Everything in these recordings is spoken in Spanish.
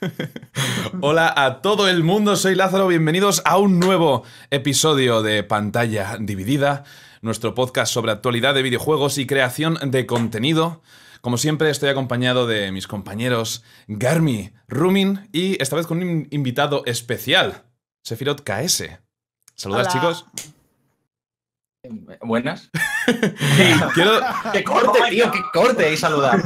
Hola a todo el mundo, soy Lázaro, bienvenidos a un nuevo episodio de Pantalla Dividida, nuestro podcast sobre actualidad de videojuegos y creación de contenido. Como siempre estoy acompañado de mis compañeros Garmi, Rumin y esta vez con un invitado especial, Sefirot KS. Saludas Hola. chicos. Buenas. Quiero... ¡Qué corte, tío! ¡Qué corte! Y saludar.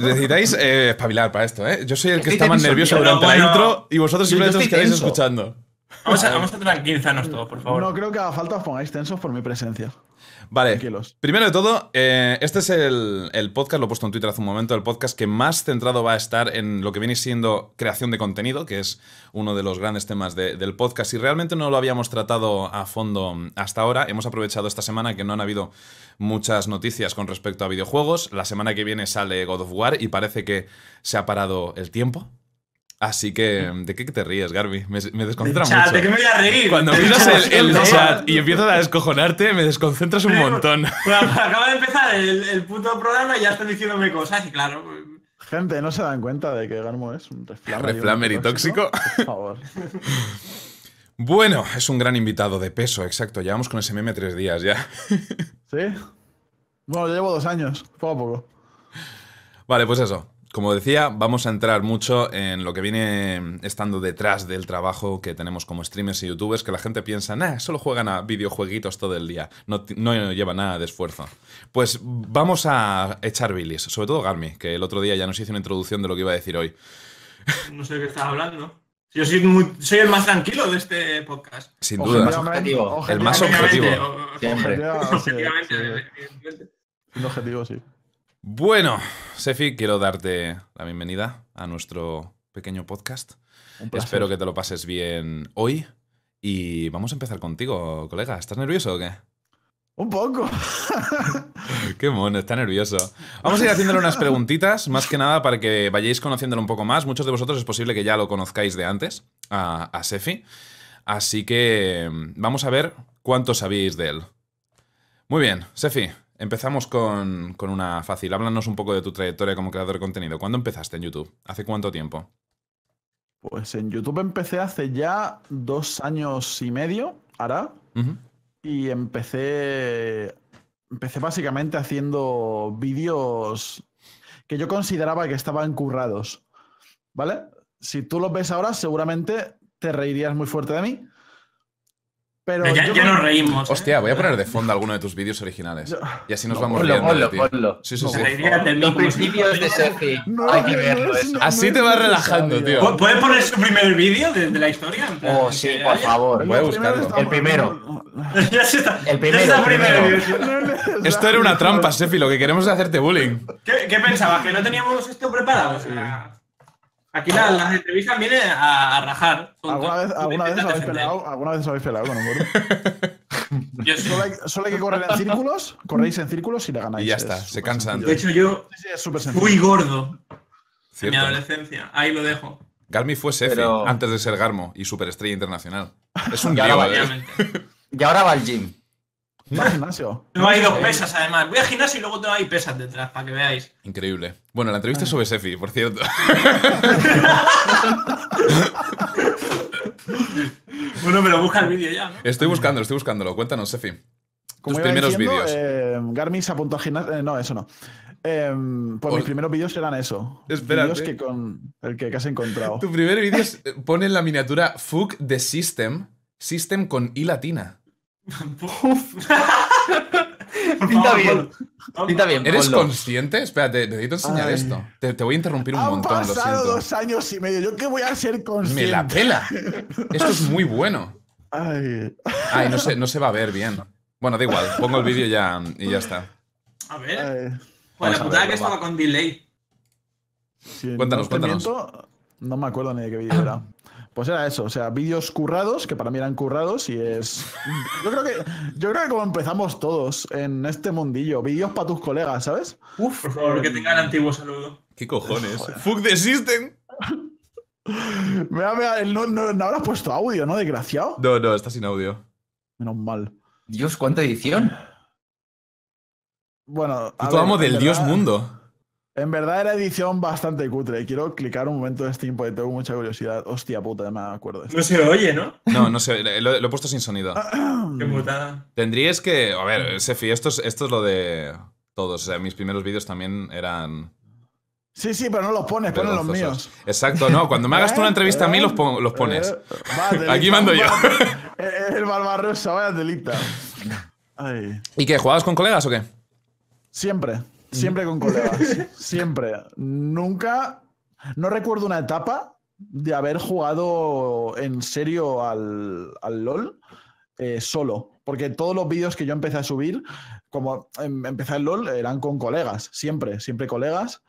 Necesitáis eh, espabilar para esto, ¿eh? Yo soy el que Estoy está más nervioso durante pero la bueno. intro y vosotros simplemente os quedáis tenso. escuchando. Vamos a, vamos a tranquilizarnos todos, por favor. No creo que haga falta os pongáis tensos por mi presencia. Vale. Tranquilos. Primero de todo, eh, este es el, el podcast, lo he puesto en Twitter hace un momento, el podcast que más centrado va a estar en lo que viene siendo creación de contenido, que es uno de los grandes temas de- del podcast. Y realmente no lo habíamos tratado a fondo hasta ahora. Hemos aprovechado esta semana que no han habido muchas noticias con respecto a videojuegos. La semana que viene sale God of War y parece que se ha parado el tiempo. Así que, ¿de qué te ríes, Garby? Me, me desconcentra Chat, mucho. ¿de qué me voy a reír? Cuando miras el, el no. chat y empiezas a descojonarte, me desconcentras un montón. Bueno, acaba de empezar el, el puto programa y ya están diciéndome cosas y claro. Gente, ¿no se dan cuenta de que Garmo es un reflamer? Reflamer y tóxico. Por favor. Bueno, es un gran invitado de peso, exacto. Llevamos con ese meme tres días ya. ¿Sí? Bueno, yo llevo dos años, poco a poco. Vale, pues eso. Como decía, vamos a entrar mucho en lo que viene estando detrás del trabajo que tenemos como streamers y youtubers, que la gente piensa, nah, solo juegan a videojueguitos todo el día, no, lleva nada de esfuerzo. Pues vamos a echar bilis, sobre todo Garmi, que el otro día ya nos hizo una introducción de lo que iba a decir hoy. No sé de qué estás hablando. Yo soy, muy- soy el más tranquilo de este podcast. Sin duda. objetivo. El más objetivo. Siempre. Objetivamente. Un objetivo, sí. Bueno, Sefi, quiero darte la bienvenida a nuestro pequeño podcast. Un placer. Espero que te lo pases bien hoy. Y vamos a empezar contigo, colega. ¿Estás nervioso o qué? Un poco. Qué mono, está nervioso. Vamos a ir haciéndole unas preguntitas, más que nada para que vayáis conociéndolo un poco más. Muchos de vosotros es posible que ya lo conozcáis de antes, a, a Sefi. Así que mm, vamos a ver cuánto sabíais de él. Muy bien, Sefi, empezamos con, con una fácil. Háblanos un poco de tu trayectoria como creador de contenido. ¿Cuándo empezaste en YouTube? ¿Hace cuánto tiempo? Pues en YouTube empecé hace ya dos años y medio. Ujú. Y empecé. Empecé básicamente haciendo vídeos que yo consideraba que estaban currados. ¿Vale? Si tú los ves ahora, seguramente te reirías muy fuerte de mí. Pero. Ya, ya nos reímos. ¿eh? Hostia, voy a poner de fondo alguno de tus vídeos originales. Y así nos No, vamos Ponlo, riendo ponlo, ti. ponlo. Sí, sí, sí. Los principios de. No, Hay que verlo eso. no Así te vas relajando, tío. ¿Pu- ¿Puede poner su primer vídeo de, de la historia? Oh, sí, por haya- favor. Voy a buscarlo. El primero. no, no, ya se está. El primero, ya está el primero. Esto era una trampa, Sefi. Lo que queremos es hacerte bullying. ¿Qué, ¿Qué pensabas? ¿Que no teníamos esto preparado? Aquí la- las entrevistas vienen a, a rajar. ¿Alguna vez, alguna vez habéis peleado? ¿Alguna vez os habéis peleado con un gordo? Yo sí. Solo hay, solo hay que correr en círculos, corréis en círculos y le ganáis. Y ya Es está, se cansan. De sencillo. hecho, yo Sí, sí, fui gordo en mi adolescencia. Ahí lo dejo. Garmi fue Sefi Pero- antes de ser Garmo y superestrella internacional. Es un lío. ¿eh? Obviamente. Y ahora va al gym. Va al gimnasio. No hay dos pesas, además. Voy al gimnasio y luego tengo ahí pesas detrás, para que veáis. Increíble. Bueno, la entrevista es sobre Sefi, por cierto. Bueno, pero busca el vídeo ya, ¿no? Estoy buscándolo, estoy buscándolo. Cuéntanos, Sefi. Como Tus primeros vídeos. eh, Garmin se apuntó al gimnasio. eh, no, eso no. Eh, pues O- mis primeros vídeos eran eso. Espérate. Vídeos que con el que, que has encontrado. Tu primer vídeo es- pone en la miniatura Fuck the System. System con I latina. Pinta bien. Pinta bien. ¿Eres ponlo. consciente? Espérate, necesito enseñar Ay. esto. Te, te voy a interrumpir un Han montón, lo pasado siento. dos años y medio. ¿Yo qué voy a ser consciente? Me la pela. Esto es muy bueno. Ay. Ay, no se, no se va a ver bien. Bueno, da igual, pongo el vídeo ya y ya está. A ver. ay. Bueno, la putada ver, que va. estaba con delay. Cuéntanos, no cuéntanos. miento, no me acuerdo ni de qué vídeo era. Pues era eso, o sea, vídeos currados, que para mí eran currados, y es. Yo creo que, yo creo que como empezamos todos en este mundillo, vídeos para tus colegas, ¿sabes? Uf, por favor, que tenga el antiguo saludo. ¿Qué cojones? Fuck the System. Mira, mira, no, no, no habrás puesto audio, ¿no? Desgraciado. No, no, está sin audio. Menos mal. Dios, cuánta edición. Bueno. ver, amo del dios mundo. En verdad era edición bastante cutre. Quiero clicar un momento de Steam porque tengo mucha curiosidad. Hostia puta, me acuerdo. No se oye, ¿no? No, no sé, lo, lo he puesto sin sonido. Qué putada. Tendríais que. A ver, Sefi, esto es, esto es lo de todos. O sea, mis primeros vídeos también eran. Sí, sí, pero no los pones, pones los míos. Exacto, no. Cuando me hagas tú una entrevista a mí, los, pon- los pones. Eh, va, delita. Aquí mando yo. Eh, El Barbarossa, vaya delita. Ay. ¿Y qué? ¿Jugabas con colegas o qué? Siempre, siempre con colegas. Siempre. Nunca. No recuerdo una etapa de haber jugado en serio al, al LOL eh, solo. Porque todos los vídeos que yo empecé a subir, como em- empecé el LOL, eran con colegas. Siempre, siempre colegas.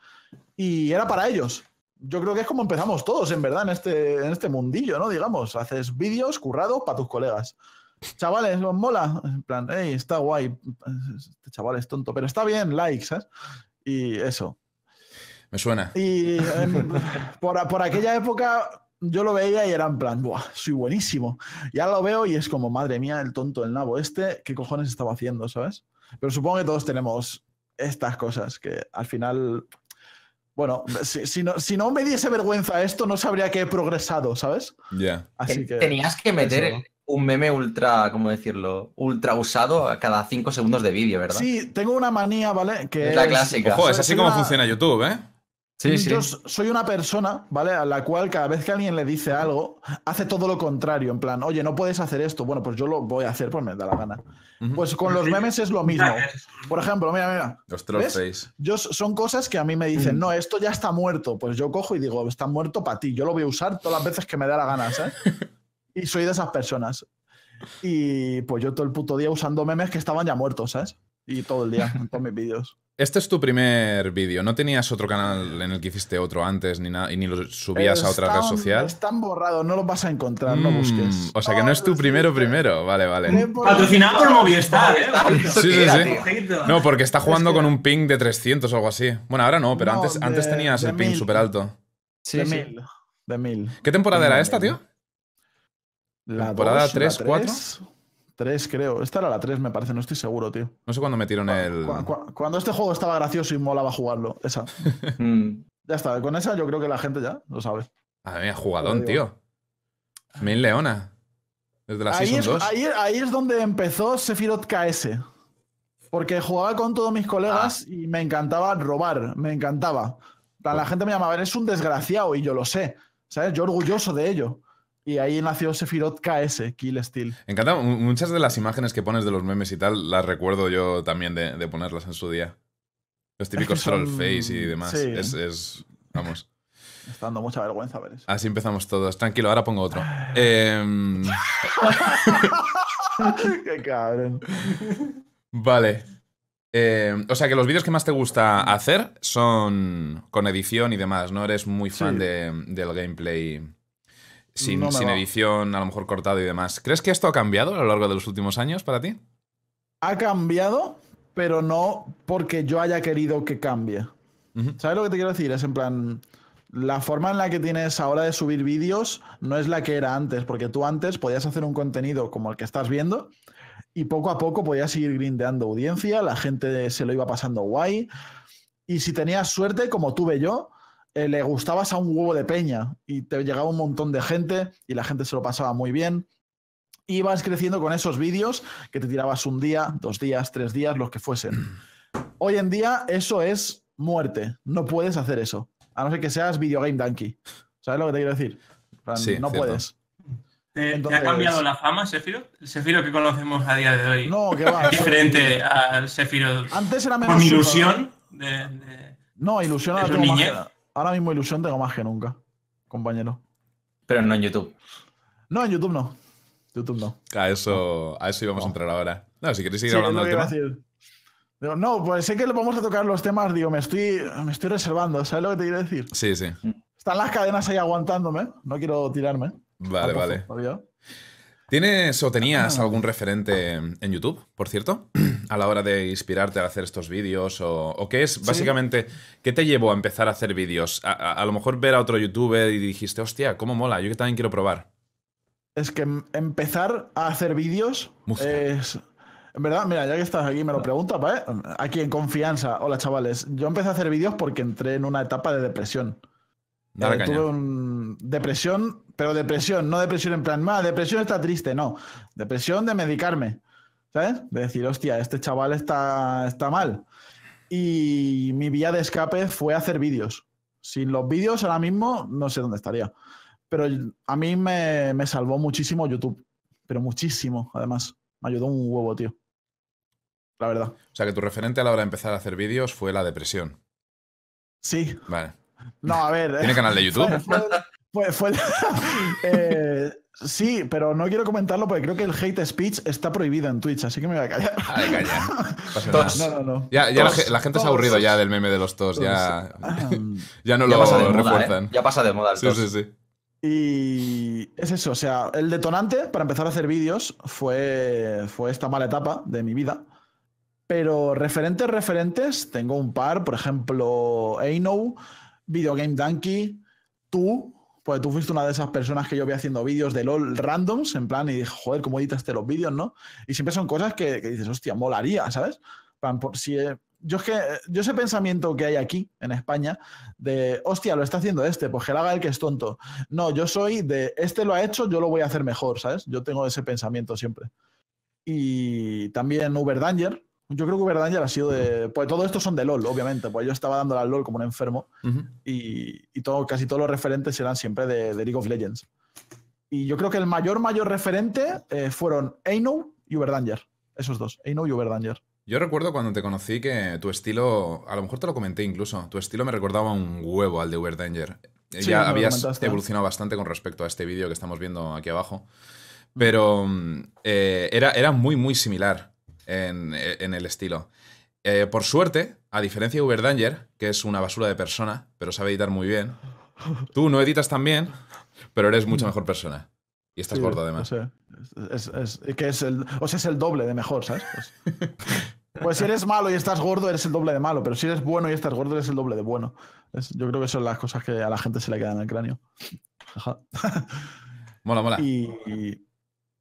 Y era para ellos. Yo creo que es como empezamos todos, en verdad, en este, en este mundillo, ¿no? Digamos, haces vídeos currados para tus colegas. Chavales, ¿os mola? En plan, hey, está guay. Este chaval es tonto, pero está bien, likes, ¿sabes? Y eso. Me suena. Y por, por aquella época yo lo veía y era en plan, Buah, soy buenísimo. Y ahora lo veo y es como, madre mía, el tonto, el nabo este, ¿qué cojones estaba haciendo, ¿sabes? Pero supongo que todos tenemos estas cosas que al final, bueno, si, si no, si no me diese vergüenza esto, no sabría que he progresado, ¿sabes? Ya. Así que... Tenías que meter eso. Un meme ultra, ¿cómo decirlo? Ultra usado a cada cinco segundos de vídeo, ¿verdad? Sí, tengo una manía, ¿vale? Que Es la clásica. Ojo, es así como una- funciona YouTube, ¿eh? sí. sí. Yo soy una persona, ¿vale? A la cual cada vez que alguien le dice algo, hace todo lo contrario. En plan, oye, no puedes hacer esto. Bueno, pues yo lo voy a hacer, pues me da la gana. Pues con los memes es lo mismo. Por ejemplo, mira, mira. Los troll face. Yo, son cosas que a mí me dicen, no, esto ya está muerto. Pues yo cojo y digo, está muerto para ti. Yo lo voy a usar todas las veces que me da la gana, ¿sabes? y soy de esas personas. Y pues yo todo el puto día usando memes que estaban ya muertos, ¿sabes? Y todo el día, en todos mis vídeos. Este es tu primer vídeo. ¿No tenías otro canal en el que hiciste otro antes ni nada y ni lo subías a otra red social? Están borrados, no los vas a encontrar, no Mm, busques. O sea que no es tu lo primero primero. Vale, vale. Patrocinado por Movistar, ¿eh? ¿Esto Sí, sí, sí. No, porque está jugando Es que- con un ping de 300 o algo así. Bueno, ahora no, pero No, antes, antes tenías el ping súper alto. Sí, de sí. mil. De mil. ¿Qué temporada era esta, tío? La ¿Temporada dos, la tres, cuatro? tres, Tres, creo. Esta era la 3, me parece, no estoy seguro, tío. No sé cuándo metieron el. Cu- cu- Cuando este juego estaba gracioso y molaba jugarlo. Esa. Mm. Ya está, con esa yo creo que la gente ya lo sabe. Madre mía, jugadón, tío. Main Leona. Desde la Ahí Season es, 2. ahí, ahí es donde empezó Sephiroth KS. Porque jugaba con todos mis colegas Ah. y me encantaba robar, me encantaba. En plan, La gente me llamaba, eres un desgraciado y yo lo sé. ¿Sabes? Yo orgulloso de ello. Y ahí nació Sephiroth KS, Kill Steel. Encanta. mu- Muchas de las imágenes que pones de los memes y tal, las recuerdo yo también de, de ponerlas en su día. Los típicos son- troll face y demás. sí. Es, es- Vamos. Me está dando mucha vergüenza ver eso. Así empezamos todos. Tranquilo, ahora pongo otro. Em, Qué cabrón. vale. Em, o sea que los vídeos que más te gusta hacer son con edición y demás. No eres muy fan Sí. de- del gameplay sin, No sin edición, a lo mejor cortado y demás. ¿Crees que esto ha cambiado a lo largo de los últimos años para ti? Ha cambiado, pero no porque yo haya querido que cambie. ¿Sabes lo que te quiero decir? Es en plan, la forma en la que tienes ahora de subir vídeos no es la que era antes, porque tú antes podías hacer un contenido como el que estás viendo y poco a poco podías ir grindeando audiencia, la gente se lo iba pasando guay y si tenías suerte, como tuve yo, eh, le gustabas a un huevo de peña y te llegaba un montón de gente y la gente se lo pasaba muy bien. Ibas creciendo con esos vídeos que te tirabas un día, dos días, tres días, los que fuesen. Hoy en día eso es muerte. No puedes hacer eso. A no ser que seas Video Game Donkey. ¿Sabes lo que te quiero decir? En plan, Sí, no cierto. puedes. ¿Te, ha cambiado la fama, Sephiroth? El Sephiroth que conocemos a día de hoy. No, que va. Diferente al Sephiroth Antes era menos. con ilusión. De, de- No, ilusión ahora ¿De tu tengo más Ahora mismo ilusión tengo más que nunca, compañero. Pero no en YouTube. No, en YouTube no. YouTube no. A eso, a eso íbamos a entrar ahora. No, si queréis seguir Sí, hablando del tema. Digo, no, pues sé que le vamos a tocar los temas, digo, me estoy, me estoy reservando, ¿sabes lo que te quiero decir? Sí, sí. Están las cadenas ahí aguantándome, no quiero tirarme. Vale, vale. todavía. ¿Tienes o tenías Ah. algún referente en YouTube, por cierto, a la hora de inspirarte a hacer estos vídeos? ¿O, o qué es, básicamente, qué te llevó a empezar a hacer vídeos? A, a- a lo mejor ver a otro youtuber y dijiste, hostia, cómo mola, yo que también quiero probar. Es que em- empezar a hacer vídeos es, En verdad, mira, ya que estás aquí, me lo preguntas, ¿vale? Aquí en confianza. Hola, chavales. Yo empecé a hacer vídeos porque entré en una etapa de depresión. Dale Eh, tuve un depresión, pero depresión, no depresión en plan, más depresión está triste, no. Depresión de medicarme, ¿sabes? De decir, hostia, este chaval está, está mal. Y mi vía de escape fue hacer vídeos. Sin los vídeos ahora mismo no sé dónde estaría. Pero a mí me, me salvó muchísimo YouTube. Pero muchísimo, además. Me ayudó un huevo, tío. La verdad. O sea, que tu referente a la hora de empezar a hacer vídeos fue la depresión. Sí. Vale. No, a ver. ¿Tiene canal de YouTube? Fue, fue- fue- eh, sí, pero no quiero comentarlo porque creo que el hate speech está prohibido en Twitch, así que me voy a callar. Pasa Tos. nada. No, no, no. Ya, ya la, Tos. ge- la gente se ha Tos. aburrido ya del meme de los tos. Ya, Ahem. ya no Ya lo pasa de moda, refuerzan. ¿eh? Ya pasa de moda el Sí, tos. sí, sí. Y es eso, o sea, el detonante para empezar a hacer vídeos fue, fue esta mala etapa de mi vida. Pero referentes, referentes, tengo un par, por ejemplo, Eino, Video Game Donkey, tú, pues tú fuiste una de esas personas que yo vi haciendo vídeos de LOL randoms, en plan, y dije, joder, ¿cómo editaste los vídeos, no? Y siempre son cosas que, dices, hostia, molaría, ¿sabes? Plan, por si, eh, yo es que, yo ese pensamiento que hay aquí, en España, de, hostia, lo está haciendo este, pues que lo haga el que es tonto. No, yo soy de, este lo ha hecho, yo lo voy a hacer mejor, ¿sabes? Yo tengo ese pensamiento siempre. Y también Uber Danger. Yo creo que Uber Danger ha sido de. Pues todo esto son de LOL, obviamente. Pues yo estaba dándole al LOL como un enfermo. Y, y todo, casi todos los referentes eran siempre de, de League of Legends. Y yo creo que el mayor, mayor referente eh, fueron Eino y Uber Danger. Esos dos, Eino y Uber Danger. Yo recuerdo cuando te conocí que tu estilo, a lo mejor te lo comenté incluso, tu estilo me recordaba un huevo al de Uber Danger. Eh, Sí, ya habías evolucionado bastante con respecto a este vídeo que estamos viendo aquí abajo. Pero mm, eh, era, era muy, muy similar en, en el estilo. Eh, por suerte, a diferencia de Uber Danger, que es una basura de persona, pero sabe editar muy bien, tú no editas tan bien, pero eres mucha mejor persona. Y estás Sí, gordo además. sé. Es, es- es- que es el, o sea, es el doble de mejor, ¿sabes? Pues, pues si eres malo y estás gordo, eres el doble de malo. Pero si eres bueno y estás gordo, eres el doble de bueno. Es- yo creo que son las cosas que a la gente se le quedan en el cráneo. Ajá. Mola, mola. Y, y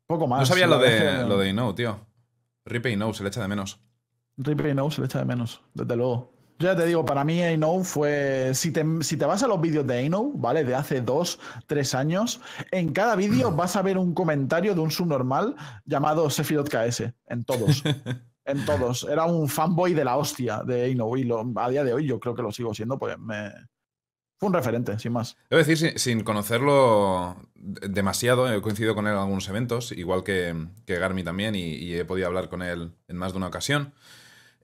poco más. no sabía lo de, lo de Ino, tío. Ripe Ino, se le echa de menos. Rip No se le echa de menos, desde luego. Yo ya te digo, para mí Aino fue. Si te, si te vas a los vídeos de Aino, ¿vale? De hace dos, tres años, en cada vídeo vas a ver un comentario de un subnormal llamado Sephiroth KS. En todos. en todos. Era un fanboy de la hostia de Aino. Y lo- a día de hoy yo creo que lo sigo siendo, pues me. Fue un referente, sin más. Debo decir, sin, sin conocerlo de- demasiado, he coincidido con él en algunos eventos, igual que, que Garmi también, y, y he podido hablar con él en más de una ocasión.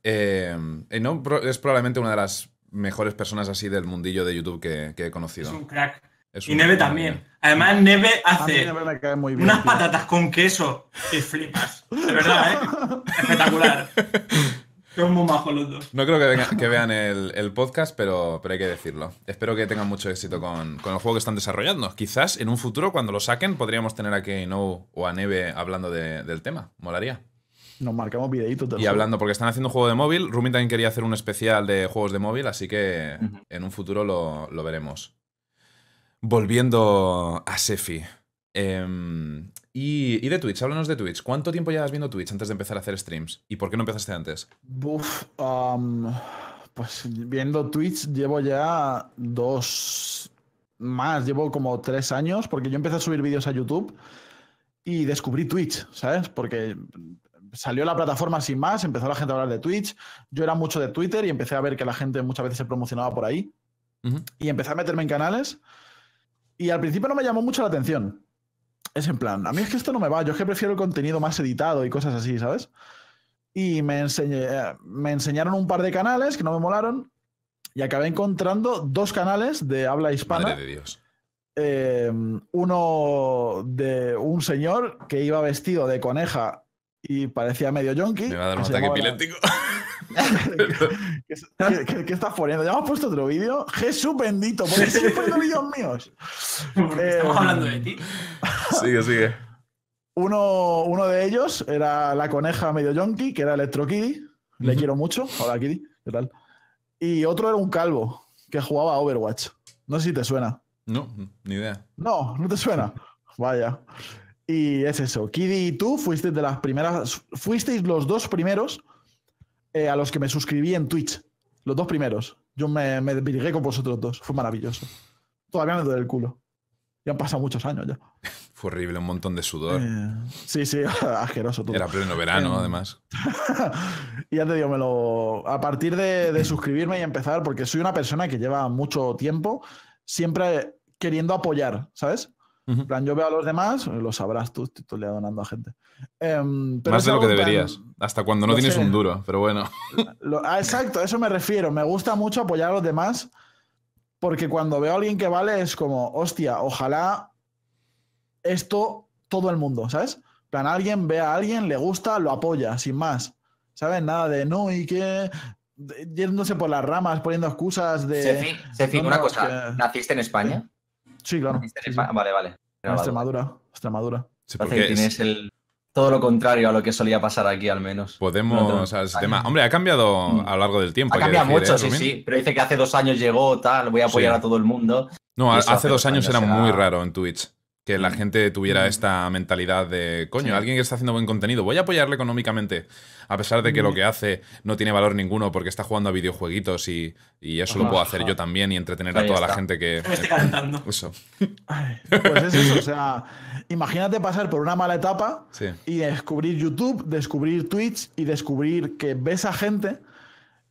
Eh, eh, no, es probablemente una de las mejores personas así del mundillo de YouTube que, que he Es conocido. un crack. Es Y un- Neve también. Además, Neve hace muy bien. unas tío. patatas con queso que flipas. De verdad, ¿eh? Espectacular. Son muy majos los dos. No creo que, venga- que vean el, el podcast, pero, pero hay que decirlo. Espero que tengan mucho éxito con, con el juego que están desarrollando. Quizás en un futuro, cuando lo saquen, podríamos tener a No o a Neve hablando de- del tema. Molaría. Nos marcamos videitos Y hablando, porque están haciendo un juego de móvil, Rumi también quería hacer un especial de juegos de móvil, así que en un futuro lo, lo veremos. Volviendo a Sefi. Em, y, y de Twitch, háblanos de Twitch. ¿Cuánto tiempo llevas viendo Twitch antes de empezar a hacer streams? ¿Y por qué no empezaste antes? Buf, pues viendo Twitch llevo ya dos más, llevo como tres años, porque yo empecé a subir vídeos a YouTube y descubrí Twitch, ¿sabes? Porque salió la plataforma sin más, empezó la gente a hablar de Twitch, yo era mucho de Twitter y empecé a ver que la gente muchas veces se promocionaba por ahí y empecé a meterme en canales y al principio no me llamó mucho la atención. Es en plan, a mí es que esto no me va, yo es que prefiero el contenido más editado y cosas así, ¿sabes? Y me, enseñé, me enseñaron un par de canales que no me molaron y acabé encontrando dos canales de habla hispana. Madre de Dios. Eh, uno de un señor que iba vestido de coneja y parecía medio yonki. Me va a dar un ataque epiléptico. ¿Qué, qué- qué- qué estás poniendo? ¿Ya has puesto otro vídeo? Jesús bendito, ¿por qué sigues poniendo vídeos míos? Porque Eh, estamos hablando de ti. sigue, sigue. Uno, uno de ellos era la coneja medio yonki, que era Electro Kitty. Le quiero mucho. Hola, Kitty. ¿Qué tal? Y otro era un calvo que jugaba a Overwatch. No sé si te suena. No, ni idea. No, no te suena. Vaya. Y es eso. Kiddy y tú fuisteis de las primeras. Fuisteis los dos primeros eh, a los que me suscribí en Twitch. Los dos primeros. Yo me, me dirigí con vosotros dos. Fue maravilloso. Todavía me duele el culo. Ya han pasado muchos años ya. Fue horrible, un montón de sudor. Eh, sí, sí, asqueroso todo. Era pleno verano, Eh, además. y ya te digo, me lo. A partir de, de suscribirme y empezar, porque soy una persona que lleva mucho tiempo siempre queriendo apoyar, ¿sabes? En plan, yo veo a los demás, lo sabrás tú, estoy todo el día donando a gente. Em, pero Más de lo que plan- deberías. Hasta cuando no tienes sé. un duro, pero bueno. Lo- ah, exacto, a eso me refiero. Me gusta mucho apoyar a los demás porque cuando veo a alguien que vale es como, hostia, ojalá esto todo el mundo, ¿sabes? En plan, alguien ve a alguien, le gusta, lo apoya, sin más. ¿Sabes? Nada de no y que yéndose por las ramas, poniendo excusas de... Sefi, Sefi, no, una no, cosa. que- ¿Naciste en España? Sí, claro. Vale, vale. Extremadura, Extremadura. Sí, Parece porque que es- tienes el, todo lo contrario a lo que solía pasar aquí, al menos. podemos. No, no, o sea, el sistema. Hombre, ha cambiado a lo largo del tiempo. Ha cambiado decir, mucho, ¿eh, sí, sí. Pero dice que hace dos años llegó, tal, voy a apoyar Sí. a todo el mundo. No, hace dos años era muy raro en Twitch. Que la Mm. gente tuviera Mm. esta mentalidad de, coño, Sí. alguien que está haciendo buen contenido, voy a apoyarle económicamente, a pesar de que lo Mm. que hace no tiene valor ninguno porque está jugando a videojueguitos y, y eso lo puedo hacer ajá. yo también y entretener a toda la gente que... Me estoy calentando. Eso, Ay, pues es eso, o sea, imagínate pasar por una mala etapa sí. y descubrir YouTube, descubrir Twitch y descubrir que ves a gente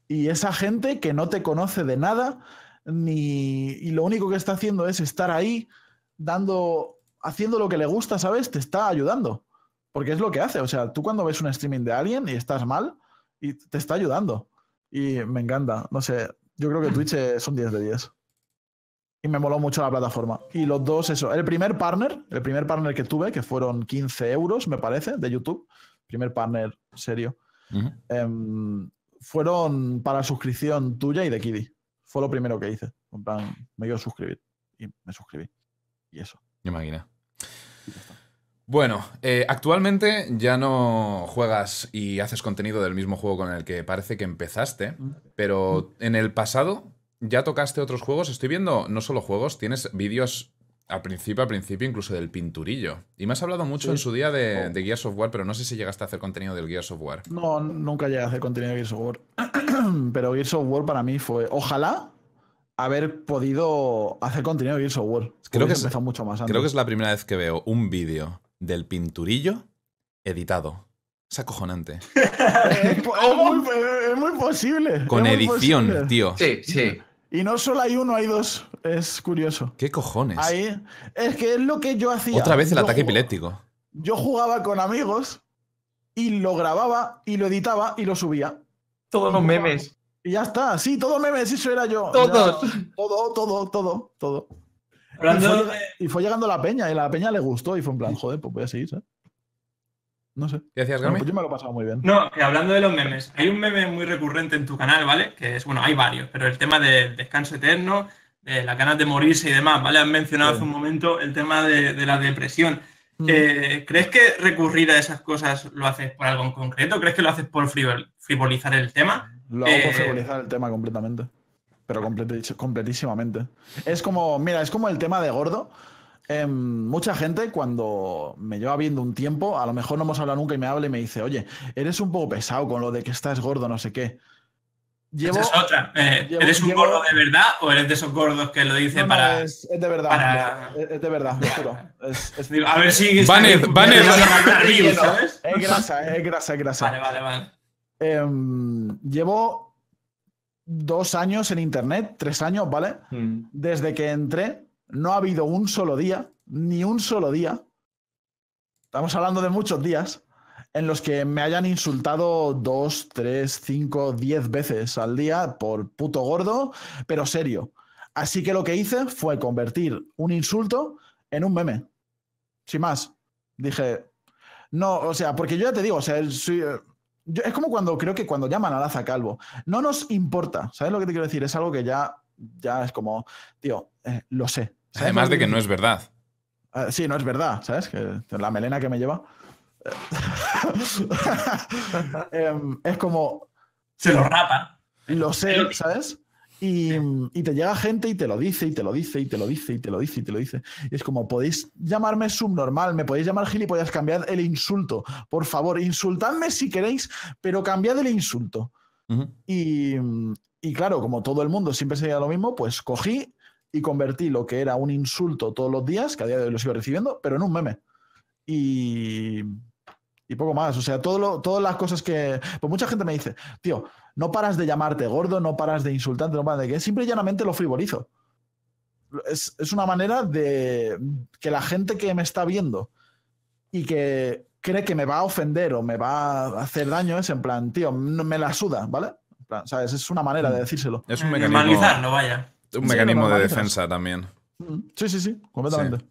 y esa gente que no te conoce de nada ni y lo único que está haciendo es estar ahí dando haciendo lo que le gusta, ¿sabes? Te está ayudando. Porque es lo que hace, o sea, tú cuando ves un streaming de alguien y estás mal y te está ayudando. Y me encanta, no sé, yo creo que Twitch eh, son 10 de 10. Y me moló mucho la plataforma. Y los dos, eso. El primer partner, el primer partner que tuve, que fueron 15 euros, me parece, de YouTube. Primer partner serio. Em, fueron para suscripción tuya y de Kiddy. Fue lo primero que hice. En plan, me quiero suscribir. Y me suscribí. Y eso. Imagina. Bueno, eh, actualmente ya no juegas y haces contenido del mismo juego con el que parece que empezaste, pero en el pasado ya tocaste otros juegos. Estoy viendo no solo juegos, tienes vídeos al principio, al principio incluso del pinturillo. Y me has hablado mucho Sí. en su día de, Oh. de Gears of War, pero no sé si llegaste a hacer contenido del Gears of War. No, nunca llegué a hacer contenido de Gears of War. Pero Gears of War para mí fue. Ojalá haber podido hacer contenido de Gears of War. Creo que es- mucho más antes. Creo que es la primera vez que veo un vídeo del pinturillo editado. Es acojonante. es, muy, es muy posible. Con muy edición, posible. tío. Sí, sí. Y no solo hay uno, hay dos. Es curioso. ¿Qué cojones? Ahí, es que es lo que yo hacía. Otra vez el Yo ataque epiléptico. Yo jugaba con amigos y lo grababa y lo editaba y lo subía. Todos los memes. Y ya está. Sí, todo memes, eso era yo. Todos. Ya, todo, todo, todo, todo. Y fue, de, y fue llegando la peña y a la peña le gustó y fue en plan, joder, pues voy a seguir, ¿sabes? No sé. ¿Qué decías, Bueno, Gami? pues yo me lo he pasado muy bien. No, que hablando de los memes, hay un meme muy recurrente en tu canal, ¿vale? Que es, bueno, hay varios, pero el tema del descanso eterno, de las ganas de morirse y demás, ¿vale? Has mencionado Sí. hace un momento el tema de, de la depresión. Mm. Eh, ¿Crees que recurrir a esas cosas lo haces por algo en concreto? ¿Crees que lo haces por frivol- frivolizar el tema? Lo hago por Eh, frivolizar el tema completamente. Pero completísimamente. Es como, mira, es como el tema de gordo. Em, mucha gente cuando me lleva viendo un tiempo, a lo mejor no hemos hablado nunca y me habla y me dice, oye, eres un poco pesado con lo de que estás gordo, no sé qué. Llevo... Esa es otra. Eh, llevo- ¿Eres un llevo- gordo de verdad o eres de esos gordos que lo dice No, no, para... es, es de verdad. para- Es, es de verdad, lo juro. Es, es- Digo, a ver si... ¿sabes? es grasa, es grasa, es grasa. Vale, vale, vale. Em, llevo dos años en internet, tres años, ¿vale? Mm. Desde que entré, no ha habido un solo día, ni un solo día, estamos hablando de muchos días, en los que me hayan insultado dos, tres, cinco, diez veces al día por puto gordo, pero serio. Así que lo que hice fue convertir un insulto en un meme. Sin más. Dije, no, o sea, porque yo ya te digo, o sea, soy, yo- es como cuando creo que cuando llaman a Laza Calvo. No nos importa, ¿sabes lo que te quiero decir? Es algo que ya, ya es como, tío, eh, lo sé. ¿sabes Además de que no es verdad. Ah, sí, no es verdad, ¿sabes? Que la melena que me lleva. Em, es como, Se lo rapa. lo sé, ¿sabes? Y, y te llega gente y te lo dice, y te lo dice, y te lo dice, y te lo dice, y te lo dice. Y es como, podéis llamarme subnormal, me podéis llamar gilipollas, cambiad el insulto. Por favor, insultadme si queréis, pero cambiad el insulto. Y, y claro, como todo el mundo siempre sería lo mismo, pues cogí y convertí lo que era un insulto todos los días, que a día de hoy lo sigo recibiendo, pero en un meme. Y, y poco más. O sea, todo lo- todas las cosas que. Pues mucha gente me dice, tío, no paras de llamarte gordo, no paras de insultarte, no paras de que. Simple y llanamente lo frivolizo. Es, es una manera de que la gente que me está viendo y que cree que me va a ofender o me va a hacer daño es en plan, tío, no- me la suda, ¿vale? En plan, ¿sabes? Es una manera de decírselo. Es un Eh, mecanismo, Normalizarlo, vaya. un Sí, mecanismo de defensa también. Mm, Sí, sí, sí, completamente.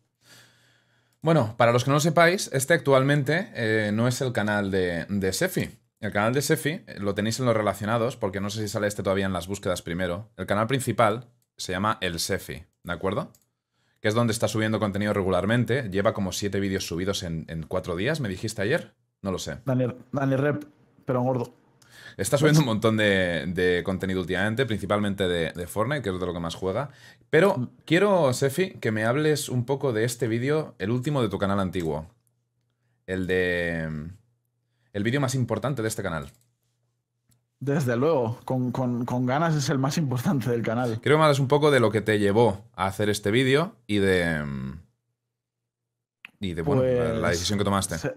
Bueno, para los que no lo sepáis, este actualmente eh, no es el canal de, de Sefi. El canal de Sefi eh, lo tenéis en los relacionados, porque no sé si sale este todavía en las búsquedas primero. El canal principal se llama El Sefi, ¿de acuerdo? Que es donde está subiendo contenido regularmente. Lleva como siete vídeos subidos en, en cuatro días, me dijiste ayer. No lo sé. Dani, Dani Rep, pero gordo. Está subiendo un montón de, de contenido últimamente, principalmente de, de Fortnite, que es de lo que más juega. Pero quiero, Sefi, que me hables un poco de este vídeo, el último de tu canal antiguo. El de... El vídeo más importante de este canal. Desde luego, con, con- con ganas es el más importante del canal. Quiero que me hables un poco de lo que te llevó a hacer este vídeo y de... Y de, bueno, la- Pues, decisión que tomaste. Se,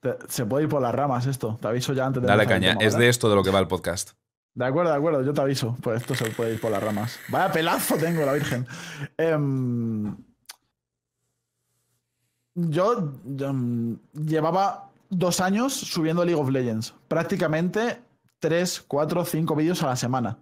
te- se puede ir por las ramas esto, te aviso ya antes de Dale caña, tema, es de esto de lo que va el podcast. De acuerdo, de acuerdo, yo te aviso. Pues esto se puede ir por las ramas. Vaya pelazo tengo, la Virgen. Em, yo, yo, mm, llevaba dos años subiendo League of Legends. Prácticamente tres, cuatro, cinco vídeos a la semana.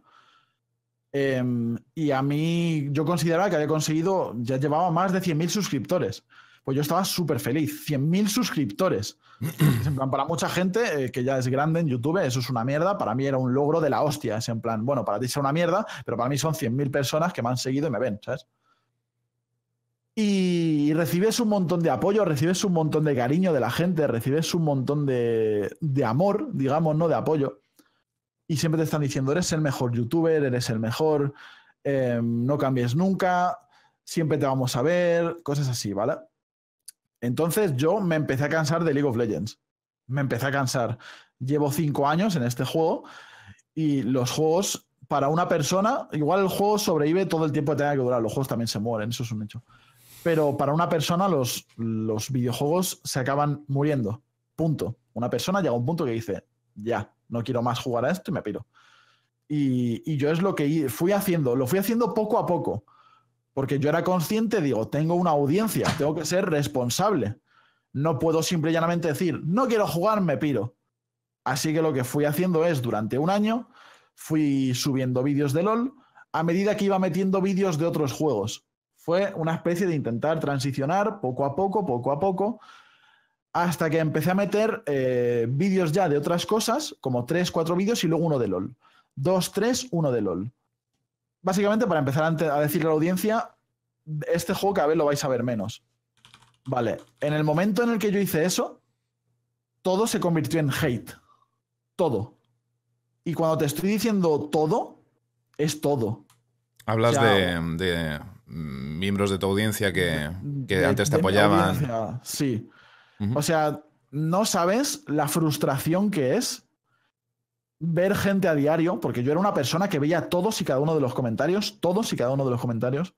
Em, y a mí, yo consideraba que había conseguido, ya llevaba más de 100.000 suscriptores. Pues yo estaba súper feliz. 100.000 suscriptores. Es en plan, para mucha gente eh, que ya es grande en YouTube, eso es una mierda. Para mí era un logro de la hostia. Es en plan, bueno, para ti es una mierda, pero para mí son 100.000 personas que me han seguido y me ven, ¿sabes? Y recibes un montón de apoyo, recibes un montón de cariño de la gente, recibes un montón de, de amor, digamos, no de apoyo. Y siempre te están diciendo, eres el mejor youtuber, eres el mejor, eh, no cambies nunca, siempre te vamos a ver, cosas así, ¿vale? Entonces yo me empecé a cansar de League of Legends. Me empecé a cansar. Llevo cinco años en este juego y los juegos, para una persona, igual el juego sobrevive todo el tiempo que tenga que durar. Los juegos también se mueren, eso es un hecho. Pero para una persona los, los videojuegos se acaban muriendo. Punto. Una persona llega a un punto que dice, ya, no quiero más jugar a esto y me piro. Y, y yo es lo que fui haciendo, lo fui haciendo poco a poco. Porque yo era consciente, digo, tengo una audiencia, tengo que ser responsable. No puedo simple y llanamente decir, no quiero jugar, me piro. Así que lo que fui haciendo es, durante un año, fui subiendo vídeos de LOL a medida que iba metiendo vídeos de otros juegos. Fue una especie de intentar transicionar poco a poco, poco a poco, hasta que empecé a meter eh, vídeos ya de otras cosas, como 3, 4 vídeos y luego uno de LOL. 2, 3, uno de LOL. Básicamente para empezar a, decirle a la audiencia, este juego cada vez lo vais a ver menos. Vale, en el momento en el que yo hice eso, todo se convirtió en hate. Todo. Y cuando te estoy diciendo todo, es todo. Hablas O sea, de, de, miembros de tu audiencia que, que De- antes te apoyaban. Sí. O sea, no sabes la frustración que es ver gente a diario, porque yo era una persona que veía todos y cada uno de los comentarios, todos y cada uno de los comentarios.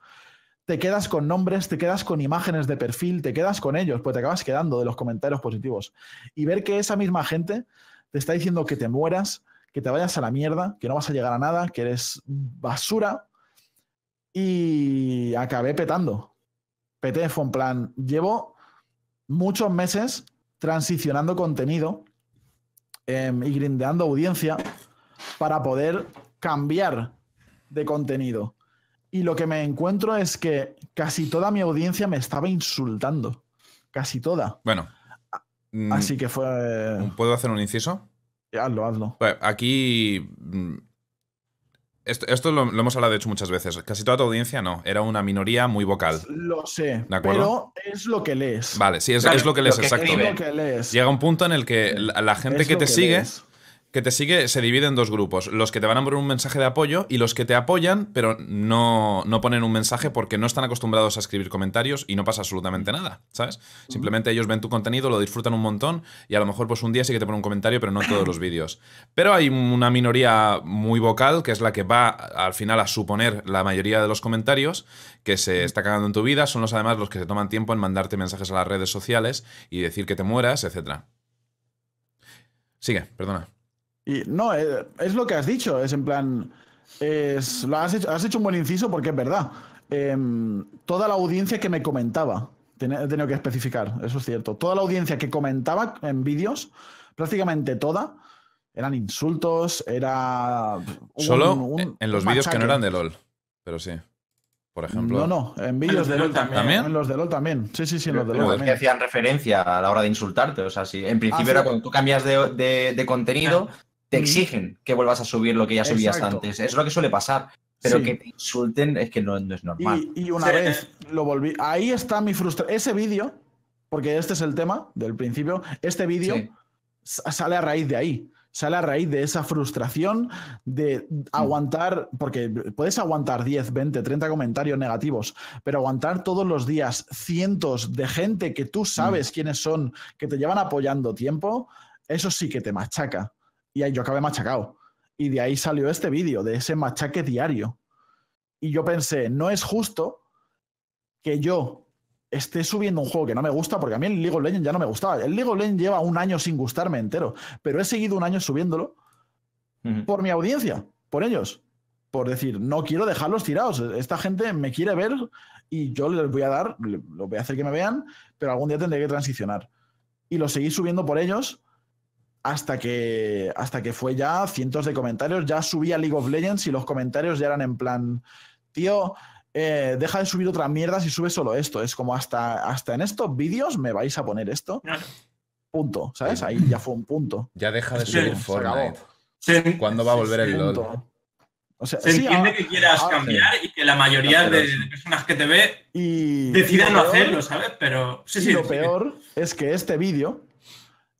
Te quedas con nombres, te quedas con imágenes de perfil, te quedas con ellos, pues te acabas quedando de los comentarios positivos. Y ver que esa misma gente te está diciendo que te mueras, que te vayas a la mierda, que no vas a llegar a nada, que eres basura. Y acabé petando. Peté, fue en plan, llevo muchos meses transicionando contenido em, y grindeando audiencia para poder cambiar de contenido. Y lo que me encuentro es que casi toda mi audiencia me estaba insultando. Casi toda. Bueno. mm, Así que fue... ¿Puedo hacer un inciso? Hazlo, hazlo. Aquí. Esto, esto lo, lo hemos hablado de hecho muchas veces. Casi toda tu audiencia no. Era una minoría muy vocal. Lo sé, ¿De acuerdo? pero es lo que lees. Vale, sí, es, Claro, es lo que lees, lo que exacto. Es escribe. lo que lees. Llega un punto en el que la, la gente Es que te sigue lees. Que te sigue se divide en dos grupos. Los que te van a poner un mensaje de apoyo y los que te apoyan, pero no, no ponen un mensaje porque no están acostumbrados a escribir comentarios y no pasa absolutamente nada, ¿sabes? Simplemente ellos ven tu contenido, lo disfrutan un montón y a lo mejor pues un día sí que te ponen un comentario, pero no en todos los vídeos. Pero hay una minoría muy vocal que es la que va al final a suponer la mayoría de los comentarios que se está cagando en tu vida. Son los además los que se toman tiempo en mandarte mensajes a las redes sociales y decir que te mueras, etc. Sigue, perdona. Y no, eh, es lo que has dicho, es en plan, es, lo has, hecho, has hecho un buen inciso porque es verdad. Em, toda la audiencia que me comentaba, he tenido que especificar, eso es cierto, toda la audiencia que comentaba en vídeos, prácticamente toda, eran insultos, era... Solo en los vídeos que no eran de LOL, pero sí. Por ejemplo. No, no, en vídeos de LOL también. En los de LOL también. Sí, sí, sí, en los de LOL. también. que hacían referencia a la hora de insultarte. O sea, sí. En principio ah, era cuando tú cambias de, contenido, te exigen que vuelvas a subir lo que ya subías antes. Es lo que suele pasar. Pero que te insulten es que no, es normal. Y, una vez lo volví. Ahí está mi frustración. Ese vídeo, porque este es el tema del principio, este vídeo sale a raíz de ahí. Sale a raíz de esa frustración de aguantar, porque puedes aguantar 10, 20, 30 comentarios negativos, pero aguantar todos los días cientos de gente que tú sabes quiénes son, que te llevan apoyando tiempo, eso sí que te machaca y ahí yo acabé machacado. Y de ahí salió este vídeo, de ese machaque diario. Y yo pensé, no es justo que yo esté subiendo un juego que no me gusta, porque a mí el League of Legends ya no me gustaba. El League of Legends lleva un año sin gustarme entero, pero he seguido un año subiéndolo por mi audiencia, por ellos. Por decir, no quiero dejarlos tirados. Esta gente me quiere ver y yo les voy a dar, lo voy a hacer que me vean, pero algún día tendré que transicionar. Y lo seguí subiendo por ellos hasta que, hasta que fue ya cientos de comentarios. Ya subía League of Legends y los comentarios ya eran en plan, tío, eh, deja de subir otras mierdas y sube solo esto. Es como hasta, hasta en estos vídeos me vais a poner esto. Punto, ¿sabes? Ahí ya fue un punto. Ya deja de subir Fortnite. ¿Cuándo va a volver el LOL? se entiende que quieras cambiar y que la mayoría de, personas que te ve y, decidan no hacerlo, ¿sabes? Pero sí, sí, lo peor es que este vídeo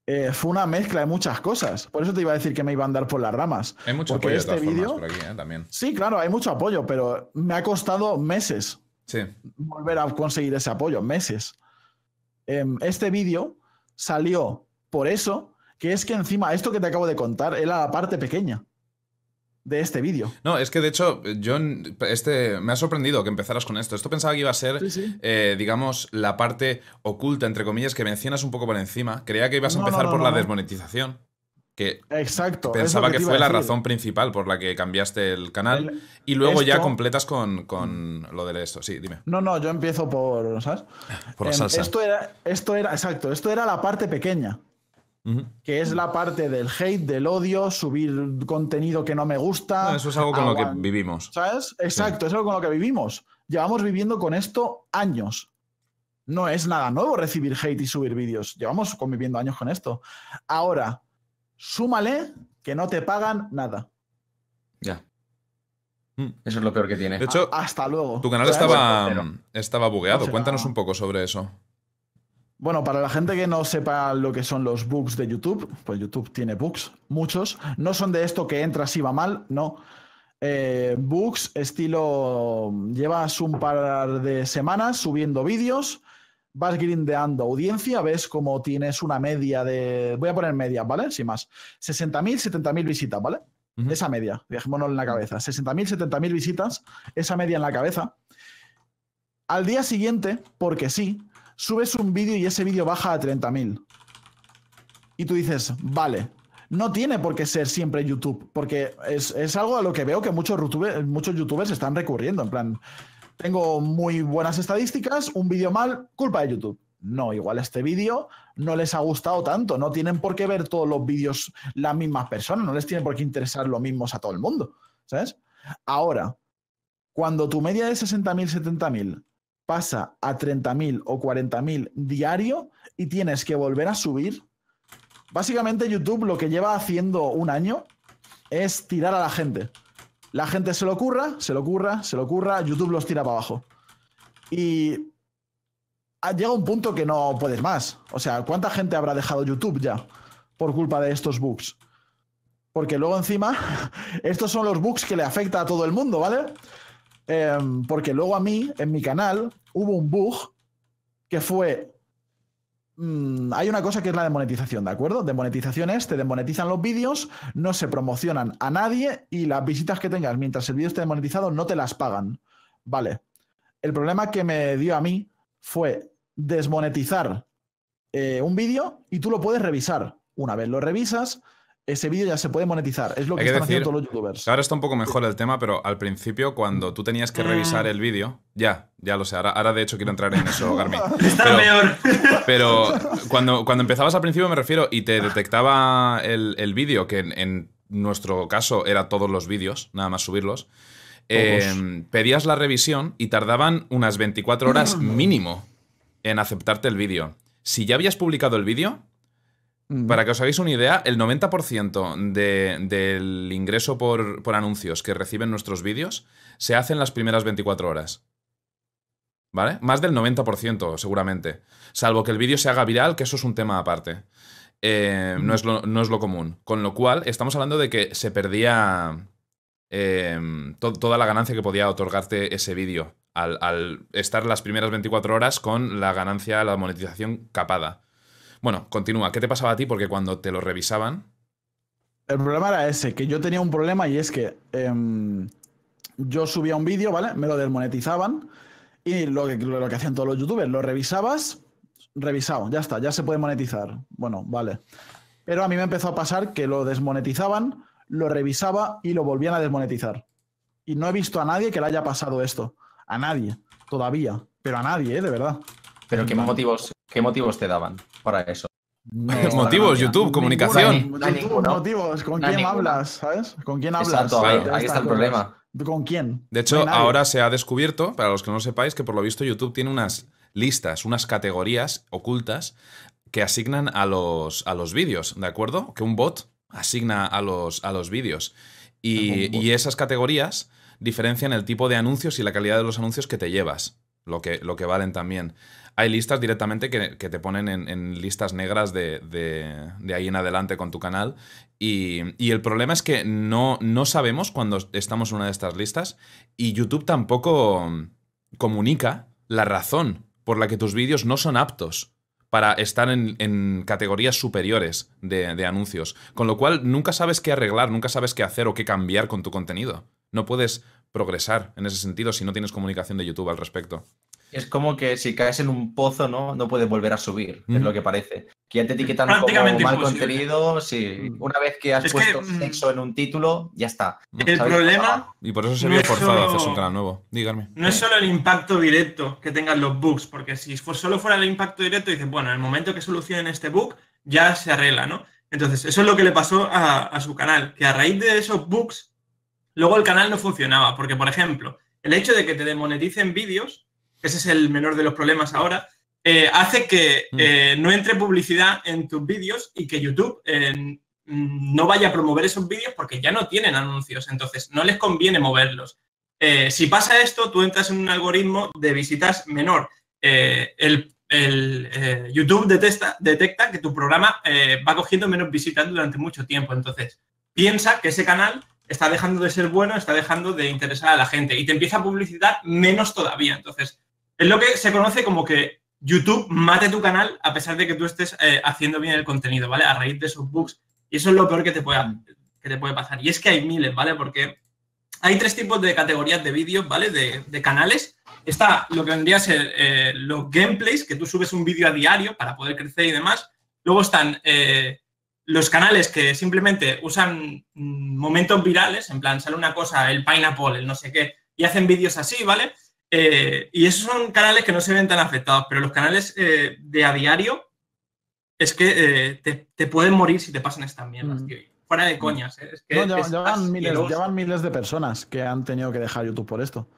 eh, fue una mezcla de muchas cosas. Por eso te iba a decir que me iba a andar por las ramas. Hay mucho apoyo este por aquí, ¿eh? también. Sí, claro, hay mucho apoyo, pero me ha costado meses sí. volver a conseguir ese apoyo, meses. Em, este vídeo salió por eso, que es que encima esto que te acabo de contar era la parte pequeña de este vídeo. No, es que de hecho, yo este, me ha sorprendido que empezaras con esto. Esto pensaba que iba a ser, eh, digamos, la parte oculta, entre comillas, que mencionas un poco por encima. Creía que ibas a empezar por la desmonetización. Que Exacto. Pensaba que, fue la razón principal por la que cambiaste el canal. y luego ya completas con, con, lo de esto. Sí, dime. No, no, yo empiezo por. ¿Sabes? Por la em, salsa. Esto era, esto era, exacto, esto era la parte pequeña que es la parte del hate, del odio, subir contenido que no me gusta. eso es algo con lo que vivimos. ¿Sabes? Exacto, es algo con lo que vivimos. Llevamos viviendo con esto años. No es nada nuevo recibir hate y subir vídeos. Llevamos conviviendo años con esto. Ahora, súmale que no te pagan nada. Ya. Mm. Eso es lo peor que tiene. De hecho, hasta luego. Tu canal estaba, estaba bugueado. Cuéntanos un poco sobre eso. Bueno, para la gente que no sepa lo que son los bugs de YouTube, pues YouTube tiene bugs, muchos. No son de esto que entras y va mal, no. Eh, bugs estilo, llevas un par de semanas subiendo vídeos, vas grindeando audiencia, ves como tienes una media de, voy a poner media, ¿vale? Sin más, 60.000, 70.000 visitas, ¿vale? Esa media, dejémonos en la cabeza, 60.000, 70.000 visitas, esa media en la cabeza. Al día siguiente, porque sí, subes un vídeo y ese vídeo baja a 30.000. Y tú dices, vale, no tiene por qué ser siempre YouTube, porque es, algo a lo que veo que muchos, muchos youtubers están recurriendo. En plan, tengo muy buenas estadísticas, un vídeo mal, culpa de YouTube. No, igual este vídeo no les ha gustado tanto, no tienen por qué ver todos los vídeos las mismas personas, no les tiene por qué interesar lo mismos a todo el mundo, ¿sabes? Ahora, cuando tu media de 60.000, 70.000 pasa a 30.000 o 40.000 diario y tienes que volver a subir. Básicamente YouTube lo que lleva haciendo un año es tirar a la gente. La gente se lo ocurra, se lo ocurra, se lo ocurra, YouTube los tira para abajo. Y llega un punto que no puedes más. O sea, ¿cuánta gente habrá dejado YouTube ya por culpa de estos bugs? Porque luego encima, estos son los bugs que le afecta a todo el mundo, ¿vale? Em, porque luego a mí, en mi canal, hubo un bug que fue... Mm, hay una cosa que es la demonetización, ¿de acuerdo? Demonetización es, te demonetizan los vídeos, no se promocionan a nadie y las visitas que tengas mientras el vídeo esté demonetizado no te las pagan. Vale. El problema que me dio a mí fue desmonetizar eh, un vídeo y tú lo puedes revisar. Una vez lo revisas, ese vídeo ya se puede monetizar. Es lo que, están haciendo todos los youtubers. Ahora está un poco mejor el tema, pero al principio, cuando tú tenías que revisar mm. el vídeo, ya, ya lo sé. Ahora, de hecho quiero entrar en eso, Garmin. Está peor. Pero cuando, cuando empezabas al principio, me refiero, y te detectaba el, vídeo, que en, nuestro caso era todos los vídeos, nada más subirlos. Em, pedías la revisión y tardaban unas 24 horas mínimo en aceptarte el vídeo. Si ya habías publicado el vídeo, para que os hagáis una idea, el 90% del ingreso por, anuncios que reciben nuestros vídeos se hace en las primeras 24 horas. ¿Vale? Más del 90% seguramente. Salvo que el vídeo se haga viral, que eso es un tema aparte. Eh, no, es lo, no, es lo, común. Con lo cual, estamos hablando de que se perdía eh, toda la ganancia que podía otorgarte ese vídeo al, al estar las primeras 24 horas con la ganancia, la monetización capada. Bueno, continúa. ¿Qué te pasaba a ti? Porque cuando te lo revisaban. El problema era ese, que yo tenía un problema y es que em, yo subía un vídeo, ¿vale? Me lo desmonetizaban y lo que, lo que hacían todos los youtubers, lo revisabas, revisado, ya está, ya se puede monetizar. Bueno, vale. Pero a mí me empezó a pasar que lo desmonetizaban, lo revisaba y lo volvían a desmonetizar. Y no he visto a nadie que le haya pasado esto. A nadie, todavía. Pero a nadie, ¿eh? de verdad. ¿Pero qué motivos, qué motivos te daban para eso? motivos, YouTube, comunicación. motivos, ¿con quién hablas? ¿Sabes? ¿Con quién hablas? ahí, está el problema. ¿Con quién? De hecho, ahora se ha descubierto, para los que no lo sepáis, que por lo visto YouTube tiene unas listas, unas categorías ocultas que asignan a los, a los vídeos, ¿de acuerdo? Que un bot asigna a los, a los vídeos. Y, y, esas categorías diferencian el tipo de anuncios y la calidad de los anuncios que te llevas, lo que, lo que valen también hay listas directamente que, te ponen en, listas negras de, ahí en adelante con tu canal. Y, el problema es que no, no sabemos cuando estamos en una de estas listas y YouTube tampoco comunica la razón por la que tus vídeos no son aptos para estar en, categorías superiores de, de, anuncios. Con lo cual, nunca sabes qué arreglar, nunca sabes qué hacer o qué cambiar con tu contenido. No puedes progresar en ese sentido si no tienes comunicación de YouTube al respecto es como que si caes en un pozo, ¿no? No puedes volver a subir, es lo que parece. Que ya te etiquetan como mal contenido, sí. Una vez que has puesto mm, sexo en un título, ya está. El problema. Y por eso se vio forzado hacerse un canal nuevo. Dígame. No es solo el impacto directo que tengan los bugs, porque si solo fuera el impacto directo, dices, bueno, en el momento que solucionen este bug, ya se arregla, ¿no? Entonces, eso es lo que le pasó a, a su canal, que a raíz de esos bugs, luego el canal no funcionaba, porque, por ejemplo, el hecho de que te demoneticen vídeos ese es el menor de los problemas ahora, eh, hace que mm. eh, no entre publicidad en tus vídeos y que YouTube eh, no vaya a promover esos vídeos porque ya no tienen anuncios, entonces no les conviene moverlos. si pasa esto, tú entras en un algoritmo de visitas menor. el, YouTube detecta, detecta, que tu programa va cogiendo menos visitas durante mucho tiempo, entonces piensa que ese canal está dejando de ser bueno, está dejando de interesar a la gente y te empieza a publicitar menos todavía. Entonces, es lo que se conoce como que YouTube mate tu canal a pesar de que tú estés eh, haciendo bien el contenido, ¿vale? A raíz de esos bugs. Y eso es lo peor que te, pueda, que te puede pasar. Y es que hay miles, ¿vale? Porque hay tres tipos de categorías de vídeos, ¿vale? De, canales. Está lo que vendría a ser eh, los gameplays, que tú subes un vídeo a diario para poder crecer y demás. Luego están eh, los canales que simplemente usan mm, momentos virales, en plan, sale una cosa, el pineapple, el no sé qué, y hacen vídeos así, ¿vale? Eh, y esos son canales que no se ven tan afectados, pero los canales eh, de a diario es que eh, te, pueden morir si te pasan estas mierdas, mm. Fuera de coñas. Es que no, llevan, miles, de personas que han tenido que dejar YouTube por esto.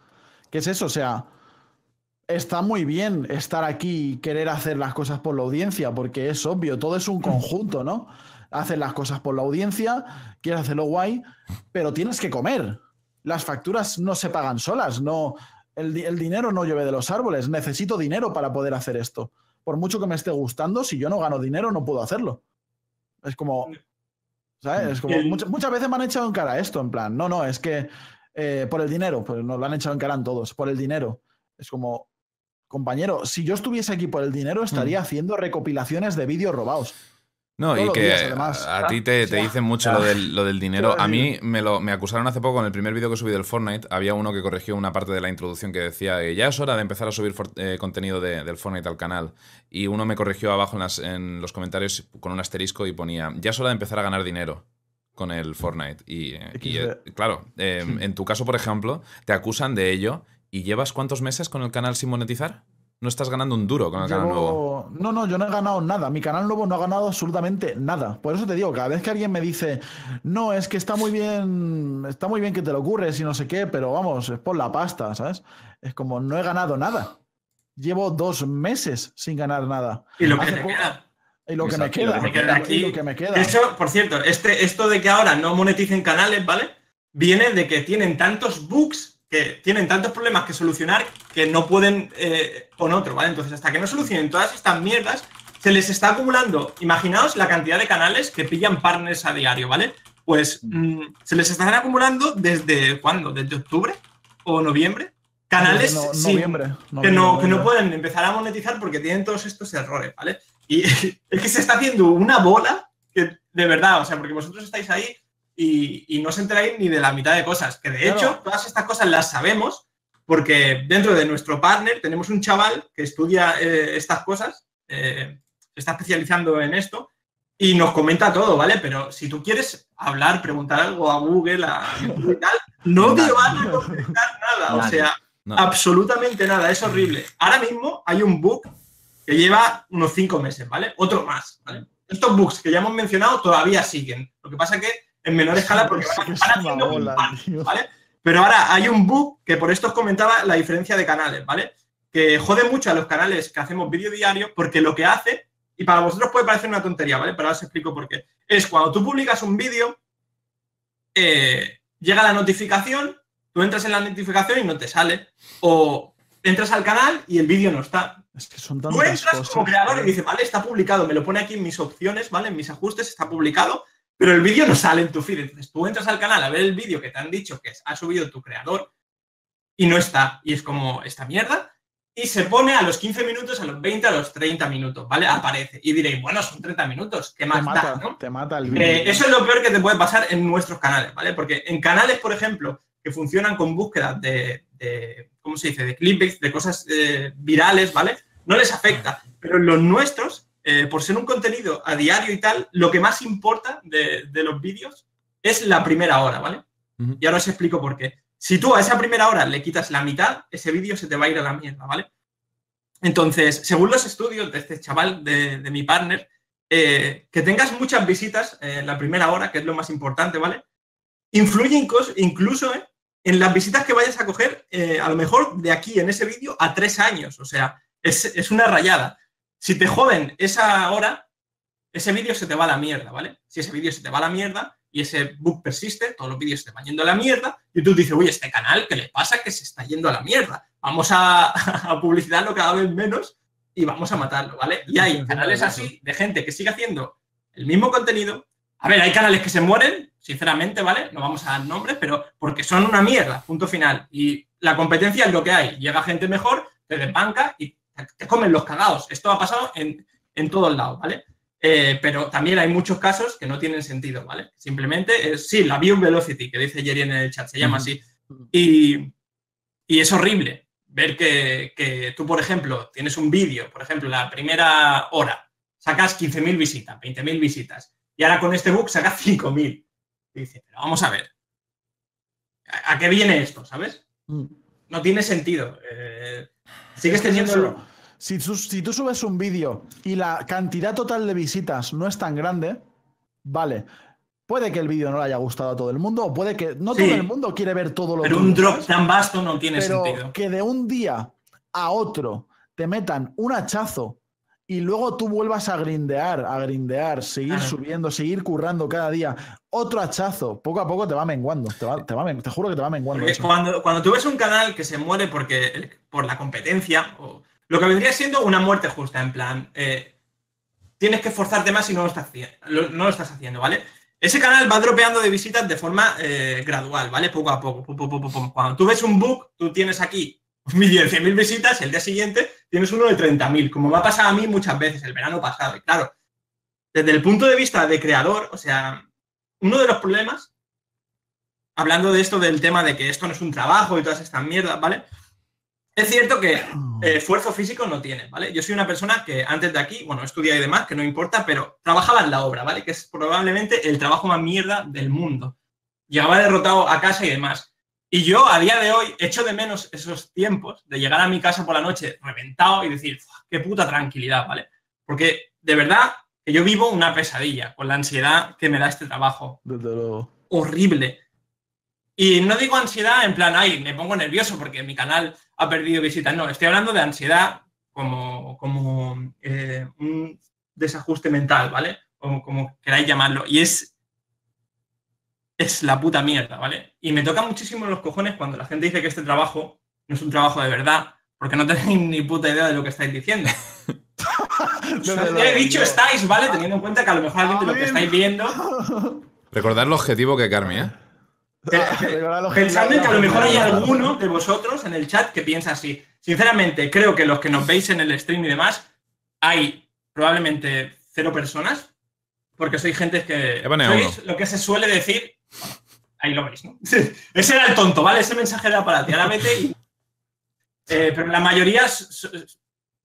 ¿Qué es eso? O sea, está muy bien estar aquí y querer hacer las cosas por la audiencia, porque es obvio, todo es un conjunto, ¿no? Haces las cosas por la audiencia, quieres hacerlo guay, pero tienes que comer. Las facturas no se pagan solas, no, el, dinero no llueve de los árboles. Necesito dinero para poder hacer esto. Por mucho que me esté gustando, si yo no gano dinero, no puedo hacerlo. Es como. ¿Sabes? Como muchas, veces me han echado en cara esto, en plan, no, no, es que eh, por el dinero, pues nos lo han echado en cara en todos, por el dinero. Es como, compañero, si yo estuviese aquí por el dinero, estaría haciendo recopilaciones de vídeos robados. No, y que a, ti te, te dicen mucho lo del, lo del dinero. A mí me, lo, me acusaron hace poco en el primer vídeo que subí del Fortnite. Había uno que corrigió una parte de la introducción que decía ya es hora de empezar a subir eh, contenido del Fortnite al canal. Y uno me corrigió abajo en, las, en, los comentarios con un asterisco y ponía ya es hora de empezar a ganar dinero con el Fortnite. Y, eh, claro, em, en tu caso, por ejemplo, te acusan de ello y llevas cuántos meses con el canal sin monetizar? No estás ganando un duro con el canal nuevo. No, no, yo no he ganado nada. Mi canal nuevo no ha ganado absolutamente nada. Por eso te digo, cada vez que alguien me dice, no, es que está muy bien, está muy bien que te lo ocurres y no sé qué, pero vamos, es por la pasta, ¿sabes? Es como, no he ganado nada. Llevo dos meses sin ganar nada. Y lo que me queda. Y lo que me queda. Y lo que me queda. Eso, por cierto, este, esto de que ahora no moneticen canales, ¿vale? Viene de que tienen tantos bugs que tienen tantos problemas que solucionar que no pueden eh, con otro, ¿vale? Entonces, hasta que no solucionen todas estas mierdas, se les está acumulando. Imaginaos la cantidad de canales que pillan partners a diario, ¿vale? Pues mm, se les están acumulando desde ¿cuándo? ¿Desde octubre o noviembre? Canales que, no, que no pueden empezar a monetizar porque tienen todos estos errores, ¿vale? Y es que se está haciendo una bola que, de verdad, o sea, porque vosotros estáis ahí y, no os enteráis ni de la mitad de cosas. Que de hecho, todas estas cosas las sabemos porque dentro de nuestro partner tenemos un chaval que estudia eh, estas cosas, eh, se está especializando en esto y nos comenta todo, ¿vale? Pero si tú quieres hablar, preguntar algo a Google, a YouTube y tal, no te van a comentar nada. O sea, absolutamente nada. Es horrible. Ahora mismo hay un bug que lleva unos cinco meses, ¿vale? Otro más, ¿vale? Estos bugs que ya hemos mencionado todavía siguen. Lo que pasa es que en menor escala porque van, haciendo ¿vale? Pero ahora hay un bug que por esto os comentaba la diferencia de canales, ¿vale? Que jode mucho a los canales que hacemos vídeo diario porque lo que hace, y para vosotros puede parecer una tontería, ¿vale? Pero ahora os explico por qué. Es cuando tú publicas un vídeo, eh, llega la notificación, tú entras en la notificación y no te sale. O entras al canal y el vídeo no está. Es que son Tú entras como creador y dices, vale, está publicado, me lo pone aquí en mis opciones, ¿vale? En mis ajustes está publicado, pero el vídeo no sale en tu feed. Entonces tú entras al canal a ver el vídeo que te han dicho que ha subido tu creador y no está. Y es como esta mierda. Y se pone a los 15 minutos, a los 20, a los 30 minutos, ¿vale? Aparece. Y diréis, bueno, son 30 minutos, ¿qué más te mata, ¿no? Te mata el vídeo. Eh, eso es lo peor que te puede pasar en nuestros canales, ¿vale? Porque en canales, por ejemplo, que funcionan con búsquedas de, ¿cómo se dice?, de clips, de cosas eh, virales, ¿vale? No les afecta. Pero en los nuestros, eh, por ser un contenido a diario y tal, lo que más importa de, los vídeos es la primera hora, ¿vale? Y ahora os explico por qué. Si tú a esa primera hora le quitas la mitad, ese vídeo se te va a ir a la mierda, ¿vale? Entonces, según los estudios de este chaval, de, mi partner, eh, que tengas muchas visitas en la primera hora, que es lo más importante, ¿vale? Influye incluso, en las visitas que vayas a coger, eh, a lo mejor de aquí en ese vídeo, a tres años. O sea, es, es una rayada. Si te joden esa hora, ese vídeo se te va a la mierda, ¿vale? Si ese vídeo se te va a la mierda y ese bug persiste, todos los vídeos se te van yendo a la mierda, y tú dices, uy, este canal, ¿qué le pasa? Que se está yendo a la mierda. Vamos a, a publicitarlo cada vez menos y vamos a matarlo, ¿vale? Y hay canales así de gente que sigue haciendo el mismo contenido. A ver, hay canales que se mueren, sinceramente, ¿vale? No vamos a dar nombres, pero porque son una mierda, punto final. Y la competencia es lo que hay. Llega gente mejor, te desbanca y te comen los cagados. Esto ha pasado en, en todos lados, ¿vale? Eh, pero también hay muchos casos que no tienen sentido, ¿vale? Simplemente es, sí, la view velocity, que dice Jerry en el chat, se llama así. Y, es horrible ver que, tú, por ejemplo, tienes un vídeo, por ejemplo, la primera hora, sacas 15.000 visitas, 20.000 visitas, y ahora con este book sacas 5.000. Y dice, pero vamos a ver, ¿a, qué viene esto, sabes? Mm. No tiene sentido. Eh, Sigues teniendo... Si tú, si tú subes un vídeo y la cantidad total de visitas no es tan grande, vale. Puede que el vídeo no le haya gustado a todo el mundo, o puede que no todo el mundo quiere ver todo lo Pero un drop tan vasto no tiene pero sentido. Que de un día a otro te metan un hachazo y luego tú vuelvas a grindear, a grindear, seguir subiendo, seguir currando cada día, otro hachazo, poco a poco te va menguando, te, te, juro que te va menguando. Cuando, cuando tú ves un canal que se muere porque, por la competencia, o lo que vendría siendo una muerte justa, en plan, eh, tienes que esforzarte más y no lo estás, no lo estás haciendo, ¿vale? ese canal va dropeando de visitas de forma eh, gradual, ¿vale? Poco a poco. Cuando tú ves un book, tú tienes aquí un vídeo de 100.000 visitas el día siguiente tienes uno de 30.000, como me ha pasado a mí muchas veces el verano pasado. Y claro, desde el punto de vista de creador, o sea, uno de los problemas, hablando de esto del tema de que esto no es un trabajo y todas estas mierdas, ¿vale? Es cierto que eh, esfuerzo físico no tiene, ¿vale? Yo soy una persona que antes de aquí, bueno, estudia y demás, que no importa, pero trabajaba en la obra, ¿vale? Que es probablemente el trabajo más mierda del mundo. Llegaba derrotado a casa y demás. Y yo a día de hoy echo de menos esos tiempos de llegar a mi casa por la noche reventado y decir, qué puta tranquilidad, ¿vale? Porque de verdad que yo vivo una pesadilla con la ansiedad que me da este trabajo. Horrible. Y no digo ansiedad en plan, ay, me pongo nervioso porque mi canal ha perdido visitas. No, estoy hablando de ansiedad como, como eh, un desajuste mental, ¿vale? O como queráis llamarlo. Y es, es la puta mierda, ¿vale? Y me toca muchísimo los cojones cuando la gente dice que este trabajo no es un trabajo de verdad, porque no tenéis ni puta idea de lo que estáis diciendo. he dicho estáis, ¿vale? Teniendo en cuenta que a lo mejor alguien de lo que estáis viendo. Recordad el objetivo que Carmi, ¿eh? Pensando en que a lo mejor hay alguno de vosotros en el chat que piensa así. Sinceramente, creo que los que nos veis en el stream y demás, hay probablemente cero personas, porque sois gente que sois lo que se suele decir. ahí lo veis, ¿no? Ese era el tonto, ¿vale? Ese mensaje era para ti. Ahora vete y. Eh, pero la mayoría,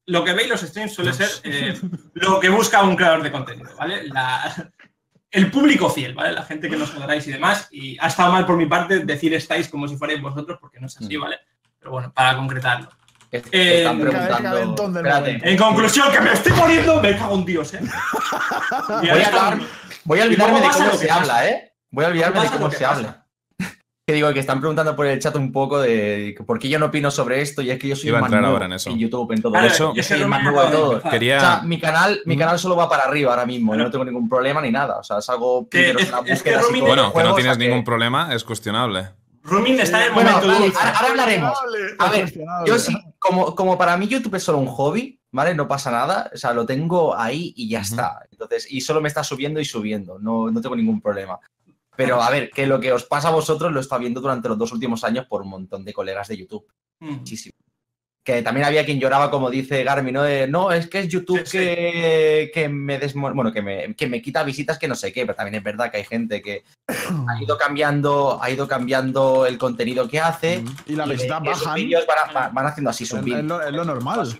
lo que veis los streams suele ser eh, lo que busca un creador de contenido, ¿vale? La, el público fiel, ¿vale? La gente que nos adoráis y demás. Y ha estado mal por mi parte decir estáis como si fuerais vosotros, porque no es así, mm. ¿vale? Pero bueno, para concretarlo. Eh, en conclusión, que me estoy poniendo, me cago en Dios, ¿eh? voy, a, voy a olvidarme de cómo se habla, ¿eh? Voy a olvidarme de cómo se habla que digo que están preguntando por el chat un poco de por qué yo no opino sobre esto y es que yo soy Iba más nuevo en, eso. en YouTube, en todo eso. Yo soy el más nuevo de todos. Quería... O sea, mi canal, mi canal solo va para arriba ahora mismo. Yo no tengo ningún problema ni nada. O sea, es algo... Que, es, es que bueno, que no tienes ningún problema es cuestionable. Rooming está en el momento bueno, vale, ahora, hablaremos. A ver, yo sí, como, como para mí YouTube es solo un hobby, ¿vale? No pasa nada. O sea, lo tengo ahí y ya está. Entonces, y solo me está subiendo y subiendo. No, no tengo ningún problema. Pero a ver, que lo que os pasa a vosotros lo está viendo durante los dos últimos años por un montón de colegas de YouTube. Mm. Muchísimo. Que también había quien lloraba, como dice Garmin, ¿no? no, es que es YouTube que, me bueno, que me, que me quita visitas que no sé qué, pero también es verdad que hay gente que ha ido cambiando, ha ido cambiando el contenido que hace. Y la visitas bajan. Van, van, haciendo así subir. Es, es, lo, normal.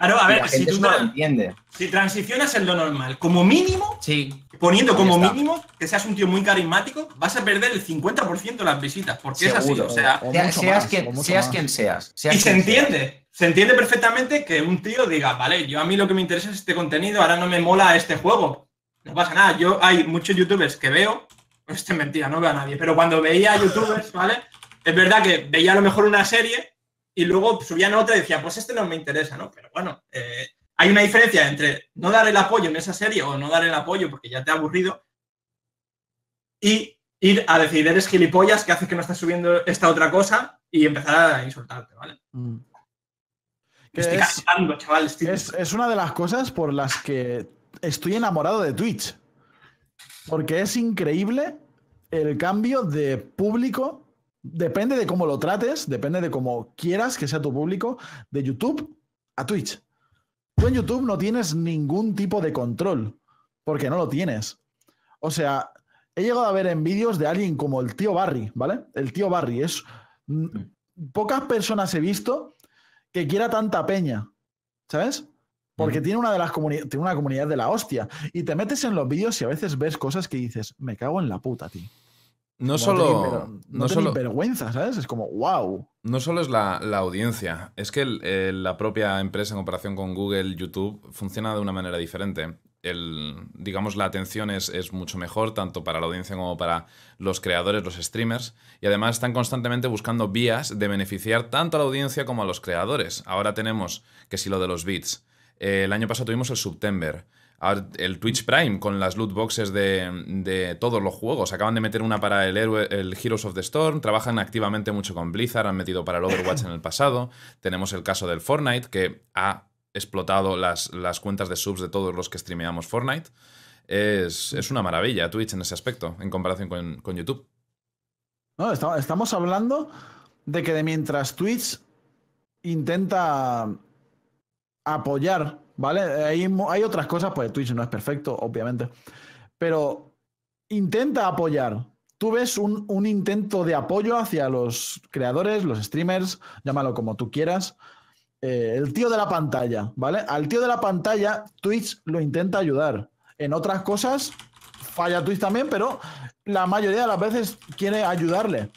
Claro, a ver, si tú no entiende. Si transicionas en lo normal, como mínimo, sí. poniendo como mínimo que seas un tío muy carismático, vas a perder el 50% de las visitas, porque es así, o sea, seas, quien, seas quien seas. y se entiende, se entiende perfectamente que un tío diga, vale, yo a mí lo que me interesa es este contenido, ahora no me mola este juego. No pasa nada, yo hay muchos youtubers que veo, pues es mentira, no veo a nadie, pero cuando veía youtubers, ¿vale? Es verdad que veía a lo mejor una serie y luego subían otra y decía, pues este no me interesa, ¿no? Pero bueno, eh, hay una diferencia entre no dar el apoyo en esa serie o no dar el apoyo porque ya te ha aburrido y ir a decir, eres gilipollas que hace que no estás subiendo esta otra cosa y empezar a insultarte, ¿vale? Mm. Estoy es, chaval. es una de las cosas por las que estoy enamorado de Twitch. Porque es increíble el cambio de público Depende de cómo lo trates, depende de cómo quieras que sea tu público, de YouTube a Twitch. Tú en YouTube no tienes ningún tipo de control, porque no lo tienes. O sea, he llegado a ver en vídeos de alguien como el tío Barry, ¿vale? El tío Barry es... Pocas personas he visto que quiera tanta peña, ¿sabes? Porque tiene una de las tiene una comunidad de la hostia. Y te metes en los vídeos y a veces ves cosas que dices, me cago en la puta, tío. No, solo. No, solo vergüenza, ¿sabes? Es como, wow. No solo es la, audiencia, es que la propia empresa en comparación con Google, YouTube, funciona de una manera diferente. El, digamos, la atención es, es, mucho mejor, tanto para la audiencia como para los creadores, los streamers, y además están constantemente buscando vías de beneficiar tanto a la audiencia como a los creadores. Ahora tenemos que si lo de los bits. Eh, el año pasado tuvimos el September el Twitch Prime con las loot boxes de, todos los juegos. Acaban de meter una para el, el Heroes of the Storm. Trabajan activamente mucho con Blizzard. Han metido para el Overwatch en el pasado. Tenemos el caso del Fortnite, que ha explotado las, las cuentas de subs de todos los que streameamos Fortnite. es, es una maravilla Twitch en ese aspecto, en comparación con, con YouTube. No, estamos hablando de que de mientras Twitch intenta apoyar, ¿vale? Hay, hay otras cosas, pues Twitch no es perfecto, obviamente, pero intenta apoyar. Tú ves un, un intento de apoyo hacia los creadores, los streamers, llámalo como tú quieras. Eh, el tío de la pantalla, ¿vale? Al tío de la pantalla, Twitch lo intenta ayudar. En otras cosas, falla Twitch también, pero la mayoría de las veces quiere ayudarle.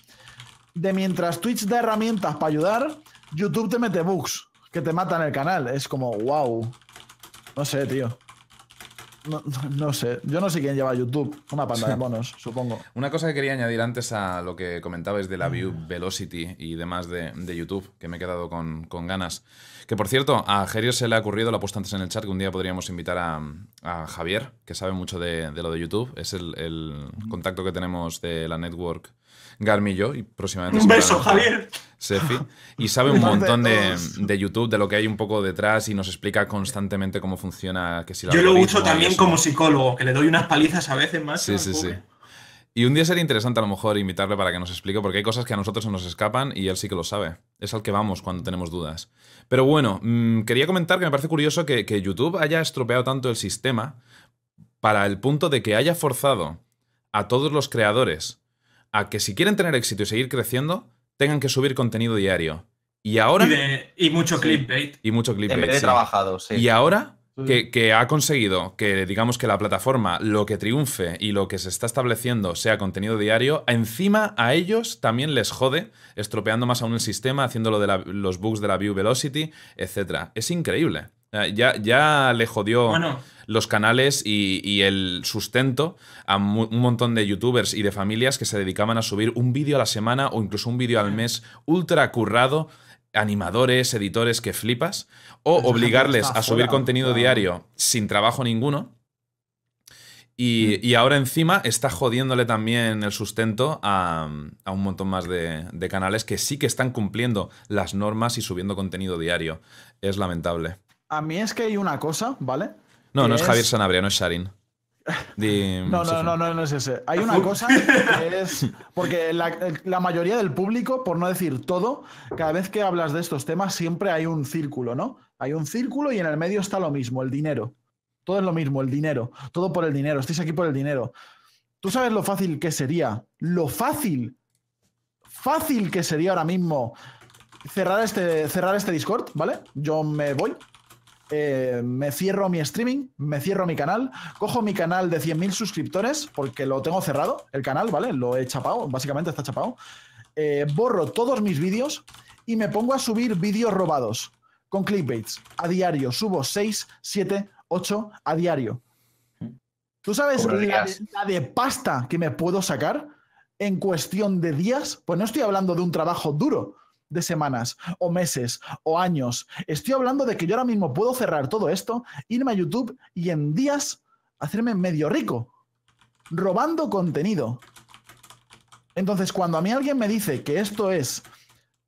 De mientras Twitch da herramientas para ayudar, YouTube te mete bugs que te matan el canal. Es como, wow. No sé, tío. No, no- no sé. Yo no sé quién lleva YouTube. Una panda de monos, supongo. Una cosa que quería añadir antes a lo que comentabais de la View Velocity y demás de, de YouTube, que me he quedado con, con ganas. Que por cierto, a Gerio se le ha ocurrido, lo ha puesto antes en el chat, que un día podríamos invitar a, a Javier, que sabe mucho de, de lo de YouTube. Es el, el contacto que tenemos de la network Garmi y yo, y próximamente. Un beso, Javier. Sefi. Y sabe un montón de, de YouTube, de lo que hay un poco detrás y nos explica constantemente cómo funciona. Que si Yo lo uso también como psicólogo, que le doy unas palizas a veces más. Sí, sí, sí. Y un día sería interesante a lo mejor invitarle para que nos explique, porque hay cosas que a nosotros se nos escapan y él sí que lo sabe. Es al que vamos cuando tenemos dudas. Pero bueno, mm, quería comentar que me parece curioso que, que YouTube haya estropeado tanto el sistema para el punto de que haya forzado a todos los creadores a que si quieren tener éxito y seguir creciendo, tengan que subir contenido diario. Y ahora... Y, de- y mucho Sí. clickbait. Y mucho clickbait. sí. trabajado, sí. Y ahora que, que ha conseguido que, digamos, que la plataforma, lo que triunfe y lo que se está estableciendo sea contenido diario, encima a ellos también les jode, estropeando más aún el sistema, haciendo lo de la- los bugs de la View Velocity, etc. Es increíble. Eh, Ya, ya le jodió Bueno, los canales y, y el sustento a un montón de youtubers y de familias que se dedicaban a subir un vídeo a la semana o incluso un vídeo al mes ultra currado, animadores, editores que flipas, o gente obligarles a subir fuera, contenido diario sin trabajo ninguno. Y, y ahora encima está jodiéndole también el sustento a, a un montón más de, de canales que sí que están cumpliendo las normas y subiendo contenido diario. Es lamentable. A mí es que hay una cosa, ¿vale? No, que no es Javier Sanabria, no es Sharin. Di- No, no, no, no, no es ese. Hay una cosa que es. Porque la mayoría del público, por no decir todo, cada vez que hablas de estos temas, siempre hay un círculo, ¿no? Hay un círculo y en el medio está lo mismo, el dinero. Todo es lo mismo, el dinero. Todo por el dinero. Estáis aquí por el dinero. ¿Tú sabes lo fácil que sería? Lo fácil. Fácil que sería ahora mismo cerrar este, cerrar este Discord, ¿vale? Yo me voy. Eh, me cierro mi streaming, me cierro mi canal, cojo mi canal de 100.000 suscriptores, porque lo tengo cerrado, el canal, ¿vale? Lo he chapado, básicamente está chapado. Eh, borro todos mis vídeos y me pongo a subir vídeos robados con clickbaits a diario. Subo 6, 7, 8 a diario. ¿Tú sabes la la de pasta que me puedo sacar en cuestión de días? Pues no estoy hablando de un trabajo duro de semanas o meses o años. Estoy hablando de que yo ahora mismo puedo cerrar todo esto, irme a YouTube y en días hacerme medio rico, robando contenido. Entonces, cuando a mí alguien me dice que esto es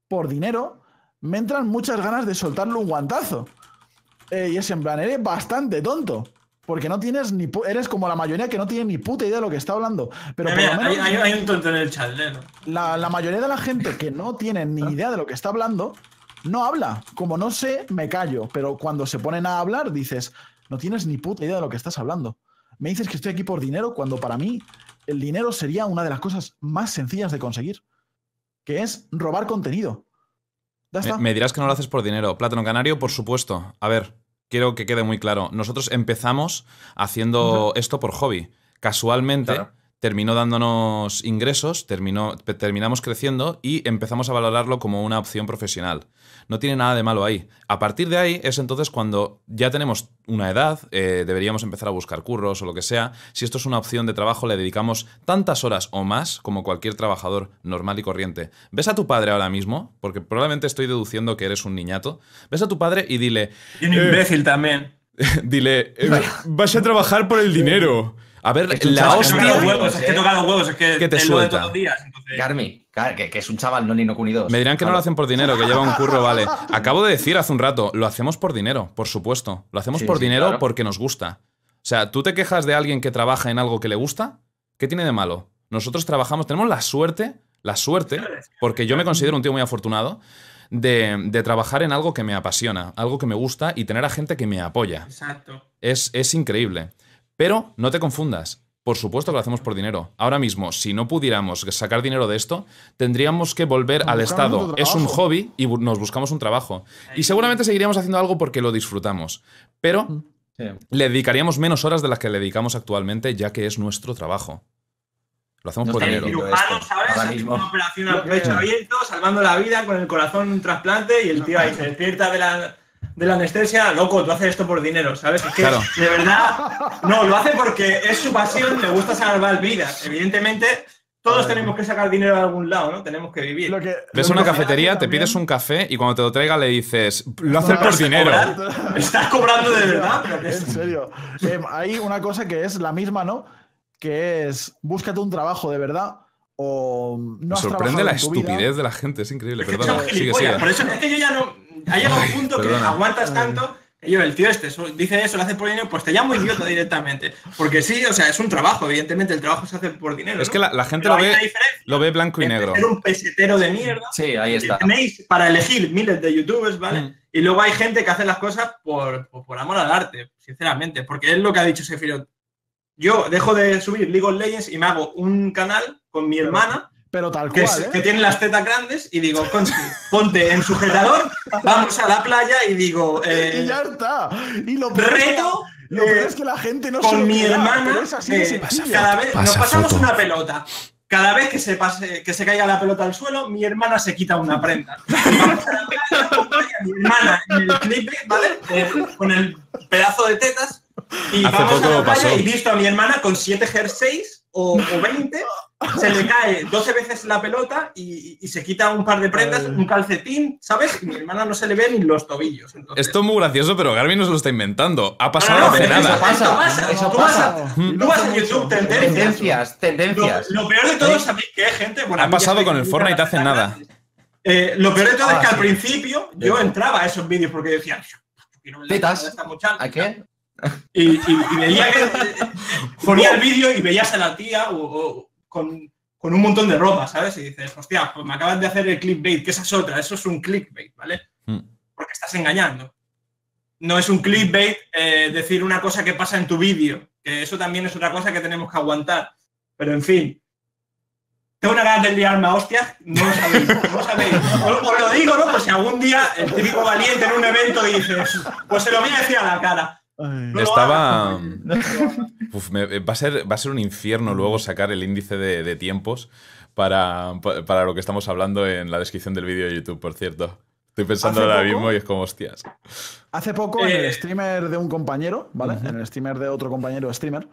por dinero, me entran muchas ganas de soltarle un guantazo. Eh, y es en plan, eres bastante tonto. Porque no tienes ni. Eres como la mayoría que no tiene ni puta idea de lo que está hablando. Pero por lo hay, menos hay- hay un tonto en el chat, léelo. la, la mayoría de la gente que no tiene ni idea de lo que está hablando, no habla. Como no sé, me callo. Pero cuando se ponen a hablar, dices, no tienes ni puta idea de lo que estás hablando. Me dices que estoy aquí por dinero, cuando para mí el dinero sería una de las cosas más sencillas de conseguir. Que es robar contenido. Ya está. Me, me dirás que no lo haces por dinero. Plátano Canario, por supuesto. A ver, quiero que quede muy claro. Nosotros empezamos haciendo esto por hobby. Casualmente Claro. Terminó dándonos ingresos, terminó, terminamos creciendo y empezamos a valorarlo como una opción profesional. No tiene nada de malo ahí. A partir de ahí es entonces cuando ya tenemos una edad, eh, deberíamos empezar a buscar curros o lo que sea. Si esto es una opción de trabajo, le dedicamos tantas horas o más como cualquier trabajador normal y corriente. ¿Ves a tu padre ahora mismo? Porque probablemente estoy deduciendo que eres un niñato. ¿Ves a tu padre y dile, Y un Eh, imbécil también. dile, eh, vas a trabajar por el dinero? A ver, Es la chaval Es que Hostia. los huevos, es que toca los huevos, es que, Que te es lo de suelta. todos los días. entonces- claro, que, que es un chaval, no ni no Kuni 2. Me dirán que no lo hacen por dinero, que lleva un curro, vale. Acabo de decir hace un rato, lo hacemos por dinero, por supuesto. Lo hacemos Sí, por sí, dinero claro. porque nos gusta. sea, tú te quejas de alguien que trabaja en algo que le gusta. ¿Qué tiene de malo? Nosotros trabajamos, tenemos la suerte, la suerte, porque yo me considero un tío muy afortunado, de, de trabajar en algo que me apasiona, algo que me gusta y tener a gente que me apoya. Exacto. Es, es increíble. Pero no te confundas. Por supuesto que lo hacemos por dinero. Ahora mismo, si no pudiéramos sacar dinero de esto, tendríamos que volver Nos al estado. Es un hobby y bu- nos buscamos un trabajo. Y seguramente seguiríamos haciendo algo porque lo disfrutamos. Pero Sí. le dedicaríamos menos horas de las que le dedicamos actualmente, ya que es nuestro trabajo. Lo hacemos No por dinero. diciendo cirujano, esto, ¿sabes? ahora Haciendo mismo. Una operación pecho abierto, salvando la vida con el corazón un trasplante y el tío ahí se despierta de la, de la anestesia. Loco, tú haces esto por dinero, ¿sabes? Es que Claro. de verdad, no, lo hace porque es su pasión, le gusta salvar vidas. Evidentemente, todos tenemos que sacar dinero de algún lado, ¿no? Tenemos que vivir. Lo que- Ves una cafetería, te pides un café y cuando te lo traiga le dices, lo haces por ¿Vas a dinero. cobrar? ¿Me estás cobrando de verdad? En serio. Eh, hay una cosa que es la misma, ¿no? Que es búscate un trabajo de verdad o no Me has sorprende la tu vida. estupidez de la gente, es increíble. Es que Perdona, son sigue, sigue. Por eso es que yo ya no. Ha llegado un punto que perdona. aguantas tanto. que Yo, el tío este dice eso, lo hace por dinero, pues te llamo idiota directamente. Porque sí, o sea, es un trabajo, evidentemente el trabajo se hace por dinero. Es ¿no? que la, la gente Pero lo ve, lo ve blanco y negro. Ser un pesetero de mierda. Sí, ahí que está. Tenéis para elegir miles de youtubers, ¿vale? Mm. Y luego hay gente que hace las cosas por, por, por amor al arte, sinceramente. Porque es lo que ha dicho Sephiroth. Yo dejo de subir League of Legends y me hago un canal con mi hermana Pero tal que, cual, es- ¿eh? que tiene las tetas grandes y digo, ponte en sujetador, vamos a la playa y digo, eh, y ya está. Y lo reto lo peor eh, es que la gente no se con lo mi hermana, pero es así de eh, cada vez nos Pasa pasamos foto. una pelota. Cada vez que se pase, que se caiga la pelota al suelo, mi hermana se quita una prenda. Y vamos a la playa, acompaña a mi hermana en el clip, ¿vale? Eh, con el pedazo de tetas. Y Hace vamos a la playa pasó. y visto a mi hermana con 7 jerseys o, o 20, se le cae 12 veces la pelota y, y se quita un par de prendas, Ay. un calcetín, ¿sabes? Y mi hermana no se le ve ni los tobillos. Entonces, Esto es muy gracioso, pero Garmin no se lo está inventando. Ha pasado no, no, hace nada. Eso pasa, Eso tú vas pasa. a- tú vas a YouTube, tendencias. Tendencias, Lo, tendencias. lo peor de todo, ¿sabéis qué, gente? Bueno, Ha a pasado con que el Fortnite hace nada. Eh, lo peor de todo Ah, es que al principio yo entraba a esos vídeos porque decía, Tetas. ¿A qué? Y, y- y veía que ponía el vídeo y veías a la tía o- o con, con un montón de ropa, ¿sabes? Y dices, hostia, pues me acabas de hacer el clickbait, que esa es otra, eso es un clickbait, ¿vale? Mm. Porque estás engañando. No es un clickbait eh, decir una cosa que pasa en tu vídeo, que eso también es otra cosa que tenemos que aguantar. Pero en fin. Tengo una ganas de liarme a hostias, no lo sabéis, no lo sabéis. Os, os lo digo, ¿no? Pues si algún día el típico valiente en un evento dice, pues se lo voy a decir a la cara. Ay. No lo Estaba. Uf, me- va, a ser, va a ser un infierno luego sacar el índice de, de tiempos para, pa- para lo que estamos hablando en la descripción del vídeo de YouTube, por cierto. Estoy pensando ahora poco- mismo y es como hostias. Hace poco en Eh, el streamer de un compañero, ¿vale? En el streamer de otro compañero streamer.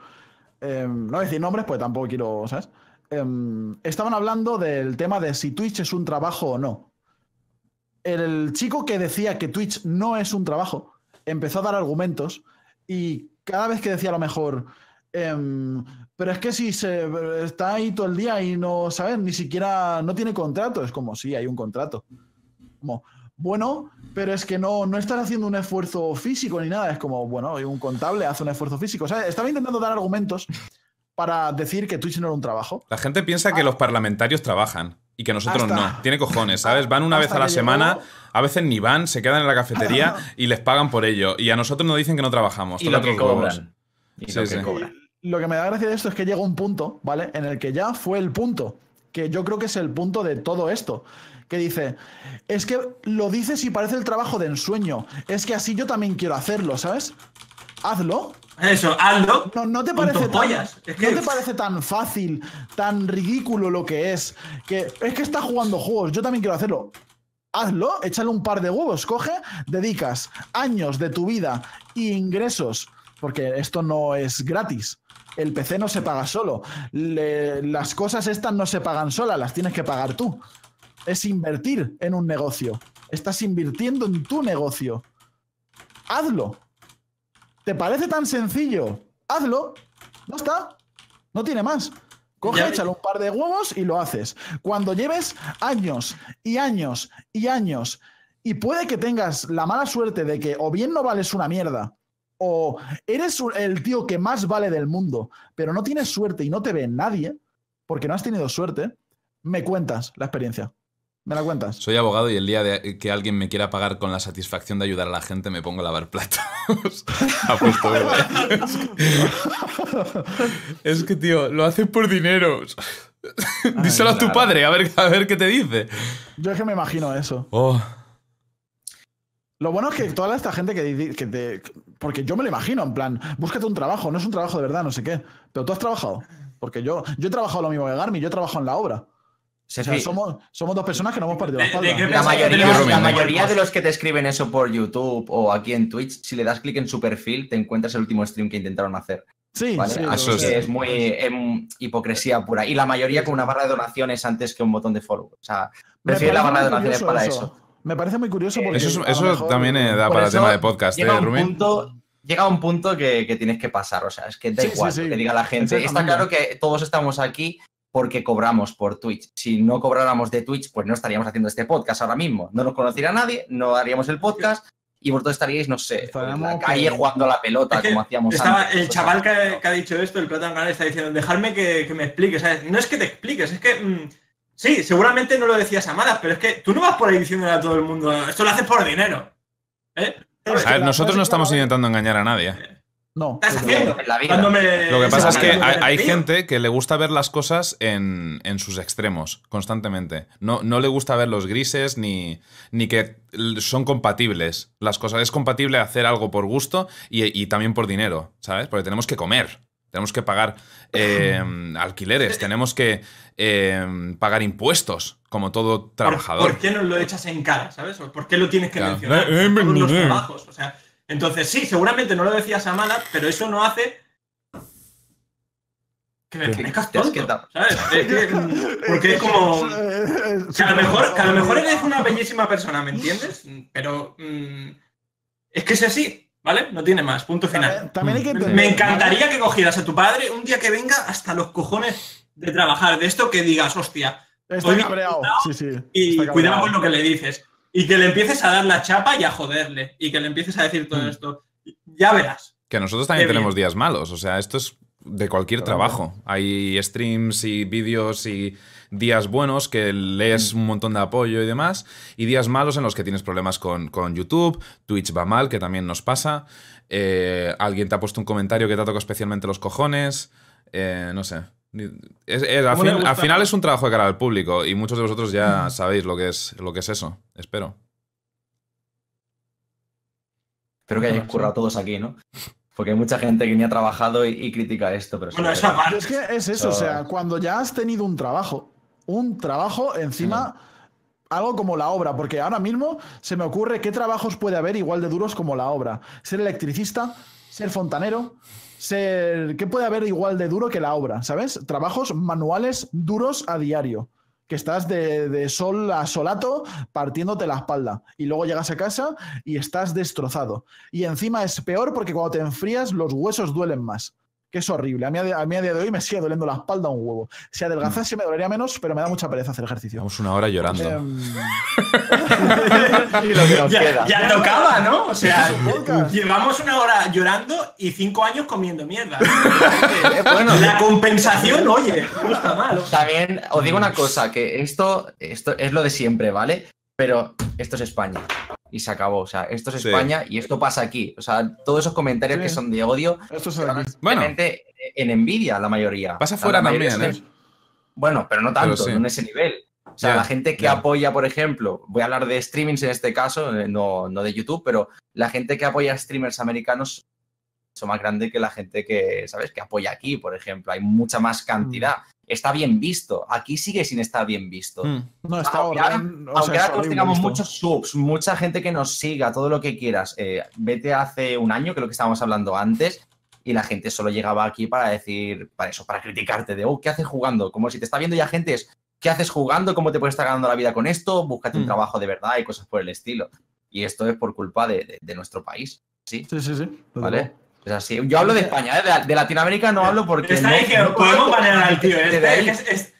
eh, no voy a decir nombres, pues tampoco quiero, ¿sabes? Em, estaban hablando del tema de si Twitch es un trabajo o no. El chico que decía que Twitch no es un trabajo empezó a dar argumentos y cada vez que decía a lo mejor, em, pero es que si se está ahí todo el día y no, ¿sabes? Ni siquiera no tiene contrato, es como, sí, hay un contrato. Como, bueno, pero es que no, no estás haciendo un esfuerzo físico ni nada. Es como, bueno, un contable hace un esfuerzo físico. O sea, estaba intentando dar argumentos para decir que Twitch no era un trabajo. La gente piensa que los parlamentarios trabajan y que nosotros Hasta- no. Tiene cojones, ¿sabes? Van una vez a la semana, llegó- a veces ni van, se quedan en la cafetería y les pagan por ello. Y a nosotros nos dicen que no trabajamos. Y lo que cobran. Y Sí, lo sí. cobran. Lo que me da gracia de esto es que llega un punto, ¿vale? En el que ya fue el punto, que yo creo que es el punto de todo esto. Que dice, es que lo dices y parece el trabajo de ensueño. Es que así yo también quiero hacerlo, ¿sabes? Hazlo. Eso, hazlo. No, no te parece tan, pollas. Es que- no te parece tan fácil, tan ridículo lo que es. Que es que está jugando juegos, yo también quiero hacerlo. Hazlo, échale un par de huevos, coge, dedicas años de tu vida y ingresos, porque esto no es gratis. El PC no se paga solo. Le- las cosas estas no se pagan solas, las tienes que pagar tú. Es invertir en un negocio. Estás invirtiendo en tu negocio. Hazlo. ¿Te parece tan sencillo? Hazlo. No está. No tiene más. Coge, Ya- échale un par de huevos y lo haces. Cuando lleves años y años y años y puede que tengas la mala suerte de que o bien no vales una mierda o eres el tío que más vale del mundo, pero no tienes suerte y no te ve nadie, porque no has tenido suerte, me cuentas la experiencia. ¿Me la cuentas? Soy abogado y el día de que alguien me quiera pagar con la satisfacción de ayudar a la gente, me pongo a lavar platos. Apuesto, es que, tío, lo hacen por dinero. Díselo a tu padre, a ver, a ver qué te dice. Yo es que me imagino eso. Oh. Lo bueno es que toda esta gente que, que te. Porque yo me lo imagino, en plan, búscate un trabajo, no es un trabajo de verdad, no sé qué. Pero tú has trabajado. Porque yo, yo he trabajado lo mismo que Garmi, yo he trabajado en la obra. Somos, somos dos personas que no hemos partido la espalda. La mayoría, la mayoría de los que te escriben eso por YouTube o aquí en Twitch, si le das clic en su perfil, te encuentras el último stream que intentaron hacer. Sí, sí eso es, muy em, hipocresía pura. Y la mayoría con una barra de donaciones antes que un botón de follow. O sea, prefiero la barra de donaciones para eso. Me parece muy curioso porque. Eso, también eh, da para el tema de podcast, llega ¿eh, un punto, Llega un punto que, tienes que pasar. O sea, es que da igual que diga la gente. Está claro que todos estamos aquí porque cobramos por Twitch. Si no cobráramos de Twitch, pues no estaríamos haciendo este podcast ahora mismo. No nos conociera nadie, no haríamos el podcast y vosotros estaríais, no sé, en la calle jugando a la pelota como hacíamos estaba, El chaval que, ha dicho esto, el Canal, está diciendo, dejadme que, me explique. No es que te expliques, es que mm, Sí, seguramente no lo decías a malas, pero es que tú no vas por ahí diciéndole a todo el mundo, esto lo haces por dinero. ¿eh? A ver, nosotros no estamos intentando engañar a nadie. No. ¿Estás haciendo? Lo que pasa es que hay, gente que le gusta ver las cosas en, sus extremos, constantemente. No, no le gusta ver los grises ni, ni que son compatibles las cosas. Es compatible hacer algo por gusto y, y también por dinero, ¿sabes? Porque tenemos que comer tenemos que pagar em, alquileres, tenemos que em, pagar impuestos, como todo trabajador. ¿Por, qué no lo echas en cara, sabes? ¿Por qué lo tienes que mencionar? Eh, eh, los trabajos. O sea, entonces, sí, seguramente no lo decías a mala, pero eso no hace que me parezcas tonto, ¿sabes? porque es como... Que a, lo mejor, que a lo mejor eres una bellísima persona, ¿me entiendes? Pero mm, es que es así. ¿Vale? No tiene más, punto final. Me encantaría que cogieras a tu padre un día que venga hasta los cojones de trabajar, de esto que digas, hostia. Estoy cabreado. Sí, sí. Y cuidado con lo que le dices. Y que le empieces a dar la chapa y a joderle. Y que le empieces a decir todo mm. esto. Ya verás. Que nosotros también tenemos días malos. O sea, esto es de cualquier trabajo. Hay streams y vídeos y días buenos que lees mm. un montón de apoyo y demás, y días malos en los que tienes problemas con, YouTube, Twitch va mal, que también nos pasa, eh, alguien te ha puesto un comentario que te ha tocado especialmente los cojones, eh, no sé. Al, final es un trabajo de cara al público y muchos de vosotros ya sabéis lo que es, lo que es eso, espero. Espero que hayáis currado todos aquí, ¿no? Porque hay mucha gente que ni ha trabajado y, critica esto. Pero bueno, es, es que es eso, o sea, cuando ya has tenido un trabajo un trabajo encima, algo como la obra, porque ahora mismo se me ocurre qué trabajos puede haber igual de duros como la obra. Ser electricista, ser fontanero, ser... ¿Qué puede haber igual de duro que la obra? ¿Sabes? Trabajos manuales duros a diario que estás de, de, sol a solato partiéndote la espalda y luego llegas a casa y estás destrozado. Y encima es peor porque cuando te enfrías los huesos duelen más que es horrible. A mí a, mí a día de hoy me sigue doliendo la espalda un huevo. Si adelgazase me dolería menos, pero me da mucha pereza hacer ejercicio. Vamos una hora llorando. Ya, tocaba, ¿no? O sea, llevamos una hora llorando y cinco años comiendo mierda. bueno, la compensación, oye, no está mal. También os digo una cosa, que esto, esto es lo de siempre, ¿vale? Pero esto es España y se acabó. O sea, esto es España y esto pasa aquí. O sea, todos esos comentarios que son de odio, esto es bueno, en envidia la mayoría. Pasa fuera también, ¿eh? Bueno, pero no tanto, no en ese nivel. O sea, la gente que apoya, por ejemplo, voy a hablar de streamings en este caso, eh, no, no de YouTube, pero la gente que apoya a streamers americanos son más grande que la gente que, ¿sabes? Que apoya aquí, por ejemplo. Hay mucha más cantidad. Mm está bien visto. Aquí sigue sin estar bien visto. Hmm. No, está aunque ahora, tengamos muchos subs, mucha gente que nos siga, todo lo que quieras. Eh, vete hace un año, que es lo que estábamos hablando antes, y la gente solo llegaba aquí para decir, para eso, para criticarte de, oh, ¿qué haces jugando? Como si te está viendo ya gente es, ¿qué haces jugando? ¿Cómo te puedes estar ganando la vida con esto? Búscate un hmm. trabajo de verdad y cosas por el estilo. Y esto es por culpa de, nuestro país. Sí, sí, sí. sí. ¿Vale? Es así. Yo hablo de España, ¿eh? de, Latinoamérica no hablo porque. Está no, diciendo, podemos banear al tío. Está,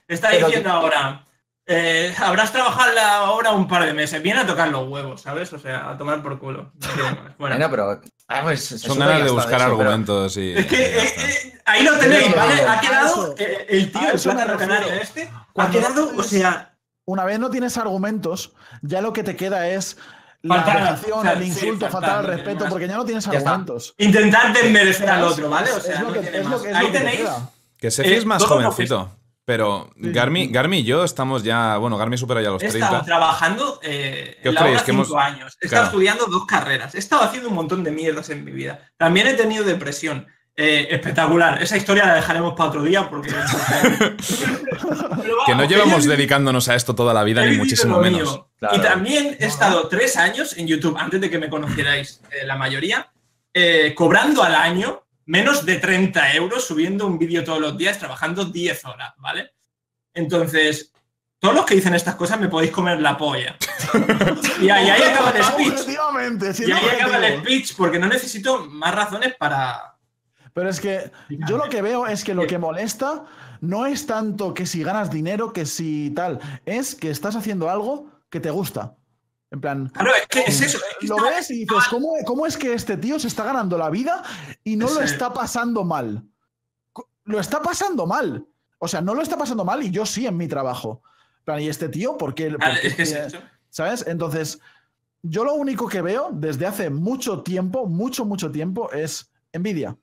está diciendo ahora. eh, habrás trabajado la obra un par de meses. Viene a tocar los huevos, ¿sabes? O sea, a tomar por culo. Bueno, pero. Ah, pues, Son ganas de buscar argumentos y. Es que eh, eh, ahí lo tenéis, ¿vale? Ha quedado el tío, el plátano canario este. Ha quedado, o sea. Una vez no tienes argumentos, ya lo que te queda es la relación, el insulto, faltar al respeto, porque ya no tienes argumentos. Intentar desmerecer al otro, ¿vale? O sea, ahí tenéis. Que Sefi es más jovencito. Pero Garmi, Garmi y yo estamos ya. Bueno, Garmi supera ya los 30. He estado trabajando eh, ¿Qué la cinco años. He estado estudiando dos carreras. He estado haciendo un montón de mierdas en mi vida. También he tenido depresión. Eh, espectacular. Esa historia la dejaremos para otro día porque. que no llevamos dedicándonos a esto toda la vida, ni muchísimo menos. Y también he estado tres años en YouTube, antes de que me conocierais eh, la mayoría, cobrando al año menos de 30 euros subiendo un vídeo todos los días, trabajando 10 horas, ¿vale? Entonces, todos los que dicen estas cosas me podéis comer la polla. y ahí, acaba el speech. Y ahí acaba el speech, porque no necesito más razones para. Pero es que yo lo que veo es que lo que molesta no es tanto que si ganas dinero, que si tal, es que estás haciendo algo que te gusta. En plan. Claro, es que es eso. lo ves y dices, ¿cómo, es que este tío se está ganando la vida y no lo está pasando mal? Lo está pasando mal. O sea, no lo está pasando mal y yo sí en mi trabajo. plan, ¿y este tío por qué? ¿Sabes? Entonces, yo lo único que veo desde hace mucho tiempo, mucho, mucho tiempo, es envidia.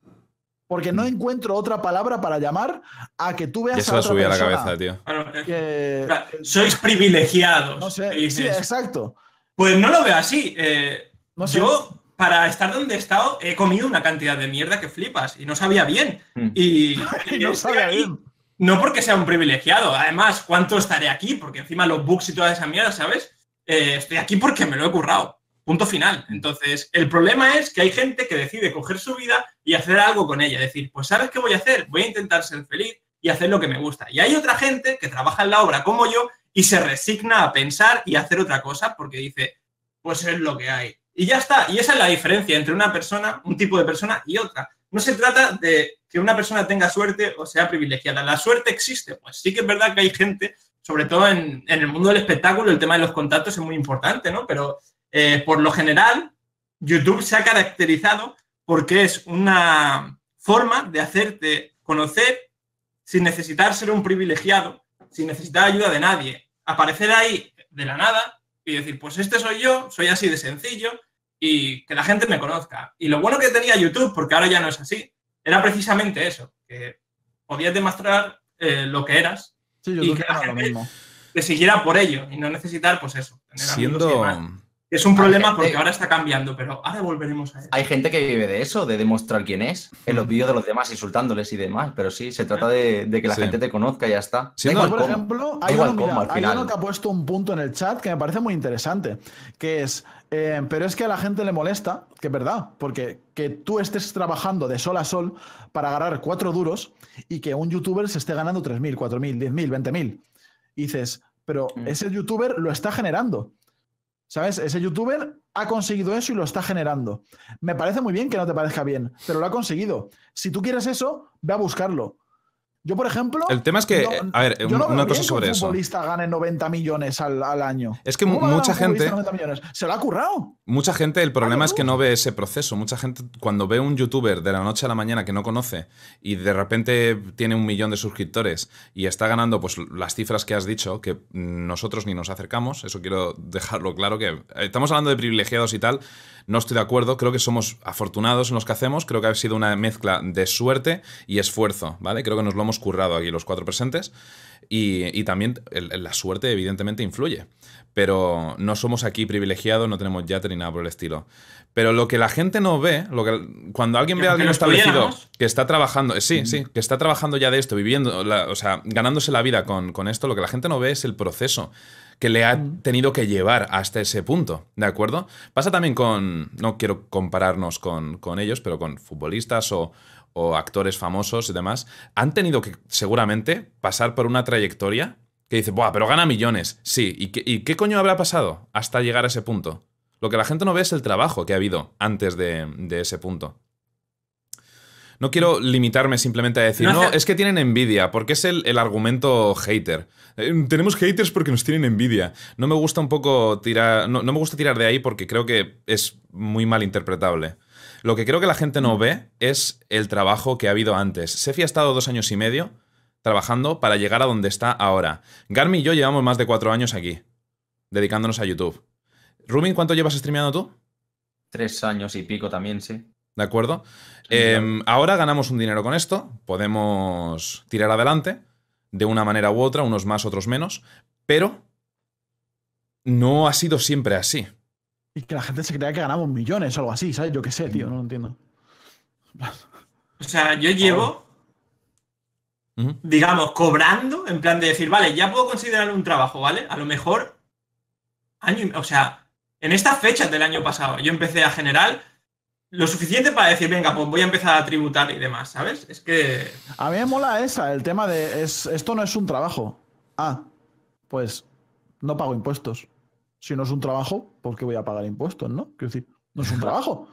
Porque no mm. encuentro otra palabra para llamar a que tú veas a otra persona. a la cabeza, tío. sois privilegiados. No sé, sí, exacto. Pues no lo veo así. Eh, yo, para estar donde he estado, he comido una cantidad de mierda que flipas y no sabía bien. Mm. Y, no sabía bien. No porque sea un privilegiado. Además, ¿cuánto estaré aquí? Porque encima los bugs y toda esa mierda, ¿sabes? Eh, estoy aquí porque me lo he currado. Punto final. Entonces, el problema es que hay gente que decide coger su vida y hacer algo con ella. Decir, pues ¿sabes qué voy a hacer? Voy a intentar ser feliz y hacer lo que me gusta. Y hay otra gente que trabaja en la obra como yo y se resigna a pensar y hacer otra cosa porque dice, pues es lo que hay. Y ya está. Y esa es la diferencia entre una persona, un tipo de persona y otra. No se trata de que una persona tenga suerte o sea privilegiada. La suerte existe. Pues sí que es verdad que hay gente, sobre todo en, el mundo del espectáculo, el tema de los contactos es muy importante, ¿no? Pero eh, por lo general, YouTube se ha caracterizado porque es una forma de hacerte conocer sin necesitar ser un privilegiado, sin necesitar ayuda de nadie. Aparecer ahí de la nada y decir, pues este soy yo, soy así de sencillo y que la gente me conozca. Y lo bueno que tenía YouTube, porque ahora ya no es así, era precisamente eso, que podías demostrar eh, lo que eras y que la gente te siguiera por ello y no necesitar, pues eso, tener Siendo... Es un problema porque ahora está cambiando, pero ahora volveremos a eso. Hay gente que vive de eso, de demostrar quién es, en los vídeos de los demás, insultándoles y demás, pero sí, se trata de, que la gente te conozca y ya está. por ejemplo, hay, uno, que ha puesto un punto en el chat que me parece muy interesante, que es, eh, pero es que a la gente le molesta, que es verdad, porque que tú estés trabajando de sol a sol para agarrar cuatro duros y que un youtuber se esté ganando 3.000, 4.000, 10.000, 20.000. Y dices, pero mm. ese youtuber lo está generando. ¿Sabes? Ese youtuber ha conseguido eso y lo está generando. Me parece muy bien que no te parezca bien, pero lo ha conseguido. Si tú quieres eso, ve a buscarlo. Yo, por ejemplo. El tema es que. a ver, una cosa sobre que un futbolista gane 90 millones al, año. Es que mucha gente. Se lo ha currado. Mucha gente, el problema es que no ve ese proceso. Mucha gente, cuando ve un youtuber de la noche a la mañana que no conoce y de repente tiene un millón de suscriptores y está ganando pues las cifras que has dicho, que nosotros ni nos acercamos, eso quiero dejarlo claro, que estamos hablando de privilegiados y tal. No estoy de acuerdo, creo que somos afortunados en los que hacemos, creo que ha sido una mezcla de suerte y esfuerzo, ¿vale? Creo que nos lo hemos currado aquí los cuatro presentes y, también la suerte evidentemente influye, pero no somos aquí privilegiados, no tenemos yate ni nada por el estilo. Pero lo que la gente no ve, lo que, cuando alguien ve a alguien establecido que está trabajando, sí, sí, que está trabajando ya de esto, viviendo, o sea, ganándose la vida con, con esto, lo que la gente no ve es el proceso que le ha tenido que llevar hasta ese punto, ¿de acuerdo? Pasa también con, no quiero compararnos con, ellos, pero con futbolistas o, actores famosos y demás, han tenido que seguramente pasar por una trayectoria que dice, Buah, pero gana millones. Sí, ¿Y qué, ¿y qué coño habrá pasado hasta llegar a ese punto? Lo que la gente no ve es el trabajo que ha habido antes de, de ese punto. No quiero limitarme simplemente a decir, No es que tienen envidia, porque es el, el argumento hater. Eh, tenemos haters porque nos tienen envidia. No me gusta un poco tirar. No, no me gusta tirar de ahí porque creo que es muy mal interpretable. Lo que creo que la gente no ve es el trabajo que ha habido antes. Sefi ha estado dos años y medio trabajando para llegar a donde está ahora. Garmi y yo llevamos más de cuatro años aquí, dedicándonos a YouTube. Rumin, ¿cuánto llevas streameando tú? Tres años y pico también, sí. ¿De acuerdo? Eh, ahora ganamos un dinero con esto, podemos tirar adelante de una manera u otra, unos más, otros menos, pero no ha sido siempre así. Y que la gente se crea que ganamos millones o algo así, ¿sabes? Yo qué sé, tío, no lo entiendo. O sea, yo llevo, digamos, cobrando, en plan de decir, vale, ya puedo considerar un trabajo, ¿vale? A lo mejor, año, o sea, en estas fechas del año pasado, yo empecé a generar lo suficiente para decir, venga, pues voy a empezar a tributar y demás, ¿sabes? Es que A mí me mola esa, el tema de es, esto no es un trabajo. Ah, pues no pago impuestos. Si no es un trabajo, ¿por qué voy a pagar impuestos, no? Quiero decir, no es un trabajo.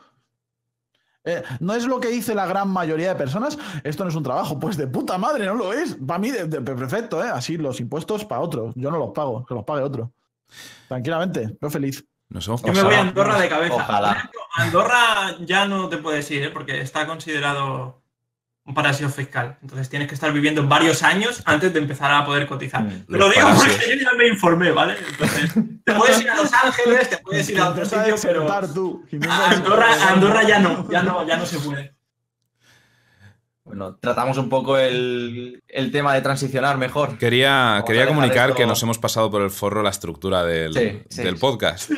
Eh, no es lo que dice la gran mayoría de personas, esto no es un trabajo. Pues de puta madre, no lo es. Para mí, de- de- perfecto, ¿eh? Así los impuestos para otros. Yo no los pago, que los pague otro. Tranquilamente, yo feliz. Hemos yo me voy a. Andorra de cabeza. Ojalá. Andorra ya no te puedes ir, ¿eh? porque está considerado un paraíso fiscal. Entonces tienes que estar viviendo varios años antes de empezar a poder cotizar. Mm, Te lo digo porque yo ya me informé, ¿vale? Entonces, te puedes ir a Los Ángeles, te puedes ir a otro sitio, pero a Andorra, a Andorra ya no, ya no, ya no se puede. Bueno, tratamos un poco el, el tema de transicionar mejor. Quería, quería comunicar esto- que nos hemos pasado por el forro la estructura del, Sí, sí, del sí. podcast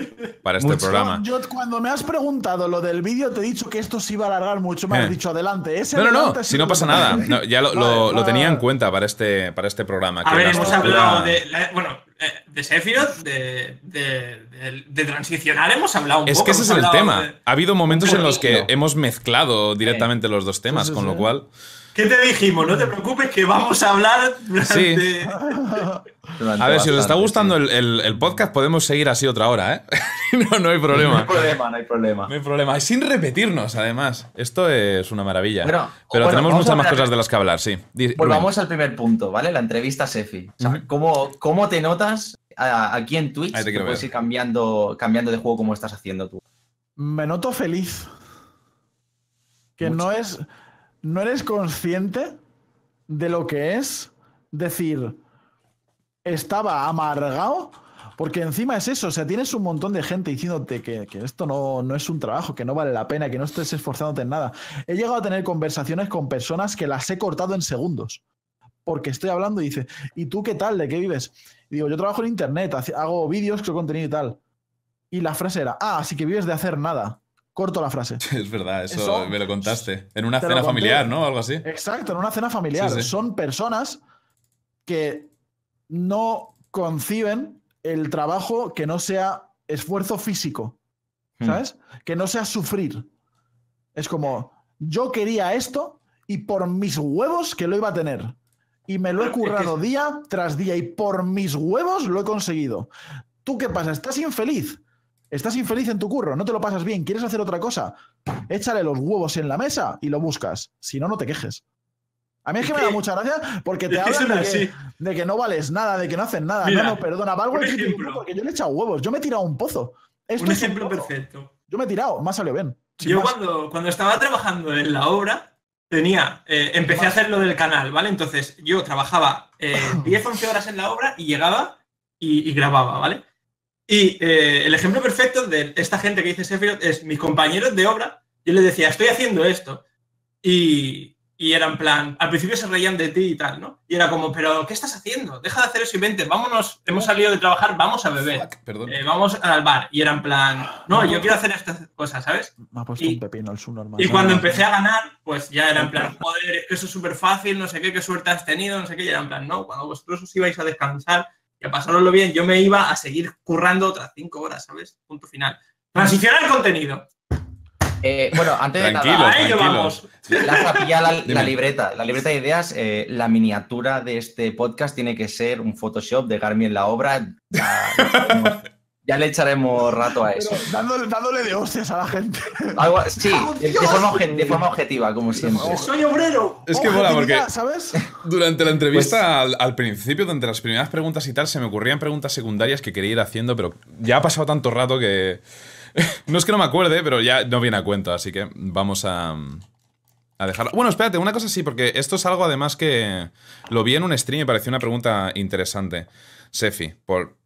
para este Mucho. programa. Yo cuando me has preguntado lo del vídeo te he dicho que esto se iba a alargar mucho. Me Eh. has dicho adelante. Ese No, no, adelante no, si no pasa nada. No, ya lo, lo- Vale, lo tenía en cuenta para este, para este programa. A que ver, hemos estructura- hablado de, la- bueno, eh, de Sephiroth, de, de, de- de transicionar, hemos hablado un Es poco. que ese es el tema. de- Ha habido momentos en los que hemos mezclado directamente los dos temas, con lo cual. ¿Qué te dijimos? No te preocupes que vamos a hablar durante... durante A ver, si os está gustando sí. el, el- el podcast, podemos seguir así otra hora, ¿eh? no, no hay No problema. hay problema, no hay problema. No hay problema. Y sin repetirnos, además. Esto es una maravilla. Bueno, Pero bueno, tenemos muchas más cosas de las que hablar, sí. Volvamos al primer punto, ¿vale? La entrevista a Sefi. O sea, Ujú. ¿cómo, cómo te notas aquí en Twitch? Ahí te que puedes ver. ir cambiando, cambiando de juego como estás haciendo tú. Me noto feliz. Que Mucho. no es. No eres consciente de lo que es decir. Estaba amargado. Porque encima es eso, o sea, tienes un montón de gente diciéndote que, que esto no, no es un trabajo, que no vale la pena, que no estés esforzándote en nada. He llegado a tener conversaciones con personas que las he cortado en segundos. Porque estoy hablando y dice, ¿y tú qué tal? ¿De qué vives? Y digo, yo trabajo en internet, hago vídeos, creo contenido y tal. Y la frase era, ah, así que vives de hacer nada. Corto la frase. Es verdad, eso, Eso- me lo contaste. En una cena familiar, ¿no? Algo así. Exacto, en una cena familiar. Sí, sí. Son personas que no conciben el trabajo que no sea esfuerzo físico, Hmm. ¿sabes? Que no sea sufrir. Es como, yo quería esto y por mis huevos que lo iba a tener. Y me lo he currado día tras día y por mis huevos lo he conseguido. ¿Tú qué pasa? ¿Estás infeliz? ¿Estás infeliz en tu curro? ¿No te lo pasas bien? ¿Quieres hacer otra cosa? Échale los huevos en la mesa y lo buscas. Si no, no te quejes. A mí es que me da mucha gracia porque te hablan de que, así. de que no vales nada, de que no hacen nada. Mira, no, no, perdona, valgo un el porque yo le he echado huevos. Yo me he tirado a un pozo. Esto Un es ejemplo pozo. perfecto. Yo me he tirado, me ha salido bien. Yo más. cuando, cuando estaba trabajando en la obra, tenía, eh, empecé a hacer lo del canal, ¿vale? Entonces yo trabajaba eh, 10, 11 horas en la obra y llegaba y, y grababa, ¿vale? Y eh, el ejemplo perfecto de esta gente que dice Sephiroth es mis compañeros de obra, yo les decía, estoy haciendo esto. Y, y era en plan, al principio se reían de ti y tal, ¿no? Y era como, pero ¿qué estás haciendo? Deja de hacer eso y vente, vámonos, hemos salido de trabajar, vamos a beber. Fuck, perdón. Eh, vamos al bar. Y era en plan, no, yo quiero hacer estas cosas, ¿sabes? Me ha puesto y- un pepino al subnormal. Y cuando empecé a ganar, pues ya era en plan, joder, es que eso es súper fácil, no sé qué, qué suerte has tenido, no sé qué. Y era en plan, no, cuando vosotros os ibais a descansar y a pasároslo bien, yo me iba a seguir currando otras cinco horas, ¿sabes? Punto final. Transicionar el contenido. Eh, bueno, antes de Tranquilo. nada, vamos. Lanza pilla la, libreta. La libreta de ideas, eh, la miniatura de este podcast tiene que ser un Photoshop de Garmi en la obra. Ya, ya le echaremos rato a eso. dándole, de hostias a la gente. sí, de, forma objetiva, como siempre. ¡Soy obrero! Es que mola porque. ¿sabes? Durante la entrevista, pues- al, principio, durante las primeras preguntas y tal, se me ocurrían preguntas secundarias que quería ir haciendo, pero ya ha pasado tanto rato que. no es que no me acuerde, pero ya no viene a cuento, así que vamos a. A dejarlo. Bueno, espérate, una cosa sí, porque esto es algo además que lo vi en un stream y me pareció una pregunta interesante. Sefi, por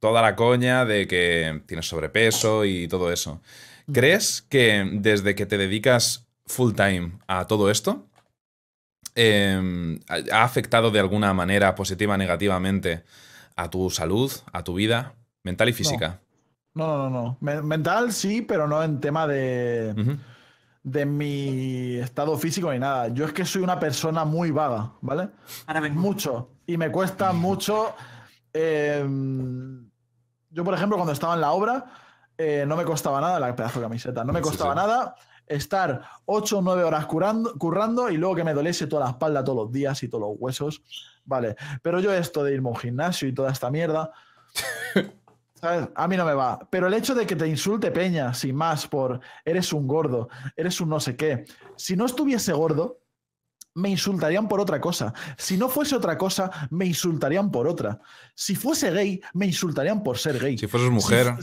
toda la coña de que tienes sobrepeso y todo eso. ¿Crees que desde que te dedicas full time a todo esto, em, ha afectado de alguna manera positiva o negativamente a tu salud, a tu vida mental y física? No, no, no. no. Mental sí, pero no en tema de, de mi estado físico ni nada. Yo es que soy una persona muy vaga, ¿vale? Ahora Mucho. Y me cuesta mucho. Em, yo, por ejemplo, cuando estaba en la obra, eh, no me costaba nada la pedazo de camiseta. No me costaba nada estar 8 o 9 horas curando, currando y luego que me doliese toda la espalda todos los días y todos los huesos. Vale. Pero yo esto de irme a un gimnasio y toda esta mierda. ¿sabes? A mí no me va. Pero el hecho de que te insulte Peña, sin más, por eres un gordo, eres un no sé qué. Si no estuviese gordo, me insultarían por otra cosa. Si no fuese otra cosa, me insultarían por otra. Si fuese gay, me insultarían por ser gay. Si fueses mujer.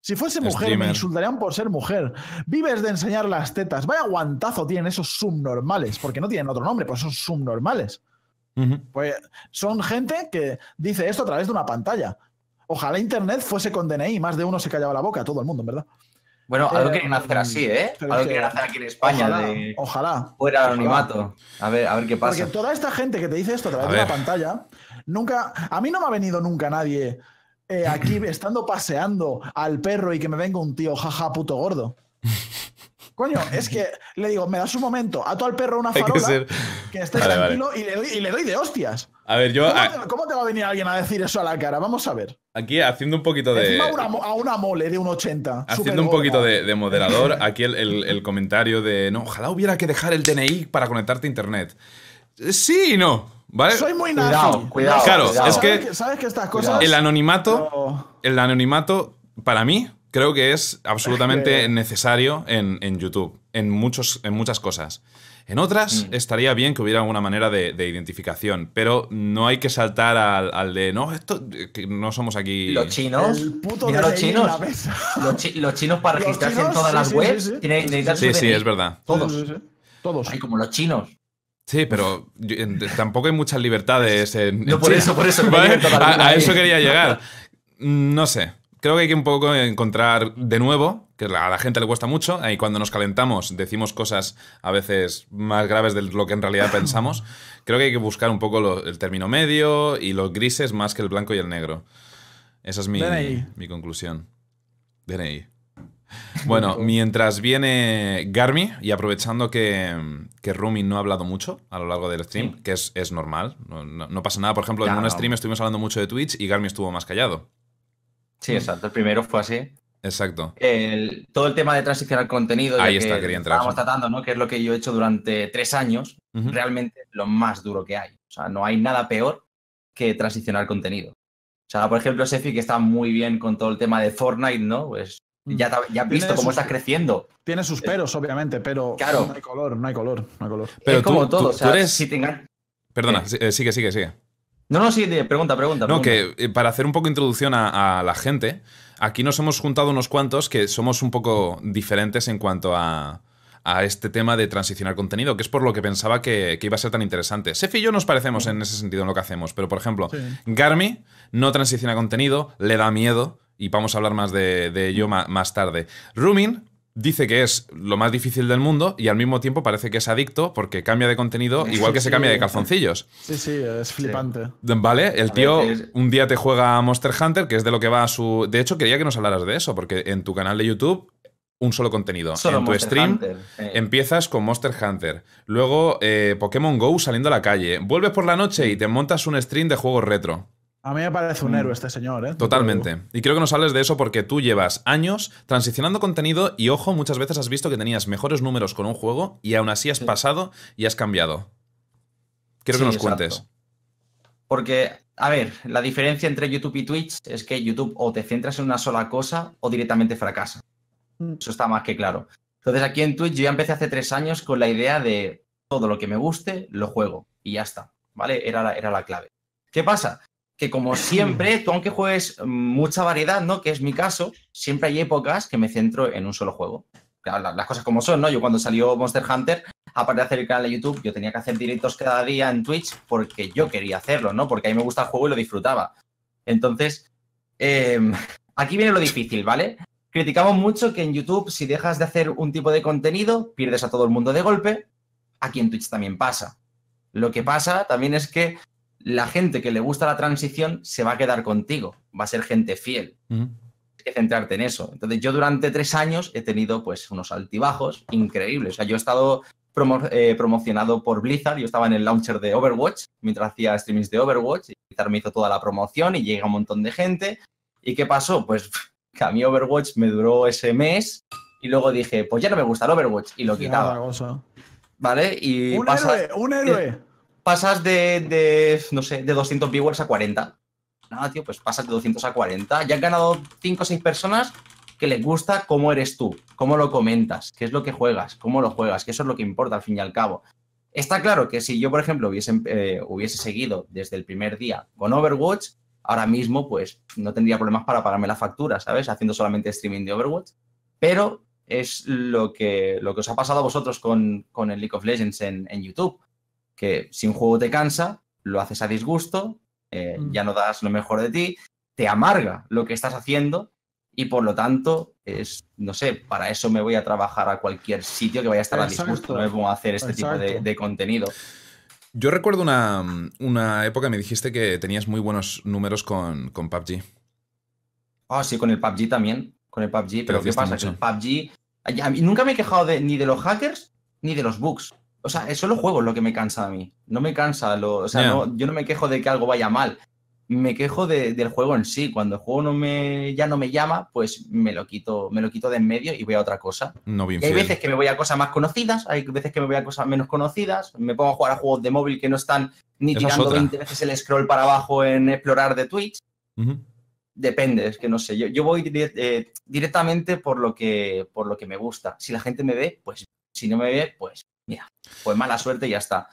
Si, fuese mujer, me insultarían por ser mujer. Vives de enseñar las tetas. Vaya guantazo tienen esos subnormales, porque no tienen otro nombre, pues son subnormales. Pues son gente que dice esto a través de una pantalla. Ojalá Internet fuese con DNI, más de uno se callaba la boca, todo el mundo, en verdad. Bueno, algo quieren hacer así, ¿eh? Algo quieren hacer aquí en España. Ojalá. De... ojalá fuera anonimato. A ver, a ver qué pasa. Porque toda esta gente que te dice esto a través de la pantalla, nunca. A mí no me ha venido nunca nadie eh, aquí estando paseando al perro y que me venga un tío, jaja, puto gordo. Coño, es que le digo, me das un momento, ato al perro una farola, que, que, esté tranquilo Y, le doy, y, le doy, de hostias. A ver, yo. ¿Cómo, te, va a venir alguien a decir eso a la cara? Vamos a ver. Aquí haciendo un poquito de. a una mole de un 80. Haciendo un poquito de, moderador, aquí el, comentario de. No, ojalá hubiera que dejar el DNI para conectarte a internet. Sí y no. ¿Vale? Soy muy nazi. Cuidado, Claro, es que. ¿Sabes que estas cosas. El anonimato. El anonimato, para mí, creo que es absolutamente necesario en, YouTube, en, muchos, en muchas cosas. En otras mm. estaría bien que hubiera alguna manera de, identificación, pero no hay que saltar al, de no, esto que no somos aquí. Los chinos. Mira los chinos. Los, chinos para registrarse en todas las webs tienen Sí, sí, es verdad. Todos. Todos. Hay como los chinos. Sí, pero tampoco hay muchas libertades en. No, por eso, por eso. a eso quería llegar. No sé creo que hay que un poco encontrar de nuevo, que a la gente le cuesta mucho, y cuando nos calentamos decimos cosas a veces más graves de lo que en realidad pensamos. Creo que hay que buscar un poco el término medio y los grises más que el blanco y el negro. Esa es mi, mi conclusión. DNI. Bueno, mientras viene Garmi, y aprovechando que, que Rumi no ha hablado mucho a lo largo del stream, que es, es normal, no, pasa nada. Por ejemplo, en un stream estuvimos hablando mucho de Twitch y Garmi estuvo más callado. Sí, exacto. El primero fue así. Exacto. todo el tema de transicionar contenido. Ahí está, que quería entrar. Estábamos tratando, ¿no? Que es lo que yo he hecho durante tres años. Realmente lo más duro que hay. O sea, no hay nada peor que transicionar contenido. O sea, por ejemplo, Sefi, que está muy bien con todo el tema de Fortnite, ¿no? Pues mm. ya, ya has visto cómo está creciendo. Tiene sus peros, obviamente, pero claro. no hay color, no hay color, no hay color. Pero es como todo. o sea, si tengan... Perdona, eh, sigue, sigue, sigue. No, no, sí, pregunta, pregunta. No, que eh, para hacer un poco introducción a, la gente, aquí nos hemos juntado unos cuantos que somos un poco diferentes en cuanto a, este tema de transicionar contenido, que es por lo que pensaba que, iba a ser tan interesante. Sefi y yo nos parecemos en ese sentido en lo que hacemos, pero por ejemplo, Garmi no transiciona contenido, le da miedo, y vamos a hablar más de, ello más tarde. Rumin dice que es lo más difícil del mundo y al mismo tiempo parece que es adicto porque cambia de contenido igual que se cambia de calzoncillos. Sí, sí, es flipante. Vale, el tío un día te juega a Monster Hunter, que es de lo que va a su... De hecho, quería que nos hablaras de eso, porque en tu canal de YouTube un solo contenido. en tu stream empiezas con Monster Hunter. Luego eh, Pokémon Go saliendo a la calle. Vuelves por la noche y te montas un stream de juegos retro. A mí me parece un mm. héroe este señor, ¿eh? Totalmente. Y creo que nos hables de eso porque tú llevas años transicionando contenido y, ojo, muchas veces has visto que tenías mejores números con un juego y aún así has pasado y has cambiado. Quiero que nos cuentes. Porque, a ver, la diferencia entre YouTube y Twitch es que YouTube o te centras en una sola cosa o directamente fracasa. Mm. Eso está más que claro. Entonces aquí en Twitch yo ya empecé hace tres años con la idea de todo lo que me guste, lo juego. Y ya está. ¿Vale? Era la, era la clave. ¿Qué pasa? Que como siempre, tú aunque juegues mucha variedad, ¿no? Que es mi caso, siempre hay épocas que me centro en un solo juego. Claro, la- las cosas como son, ¿no? Yo cuando salió Monster Hunter, aparte de hacer el canal de YouTube, yo tenía que hacer directos cada día en Twitch porque yo quería hacerlo, ¿no? Porque a mí me gusta el juego y lo disfrutaba. Entonces, eh, aquí viene lo difícil, ¿vale? Criticamos mucho que en YouTube, si dejas de hacer un tipo de contenido, pierdes a todo el mundo de golpe. Aquí en Twitch también pasa. Lo que pasa también es que la gente que le gusta la transición se va a quedar contigo, va a ser gente fiel Ujú. tienes que centrarte en eso. Entonces, yo durante tres años he tenido pues unos altibajos increíbles. O sea, yo he estado promo- eh, promocionado por Blizzard, yo estaba en el launcher de Overwatch mientras hacía streamings de Overwatch, y Blizzard me hizo toda la promoción y llega un montón de gente. ¿Y qué pasó? Pues que a mí Overwatch me duró ese mes y luego dije, pues ya no me gusta el Overwatch y lo quitaba. ¿vale? Y Un pasa- héroe, un héroe. Pasas de, de, no sé, de 200 viewers a 40. Nada, tío, pues pasas de 200 a 40. Ya han ganado 5 o 6 personas que les gusta cómo eres tú, cómo lo comentas, qué es lo que juegas, cómo lo juegas, que eso es lo que importa al fin y al cabo. Está claro que si yo, por ejemplo, hubiese, eh, hubiese seguido desde el primer día con Overwatch, ahora mismo, pues no tendría problemas para pagarme la factura, ¿sabes? Haciendo solamente streaming de Overwatch. Pero es lo que, lo que os ha pasado a vosotros con, con el League of Legends en, en YouTube que si un juego te cansa, lo haces a disgusto, eh, Mm. ya no das lo mejor de ti, te amarga lo que estás haciendo y por lo tanto, es, no sé, para eso me voy a trabajar a cualquier sitio que vaya a estar a disgusto, no me pongo a hacer este tipo de, contenido. Yo recuerdo una, una época, me dijiste que tenías muy buenos números con, con PUBG. Ah, sí, con el PUBG también, con el PUBG, pero ¿qué pasa? mucho. Que el PUBG, ay, a mí nunca me he quejado de, ni de los hackers ni de los bugs. O sea, es solo juegos lo que me cansa a mí. No me cansa, lo, o sea, no- yo no me quejo de que algo vaya mal. Me quejo de- del juego en sí. Cuando el juego no me, ya no me llama, pues me lo quito, me lo quito de en medio y voy a otra cosa. No bien Y hay fiel. veces que me voy a cosas más conocidas, hay veces que me voy a cosas menos conocidas. Me pongo a jugar a juegos de móvil que no están ni Esa tirando otra. 20 veces el scroll para abajo en explorar de Twitch. Depende, es que no sé. Yo, yo voy eh, directamente por lo, que, por lo que me gusta. Si la gente me ve, pues si no me ve, pues mira, pues mala suerte y ya está.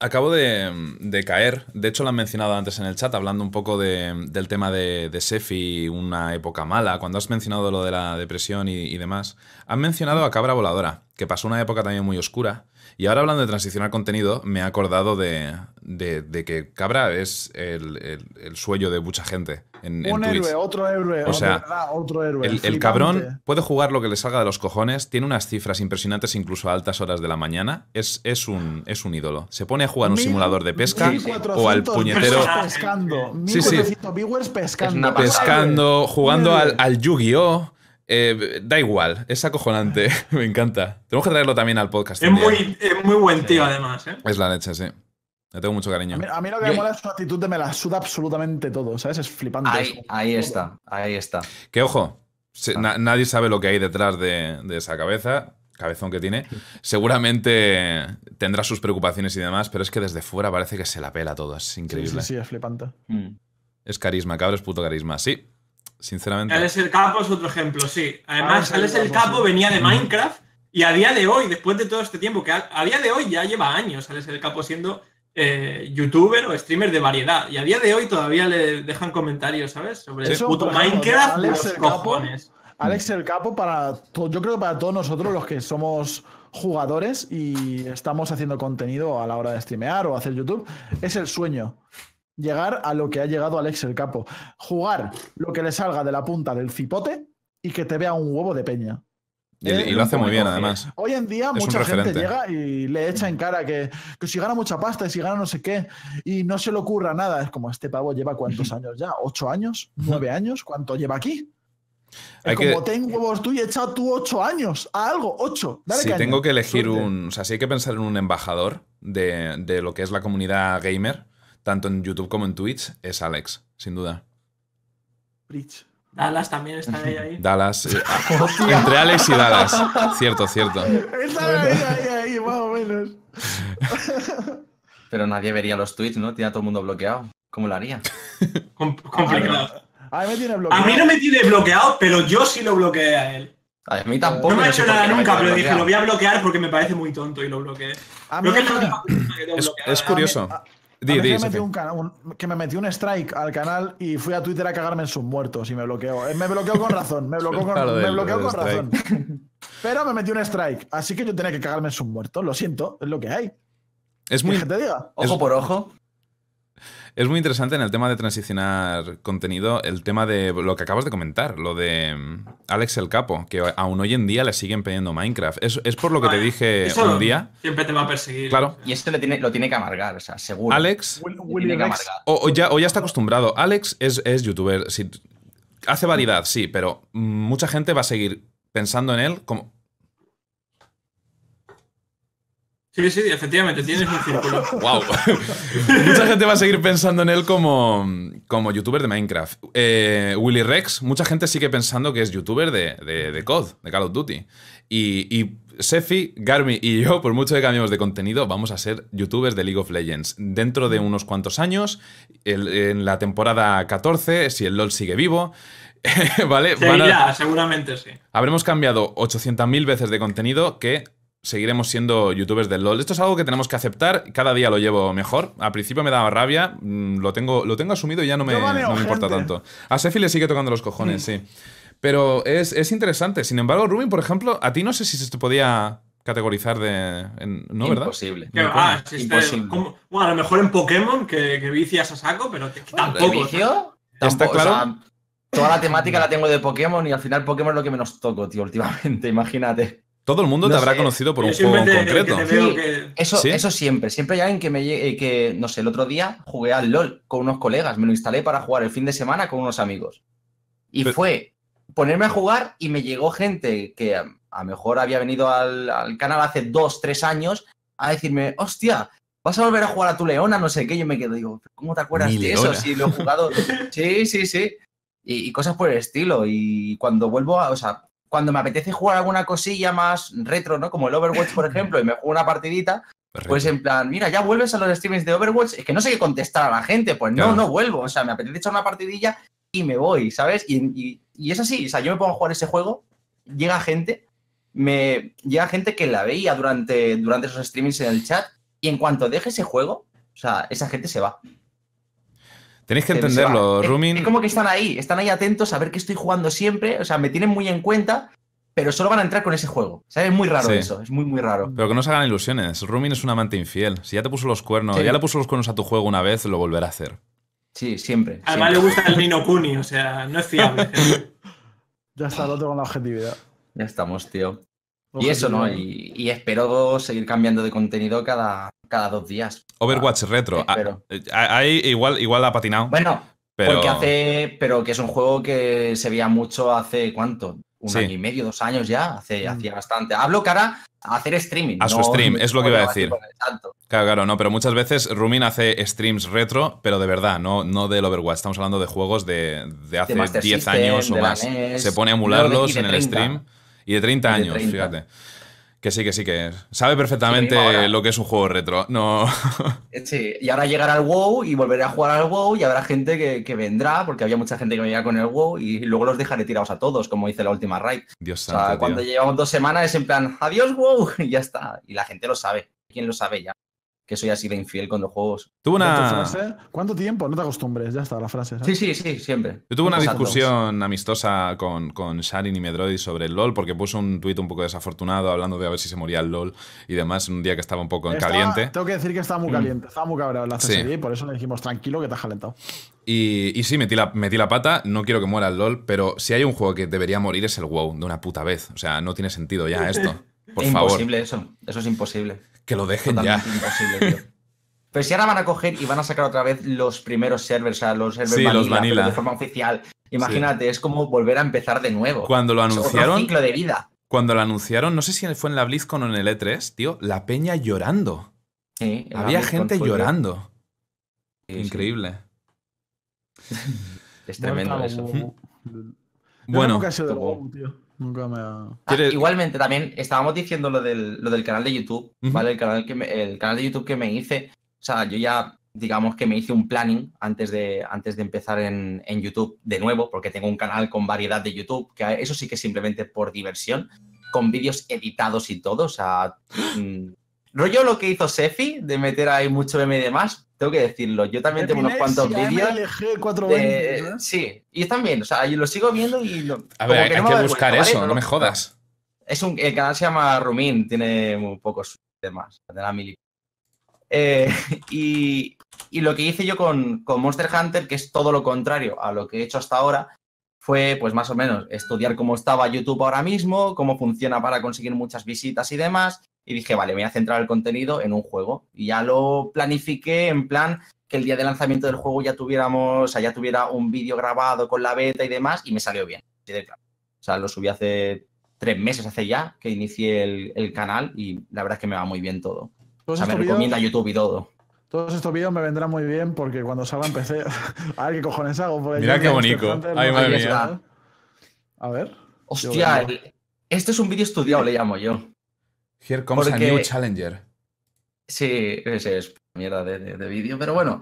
Acabo de, caer, de hecho lo han mencionado antes en el chat, hablando un poco de- del tema de, de Sefi, una época mala, cuando has mencionado lo de la depresión y, y demás. Han mencionado a Cabra Voladora, que pasó una época también muy oscura. Y ahora hablando de transicionar contenido, me he acordado de, de- de que Cabra es el, el- el sueño de mucha gente en, en Un Twitch. héroe, otro héroe. O sea, verdad, otro héroe. El, el cabrón puede jugar lo que le salga de los cojones, tiene unas cifras impresionantes incluso a altas horas de la mañana, es, es, un, es un ídolo. Se pone a jugar un Mil- simulador de pesca 1400 o al puñetero pescando. Sí, sí. 1400 viewers pescando. pescando, jugando al, al Yu-Gi-Oh! Eh, da igual, es acojonante, me encanta. Tenemos que traerlo también al podcast. Es muy, es muy buen tío, además. ¿eh? Es la leche, sí. Le tengo mucho cariño. A mí, a mí lo que Yo- me mola es su actitud de me la suda absolutamente todo, ¿sabes? Es flipante. Ahí, está, ahí está. Que ojo, se- na- nadie sabe lo que hay detrás de, de esa cabeza, cabezón que tiene. Seguramente tendrá sus preocupaciones y demás, pero es que desde fuera parece que se la pela todo, es Sí, increíble. sí, sí, es flipante. Mm. Es carisma, cabrón, es puto carisma. Sí, sinceramente. Alex el Capo es otro ejemplo, sí. Además, Alex Alex el Capo, venía de Minecraft y a día de hoy, después de todo este tiempo, que a, a día de hoy ya lleva años Alex el Capo siendo eh, youtuber o streamer de variedad. Y a día de hoy todavía le dejan comentarios, ¿sabes? Sobre Sí. el puto ejemplo, Minecraft Alex los el Capo-. Alex el Capo, para to- yo creo que para todos nosotros los que somos jugadores y estamos haciendo contenido a la hora de streamear o hacer YouTube, es el sueño. Llegar a lo que ha llegado Alex el Capo. Jugar lo que le salga de la punta del cipote y que te vea un huevo de peña. Y, y lo hace muy bien, además. Hoy en día mucha gente llega y le echa en cara que, que si gana mucha pasta y si gana no sé qué y no se le ocurra nada. Es como este pavo lleva cuántos años ya, ocho años, nueve años, ¿cuánto lleva aquí? Es Hay que- como tengo huevos tú y he echado tú ocho años a algo, ocho. Dale Si caña. tengo que elegir un. O sea, si hay que pensar en un embajador de, de lo que es la comunidad gamer, tanto en YouTube como en Twitch, es Alex, sin duda. Rich. Dallas también está ahí. ahí. Dallas. eh, entre Alex y Dallas. Cierto, cierto. Está ahí, ahí, ahí, más o menos. Pero nadie vería los tweets, ¿no? Tiene a todo el mundo bloqueado. ¿Cómo lo haría? Com- complicado. A mí me tiene A bloqueado. mí no me tiene bloqueado, pero yo sí lo bloqueé a él. A mí tampoco. No me ha hecho nada nunca, pero dije, lo voy a bloquear porque me parece muy tonto y lo bloqueé. A mí Creo que me- es curioso. a- Que, me metió un cana- un- que me metió un strike al canal y fui a Twitter a cagarme en sus muertos y me bloqueó. Eh, Me bloqueó con razón, me bloqueó con, Claro, me del- bloqueó del con razón. Pero me metió un strike, así que yo tenía que cagarme en sus muertos. Lo siento, es lo que hay. Es ¿Quieres muy, que te diga? Ojo es- por ojo. Es muy interesante en el tema de transicionar contenido, el tema de lo que acabas de comentar, lo de mm, Alex el Capo, que aún hoy en día le siguen pidiendo Minecraft. Es, es por lo que te dije eso un día. Siempre te va a perseguir. Claro, Y esto le tiene, lo tiene que amargar, o sea, seguro. Alex, Will- tiene que o, o ya, o ya está acostumbrado. Alex es, es youtuber. sí, hace variedad, sí, pero mucha gente va a seguir pensando en él como. Sí, sí, efectivamente, tienes un círculo. ¡Wow! mucha gente va a seguir pensando en él como, como youtuber de Minecraft. Eh, Willy Rex, mucha gente sigue pensando que es youtuber de, de, de COD, de Call of Duty. Y, y Sefi, Garmi y yo, por mucho que cambiemos de contenido, vamos a ser youtubers de League of Legends. Dentro de unos cuantos años, el- en la temporada 14, si el LOL sigue vivo, ¿vale? A- seguramente sí. Habremos cambiado 800.000 veces de contenido que seguiremos siendo youtubers del LOL. Esto es algo que tenemos que aceptar. Cada día lo llevo mejor. Al principio me daba rabia. mm, Lo tengo, lo tengo asumido y ya no me, no me importa tanto. A Sefi le sigue tocando los cojones, sí. Pero es, es interesante. Sin embargo, Rubin, por ejemplo, a ti no sé si se te podía categorizar de... en- ¿No, verdad? Imposible. Que, No, ah, si Imposible. como- bueno, a lo mejor en Pokémon, que, que vicias a saco, pero que- que ¿El tampoco. vicio? Está o claro. sea, toda la temática la tengo de Pokémon y al final Pokémon es lo que menos toco, tío, últimamente, imagínate. Todo el mundo No te habrá conocido por Yo un juego en concreto. que te veo Sí. que- Eso, ¿Sí? eso siempre. Siempre hay alguien que me llegue, que, no sé, el otro día jugué al LOL con unos colegas. Me lo instalé para jugar el fin de semana con unos amigos. Y Pero- fue ponerme a jugar y me llegó gente que a lo mejor había venido al, al canal hace dos, tres años a decirme, hostia, vas a volver a jugar a tu leona, no sé qué. Yo me quedo, digo, ¿cómo te acuerdas Mi de eso? Leona. Si lo he jugado. sí, sí, sí. Y, y cosas por el estilo. Y cuando vuelvo a, o sea, cuando me apetece jugar alguna cosilla más retro, ¿no? Como el Overwatch, por ejemplo, y me juego una partidita, pues en plan, mira, ya vuelves a los streamings de Overwatch, es que no sé qué contestar a la gente, pues no, Claro. no vuelvo, o sea, me apetece echar una partidilla y me voy, ¿sabes? Y, y- y es así, o sea, yo me pongo a jugar ese juego, llega gente, me llega gente que la veía durante, durante esos streamings en el chat, y en cuanto deje ese juego, o sea, esa gente se va. Tenéis que entenderlo, Rumin. Es como que están ahí, están ahí atentos a ver que estoy jugando siempre, o sea, me tienen muy en cuenta, pero solo van a entrar con ese juego. ¿Sabes? Es muy raro Sí. eso, es muy, muy raro. Pero que no se hagan ilusiones. Rumin es un amante infiel. Si ya te puso los cuernos, Sí. ya le puso los cuernos a tu juego una vez, lo volverá a hacer. Sí, siempre. Además le siempre. gusta el Nino Kuni, o sea, no es fiable. Ya está, lo tengo en la objetividad. Ya estamos, tío. Y eso, ¿no? Y, y espero seguir cambiando de contenido cada, cada dos días. Overwatch retro. Ah, espero. eh, Ahí igual, igual ha patinado. Bueno, pero porque hace. Pero que es un juego que se veía mucho hace cuánto? Un Sí. año y medio, dos años ya. Hace, Mm. Hacía bastante. Hablo cara a hacer streaming. A su no- stream, es lo que iba a decir. Claro, claro, no, pero muchas veces Rumin hace streams retro, pero de verdad, no, no del Overwatch. Estamos hablando de juegos de, de hace Master 10 System, años o de más. NES, Se pone a emularlos de en el 30. stream. Y de 30 Y de años, 30. fíjate. Que sí, que sí, que sabe perfectamente Sí, lo que es un juego retro. No. Sí, y ahora llegará el WoW y volveré a jugar al WoW y habrá gente que, que vendrá, porque había mucha gente que venía con el WoW y luego los dejaré tirados a todos, como dice la última raid. Dios O sea, santo, cuando tío. llevamos dos semanas es en plan, adiós WoW, y ya está. Y la gente lo sabe. ¿Quién lo sabe ya? Que soy así de infiel con los juegos. Tuve ¿Tu una, frase? ¿Cuánto tiempo? No te acostumbres, ya está la frase. ¿sabes? Sí, sí, sí, siempre. Yo tuve una discusión amistosa con, con Sharin y Medroid sobre el LOL, porque puso un tuit un poco desafortunado hablando de a ver si se moría el LOL y demás, un día que estaba un poco en Estaba- caliente. Tengo que decir que estaba muy Mm. caliente, estaba muy cabreado en la Sí. CSI, por eso le dijimos tranquilo que te has calentado. Y, y sí, metí la, metí la pata, no quiero que muera el LOL, pero si hay un juego que debería morir es el WoW, de una puta vez. O sea, no tiene sentido ya esto. Por es favor, imposible eso. Eso es imposible. que lo dejen ya. Totalmente imposible, tío. Pero si ahora van a coger y van a sacar otra vez los primeros servers, o sea, los servers Sí, vanilla, los vanilla. pero de forma oficial. Imagínate, es como volver a empezar de nuevo. Cuando lo Es otro anunciaron, ciclo de vida. cuando lo anunciaron, no sé si fue en la BlizzCon o en el E3, tío, la peña llorando. Sí, en la Había BlizzCon gente llorando. sí, sí. Increíble. Es tremendo eso. Bueno, nunca me. Ah, ¿Quieres- igualmente, también estábamos diciendo lo del, lo del canal de YouTube. ¿vale? El canal, que me- el canal de YouTube que me hice. sea, yo ya, digamos que me hice un planning antes de, antes de empezar en, en YouTube de nuevo, porque tengo un canal con variedad de YouTube, que eso sí que simplemente por diversión, con vídeos editados y todo. O sea, mm, rollo lo que hizo Sefi, de meter ahí mucho meme y demás, tengo que decirlo. Yo también tengo unos cuantos vídeos. ¿eh? Sí, y también, o sea, yo lo sigo viendo y. Lo, a ver, hay que, buscar eso, no, me jodas. Es un, el canal se llama Rumin, tiene muy pocos temas, de la mili. Eh, y, y, lo que hice yo con, con Monster Hunter, que es todo lo contrario a lo que he hecho hasta ahora, fue pues más o menos estudiar cómo estaba YouTube ahora mismo, cómo funciona para conseguir muchas visitas y demás. Y dije, vale, me voy a centrar el contenido en un juego. Y ya lo planifiqué en plan que el día de lanzamiento del juego ya tuviéramos, o sea, ya tuviera un vídeo grabado con la beta y demás, y me salió bien. O sea, lo subí hace tres meses, hace ya, que inicié el, canal, y la verdad es que me va muy bien todo. O sea, me recomienda YouTube y todo. Todos estos vídeos me vendrán muy bien porque cuando salga en PC. a ver qué cojones hago. Mira qué bonito. Ay, madre mía. A ver. Hostia, esto es un vídeo estudiado, le llamo yo. Here comes a new challenger. Sí, ese es mierda de, vídeo, pero bueno.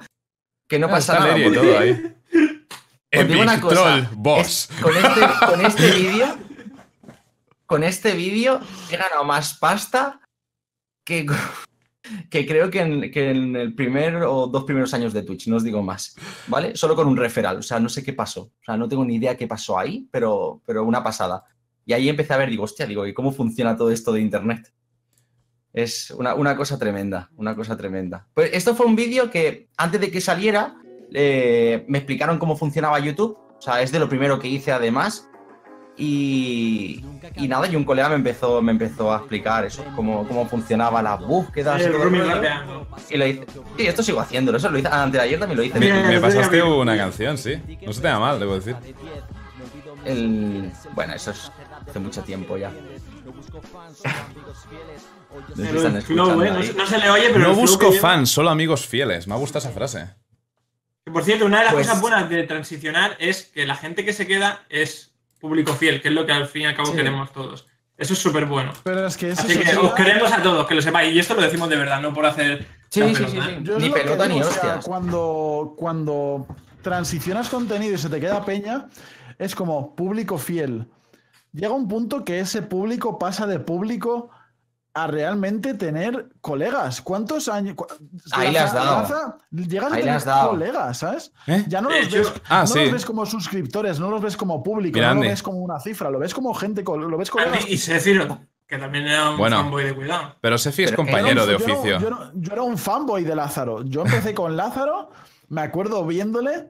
Que no ah, pasa nada. Porque... todo ahí. Epic una cosa, troll boss. con este, con este vídeo. Con este vídeo he ganado más pasta que que creo que en, el primer o dos primeros años de Twitch, no os digo más, ¿vale? Solo con un referral, o sea, no sé qué pasó, o sea, no tengo ni idea qué pasó ahí, pero, pero una pasada. Y ahí empecé a ver, digo, hostia, digo, ¿y cómo funciona todo esto de Internet? Es una, cosa tremenda, una cosa tremenda. Pues esto fue un vídeo que antes de que saliera eh, me explicaron cómo funcionaba YouTube, o sea, es de lo primero que hice además, y, nada, y un colega me empezó, me empezó a explicar eso, cómo, cómo funcionaba las búsquedas. y, lo hice. Sí, esto sigo haciéndolo. Eso lo hice antes de ayer también lo hice. Me, pasaste una canción, sí. No se te da mal, debo decir. El... Bueno, eso es hace mucho tiempo ya. No, no, se le oye, pero. No busco fans, solo amigos fieles. Me gusta esa frase. Por cierto, una de las pues cosas buenas de transicionar es que la gente que se queda es público fiel, que es lo que al fin y al cabo queremos todos. Eso es súper bueno. Pero es que eso Así que os queremos a todos, que lo sepáis. Y esto lo decimos de verdad, no por hacer. Sí, sí, sí, ¿eh? Ni pelota ni hostias. Cuando, cuando transicionas contenido y se te queda peña, es como público fiel. Llega un punto que ese público pasa de público a realmente tener colegas. ¿Cuántos años? Ahí le has dado. llegas a tener colegas, ¿sabes? ¿Eh? Ya no, los ves, ah, no los ves como suscriptores, no los ves como público, no lo ves como una cifra, lo ves como gente, lo ves colegas. Y Sefi, que también era un fanboy de cuidado. Pero Sefi es compañero de oficio. yo era un fanboy de Lázaro. Yo empecé con Lázaro, me acuerdo viéndole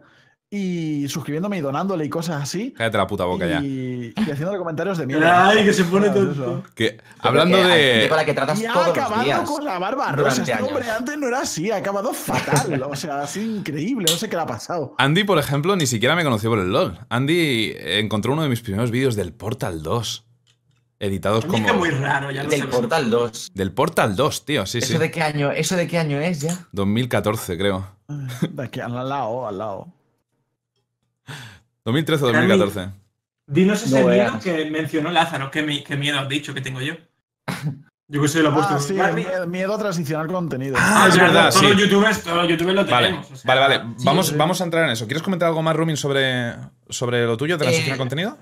y suscribiéndome y donándole y cosas así. Cállate la puta boca ya. Y haciéndole comentarios de mierda. Ay, que se pone todo. Que, hablando de. Para que tratas y ha acabado con la barba rosa. Este hombre antes no era así, ha acabado fatal. o sea, así increíble, no sé qué le ha pasado. Andy, por ejemplo, ni siquiera me conoció por el LOL. Andy encontró uno de mis primeros vídeos del Portal 2. Editados como. Es muy raro, ya lo Del Portal 2. Del Portal 2, tío, sí, ¿Eso sí. De qué año, ¿Eso de qué año es ya? 2014, creo. De aquí al lado, al lado. 2013 o 2014. Dinos ese miedo que mencionó Lázaro. ¿Qué, miedo has dicho que tengo yo? Yo que sé, lo he puesto. Ah, sí, miedo, a transicionar contenido. Ah, es verdad, todos Los youtubers, todos los youtubers lo tenemos. Vale, vale. Vamos, vamos a entrar en eso. ¿Quieres comentar algo más, Rumin, sobre, sobre lo tuyo, de transicionar eh, contenido?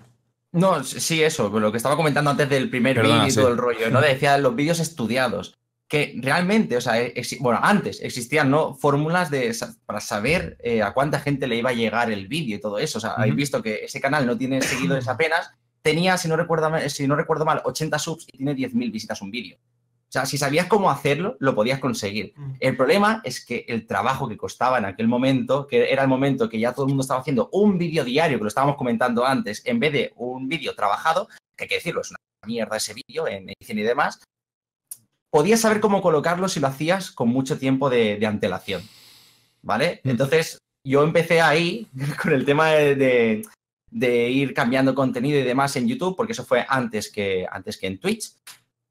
No, sí, eso, lo que estaba comentando antes del primer vídeo y todo el rollo, ¿no? Decía los vídeos estudiados que realmente, o sea, bueno, antes existían ¿no? fórmulas de, para saber eh, a cuánta gente le iba a llegar el vídeo y todo eso. O sea, habéis visto que ese canal no tiene seguidores apenas, tenía, si no recuerdo, si no recuerdo mal, 80 subs y tiene 10.000 visitas un vídeo. O sea, si sabías cómo hacerlo, lo podías conseguir. Mm. El problema es que el trabajo que costaba en aquel momento, que era el momento que ya todo el mundo estaba haciendo un vídeo diario, que lo estábamos comentando antes, en vez de un vídeo trabajado, que hay que decirlo, es una mierda ese vídeo en edición y demás, podías saber cómo colocarlo si lo hacías con mucho tiempo de, antelación. ¿Vale? Entonces, yo empecé ahí con el tema de, ir cambiando contenido y demás en YouTube, porque eso fue antes que, antes que en Twitch.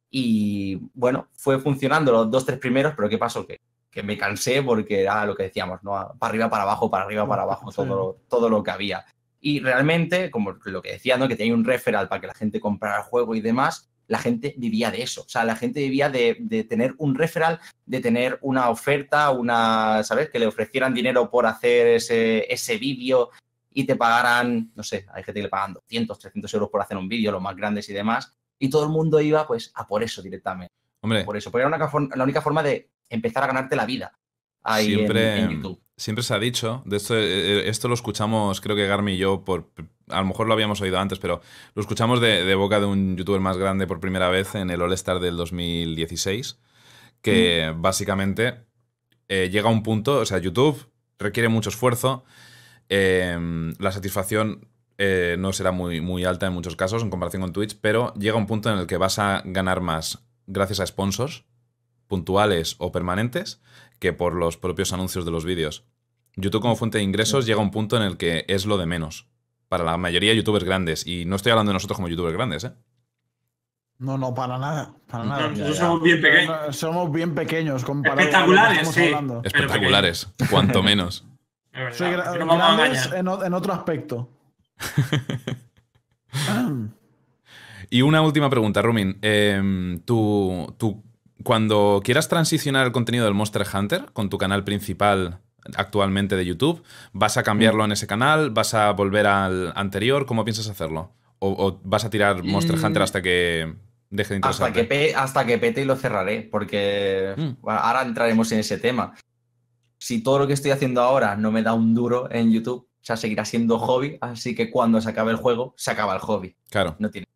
Y bueno, fue funcionando los dos, tres primeros, pero ¿qué pasó? Que, que me cansé porque era lo que decíamos, ¿no? Para arriba, para abajo, para arriba, para abajo, todo, todo lo que había. Y realmente, como lo que decía, ¿no? Que tenía un referral para que la gente comprara el juego y demás, la gente vivía de eso. O sea, la gente vivía de, de, tener un referral, de tener una oferta, una, ¿sabes? Que le ofrecieran dinero por hacer ese, ese vídeo y te pagaran, no sé, hay gente que le pagan 200, 300 euros por hacer un vídeo, los más grandes y demás. Y todo el mundo iba pues a por eso directamente. Hombre. Por eso, porque era una, la única forma de empezar a ganarte la vida ahí siempre, en, YouTube. Siempre se ha dicho, de esto, eh, eh, esto lo escuchamos, creo que Garmi y yo, por, a lo mejor lo habíamos oído antes, pero lo escuchamos de, de boca de un youtuber más grande por primera vez en el All-Star del 2016, que mm. básicamente eh, llega a un punto, o sea, YouTube requiere mucho esfuerzo, eh, la satisfacción eh, no será muy, muy alta en muchos casos en comparación con Twitch, pero llega un punto en el que vas a ganar más gracias a sponsors puntuales o permanentes que por los propios anuncios de los vídeos. YouTube como fuente de ingresos llega a un punto en el que es lo de menos para la mayoría de youtubers grandes. Y no estoy hablando de nosotros como youtubers grandes, ¿eh? No, no, para nada. Para nada. Nosotros somos bien pequeños. Somos bien pequeños. Espectaculares, sí. Espectaculares, cuanto menos. Soy grandes en, en otro aspecto. y una última pregunta, Rumin. Eh, ¿tú, tú, cuando quieras transicionar el contenido del Monster Hunter con tu canal principal actualmente de YouTube, ¿vas a cambiarlo en ese canal? ¿Vas a volver al anterior? ¿Cómo piensas hacerlo? ¿O, vas a tirar Monster Hunter hasta que deje de interesarte? Hasta que, hasta que pete y lo cerraré, porque mm. ahora entraremos en ese tema. Si todo lo que estoy haciendo ahora no me da un duro en YouTube, o sea, seguirá siendo hobby, así que cuando se acabe el juego, se acaba el hobby. Claro. No tiene.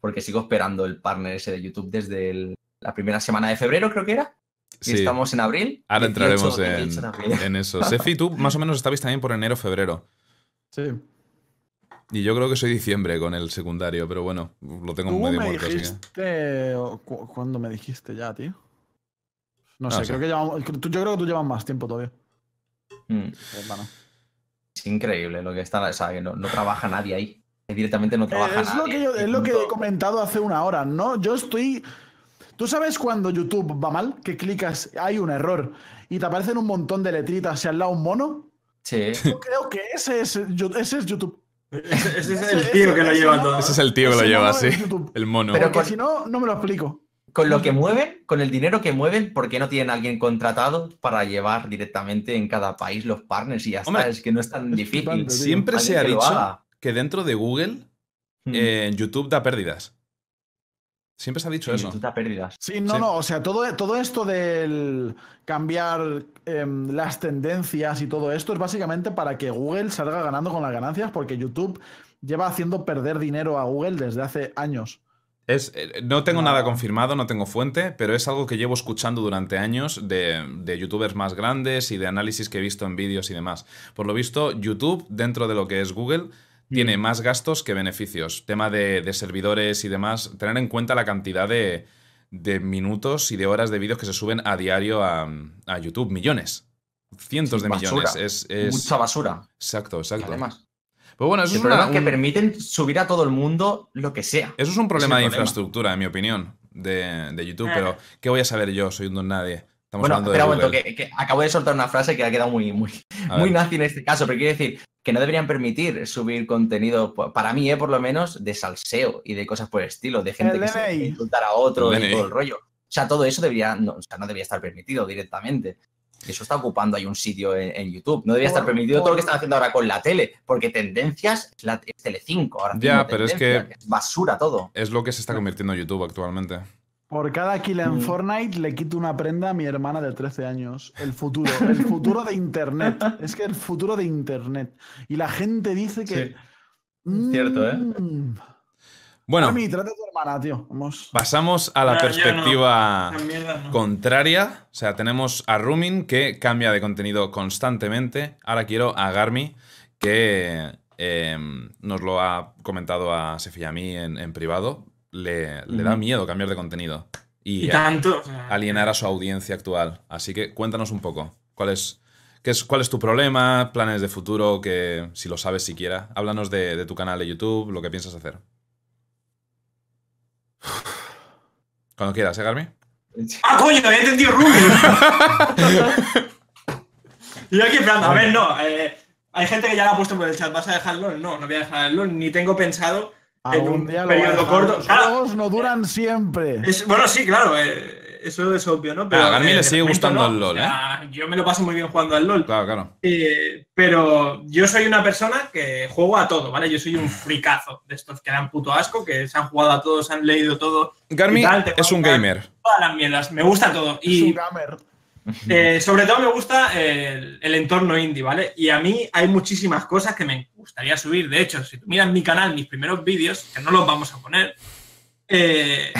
Porque sigo esperando el partner ese de YouTube desde la primera semana de febrero, creo que era. Sí. estamos en abril. Ahora entraremos en, eso. Sefi, tú más o menos estabas también por enero, febrero. Sí. Y yo creo que soy diciembre con el secundario, pero bueno, lo tengo medio me muerto. Dijiste... ¿Cuándo me dijiste ya, tío? No, sé, creo que llevamos... yo creo que tú llevas más tiempo todavía. Mm. Es increíble lo que está, o sea, que no, trabaja nadie ahí. Directamente no trabaja es nadie. Lo que es lo que he comentado hace una hora, ¿no? Yo estoy. ¿Tú sabes cuando YouTube va mal? Que clicas, hay un error y te aparecen un montón de letritas y al lado un mono. Sí. Yo creo que ese es, ese es YouTube. Ese, es el tío que lo lleva todo. Ese es el tío que lo lleva, sí. El mono. Pero Porque si no, no me lo explico con lo que mueven, con el dinero que mueven, ¿por qué no tienen a alguien contratado para llevar directamente en cada país los partners y ya está? Es que no es tan difícil. Siempre se ha dicho que dentro de Google hmm. eh, YouTube da pérdidas. Siempre se ha dicho eso. YouTube da pérdidas. Sí, no, no. O sea, todo, todo esto del cambiar em, las tendencias y todo esto es básicamente para que Google salga ganando con las ganancias, porque YouTube lleva haciendo perder dinero a Google desde hace años. Eh, no tengo nada confirmado, no tengo fuente, pero es algo que llevo escuchando durante años de, youtubers más grandes y de análisis que he visto en vídeos y demás. Por lo visto, YouTube, dentro de lo que es Google, tiene más gastos que beneficios. Tema de, servidores y demás, tener en cuenta la cantidad de, minutos y de horas de vídeos que se suben a diario a, YouTube. Millones. Cientos de millones. Es, Mucha basura. Exacto, exacto. Además. Pues bueno, eso es que permiten subir a todo el mundo lo que sea. Eso es un problema de infraestructura, en mi opinión, de, YouTube, pero eh. ¿qué voy a saber yo? Soy un don nadie. Estamos hablando de que, acabo de soltar una frase que ha quedado muy, muy, muy nazi en este caso, pero quiero decir que no deberían permitir subir contenido, para mí, eh, por lo menos, de salseo y de cosas por el estilo, de gente que se insultar a otro y todo el rollo. O sea, todo eso debería, no, o sea, no debería estar permitido directamente. Eso está ocupando ahí un sitio en, YouTube. No debería estar permitido todo lo que están haciendo ahora con la tele, porque tendencias es, la, Telecinco. Ahora ya, pero es que, basura todo. Es lo que se está convirtiendo en YouTube actualmente. Por cada kill en mm. Fortnite le quito una prenda a mi hermana de 13 años. El futuro. El futuro de Internet. Es que el futuro de Internet. Y la gente dice que. Sí. Cierto, ¿eh? Mm, bueno, pasamos a la perspectiva contraria. O sea, tenemos a Rumin que cambia de contenido constantemente. Ahora quiero a Garmi que em, nos lo ha comentado a Sefi y a mí en, privado. Le, da miedo cambiar de contenido y, tanto? alienar a su audiencia actual. Así que cuéntanos un poco. ¿Cuál es, qué es, cuál es tu problema? ¿Planes de futuro? Que si lo sabes siquiera. Háblanos de tu canal de YouTube, lo que piensas hacer. Cuando quieras, ¿eh, Garmi? ¡Ah, coño! He entendido Rubio. y aquí esperando. A ver, no. Eh, hay gente que ya lo ha puesto por el chat. ¿Vas a dejarlo? No, no voy a dejarlo. Ni tengo pensado en un periodo corto. Los juegos no duran siempre. bueno, sí, claro. Eh, eso es obvio, ¿no? Pero a Garmin le sigue gustando el LOL, ¿eh? Yo me lo paso muy bien jugando al LOL. Claro, claro. Eh, pero yo soy una persona que juego a todo, ¿vale? Yo soy un fricazo de estos que dan puto asco, que se han jugado a todos, han leído todo. Garmin es un gamer. Todas las mierdas, me gusta todo. Y, es un gamer. Eh, sobre todo me gusta el, el, entorno indie, ¿vale? Y a mí hay muchísimas cosas que me gustaría subir. De hecho, si tú miras mi canal, mis primeros vídeos, que no los vamos a poner, eh,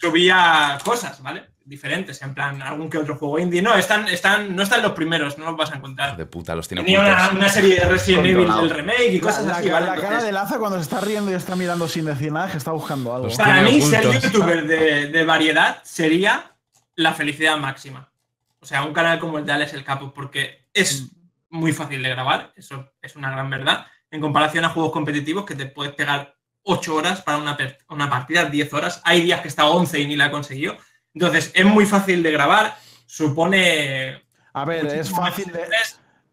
subía cosas, ¿vale? Diferentes, en plan, algún que otro juego indie. No, están, están, no están los primeros, no los vas a encontrar. De puta, los tiene Tenía una, serie de Resident Evil del remake y cosas la, así, ¿vale? La cara de Laza cuando se está riendo y está mirando sin decir nada que está buscando algo. Para mí, ser youtuber de, de, variedad sería la felicidad máxima. O sea, un canal como el de Alex el Capo, porque es mm. muy fácil de grabar, eso es una gran verdad, en comparación a juegos competitivos que te puedes pegar 8 horas para una, una partida, 10 horas. Hay días que está 11 y ni la he conseguido. Entonces, es muy fácil de grabar. Supone. A ver, es fácil de.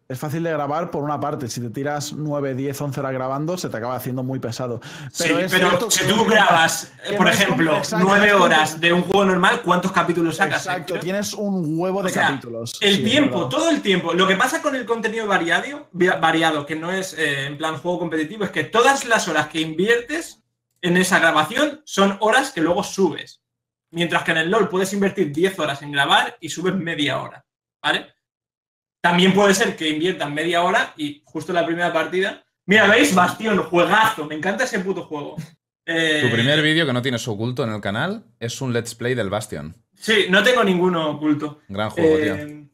Es fácil de grabar por una parte. Si te tiras 9, 10, 11 horas grabando, se te acaba haciendo muy pesado. Pero, sí, pero si tú grabas, por ejemplo, 9 horas de un juego normal, ¿cuántos capítulos sacas? Exacto, tienes un huevo de capítulos. El tiempo, todo el tiempo. Lo que pasa con el contenido variado, variado que no es eh, en plan juego competitivo, es que todas las horas que inviertes en esa grabación son horas que luego subes. Mientras que en el LOL puedes invertir 10 horas en grabar y subes media hora. ¿Vale? También puede ser que inviertan media hora y justo la primera partida. Mira, ¿veis? Bastión, juegazo. Me encanta ese puto juego. Eh, tu primer vídeo que no tienes oculto en el canal es un let's play del Bastion. Sí, no tengo ninguno oculto. Gran juego, tío. Eh,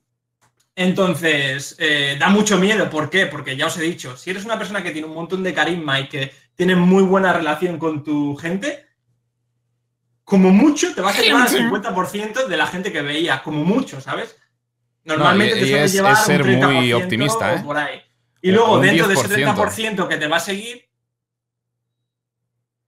entonces, eh, da mucho miedo. ¿Por qué? Porque ya os he dicho, si eres una persona que tiene un montón de carisma y que tiene muy buena relación con tu gente, como mucho te vas a llevar al 50% de la gente que veía, como mucho, ¿sabes? Normalmente te suele llevar ser un muy optimista, ¿eh? por ahí. Y luego, dentro de ese 30% que te va a seguir,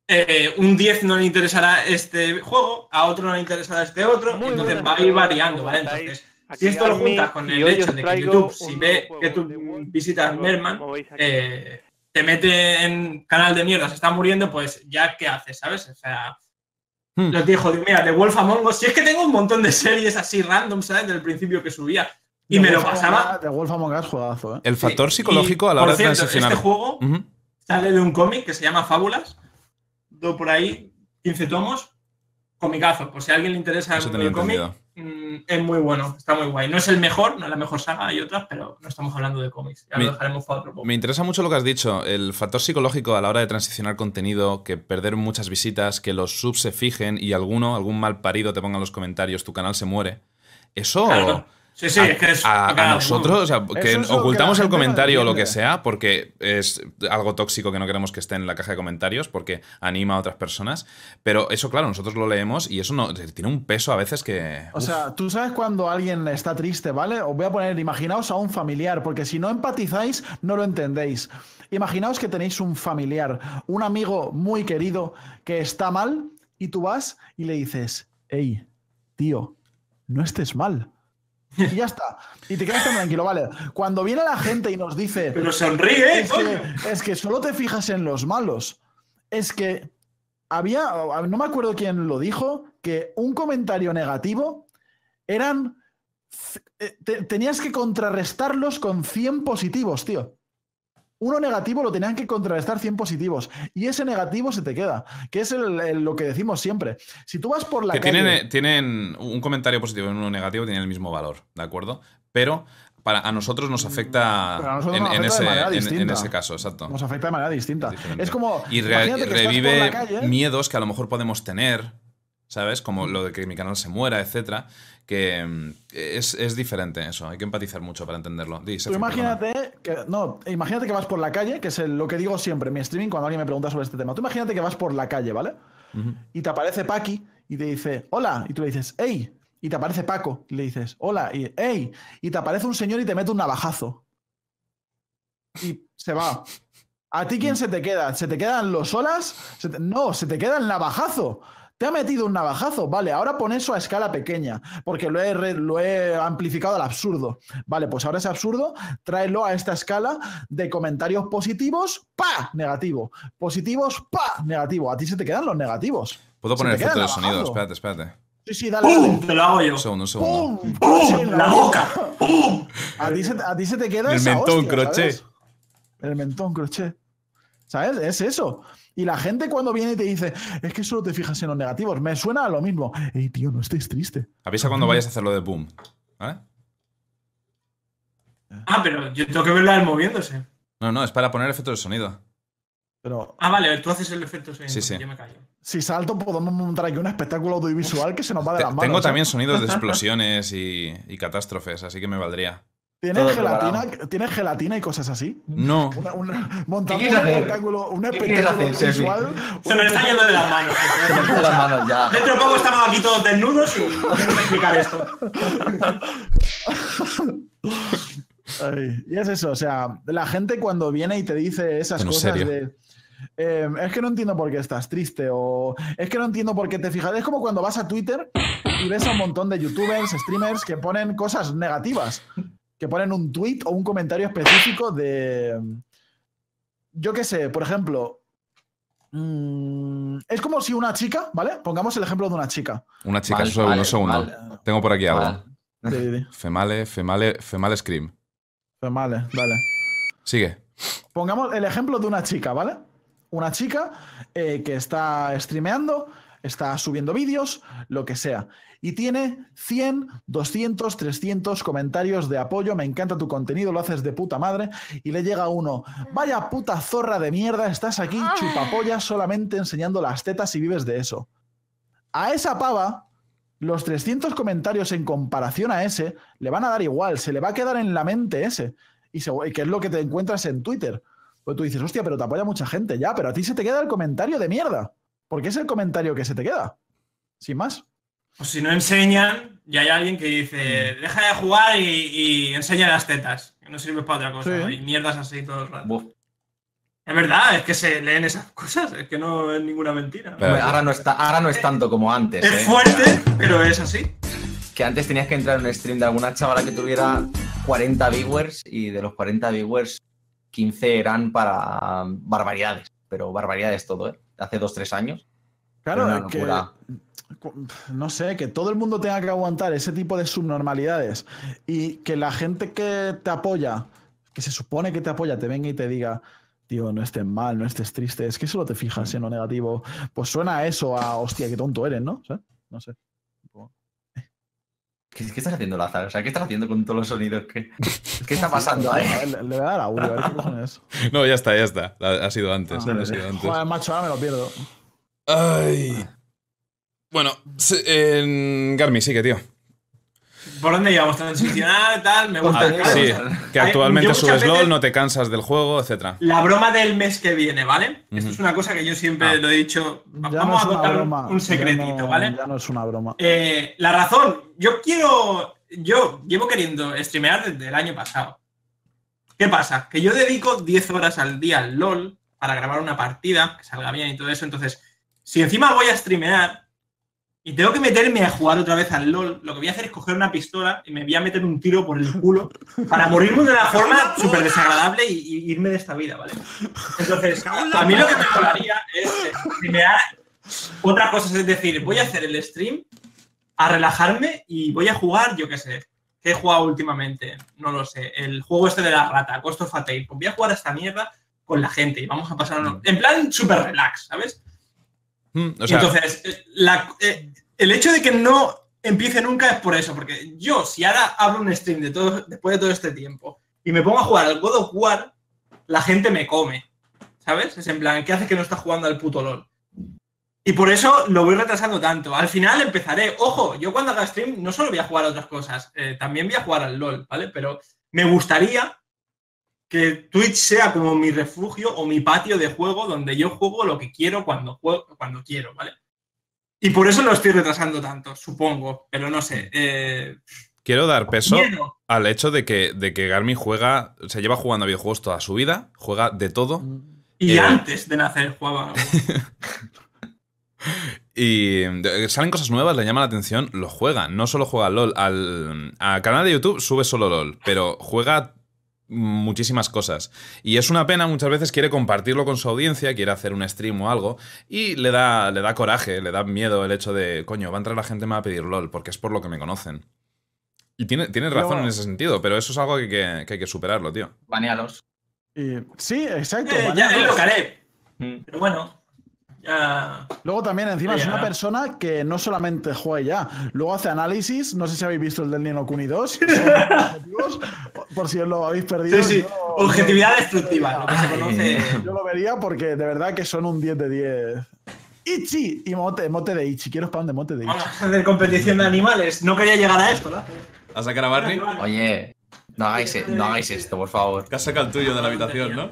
eh, un 10 no le interesará este juego, a otro no le interesará este otro, entonces va a ir variando, ¿vale? Entonces, si esto lo juntas con el hecho de que YouTube, si ve que tú visitas Merman, eh, te mete en canal de mierda, se está muriendo, pues ya, ¿qué haces, sabes? O sea, Hmm. Los dijo, mira, de Wolf Among Us, si es que tengo un montón de series así random, ¿sabes? Desde el principio que subía. Y me lo pasaba. De Wolf Among Us, juegazo, ¿eh? El factor psicológico a la hora de transicionar. Este juego sale de un cómic que se llama Fábulas. Do por ahí, 15 tomos. Comicazo. Por si a alguien le interesa el cómic, es muy bueno, está muy guay. No es el mejor, no es la mejor saga, hay otras, pero no estamos hablando de cómics. Ya me, lo dejaremos para otro poco. Me interesa mucho lo que has dicho, el factor psicológico a la hora de transicionar contenido, que perder muchas visitas, que los subs se fijen y alguno, algún mal parido te ponga en los comentarios, tu canal se muere. Eso. Sí, sí, a, es que es a, nosotros, o sea, que ocultamos el comentario o lo que sea, porque es algo tóxico que no queremos que esté en la caja de comentarios, porque anima a otras personas. Pero eso, claro, nosotros lo leemos y eso no tiene un peso a veces que. O sea, tú sabes cuando alguien está triste, ¿vale? Os voy a poner, imaginaos a un familiar, porque si no empatizáis, no lo entendéis. Imaginaos que tenéis un familiar, un amigo muy querido que está mal, y tú vas y le dices, hey, tío, no estés mal y ya está. Y te quedas tan tranquilo, vale. Cuando viene la gente y nos dice. Pero sonríe, es que, es que solo te fijas en los malos. Es que había. No me acuerdo quién lo dijo, que un comentario negativo eran. Eh, tenías que contrarrestarlos con 100 positivos, tío uno negativo lo tenían que contrarrestar 100 positivos. Y ese negativo se te queda, que es lo que decimos siempre. Si tú vas por la que calle... Tienen, tienen un comentario positivo y uno negativo, tienen el mismo valor, ¿de acuerdo? Pero para, a nosotros nos afecta, en, ese, caso, exacto. Nos afecta de manera distinta. Es como. Y revive miedos que a lo mejor podemos tener, ¿sabes? Como lo de que mi canal se muera, etcétera que mm, es, diferente eso, hay que empatizar mucho para entenderlo. imagínate que, no, imagínate que vas por la calle, que es lo que digo siempre en mi streaming cuando alguien me pregunta sobre este tema. Tú imagínate que vas por la calle, ¿vale? Y te aparece Paqui y te dice, hola, y tú le dices, hey, y te aparece Paco y le dices, hola, y hey, y te aparece un señor y te mete un navajazo. Y se va. ¿A ti quién se te queda? ¿Se te quedan los olas? No, se te queda el navajazo te ha metido un navajazo, vale, ahora pon eso a escala pequeña, porque lo he, lo he amplificado al absurdo. Vale, pues ahora ese absurdo, tráelo a esta escala de comentarios positivos, pa, negativo. Positivos, pa, negativo. A ti se te quedan los negativos. Puedo poner queda efecto de sonido, espérate, espérate. Sí, sí, dale. Te lo hago yo. Un segundo, un segundo. ¡Pum! ¡Pum! Sí, ¡La boca! ¡Pum! A ti, se, a ti se te queda El esa mentón hostia, crochet. ¿sabes? El mentón crochet. ¿Sabes? Es eso. Y la gente cuando viene y te dice, es que solo te fijas en los negativos, me suena a lo mismo. Ey, tío, no estés triste. Avisa cuando vayas a hacerlo de boom. ¿Vale? Ah, pero yo tengo que verlo a él moviéndose. No, no, es para poner efecto de sonido. Pero Ah, vale, tú haces el efecto sonido. Sí, sí. Yo me callo. si salto, podemos montar aquí un espectáculo audiovisual que se nos va de las manos. tengo ¿eh? también sonidos de explosiones y, y catástrofes, así que me valdría. ¿Tienes Todo gelatina, ¿Tienes gelatina y cosas así? No. Una, una- quieres un hacer? espectáculo, un ¿Qué quieres espectáculo visual. Se nos está yendo de las manos. Se me quedan las manos ya. Dentro de poco estamos aquí todos desnudos y tengo que explicar esto. Ay, y es eso, o sea, la gente cuando viene y te dice esas cosas serio. de. eh, es que no entiendo por qué estás triste o es que no entiendo por qué te fijas. Es como cuando vas a Twitter y ves a un montón de youtubers, streamers que ponen cosas negativas, que ponen un tweet o un comentario específico de. Yo qué sé, por ejemplo. mm, es como si una chica, ¿vale? Pongamos el ejemplo de una chica. Una chica, Mal, un segundo, mal, un segundo. mal. Tengo por aquí algo. Female, female, female scream. Vale, vale. Sigue. Pongamos el ejemplo de una chica, ¿vale? Una chica eh, que está streameando, está subiendo vídeos, lo que sea, y tiene 100, 200, 300 comentarios de apoyo, me encanta tu contenido, lo haces de puta madre, y le llega uno, vaya puta zorra de mierda, estás aquí chupapollas solamente enseñando las tetas y vives de eso. A esa pava, los 300 comentarios en comparación a ese, le van a dar igual, se le va a quedar en la mente ese. Y, se- que es lo que te encuentras en Twitter. Pues tú dices, hostia, pero te apoya mucha gente, ya, pero a ti se te queda el comentario de mierda. Porque es el comentario que se te queda. Sin más. Pues si no enseñan, ya hay alguien que dice, deja de jugar y, y enseña las tetas. Que no sirve para otra cosa. Sí. ¿no? Y mierdas así todo el rato. Buf. Es verdad, es que se leen esas cosas. Es que no es ninguna mentira. Pero- ahora, no está, ahora no es tanto como antes. es ¿eh? fuerte, pero es así. Que antes tenías que entrar en un stream de alguna chavala que tuviera 40 viewers y de los 40 viewers, 15 eran para barbaridades. Pero barbaridades todo, ¿eh? Hace 2-3 años. Claro, que. No sé, que todo el mundo tenga que aguantar ese tipo de subnormalidades y que la gente que te apoya, que se supone que te apoya, te venga y te diga, tío, no estés mal, no estés triste, es que solo te fijas en lo negativo. Pues suena a eso, a hostia, qué tonto eres, ¿no? No sé. ¿Qué, qué estás haciendo, Lázaro? O sea, ¿qué estás haciendo con todos los sonidos? ¿Qué, qué está pasando ahí? Le, le voy a dar audio, a ver qué cojones es. No, ya está, ya está. Ha sido antes. Ah, ha sido antes. Joder, macho, ahora me lo pierdo. Ay. Bueno, en Garmi, sigue, tío. ¿Por dónde íbamos? Transicionar, tal, me gusta. Sí, que actualmente subes LOL, no te cansas del juego, etcétera. La broma del mes que viene, ¿vale? Esto es una cosa que yo siempre Ah. lo he dicho. Ya Vamos no a contar broma. un ya secretito, no- ¿vale? Ya no es una broma. Eh, la razón, yo quiero, yo llevo queriendo streamear desde el año pasado. ¿Qué pasa? Que yo dedico 10 horas al día al LOL para grabar una partida, que salga bien y todo eso. Entonces, si encima voy a streamear y tengo que meterme a jugar otra vez al LOL, lo que voy a hacer es coger una pistola y me voy a meter un tiro por el culo para morirme de una forma súper desagradable y, y irme de esta vida, ¿vale? Entonces, a mí lo que me molaría es streamear otra cosa, es decir, voy a hacer el stream a relajarme y voy a jugar, yo qué sé, ¿qué he jugado últimamente? No lo sé, el juego este de la rata, Ghost of a. Pues voy a jugar a esta mierda con la gente y vamos a pasarlo en plan súper relax, ¿sabes? Mm, entonces, eh, el hecho de que no empiece nunca es por eso, porque yo, si ahora abro un stream de todo, después de todo este tiempo y me pongo a jugar al God of War, la gente me come, ¿sabes? Es en plan, ¿qué hace que no está jugando al puto LOL? Y por eso lo voy retrasando tanto. Al final empezaré, ojo, yo cuando haga stream no solo voy a jugar a otras cosas, eh, también voy a jugar al LOL, ¿vale? Pero me gustaría que Twitch sea como mi refugio o mi patio de juego donde yo juego lo que quiero cuando, juego, cuando quiero, ¿vale? Y por eso lo estoy retrasando tanto, supongo, pero no sé. Eh, quiero dar peso miedo. al hecho de que, de que Garmi juega, se lleva jugando a videojuegos toda su vida, juega de todo. Y Eh. antes de nacer jugaba. Y salen cosas nuevas, le llama la atención, lo juega. No solo juega LOL. Al, al canal de YouTube sube solo LOL, pero juega muchísimas cosas. Y es una pena, muchas veces quiere compartirlo con su audiencia, quiere hacer un stream o algo, y le da, le da coraje, le da miedo el hecho de, coño, va a entrar la gente me va a pedir LOL, porque es por lo que me conocen. Y tiene, tienes razón en ese sentido, pero eso es algo que, que, que hay que superarlo, tío. Banealos. Y, sí, exacto. Eh, ya lo que haré. Pero bueno, ya. Luego también encima es una persona que no solamente juega ya, luego hace análisis, no sé si habéis visto el del Nino Kuni 2, son objetivos, por si os lo habéis perdido. Sí, sí. yo- Objetividad destructiva, lo que se conoce. Yo lo vería porque de verdad que son un 10 de 10. Ichi y mote, mote de Ichi. Quiero spam de mote de Ichi. Vamos a hacer competición de animales. No quería llegar a esto, ¿no? ¿A sacar a Barney? Oye, no hagáis, e- no hagáis esto, por favor. Que has sacado el tuyo de la habitación, ¿no?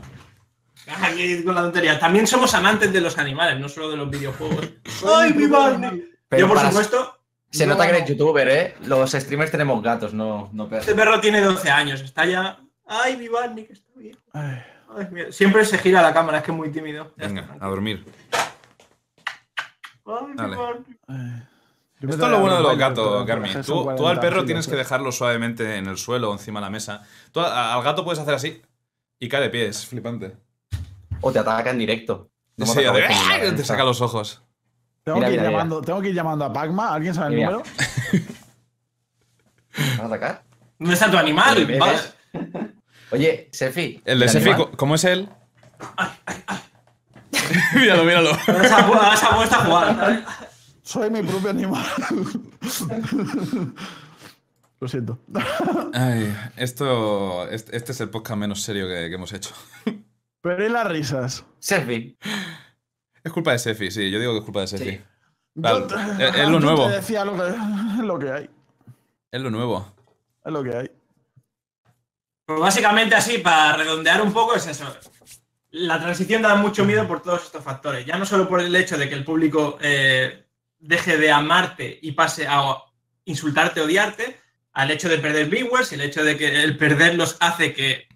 Con la tontería. También somos amantes de los animales, no solo de los videojuegos. ¡Ay, mi Barney! Pero Yo, por para- supuesto, Se No, nota que eres youtuber, ¿eh? Los streamers tenemos gatos, no, no perros. este perro tiene 12 años. Está ya. ¡Ay, mi Barney, que está bien! Ay, Ay, mira, Siempre se gira la cámara, es que es muy tímido. Ya Venga, está, a dormir. Ay, mi Dale. Barney. ay. Esto es lo bueno de los gatos, Carmen. Tú, tú 40 al perro tienes que dejarlo suavemente en el suelo o encima de la mesa. Tú al gato puedes hacer así y cae de pie, es flipante. O te ataca en directo. Sí, de- ¡Ah! te saca los ojos. Tengo, Mira, que ir mira, mira. llamando, tengo que ir llamando a Pacma. ¿Alguien sabe el Mira. número? ¿Me ¿Vas a atacar? ¿Dónde está tu animal? Oye, Sefi. El de ¿el Sefi, animal? ¿cómo es él? míralo, míralo. Vas a, vas a puesta a jugar. Soy mi propio animal. Lo siento. Ay, esto. Este, este es el podcast menos serio que, que hemos hecho. Pero y las risas. Sefi. Es culpa de Sefi, sí, yo digo que es culpa de Sefi. Sí. Vale, Yo- es- es lo nuevo. Te decía lo que, es lo que hay. Es lo nuevo. Es lo que hay. Pues básicamente así, para redondear un poco, es eso. La transición da mucho miedo por todos estos factores. Ya no solo por el hecho de que el público eh, deje de amarte y pase a insultarte, odiarte, al hecho de perder viewers, el hecho de que el perderlos hace que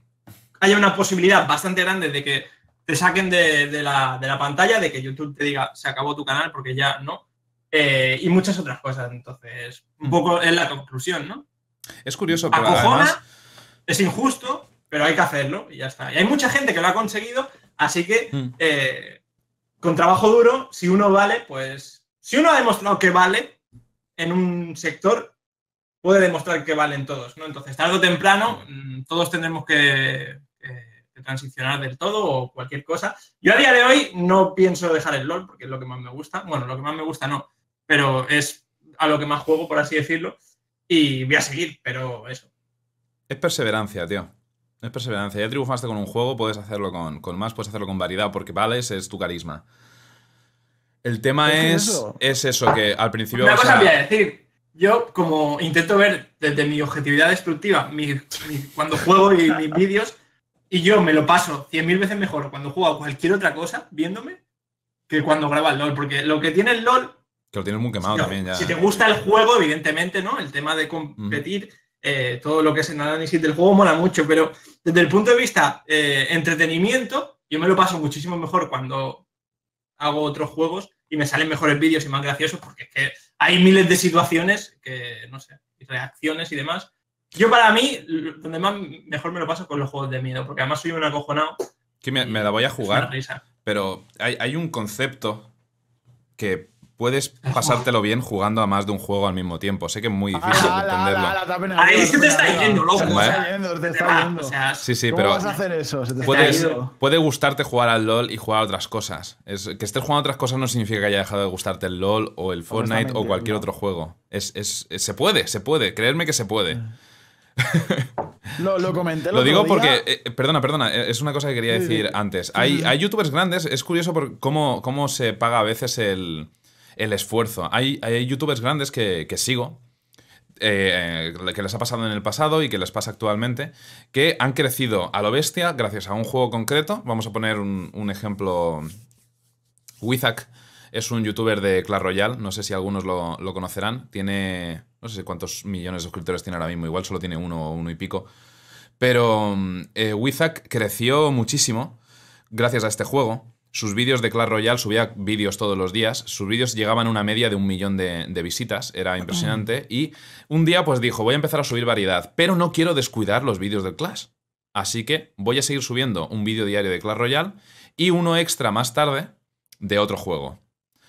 haya una posibilidad bastante grande de que te saquen de, de la, de la pantalla, de que YouTube te diga se acabó tu canal porque ya no. Eh, y muchas otras cosas. Entonces, un poco es la conclusión, ¿no? Es curioso, pero acojona, además. es injusto, pero hay que hacerlo y ya está. Y hay mucha gente que lo ha conseguido, así que Mm. eh, con trabajo duro, si uno vale, pues si uno ha demostrado que vale en un sector, puede demostrar que valen todos, ¿no? Entonces, tarde o temprano, mm, todos tendremos que, que transicionar del todo o cualquier cosa. Yo a día de hoy no pienso dejar el LOL, porque es lo que más me gusta. Bueno, lo que más me gusta no, pero es a lo que más juego, por así decirlo. Y voy a seguir, pero eso. Es perseverancia, tío. Es perseverancia. Ya triunfaste con un juego, puedes hacerlo con, con más, puedes hacerlo con variedad, porque vales es tu carisma. El tema Es eso- es eso, que al principio Una cosa a- voy a decir. Yo, como intento ver desde mi objetividad destructiva mi- mi- cuando juego y mis vídeos, y yo me lo paso 100.000 veces mejor cuando juego a cualquier otra cosa viéndome que cuando graba el LOL. Porque lo que tiene el LOL, Que lo tienes muy quemado si- también ya. si te gusta el juego, evidentemente, ¿no? El tema de competir, eh, todo lo que es el análisis del juego mola mucho, pero desde el punto de vista eh, entretenimiento, yo me lo paso muchísimo mejor cuando hago otros juegos y me salen mejores vídeos y más graciosos porque es que hay miles de situaciones que, no sé, reacciones y demás. Yo para mí, donde más mejor me lo paso con los juegos de miedo, porque además soy un acojonado. Que me, me la voy a es jugar, pero hay, hay un concepto que puedes pasártelo bien jugando a más de un juego al mismo tiempo. Sé que es muy difícil de Ala, entenderlo. ala, Ahí oído, se te está yendo, loco. Se te está yendo, se te está yendo. o sea, Sí, sí, ¿Cómo pero vas a hacer eso? Se te está puedes, yendo. puede gustarte jugar al LOL y jugar a otras cosas. Es, que estés jugando a otras cosas no significa que haya dejado de gustarte el LOL o el Fortnite o cualquier no. otro juego. Es, es- es- se puede, se puede. Creerme que se puede. Lo, lo comenté el Lo otro digo día. porque, eh, perdona, perdona, eh, es una cosa que quería decir sí. antes. Hay, sí. hay youtubers grandes, es curioso por cómo, cómo se paga a veces el, el esfuerzo. Hay, hay youtubers grandes que, que sigo, eh, que les ha pasado en el pasado y que les pasa actualmente, que han crecido a lo bestia gracias a un juego concreto. Vamos a poner un, un ejemplo. Wizak es un youtuber de Clash Royale, no sé si algunos lo, lo conocerán. Tiene, no sé cuántos millones de suscriptores tiene ahora mismo, igual solo tiene uno o uno y pico. Pero mm, eh, Wizak creció muchísimo gracias a este juego. sus vídeos de Clash Royale, subía vídeos todos los días, sus vídeos llegaban a una media de un millón de, de visitas, era impresionante, y un día pues dijo, voy a empezar a subir variedad, pero no quiero descuidar los vídeos del Clash. Así que voy a seguir subiendo un vídeo diario de Clash Royale y uno extra más tarde de otro juego.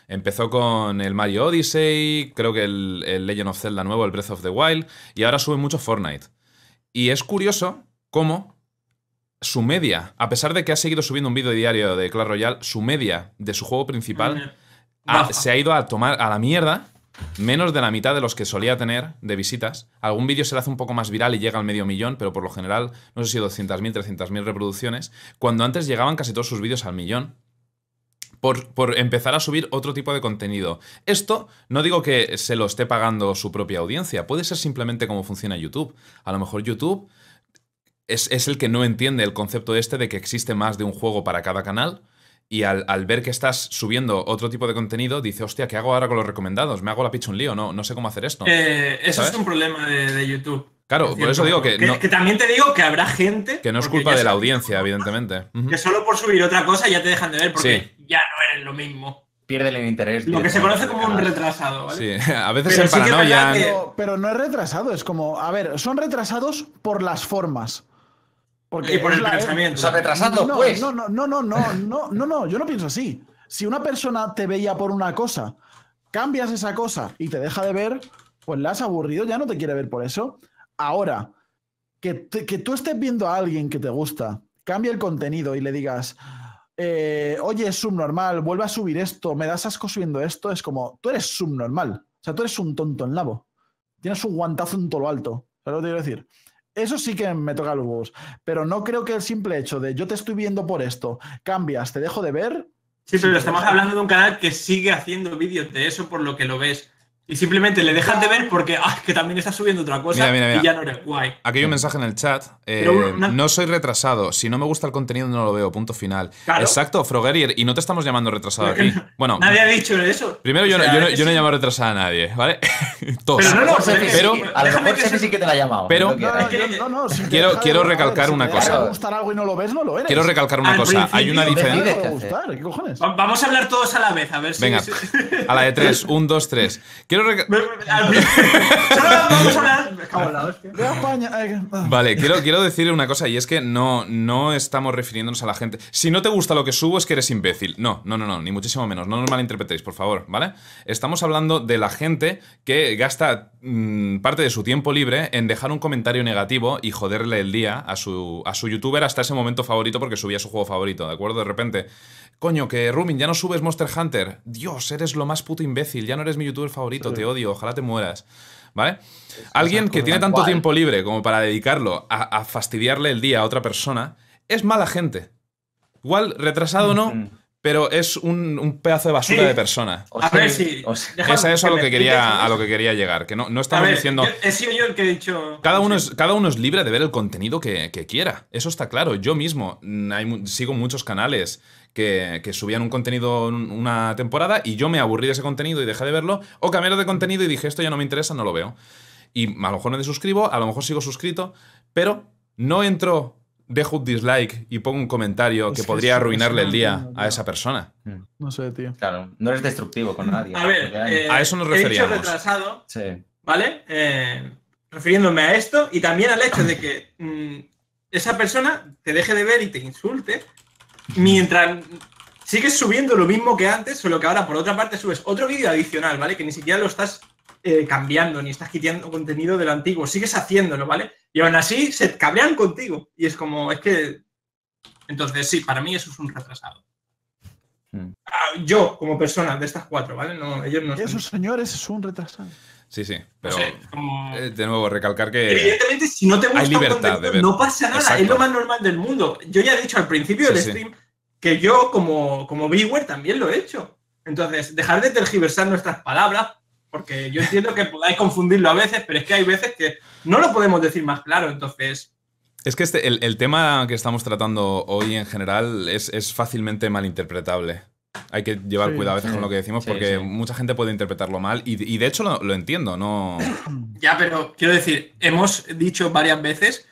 Empezó con el Mario Odyssey, creo que el, el Legend of Zelda nuevo, el Breath of the Wild, y ahora sube mucho Fortnite. Y es curioso cómo su media, a pesar de que ha seguido subiendo un vídeo diario de Clash Royale, su media de su juego principal ha- Baja. se ha ido a tomar a la mierda menos de la mitad de los que solía tener de visitas. Algún vídeo se le hace un poco más viral y llega al medio millón, pero por lo general, no sé si 200.000, 300.000 reproducciones, cuando antes llegaban casi todos sus vídeos al millón. Por, por empezar a subir otro tipo de contenido. Esto no digo que se lo esté pagando su propia audiencia, puede ser simplemente cómo funciona YouTube. A lo mejor YouTube es, es el que no entiende el concepto este de que existe más de un juego para cada canal. Y al, al ver que estás subiendo otro tipo de contenido, dice, hostia, ¿qué hago ahora con los recomendados? ¿Me hago la picha un lío? No, no sé cómo hacer esto. Eh, eso ¿Sabes? es un problema de, de YouTube. Claro, por eso digo modo. que no, que también te digo que habrá gente. que no es culpa de la audiencia, evidentemente. Que solo por subir otra cosa ya te dejan de ver porque Sí. ya no eres lo mismo. Pierden el interés. Lo que se conoce como un retrasado, ¿vale? Sí, a veces Pero en sí que es paranoia. que- Pero, pero no es retrasado, es como, a ver, son retrasados por las formas. Porque Y por el la- pensamiento. O sea, retrasado, no, pues. No, no, no, no, no, no, no, no, yo no pienso así. Si una persona te veía por una cosa, cambias esa cosa y te deja de ver, pues la has aburrido, ya no te quiere ver por eso. Ahora, que, te- que tú estés viendo a alguien que te gusta, cambia el contenido y le digas, eh, oye, es subnormal, vuelve a subir esto, me das asco subiendo esto, es como, tú eres subnormal. O sea, tú eres un tonto en nabo. Tienes un guantazo en todo lo alto. ¿Sabes lo que te quiero decir? Eso sí que me toca los huevos. Pero no creo que el simple hecho de yo te estoy viendo por esto, cambias, te dejo de ver. Sí, pero estamos hablando de un canal que sigue haciendo vídeos de eso por lo que lo ves. Y simplemente le dejas de ver porque ah, que también está subiendo otra cosa Mira, mira, mira. y ya no eres guay. Aquí hay un mensaje en el chat. eh, una- No soy retrasado. Si no me gusta el contenido, no lo veo. Punto final. Claro. Exacto, Frogerier. Y no te estamos llamando retrasado aquí. Bueno, Nadie ha dicho eso. primero yo, O no, sea, yo, no, yo no he llamado retrasado a nadie, ¿vale? Todos. Pero no, lo no, pero a lo mejor que sí que te la ha llamado. pero- Quiero- quiero recalcar si una cosa. algo y no lo ves, no lo eres. Quiero recalcar una Al cosa. Hay una diferencia. Vamos a hablar todos a la vez, a ver si. Venga, si- a la de tres. Un, dos, tres. Quiero ah. Vale, quiero, quiero decir una cosa y es que no, no estamos refiriéndonos a la gente. Si no te gusta lo que subo es que eres imbécil. No, no, no, no, ni muchísimo menos. No nos malinterpretéis, por favor, ¿vale? Estamos hablando de la gente que gasta mm, parte de su tiempo libre en dejar un comentario negativo y joderle el día a su, a su youtuber hasta ese momento favorito porque subía su juego favorito, ¿de acuerdo? De repente, coño, que Rumin, ya no subes Monster Hunter. Dios, eres lo más puto imbécil, ya no eres mi youtuber favorito, te odio, ojalá te mueras. ¿Vale? Alguien que tiene tanto tiempo libre como para dedicarlo a, a fastidiarle el día a otra persona, es mala gente. Igual, retrasado no, Mm. Pero es un, un pedazo de basura Sí. de persona. O A ver si. o sea, déjame Es a lo que, quería, a eso. lo que quería llegar. Que no, no estamos ver, diciendo. yo- he sido yo el que he dicho. Cada uno, es, cada uno es libre de ver el contenido que, que quiera. Eso está claro. Yo mismo mm, hay sigo muchos canales que, que subían un contenido un- una temporada y yo me aburrí de ese contenido y dejé de verlo. O cambié de contenido y dije, esto ya no me interesa, no lo veo. Y a lo mejor me desuscribo, a lo mejor sigo suscrito, pero no entro, dejo un dislike y pongo un comentario Es que que podría arruinarle el día a esa persona. No sé, tío. Claro, no eres destructivo con nadie. A ver, eh, A eso nos he dicho referíamos. retrasado, Sí. ¿vale? Eh, refiriéndome a esto y también al hecho de que mm, esa persona te deje de ver y te insulte mientras sigues subiendo lo mismo que antes, solo que ahora por otra parte subes otro vídeo adicional, ¿vale? Que ni siquiera lo estás eh, cambiando ni estás quitando contenido del antiguo, sigues haciéndolo, ¿vale? Y aún así se cabrean contigo y es como, es que... Entonces sí, para mí eso es un retrasado. Mm. Ah, Yo, como persona de estas cuatro, ¿vale? No, ellos no están- Esos señores es un retrasado. Sí, sí. no Pero, sé, como- eh, de nuevo, recalcar que. Evidentemente, si no te gusta hay un libertad contenido, de ver. no pasa nada, Exacto. es lo más normal del mundo. Yo ya he dicho al principio Sí, del sí. stream que yo, como, como viewer, también lo he hecho. Entonces, dejar de tergiversar nuestras palabras, porque yo entiendo que podáis confundirlo a veces, pero es que hay veces que no lo podemos decir más claro. Entonces, Es que este, el, el tema que estamos tratando hoy en general es, es fácilmente malinterpretable. Hay que llevar Sí, cuidado a veces sí. con lo que decimos Sí, porque sí. mucha gente puede interpretarlo mal y, y de hecho lo, lo entiendo, no... ya, pero quiero decir, hemos dicho varias veces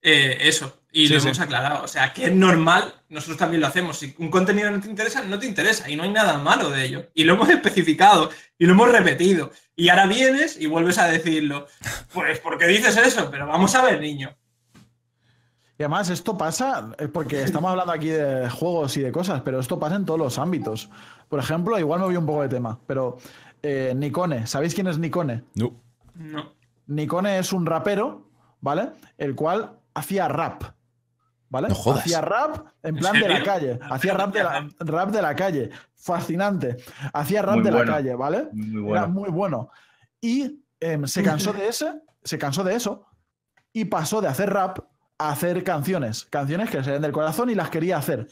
eh, eso, Y Sí, lo sí. hemos aclarado. O sea, que es normal, nosotros también lo hacemos. Si un contenido no te interesa, no te interesa. Y no hay nada malo de ello. Y lo hemos especificado y lo hemos repetido. Y ahora vienes y vuelves a decirlo. Pues, ¿por qué dices eso? Pero vamos a ver, niño. Y además esto pasa, eh, porque estamos hablando aquí de juegos y de cosas, pero esto pasa en todos los ámbitos. Por ejemplo, igual me voy un poco de tema, pero eh, Nikone, ¿sabéis quién es Nikone? No. No. Nikone es un rapero, ¿vale? El cual hacía rap, ¿vale? No jodas. Hacía rap en ¿En plan de la calle, hacía rap de la, rap de la calle, fascinante. Hacía rap Muy de bueno. la calle, ¿vale? Muy Era bueno. muy bueno. Y em, se cansó de ese, se cansó de eso y pasó de hacer rap a hacer canciones. Canciones que le salían del corazón y las quería hacer.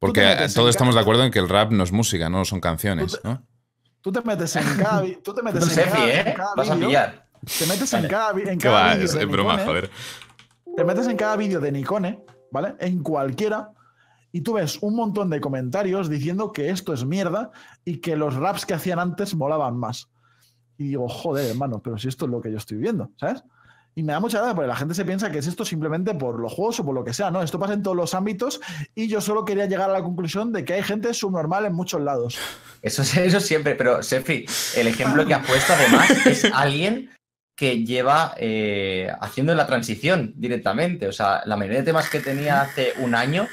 Porque todos estamos de acuerdo en que el rap no es música, no son canciones, Tú te- ¿no? Tú te metes en cada, tú te metes en cada, Fi, en ¿eh? cada Vas a pillar. te metes en cada, en cada va, es, de broma, joder. Te metes en cada vídeo de Nikone, ¿vale? En cualquiera. Y tú ves un montón de comentarios diciendo que esto es mierda y que los raps que hacían antes molaban más. Y digo, joder, hermano, pero si esto es lo que yo estoy viendo, ¿sabes? Y me da mucha gracia porque la gente se piensa que es esto simplemente por los juegos o por lo que sea, ¿no? Esto pasa en todos los ámbitos y yo solo quería llegar a la conclusión de que hay gente subnormal en muchos lados. Eso, eso siempre, pero Sefi, el ejemplo que has puesto además es alguien que lleva eh, haciendo la transición directamente. O sea, la mayoría de temas que tenía hace un año,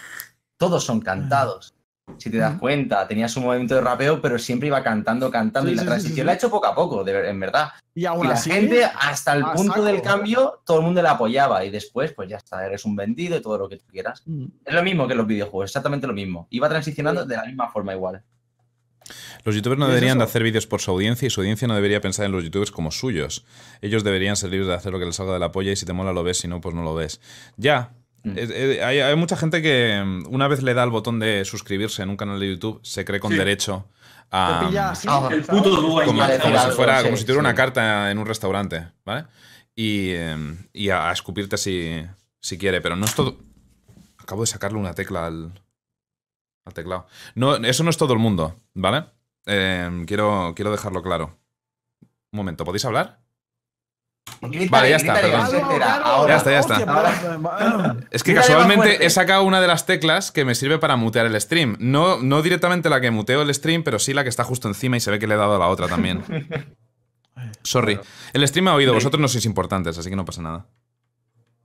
todos son cantados. Si te das cuenta, tenía su momento de rapeo, pero siempre iba cantando, cantando. Sí, y la sí, transición sí, la ha hecho poco a poco, de en verdad. Y Y aún la así, gente, hasta el punto saco. del cambio, todo el mundo la apoyaba. Y después, pues ya está, eres un vendido y todo lo que tú quieras. Mm. Es lo mismo que los videojuegos, exactamente lo mismo. Iba transicionando de la misma forma igual. Los youtubers no ¿Y es deberían de hacer vídeos por su audiencia y su audiencia no debería pensar en los youtubers como suyos. Ellos deberían ser libres de hacer lo que les salga de la polla y si te mola lo ves, si no, pues no lo ves. Ya. Mm. Hay, hay mucha gente que mm, una vez le da el botón de suscribirse en un canal de YouTube, se cree con Sí. derecho Te a... pilla así, ah, El puto como, como si fuera, como si tuviera una carta en un restaurante, ¿vale? Y, eh, y a, a escupirte si, si quiere, pero no es todo... Acabo de sacarle una tecla al, al teclado. No, eso no es todo el mundo, ¿vale? Eh, quiero, quiero dejarlo claro. Un momento, ¿podéis hablar? Vale, ya está, perdón. Ahora, Ya está, ya está. Ahora- Es que casualmente he sacado una de las teclas que me sirve para mutear el stream. No, no directamente la que muteo el stream, pero sí la que está justo encima y se ve que le he dado a la otra también. Sorry. El stream ha oído, vosotros no sois importantes, así que no pasa nada.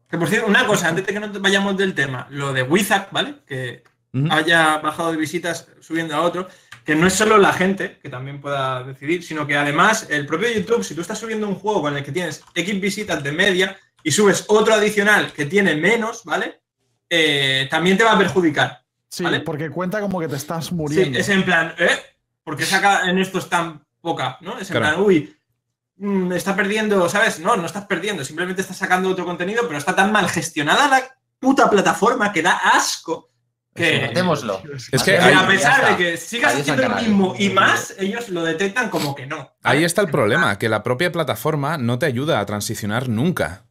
Que por cierto, una cosa, antes de que nos vayamos del tema, lo de Wizard, ¿vale? Que haya bajado de visitas subiendo a otro, que no es solo la gente que también pueda decidir, sino que además el propio YouTube, si tú estás subiendo un juego con el que tienes X visitas de media y subes otro adicional que tiene menos, ¿vale? Eh, también te va a perjudicar. Sí, ¿Vale? porque cuenta como que te estás Sí, muriendo. es en plan, ¿eh? ¿Por qué saca en estos tan poca? ¿No? Es en Claro. plan, uy, mm, está perdiendo, ¿sabes? No, no estás perdiendo, simplemente estás sacando otro contenido, pero está tan mal gestionada la puta plataforma que da asco que, Matémoslo. Es que que ahí- a pesar de está. que sigas haciendo lo mismo y más, ellos lo detectan como que no. Ahí está el problema, que la propia plataforma no te ayuda a transicionar nunca.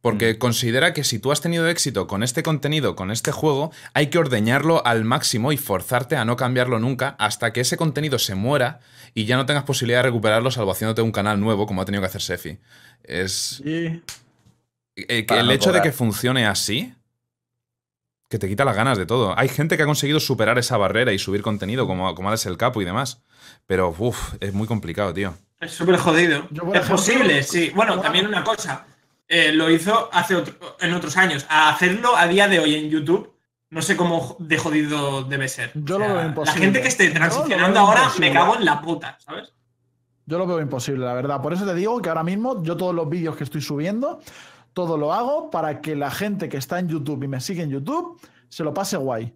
Porque considera que si tú has tenido éxito con este contenido, con este juego, hay que ordeñarlo al máximo y forzarte a no cambiarlo nunca hasta que ese contenido se muera y ya no tengas posibilidad de recuperarlo salvo haciéndote un canal nuevo como ha tenido que hacer Sefi. Es... Y eh, que el no hecho de que funcione así, que te quita las ganas de todo. Hay gente que ha conseguido superar esa barrera y subir contenido, como, como Alex el Capo y demás. Pero, uff, es muy complicado, tío. Es súper jodido. Yo, es posible, sí. Bueno, yo- también una cosa. eh, lo hizo hace otro- en otros años. A hacerlo a día de hoy en YouTube, no sé cómo de jodido debe ser. Yo lo veo imposible. La gente que esté transicionando ahora, imposible. me cago en la puta, ¿sabes? Yo lo veo imposible, la verdad. Por eso te digo que ahora mismo yo todos los vídeos que estoy subiendo, todo lo hago para que la gente que está en YouTube y me sigue en YouTube se lo pase guay.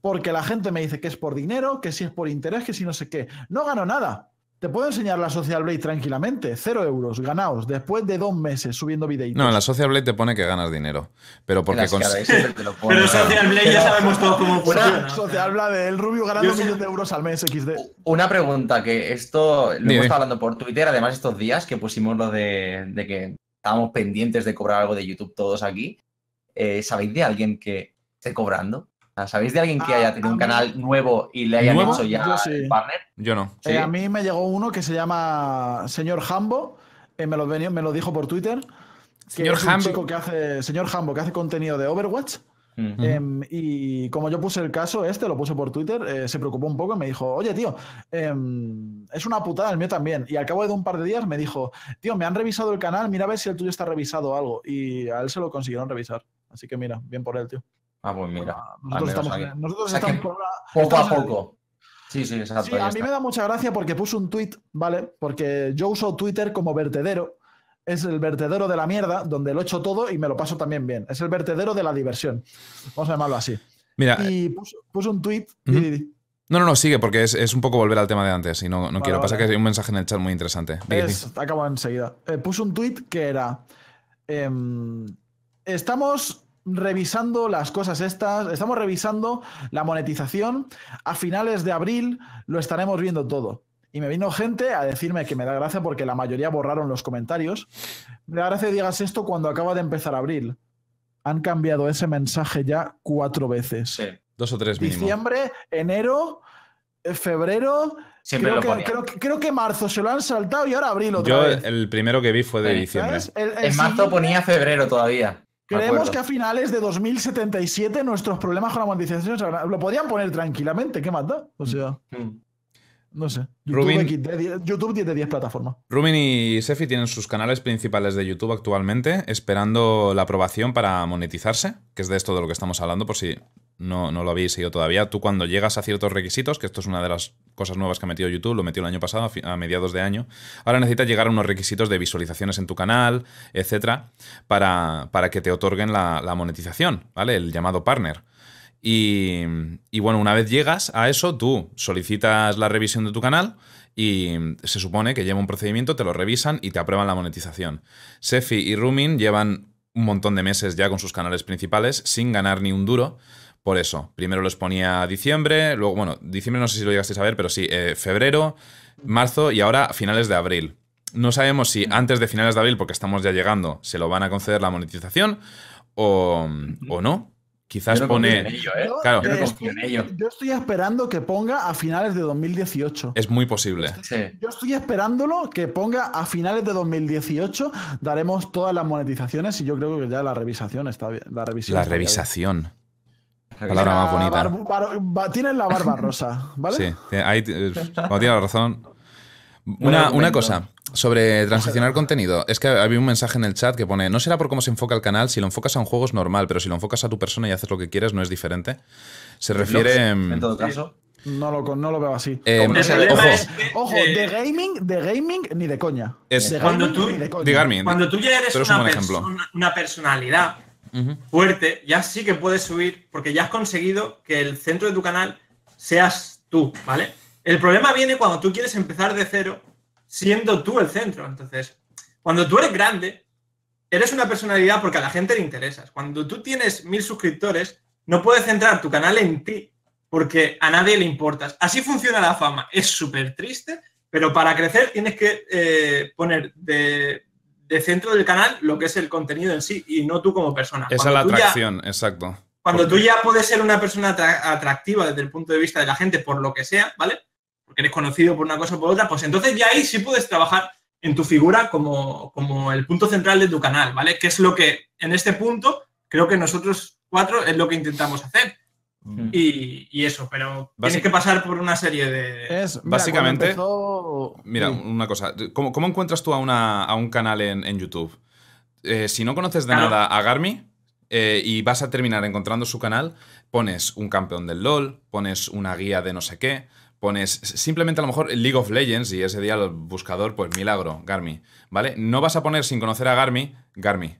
Porque la gente me dice que es por dinero, que si es por interés, que si no sé qué. No gano nada. Te puedo enseñar la Social Blade tranquilamente. Cero euros ganados después de dos meses subiendo videitos. No, en la Social Blade te pone que ganas dinero. Pero porque ponen. Pero Social Blade ya sabemos todos cómo funciona. Social Blade del Rubio ganando un sé- millón de euros al mes XD. Una pregunta que esto lo Dime. hemos estado hablando por Twitter, además estos días que pusimos lo de, de que estábamos pendientes de cobrar algo de YouTube todos aquí. Eh, ¿Sabéis de alguien que esté cobrando? ¿Sabéis de alguien que Ah, haya tenido un mí- canal nuevo y le hayan ¿Nuevo? hecho ya Yo sí. el partner? yo no. Sí. Eh, a mí me llegó uno que se llama Señor Hambo, eh, me, lo venía- me lo dijo por Twitter, que Señor es un Hambo. chico que hace, señor Hambo, que hace contenido de Overwatch. Em, y como yo puse el caso este, lo puse por Twitter, eh, se preocupó un poco y me dijo, oye, tío, em, es una putada el mío también. Y al cabo de un par de días me dijo, tío, me han revisado el canal, mira a ver si el tuyo está revisado o algo. Y a él se lo consiguieron revisar. Así que mira, bien por él, tío. Ah, pues mira. Nosotros estamos, aquí. nosotros O sea estamos que por una- Poco a poco. Sí, sí, exacto. Sí, a mí está. me da mucha gracia porque puso un tweet, ¿vale? Porque yo uso Twitter como vertedero. Es el vertedero de la mierda, donde lo echo todo y me lo paso también bien. Es el vertedero de la diversión. Vamos a llamarlo así. Mira, Y puso, puso un tweet. No, no, no, sigue, porque es, es un poco volver al tema de antes y no, no Vale, quiero. Pasa que hay un mensaje en el chat muy interesante. Es- acabo enseguida. Eh, puso un tweet que era. em, estamos revisando las cosas estas, estamos revisando la monetización. A finales de abril lo estaremos viendo todo. Y me vino gente a decirme que me da gracia porque la mayoría borraron los comentarios. Me da gracia que digas esto cuando acaba de empezar abril. Han cambiado ese mensaje ya cuatro veces. Sí. Dos o tres mínimo. Diciembre, enero, eh, febrero. Siempre creo, lo que, creo, que- creo que marzo se lo han saltado y ahora abril otra Yo vez. el primero que vi fue de Sí, diciembre. ¿Sabes? El- el En marzo ponía febrero todavía. Creemos que a finales de 2077 nuestros problemas con la monetización se habrán- lo podían poner tranquilamente. ¿Qué más da? O sea, Mm. No sé. YouTube, Rubin- de 10 YouTube 10 de 10 plataformas. Rumin y Sefi tienen sus canales principales de YouTube actualmente, esperando la aprobación para monetizarse, que es de esto de lo que estamos hablando, por si no, no lo habéis seguido todavía. Tú cuando llegas a ciertos requisitos, que esto es una de las cosas nuevas que ha metido YouTube, lo metió el año pasado, a mediados de año, ahora necesitas llegar a unos requisitos de visualizaciones en tu canal, etcétera, para, para que te otorguen la, la monetización, ¿vale? El llamado partner. Y, bueno, una vez llegas a eso, tú solicitas la revisión de tu canal y se supone que lleva un procedimiento, te lo revisan y te aprueban la monetización. Sefi y Rumin llevan un montón de meses ya con sus canales principales sin ganar ni un duro. Por eso, primero los ponía diciembre, luego, bueno, diciembre no sé si lo llegasteis a ver, pero sí, eh, febrero, marzo y ahora finales de abril. No sabemos si antes de finales de abril, porque estamos ya llegando, se lo van a conceder la monetización o, o no. Quizás no pone... ello, ¿eh? Yo, claro. Yo no confío en ello. yo estoy esperando que ponga a finales de 2018. Es muy posible. Sí. Yo estoy esperándolo que ponga a finales de 2018. Daremos todas las monetizaciones y yo creo que ya la revisación está bien. La revisión. La revisación. Palabra más bonita. Bar- bar- ba- Tienes la barba rosa, ¿vale? Sí, ahí como tiene la razón. Una, una cosa sobre transicionar contenido. Es que había un mensaje en el chat que pone, no será por cómo se enfoca el canal, si lo enfocas a un juego es normal, pero si lo enfocas a tu persona y haces lo que quieres no es diferente. Se refiere... En mm, todo caso. No lo, no lo veo así. eh, El problema ojo, es que, Ojo, eh, de gaming, de gaming ni de coña. Es- de Cuando gaming tú- ni de coña. Cuando tú ya eres un una, una- personalidad fuerte, ya sí que puedes subir, porque ya has conseguido que el centro de tu canal seas tú, ¿vale? El problema viene cuando tú quieres empezar de cero siendo tú el centro. Entonces, cuando tú eres grande, eres una personalidad porque a la gente le interesas. Cuando tú tienes mil suscriptores, no puedes centrar tu canal en ti porque a nadie le importas. Así funciona la fama. Es súper triste, pero para crecer tienes que eh, poner de, de centro del canal lo que es el contenido en sí y no tú como persona. Esa es la ya- atracción, exacto. cuando tú ya puedes ser una persona atra- atractiva desde el punto de vista de la gente por lo que sea, ¿vale? Porque eres conocido por una cosa o por otra, pues entonces ya ahí sí puedes trabajar en tu figura como, como el punto central de tu canal, ¿vale? Que es lo que en este punto creo que nosotros cuatro es lo que intentamos hacer. Mm. Y, y eso, pero tienes que pasar por una serie de... Es, mira, Básicamente- empezó- Mira, Sí. una cosa. ¿Cómo, cómo encuentras tú a, una- a un canal en, en YouTube? Eh, si no conoces de Claro. nada a Garmi eh, y vas a terminar encontrando su canal, pones un campeón del LOL, pones una guía de no sé qué, pones simplemente a lo mejor League of Legends y ese día el buscador, pues milagro, Garmi. ¿Vale? No vas a poner sin conocer a Garmi, Garmi.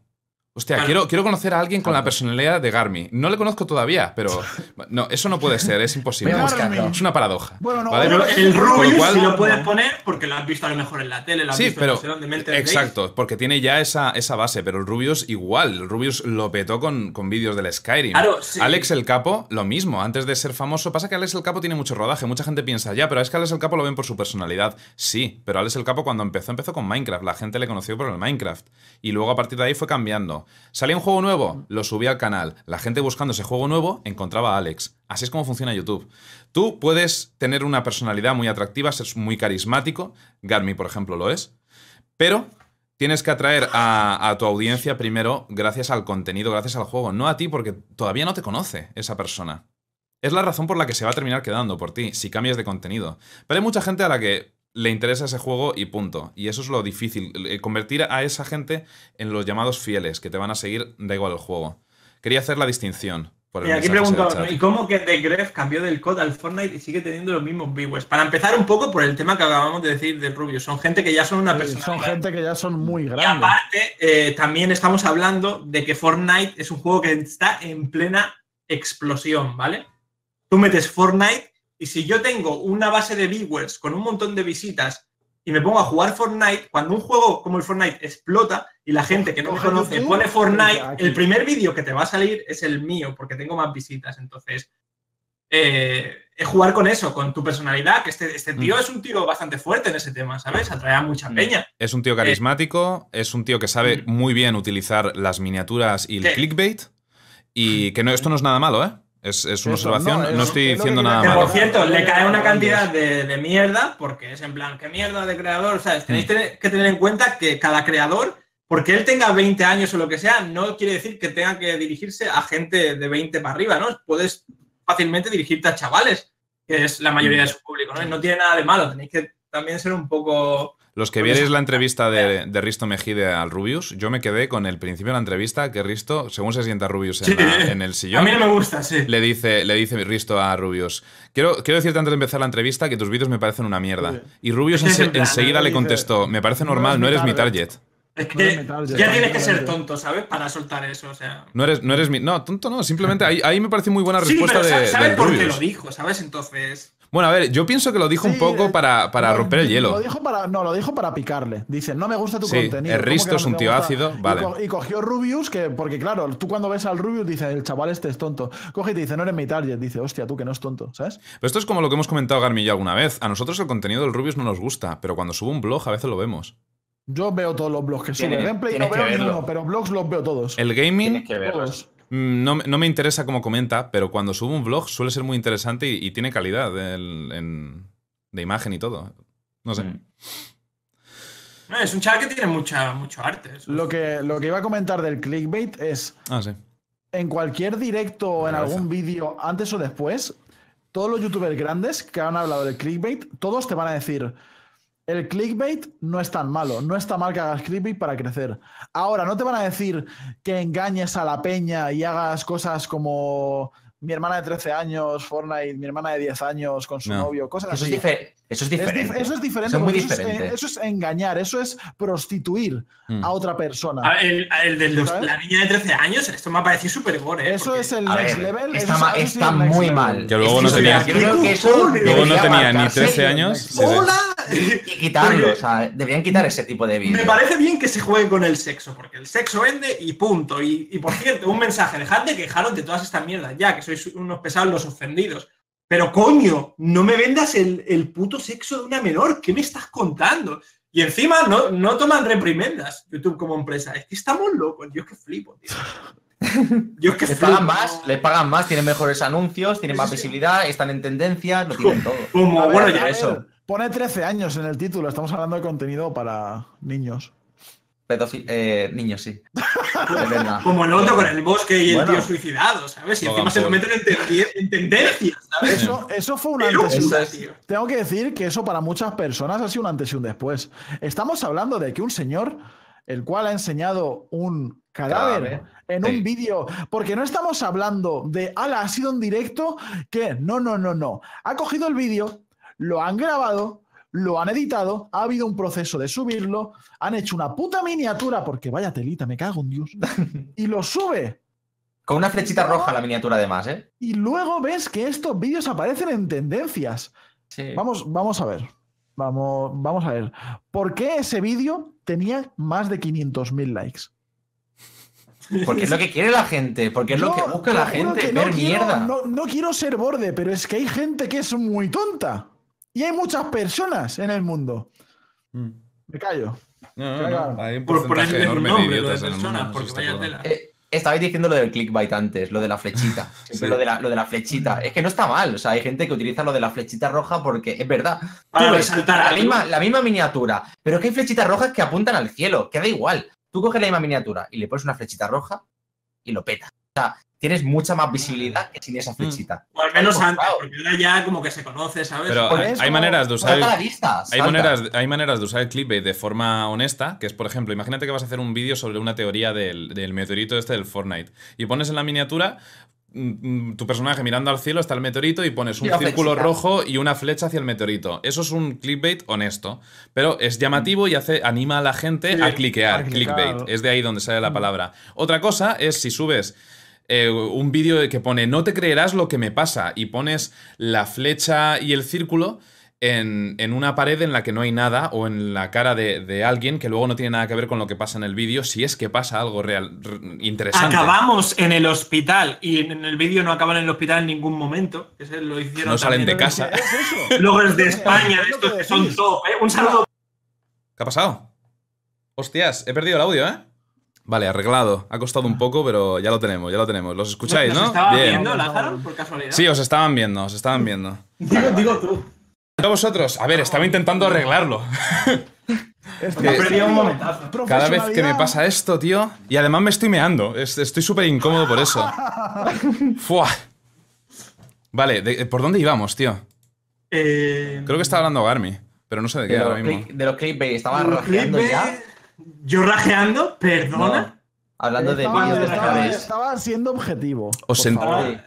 Hostia, Claro. quiero, quiero conocer a alguien con la personalidad de Garmi. No le conozco todavía, pero. No, eso no puede ser, es imposible. Voy a buscarlo. buscarlo. Es una paradoja. Bueno, no, ¿vale? El Rubius cual- sí lo puedes poner porque lo has visto a lo mejor en la tele, lo has Sí, visto pero. en no sé dónde, Mente de Exacto, porque tiene ya esa, esa base, pero el Rubius igual. El Rubius lo petó con, con vídeos del Skyrim. Claro, sí. Alex el Capo, lo mismo. Antes de ser famoso, pasa que Alex el Capo tiene mucho rodaje. Mucha gente piensa, ya, pero es que Alex el Capo lo ven por su personalidad. Sí, pero Alex el Capo cuando empezó, empezó con Minecraft. La gente le conoció por el Minecraft. Y luego a partir de ahí fue cambiando. Salía un juego nuevo, lo subía al canal. La gente buscando ese juego nuevo encontraba a Alex. Así es como funciona YouTube. Tú puedes tener una personalidad muy atractiva, ser muy carismático. Garmi, por ejemplo, lo es. Pero tienes que atraer a, a, tu audiencia primero gracias al contenido, gracias al juego, no a ti porque todavía no te conoce esa persona. Es la razón por la que se va a terminar quedando por ti, si cambias de contenido. Pero hay mucha gente a la que le interesa ese juego y punto. Y eso es lo difícil, eh, convertir a esa gente en los llamados fieles, que te van a seguir, da igual el juego. Quería hacer la distinción. y aquí pregunto, ¿y cómo que The Gref cambió del COD al Fortnite y sigue teniendo los mismos viewers? Para empezar un poco por el tema que acabamos de decir del Rubio, son gente que ya son una persona. Son gente que ya son muy grandes. Y aparte, eh, también estamos hablando de que Fortnite es un juego que está en plena explosión, ¿vale? Tú metes Fortnite y si yo tengo una base de viewers con un montón de visitas y me pongo a jugar Fortnite, cuando un juego como el Fortnite explota y la gente que no me conoce pone Fortnite, el primer vídeo que te va a salir es el mío, porque tengo más visitas. Entonces, eh, es jugar con eso, con tu personalidad, que este, este tío mm. es un tío bastante fuerte en ese tema, ¿sabes? Atrae a mucha mm. peña. Es un tío carismático, es un tío que sabe mm. muy bien utilizar las miniaturas y el clickbait. Y que no, esto no es nada malo, ¿eh? Es, una observación, no, estoy diciendo nada más. Por cierto, le cae una cantidad de, mierda, porque es en plan, ¿qué mierda de creador? ¿Sabes? Tenéis mm. que tener en cuenta que cada creador, porque él tenga 20 años o lo que sea, no quiere decir que tenga que dirigirse a gente de 20 para arriba, ¿no? Puedes fácilmente dirigirte a chavales, que es la mayoría de su público, ¿no? no tiene nada de malo, tenéis que también ser un poco los que vierais la entrevista de, Risto Mejide al Rubius, yo me quedé con el principio de la entrevista que Risto, según se sienta Rubius en, el sillón. A mí no me gusta, sí. Le dice, le dice Risto a Rubius: quiero, quiero decirte antes de empezar la entrevista que tus vídeos me parecen una mierda. Y Rubius enseguida le contestó: Me parece normal, no eres mi target. Es que ya tienes que ser tonto, ¿sabes? Para soltar eso, o sea. No eres, no eres mi. No, tonto no. Simplemente ahí, ahí me parece muy buena respuesta sí, pero de. ¿Sabes por qué lo dijo, sabes? Entonces. Bueno, a ver, yo pienso que lo dijo un poco eh, para, para romper el hielo. Lo dijo para, no, lo dijo para picarle. Dice, no me gusta tu contenido. El Risto es un tío ácido, vale. Y, cogió Rubius, que, porque claro, tú cuando ves al Rubius dices, el chaval este es tonto. Coge y te dice, no eres mi target. Dice, hostia, tú que no es tonto, ¿sabes? Pero esto es como lo que hemos comentado Garmillo alguna vez. A nosotros el contenido del Rubius no nos gusta, pero cuando sube un blog a veces lo vemos. Yo veo todos los blogs que sube. Gameplay no veo ninguno, pero blogs los veo todos. El gaming. Mm, no, no, me interesa cómo comenta, pero cuando subo un vlog suele ser muy interesante y, tiene calidad de, imagen y todo. No sé. Mm. es un chat que tiene mucha, mucho arte. Lo que, lo que iba a comentar del clickbait es. Ah, sí. En cualquier directo o en algún vídeo, antes o después, todos los youtubers grandes que han hablado del clickbait, todos te van a decir el clickbait no es tan malo. No está mal que hagas clickbait para crecer. Ahora, no te van a decir que engañes a la peña y hagas cosas como mi hermana de 13 años, Fortnite, mi hermana de 10 años con su novio, cosas eso así. Es eso es diferente. eso es diferente. muy eso. Es, eso es engañar, eso es prostituir mm. a otra persona. el, de la niña de 13 años, esto me ha parecido súper gore. ¿eh? Eso es el next level. Está, está muy mal. Que luego no tenía, luego no tenía ni 13 años. ¡Hola! Y quitarlo, o sea, deberían quitar ese tipo de vídeos. Me parece bien que se juegue con el sexo, porque el sexo vende y punto. Y, y por cierto, un mensaje, dejad de quejaros de todas estas mierdas ya, que sois unos pesados los ofendidos. Pero coño, no me vendas el, puto sexo de una menor. ¿Qué me estás contando? Y encima no, no toman reprimendas YouTube como empresa. Es que estamos locos. Yo es que flipo, tío. Yo es que le pagan más, le pagan más, tienen mejores anuncios, tienen más visibilidad, están en tendencia, lo tienen todo. Como, bueno, ya eso. Pone 13 años en el título, estamos hablando de contenido para niños. Eh, niños, sí. Como el otro con el bosque y el tío suicidado, ¿sabes? Y encima se lo meten en, tendencias, ¿sabes? Eso, fue un antes y un Tengo que decir que eso para muchas personas ha sido un antes y un después. Estamos hablando de que un señor, el cual ha enseñado un cadáver en un vídeo, porque no estamos hablando de, ala, ha sido un directo, que no, no, no, no. Ha cogido el vídeo, lo han grabado, lo han editado, ha habido un proceso de subirlo, han hecho una puta miniatura, porque vaya telita, me cago en Dios, y lo sube. Con una flechita roja la miniatura además, ¿eh? Y luego ves que estos vídeos aparecen en tendencias. Vamos, vamos a ver. Vamos, vamos a ver. ¿Por qué ese vídeo tenía más de 500.000 likes? Porque es lo que quiere la gente, porque es lo que busca la gente, ver mierda. no, quiero ser borde, pero es que hay gente que es muy tonta. Y hay muchas personas en el mundo. Mm. Me callo. No, no, Hay un porcentaje enorme de el mundo. Eh, Estabais diciendo lo del clickbait antes, lo de la flechita. Siempre lo, de la, lo de la flechita. Es que no está mal. O sea, hay gente que utiliza lo de la flechita roja porque es verdad. Para resaltar la misma, la misma miniatura, pero es que hay flechitas rojas que apuntan al cielo. Que da igual. Tú coges la misma miniatura y le pones una flechita roja y lo peta. O sea, tienes mucha más visibilidad que sin esa flechita. O al menos antes, porque ahora ya como que se conoce, ¿sabes? Pero hay, eso, hay maneras de usar el, vista. hay maneras, hay maneras de usar el clickbait de forma honesta, que es, por ejemplo, imagínate que vas a hacer un vídeo sobre una teoría del, del meteorito este del Fortnite. Y pones en la miniatura mm, mm, tu personaje mirando al cielo, está el meteorito y pones un círculo flechita. rojo y una flecha hacia el meteorito. Eso es un clickbait honesto, pero es llamativo y hace, anima a la gente Sí, a cliquear. Clickbait. Es de ahí donde sale la palabra. Otra cosa es si subes eh, un vídeo que pone no te creerás lo que me pasa y pones la flecha y el círculo en, en una pared en la que no hay nada o en la cara de, de alguien que luego no tiene nada que ver con lo que pasa en el vídeo, si es que pasa algo real, interesante. Acabamos en el hospital y en el vídeo no acaban en el hospital en ningún momento. Que se lo hicieron No salen de casa. Es eso. Luego es de España, de estos que son top. ¿eh? Un saludo. ¿Qué ha pasado? Hostias, he perdido el audio, ¿eh? Vale, arreglado. Ha costado un poco, pero ya lo tenemos, ya lo tenemos. ¿Los escucháis, ¿Nos no? estaba Bien. viendo, Lázaro, por casualidad? Sí, os estaban viendo, os estaban viendo. Digo, digo tú. ¿A vosotros? A ver, estaba intentando arreglarlo. Es Que-. Cada vez que me pasa esto, tío. Y además me estoy meando. Es- Estoy súper incómodo por eso. Fua. Vale, de- ¿por dónde íbamos, tío? Eh, Creo que estaba hablando Garmi, pero no sé de qué De ahora los, mismo. click- de los clickbait. Estaba rajeando ya. Yo rajeando, perdona. Hablando de Estaba, vídeos de estaba- estaba siendo objetivo. Os sent-.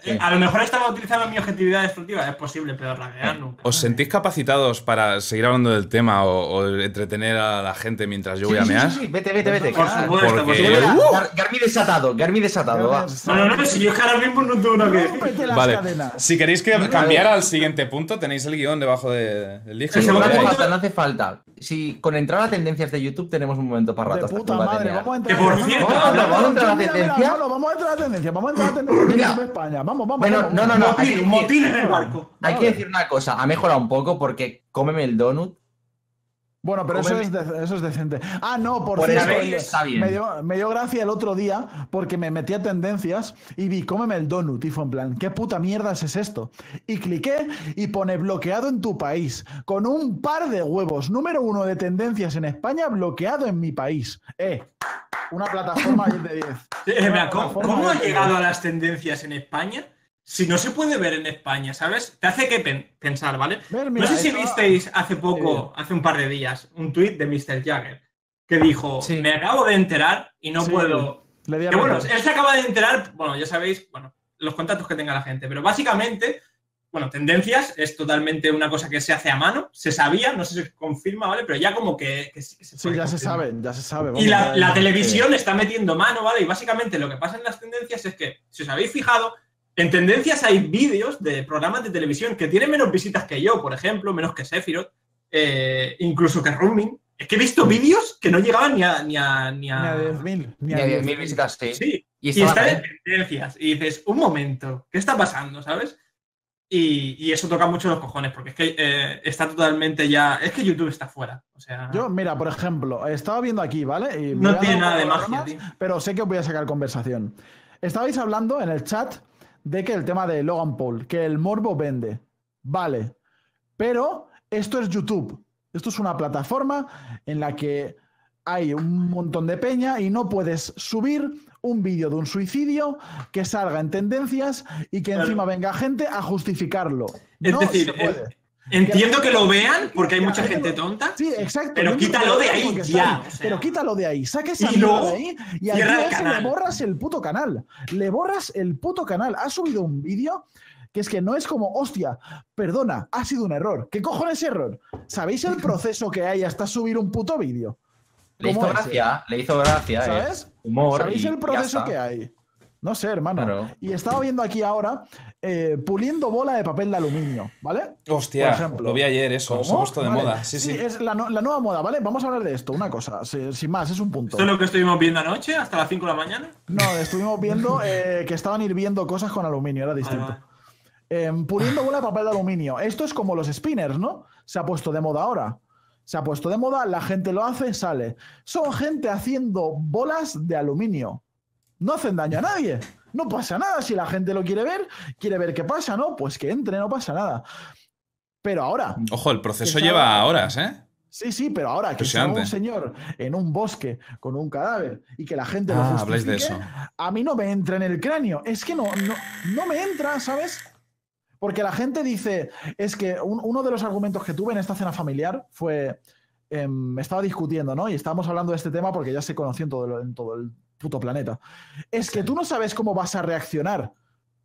Eh, A lo mejor estaba utilizando mi objetividad destructiva, es posible, pero rajear nunca. ¿Os sentís capacitados para seguir hablando del tema o, o entretener a la gente mientras yo voy a Sí, mear? sí, sí, Vete, vete, vete. Por supuesto, por supuesto. ¡Uh! Garmi desatado, Garmi desatado, va. No, no, no, si yo es que ahora mismo no tengo que decir. Las Vale. cadenas. Si queréis que cambiara al siguiente punto, tenéis el guion debajo de- del disco. Sí, no hace falta, no hace falta. Si con entrar a tendencias de YouTube tenemos un momento para rato. De hasta puta que vuelva a madre, tener. vamos a entrar Que por no, cierto, no, no, hablando- vamos ¿vamos a entrar a la tendencia? vamos a entrar a la tendencia, vamos a entrar a la tendencia de España. Vamos, vamos. Bueno, vamos, no, no, no. Motín, motín en el barco. Hay que decir una cosa, ha mejorado un poco porque cómeme el donut. Bueno, pero eso es, de- eso es decente. Ah, no, por, Por cierto, está bien. Me dio, me dio gracia el otro día porque me metí a tendencias y vi cómeme el donut y fue en plan, ¿qué puta mierda es esto? Y cliqué y pone bloqueado en tu país con un par de huevos. Número uno de tendencias en España, bloqueado en mi país. Eh, una plataforma 10 de 10. Eh, ¿cómo, ha 10 de llegado 10. a las tendencias en España? Si no se puede ver en España, ¿sabes? Te hace que pen- pensar, ¿vale? No sé si visteis hace poco, hace un par de días, un tuit de Mr. Jagger que dijo, Sí. me acabo de enterar y no Sí. puedo... Le Que bueno, él se acaba de enterar, bueno, ya sabéis, bueno, los contactos que tenga la gente, pero básicamente, bueno, tendencias es totalmente una cosa que se hace a mano, se sabía, no sé si se confirma, ¿vale? Pero ya como que, que sí se Sí, ya se sabe, ya se sabe. Y la, la televisión le está metiendo mano, ¿vale? Y básicamente lo que pasa en las tendencias es que, si os habéis fijado, en tendencias hay vídeos de programas de televisión que tienen menos visitas que yo, por ejemplo, menos que Sephiroth, eh, incluso que Rooming. Es que he visto vídeos que no llegaban ni a... Ni a, ni Ni a- a 10.000. Ni a a 10.000. 10.000 visitas, sí. Sí, Y y están en tendencias. Y dices, un momento, ¿qué está pasando, sabes? Y, y eso toca mucho los cojones, porque es que eh, está totalmente ya... Es que YouTube está fuera. O sea, Yo, mira, por ejemplo, estaba viendo aquí, ¿vale? Y no tiene nada de magia, tío. Pero sé que os voy a sacar conversación. Estabais hablando en el chat de que el tema de Logan Paul, que el morbo vende. Vale. Pero esto es YouTube. Esto es una plataforma en la que hay un montón de peña y no puedes subir un vídeo de un suicidio que salga en tendencias y que Claro. encima venga gente a justificarlo. Es no decir, se puede. Entiendo que lo vean, porque hay mucha gente tonta. Sí, exacto. Pero quítalo de ahí ya, está o sea. Pero quítalo de ahí. Saca esa Y luego de ahí y al ese canal. le borras el puto canal. Le borras el puto canal. Ha subido un vídeo que es que no es como, hostia, perdona, ha sido un error. ¿Qué cojones error? ¿Sabéis el proceso que hay hasta subir un puto vídeo? Le ¿Cómo hizo gracia, le hizo gracia. eh. ¿Sabes? Humor. ¿Sabéis y el proceso que hay? No sé, hermano. Claro. Y estaba viendo aquí ahora eh, puliendo bola de papel de aluminio, ¿vale? Hostia, Por ejemplo. lo vi ayer eso, se ha puesto de Vale. moda. Sí, sí. Es la, no- la nueva moda, ¿vale? Vamos a hablar de esto, una cosa, si- sin más, es un punto. Esto es lo que estuvimos viendo anoche, hasta las 5 de la mañana. No, estuvimos viendo eh, que estaban hirviendo cosas con aluminio, era distinto. Vale, Eh, puliendo bola de papel de aluminio. Esto es como los spinners, ¿no? Se ha puesto de moda ahora. Se ha puesto de moda, la gente lo hace, sale. Son gente haciendo bolas de aluminio. No hacen daño a nadie. No pasa nada. Si la gente lo quiere ver, quiere ver qué pasa, ¿no? Pues que entre, no pasa nada. Pero ahora. Ojo, el proceso lleva salga- horas, ¿eh? Sí, sí, pero ahora que salga un señor en un bosque con un cadáver y que la gente lo Ah, de justifique, eso. a mí no me entra en el cráneo. Es que no, no, no me entra, ¿sabes? Porque la gente dice, es que un- uno de los argumentos que tuve en esta cena familiar fue, em, estaba discutiendo, ¿no? Y estábamos hablando de este tema porque ya se conoció en todo, el- en todo el puto planeta. Es que tú no sabes cómo vas a reaccionar.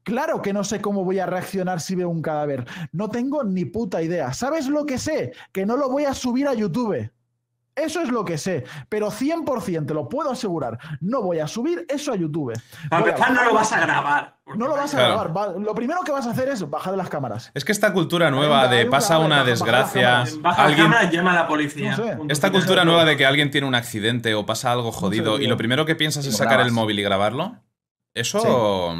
Claro que no sé cómo voy a reaccionar si veo un cadáver. No tengo ni puta idea. ¿Sabes lo que sé? Que no lo voy a subir a YouTube. Eso es lo que sé. Pero 100% te lo puedo asegurar. No voy a subir eso a YouTube. Para a empezar, no lo vas a grabar. no lo vas a Claro. grabar. va- Lo primero que vas a hacer es bajar de las cámaras. Es que esta cultura nueva de pasa una desgracia. Baja alguien la cámara, llama a la policía. No sé. Punto. Esta cultura nueva de que alguien tiene un accidente o pasa algo jodido sé, y lo primero que piensas es sacar el móvil y grabarlo, eso...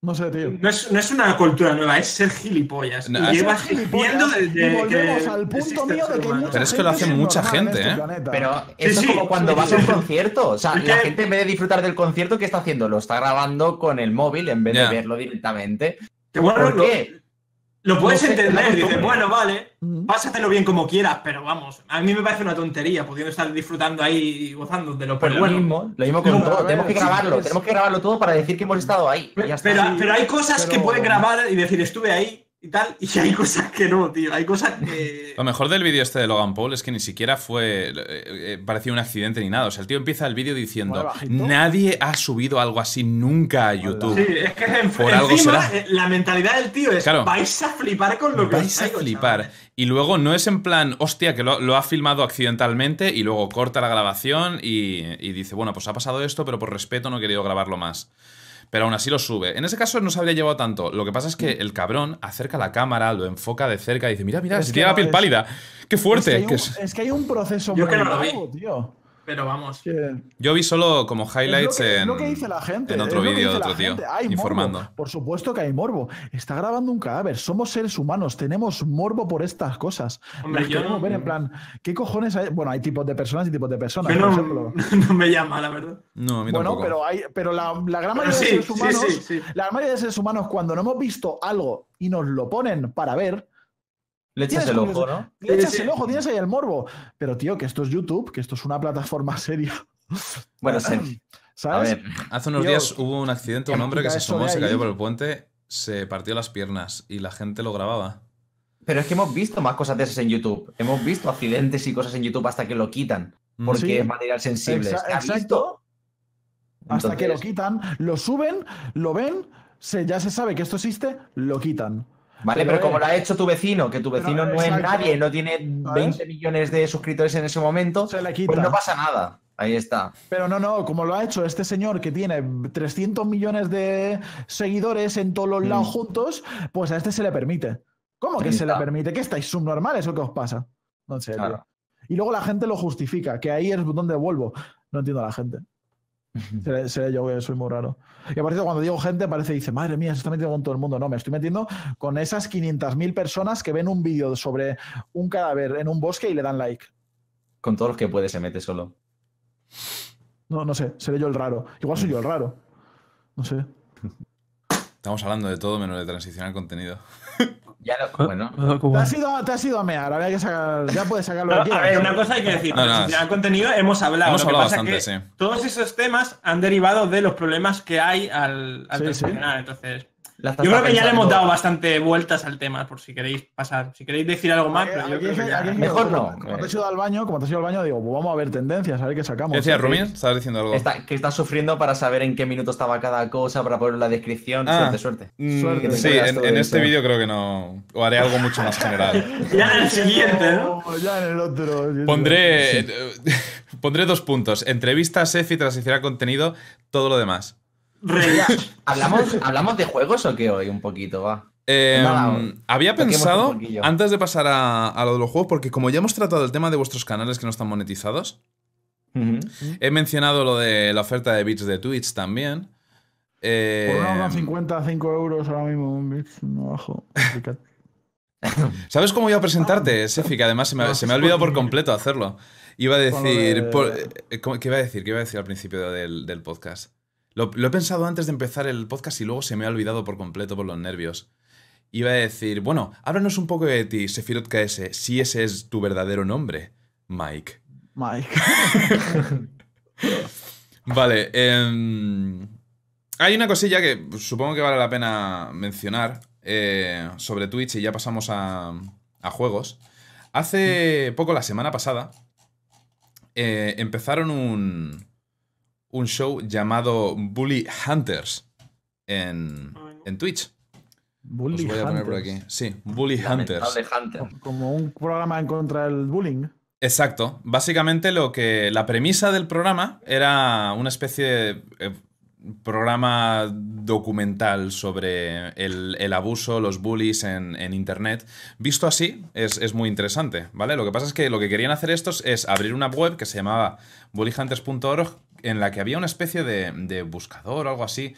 No sé, tío. No es, no es una cultura nueva, es ser gilipollas. No, y llevas gilipollas, viendo desde y volvemos que al punto mío de que Pero es que lo hace mucha gente, este ¿eh? planeta. Pero Sí, eso sí, es como cuando sí, vas a un concierto. O sea, la que- gente en vez de disfrutar del concierto, ¿qué está haciendo? Lo está grabando con el móvil en vez Ya. de verlo directamente. Que bueno, ¿Por lo, qué? Lo puedes No sé, entender. Dices, bueno, vale, Mm. pásatelo bien como quieras, pero vamos, a mí me parece una tontería pudiendo estar disfrutando ahí y gozando de lo Pues pero lo bueno. mismo, lo mismo con No, todo. ver, tenemos que grabarlo, tenemos que grabarlo todo para decir que hemos estado ahí. Pero, pero hay cosas que puedes grabar y decir, estuve ahí y tal, y hay cosas que no, tío. Hay cosas que. Lo mejor del vídeo este de Logan Paul es que ni siquiera fue. eh, eh, parecía un accidente ni nada. O sea, el tío empieza el vídeo diciendo. Nadie ha subido algo así nunca a YouTube. Sí, es que en- Por algo será. eh, la mentalidad del tío es Claro. vais a flipar con lo que Vais a flipar. chavales". Y luego no es en plan, hostia, que lo, lo ha filmado accidentalmente y luego corta la grabación y, y dice, bueno, pues ha pasado esto, pero por respeto no he querido grabarlo más. Pero aún así lo sube. En ese caso no se habría llevado tanto. Lo que pasa es que el cabrón acerca la cámara, lo enfoca de cerca y dice, mira, mira, Es si que tiene la piel es- pálida. Qué Es fuerte. que, hay que un, es- es que hay un proceso Yo muy que no lo vi. largo, tío. Pero vamos. Yo vi solo como highlights es lo que, es en, lo que dice la gente. en otro vídeo de otro tío. Hay morbo. informando. Por supuesto que hay morbo. Está grabando un cadáver. Somos seres humanos. Tenemos morbo por estas cosas. Hombre, yo queremos no- ver en plan, ¿qué cojones hay? Bueno, hay tipos de personas y tipos de personas. Yo por no, ejemplo. no me llama, la verdad. No, a mí Bueno, tampoco. pero hay, pero la, la gran Pero mayoría sí, de seres sí, humanos, sí, sí. la gran mayoría de seres humanos, cuando no hemos visto algo y nos lo ponen para ver, Le echas el ojo. ¿no? le echas Sí, sí. el ojo, tienes ahí el morbo. Pero tío, que esto es YouTube, que esto es una plataforma seria. Bueno, sí. A ¿Sabes? ver, Hace unos Tío, días hubo un accidente, un ¿qué hombre que se de se cayó por el puente, se partió las piernas y la gente lo grababa. pero es que hemos visto más cosas de esas en YouTube. Hemos visto accidentes y cosas en YouTube hasta que lo quitan. Porque Sí. es material sensible. Exa- ¿Se ha exacto. visto? Hasta que lo quitan, lo suben, lo ven, se, ya se sabe que esto existe, lo quitan. Vale, Pero, pero, como lo ha hecho tu vecino, que tu vecino no es nadie, no tiene 20 millones de suscriptores en ese momento, Se le quita. pues no pasa nada. Ahí está. Pero no, no, como lo ha hecho este señor que tiene 300 millones de seguidores en todos los Mm. lados juntos, pues a este se le permite. ¿Cómo que se le permite? ¿Que estáis subnormales o qué os pasa? No sé. Claro. Y luego la gente lo justifica, que ahí es donde vuelvo. No entiendo a la gente. Seré, seré yo que soy muy raro. Y aparte, cuando digo gente, parece dice, madre mía, se está metiendo con todo el mundo. No, me estoy metiendo con esas 500.000 personas que ven un vídeo sobre un cadáver en un bosque y le dan like. Con todos los que puede se mete solo. No, no sé, seré yo el raro. Igual soy yo el raro. No sé. Estamos hablando de todo menos de transicionar contenido. Ya lo- bueno, Te has, ido, te has ido a mear, ahora hay que sacar, ya puedes sacar lo que Pero, a ver, una cosa hay que decir. No, no, si contenido hemos hablado. Hemos lo que hablado pasa bastante, que sí. Todos esos temas han derivado de los problemas que hay al, al Sí, sí. Entonces, yo creo que ya le hemos dado bastante vueltas al tema, por si queréis pasar. Si queréis decir algo más, pero yo creo que ya- Mejor no. Como te has ido al baño, como te has ido al baño, digo, pues vamos a ver tendencias, a ver qué sacamos. ¿Qué decías, ¿eh? Rumin? ¿Estabas diciendo algo? Está, que estás sufriendo para saber en qué minuto estaba cada cosa, para poner la descripción. Ah. Suerte, suerte. Mm, Suerte. sí, en, este vídeo creo que no. O haré algo mucho más general. Ya en el siguiente, ¿no? No, Ya en el otro. sí. Pondré. Pondré dos puntos. Entrevista, Sefi, transicionar contenido, todo lo demás. ¿Hablamos, ¿Hablamos de juegos o qué hoy? Un poquito, va. Eh, Nada, había pensado, antes de pasar a, a lo de los juegos, porque como ya hemos tratado el tema de vuestros canales que no están monetizados, he mencionado lo de la oferta de bits de Twitch también. Eh, Por una 55 euros ahora mismo un bit, no bajo. Complicado. ¿Sabes cómo iba a Ah, presentarte, Sefi? Que además se me, se me ha olvidado por completo hacerlo. Iba a decir. de- por- eh, ¿cómo- ¿Qué iba a decir? ¿Qué iba a decir al principio del, del podcast? Lo, lo he pensado antes de empezar el podcast y luego se me ha olvidado por completo por los nervios. Iba a decir, bueno, háblanos un poco de ti, Sefirot KS, si ese es tu verdadero nombre, Mike. Mike. Vale, em, hay una cosilla que supongo que vale la pena mencionar eh, sobre Twitch y ya pasamos a, a juegos. Hace poco, la semana pasada, eh, empezaron un, un show llamado Bully Hunters en, en Twitch. Bully Os voy a poner por Hunters. aquí. Sí, Bully Hunters. Hunter. Como un programa en contra del bullying. Exacto. Básicamente lo que. La premisa del programa era una especie de eh, programa documental sobre el, el abuso, los bullies en, en internet. Visto así, es, es muy interesante, ¿vale? Lo que pasa es que lo que querían hacer estos es abrir una web que se llamaba bullyhunters.org en la que había una especie de, de buscador o algo así.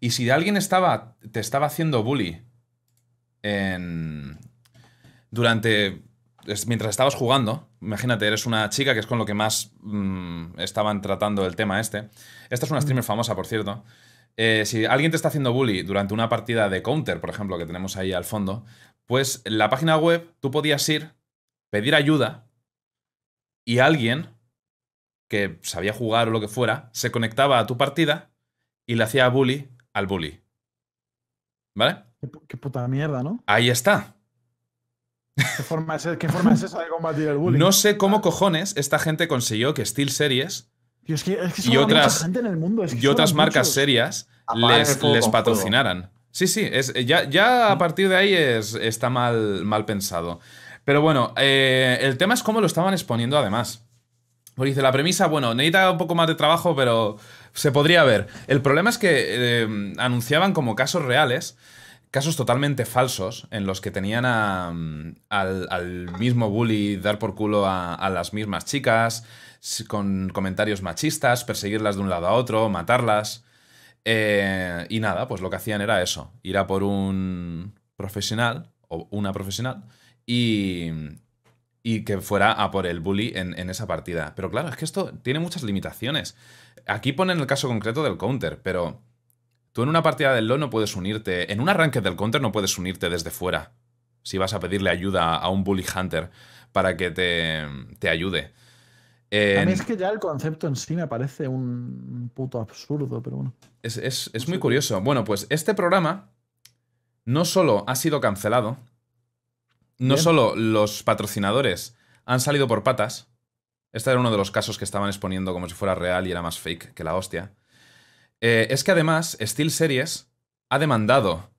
Y si alguien estaba, te estaba haciendo bully en, durante mientras estabas jugando, imagínate, eres una chica que es con lo que más mm, estaban tratando el tema este. Esta es una streamer famosa, por cierto. Eh, si alguien te está haciendo bully durante una partida de Counter, por ejemplo, que tenemos ahí al fondo, pues en la página web tú podías ir, pedir ayuda y alguien que sabía jugar o lo que fuera, se conectaba a tu partida y le hacía bully al bully. ¿Vale? Qué, pu- qué puta mierda, ¿no? Ahí está. ¿Qué forma, es, qué forma es esa de combatir el bullying? No sé cómo cojones esta gente consiguió que Steel Series Tío, es que, es que y otras- mucha gente en el mundo. es que y otras marcas muchos. serias les, fuego les patrocinaran. Sí, sí, es, ya, ya a partir de ahí es, está mal, mal pensado. Pero bueno, eh, el tema es cómo lo estaban exponiendo además. Porque dice, la premisa, bueno, necesita un poco más de trabajo, pero se podría ver. El problema es que eh, anunciaban como casos reales, casos totalmente falsos, en los que tenían a, al, mismo bully dar por culo a, las mismas chicas, con comentarios machistas, perseguirlas de un lado a otro, matarlas. Eh, y nada, pues lo que hacían era eso, ir a por un profesional o una profesional y, y que fuera a por el bully en, en esa partida. Pero claro, es que esto tiene muchas limitaciones. Aquí ponen el caso concreto del counter, pero tú en una partida del LoL no puedes unirte, en un arranque del counter no puedes unirte desde fuera. Si vas a pedirle ayuda a un bully hunter para que te, te ayude. A mí es que ya el concepto en sí me parece un puto absurdo, pero bueno. Es, es- es muy curioso. Bueno, pues este programa no solo ha sido cancelado, no Bien. solo los patrocinadores han salido por patas. Este era uno de los casos que estaban exponiendo como si fuera real y era más fake que la hostia. Eh, es que además Steel Series ha demandado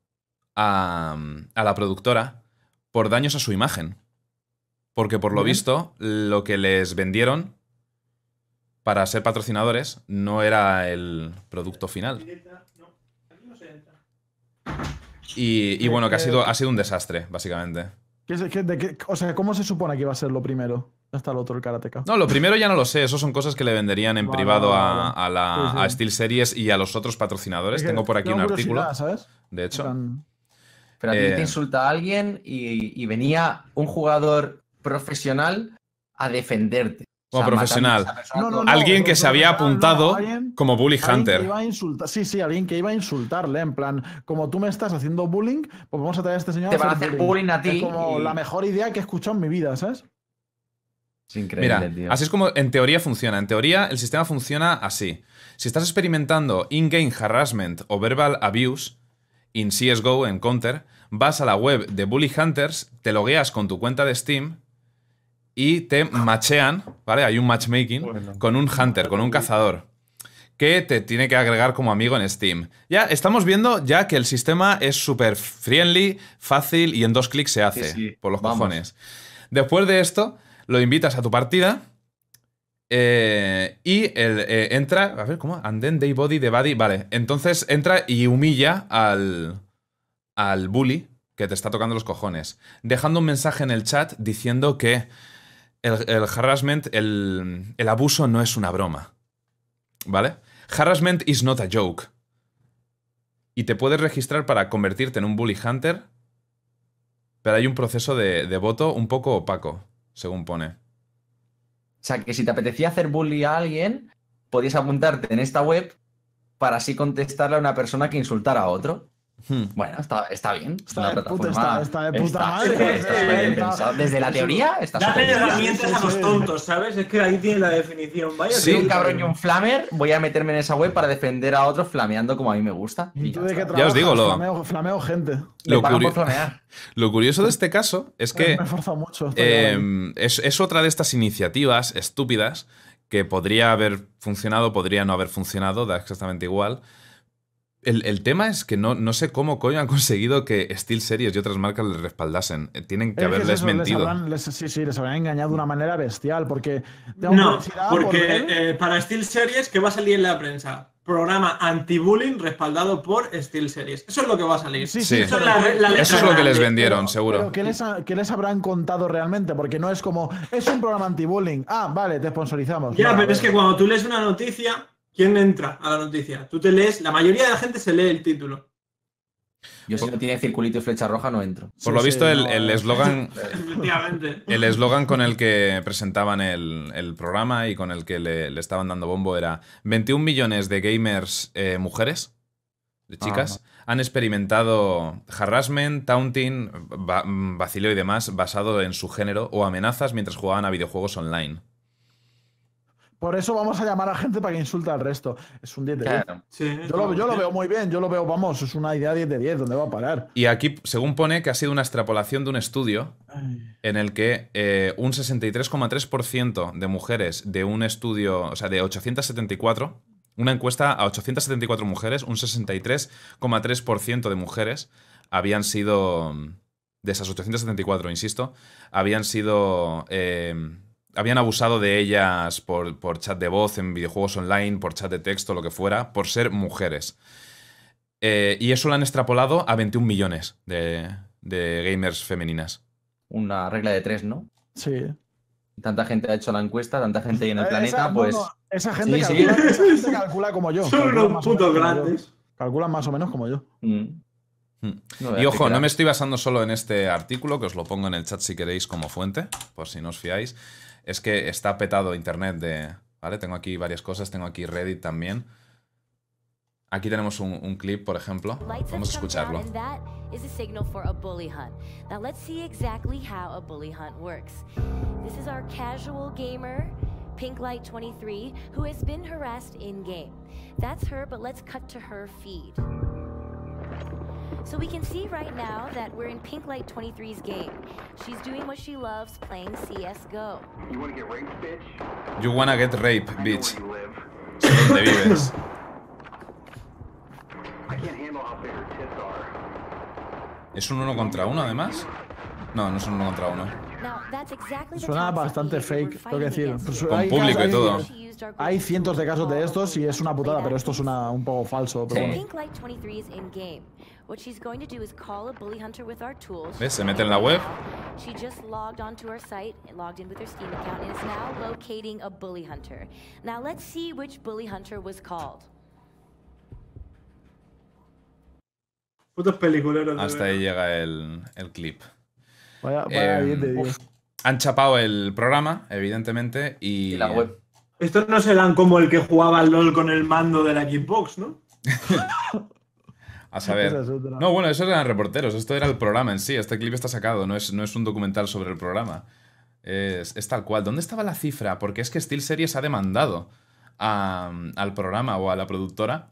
a, a la productora por daños a su imagen. Porque por lo Bien. visto, lo que les vendieron para ser patrocinadores no era el producto final. Y, y bueno, que ha sido, ha sido un desastre, básicamente. ¿Qué es- qué- de qué- o sea, ¿cómo se supone que iba a ser lo primero? Hasta el otro, el karateka. No, lo primero ya no lo sé, eso son cosas que le venderían en Vale, privado a, vale, a la, Sí, sí. a Steel Series y a los otros patrocinadores. Es que Tengo por aquí un artículo, ¿sabes? de hecho. plan, Pero a ti Eh. te insulta alguien y, y venía un jugador profesional a defenderte. Como a profesional. No, no, no. Alguien que se había apuntado alguien- como Bully Alguien que Hunter. iba a insultar, sí, sí, alguien que iba a insultarle, en plan, como tú me estás haciendo bullying, pues vamos a traer a este señor Te van a hacer bullying a ti Es como y- la mejor idea que he escuchado en mi vida, ¿sabes? Es increíble, Mira, tío. así es como en teoría funciona. En teoría, el sistema funciona así. Si estás experimentando in-game harassment o verbal abuse en CSGO, en Counter, vas a la web de Bully Hunters, te logueas con tu cuenta de Steam y te machean, ¿vale? Hay un matchmaking Bueno. con un hunter, con un cazador, que te tiene que agregar como amigo en Steam. Ya estamos viendo ya que el sistema es súper friendly, fácil y en dos clics se hace, Sí, sí, por los vamos. cojones. Después de esto, lo invitas a tu partida eh, y él eh, entra, a ver, ¿cómo? And then they body the body, vale. Entonces entra y humilla al, al bully que te está tocando los cojones, dejando un mensaje en el chat diciendo que el, harassment, el, el abuso no es una broma. ¿Vale? Harassment is not a joke. Y te puedes registrar para convertirte en un bully hunter, pero hay un proceso de, de voto un poco opaco, según pone. O sea, que si te apetecía hacer bully a alguien, podías apuntarte en esta web para así contestarle a una persona que insultara a otro. Hmm. Bueno, está, está bien. Es Está una de puta- plataforma. está- está de puta está- madre, está. Desde la teoría está Dale súper bien. herramientas a Sí, los sí. tontos, ¿sabes? Es que ahí tiene la definición. Vaya, Si tío. un cabrón y un flamer, voy a meterme en esa web para defender a otros flameando como a mí me gusta. ¿Y Y tú ya de qué está. Ya os digo, lo- Flameo, flameo gente. Lo curio-. Lo curioso de este caso es que Me mucho. eh, es, es otra de estas iniciativas estúpidas que podría haber funcionado, podría no haber funcionado, da exactamente igual. El, el tema es que no, no sé cómo coño han conseguido que SteelSeries y otras marcas les respaldasen. Eh, Tienen que Es que es haberles eso, les mentido. habrán- les- sí, sí, les habrán engañado de una manera bestial. Porque No, por porque eh, para SteelSeries, ¿qué va a salir en la prensa? Programa anti-bullying respaldado por SteelSeries. Eso es lo que va a salir. Sí, sí, Eso es, la- la letra Eso es lo que les vendieron, Pero- seguro. Pero ¿qué les, ha- qué les habrán contado realmente? Porque no es como, es un programa anti-bullying. Ah, vale, te sponsorizamos. Ya, pero es que cuando tú lees una noticia, ¿quién entra a la noticia? Tú te lees, la mayoría de la gente se lee el título. Yo si no tiene circulito y flecha roja no entro. Por Sí, lo sí, visto, el no, el eh. eslogan Efectivamente. el eslogan con el que presentaban el, el programa y con el que le, le estaban dando bombo era 21 millones de gamers eh, mujeres, de chicas, han experimentado harassment, taunting, va- vacileo y demás basado en su género o amenazas mientras jugaban a videojuegos online. Por eso vamos a llamar a gente para que insulte al resto. Es un 10 de 10. Claro. Sí, Yo lo, yo lo veo muy bien, yo lo veo, vamos, es una idea 10 de 10, ¿dónde va a parar? Y aquí, según pone, que ha sido una extrapolación de un estudio Ay. en el que eh, un 63,3% de mujeres de un estudio, o sea, de 874, una encuesta a 874 mujeres, un 63,3% de mujeres habían sido, de esas 874, insisto, habían sido, eh, habían abusado de ellas por, por chat de voz en videojuegos online, por chat de texto, lo que fuera, por ser mujeres. Eh, y eso lo han extrapolado a 21 millones de, de gamers femeninas. Una regla de tres, ¿no? Sí. Tanta gente ha hecho la encuesta, tanta gente hay en el Eh, planeta, esa, pues. no, esa gente, Sí, sí. calcula, esa gente calcula como yo. Son unos putos grandes. Calculan más o menos como yo. mm. No veas Y ojo, no me estoy basando solo en este artículo, que os lo pongo en el chat si queréis como fuente, por si no os fiáis. Es que está petado internet de. ¿Vale? Tengo aquí varias cosas, tengo aquí Reddit también. Aquí tenemos un, un clip, por ejemplo. Vamos a escucharlo. is a signal for a bully hunt. Now let's see exactly how a bully hunt works. This is our casual gamer, Pinklight23, who has been harassed in game. That's her, but let's cut to her feed. So we can see right now that we're in Pinklight23's game. She's doing what she loves, playing CS:GO. You wanna get raped, bitch? You wanna get rape, I know bitch. where you live. Sé dónde vives. I can't handle how big her tits are. ¿Es un uno contra uno, además? No, no es un uno contra uno. Suena bastante fake, tengo que decir. Pues. Con hay público y todo. Hay group cientos de casos de estos y es una putada, pero esto suena un poco falso. Pero Sí. bueno. Pink Light 23 is in game. What she's going to do is call a bully hunter with our tools. ¿Ves? Se mete en la web. She just logged onto our site, logged in with her Steam account, and is now locating a bully hunter. Now let's see which bully hunter was called. Putos peliculeros. Hasta ahí llega el, el clip. Vaya, vaya Eh, 10 de 10. Han chapado el programa, evidentemente, y. Y la web. Estos no serán como el que jugaba al LOL con el mando de la Xbox, ¿no? A saber. No, bueno, esos eran reporteros. Esto era el programa en sí. Este clip está sacado. No es, no es un documental sobre el programa. Es, es tal cual. ¿Dónde estaba la cifra? Porque es que SteelSeries ha demandado a- al programa o a la productora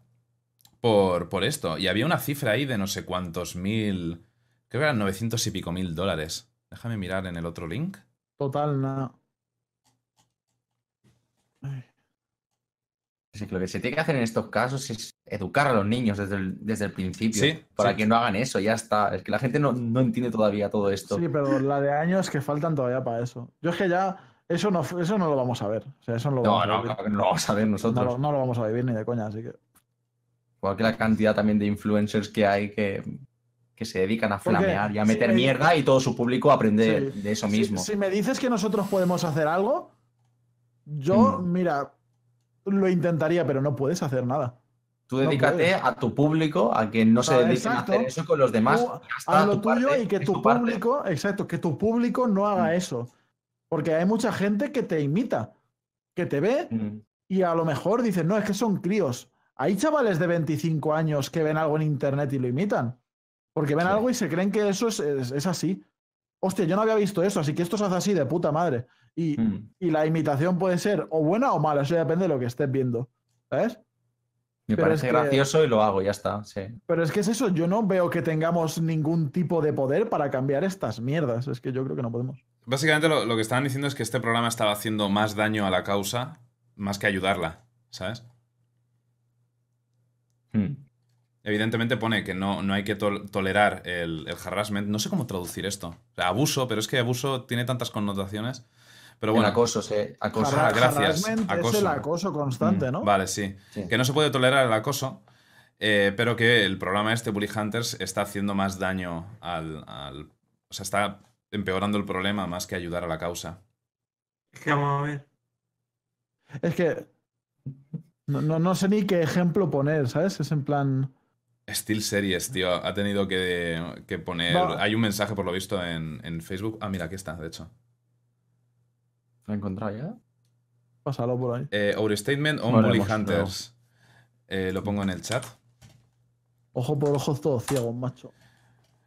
por, por esto. Y había una cifra ahí de no sé cuántos mil. Creo que eran 900 y pico mil dólares. Déjame mirar en el otro link. Total, nada. Que lo que se tiene que hacer en estos casos es educar a los niños desde el, desde el principio. Sí, para sí. que no hagan eso, ya está. Es que la gente no, no entiende todavía todo esto. Sí, pero la de años que faltan todavía para eso. Yo es que ya eso no, eso no lo vamos a ver. O sea, eso no lo no, vamos a no, claro que no lo vamos a ver No nosotros. no lo vamos a vivir ni de coña, así que. Igual que la cantidad también de influencers que hay que, que se dedican a Porque flamear y a si meter me- mierda y todo su público aprende Sí. de eso Si- mismo. Si, me dices que nosotros podemos hacer algo, yo, Mm. mira, lo intentaría, pero no puedes hacer nada. Tú no dedícate puedes. a tu público, a que no se Ah, dediquen exacto. a hacer eso con los demás. Tú Haz lo tu tuyo parte, y que tu parte. público, exacto, que tu público no haga Mm. eso. Porque hay mucha gente que te imita, que te ve Mm. y a lo mejor dices, no, es que son críos. Hay chavales de 25 años que ven algo en internet y lo imitan. Porque ven Sí. algo y se creen que eso es, es- es así. Hostia, yo no había visto eso, así que esto se hace así de puta madre. Y, Mm. y la imitación puede ser o buena o mala, eso ya depende de lo que estés viendo. ¿Sabes? Me Pero parece es que- gracioso y lo hago, ya está. Sí. Pero es que es eso, yo no veo que tengamos ningún tipo de poder para cambiar estas mierdas. Es que yo creo que no podemos. Básicamente lo, lo que estaban diciendo es que este programa estaba haciendo más daño a la causa más que ayudarla, ¿sabes? Mm. Evidentemente pone que no, no hay que tol- tolerar el, el harassment. No sé cómo traducir esto. O sea, abuso, pero es que abuso tiene tantas connotaciones. Pero El acoso, sí. Acoso. Ah, gracias. Acoso. Es el acoso constante, Mm, ¿no? vale, sí. Sí. Que no se puede tolerar el acoso, eh, pero que el programa este, Bully Hunters, está haciendo más daño al, al- O sea, está empeorando el problema más que ayudar a la causa. Es que vamos a ver. Es que no, no, no sé ni qué ejemplo poner, ¿sabes? Es en plan. Steel Series, tío, ha tenido que, que poner... Va. Hay un mensaje, por lo visto, en, en Facebook. Ah, mira, aquí está, de hecho. ¿Lo he encontrado ya? Pásalo por ahí. Eh, Our Statement on Bully hemos- Hunters. Eh, lo pongo en el chat. Ojo por ojo, todo ciego, macho.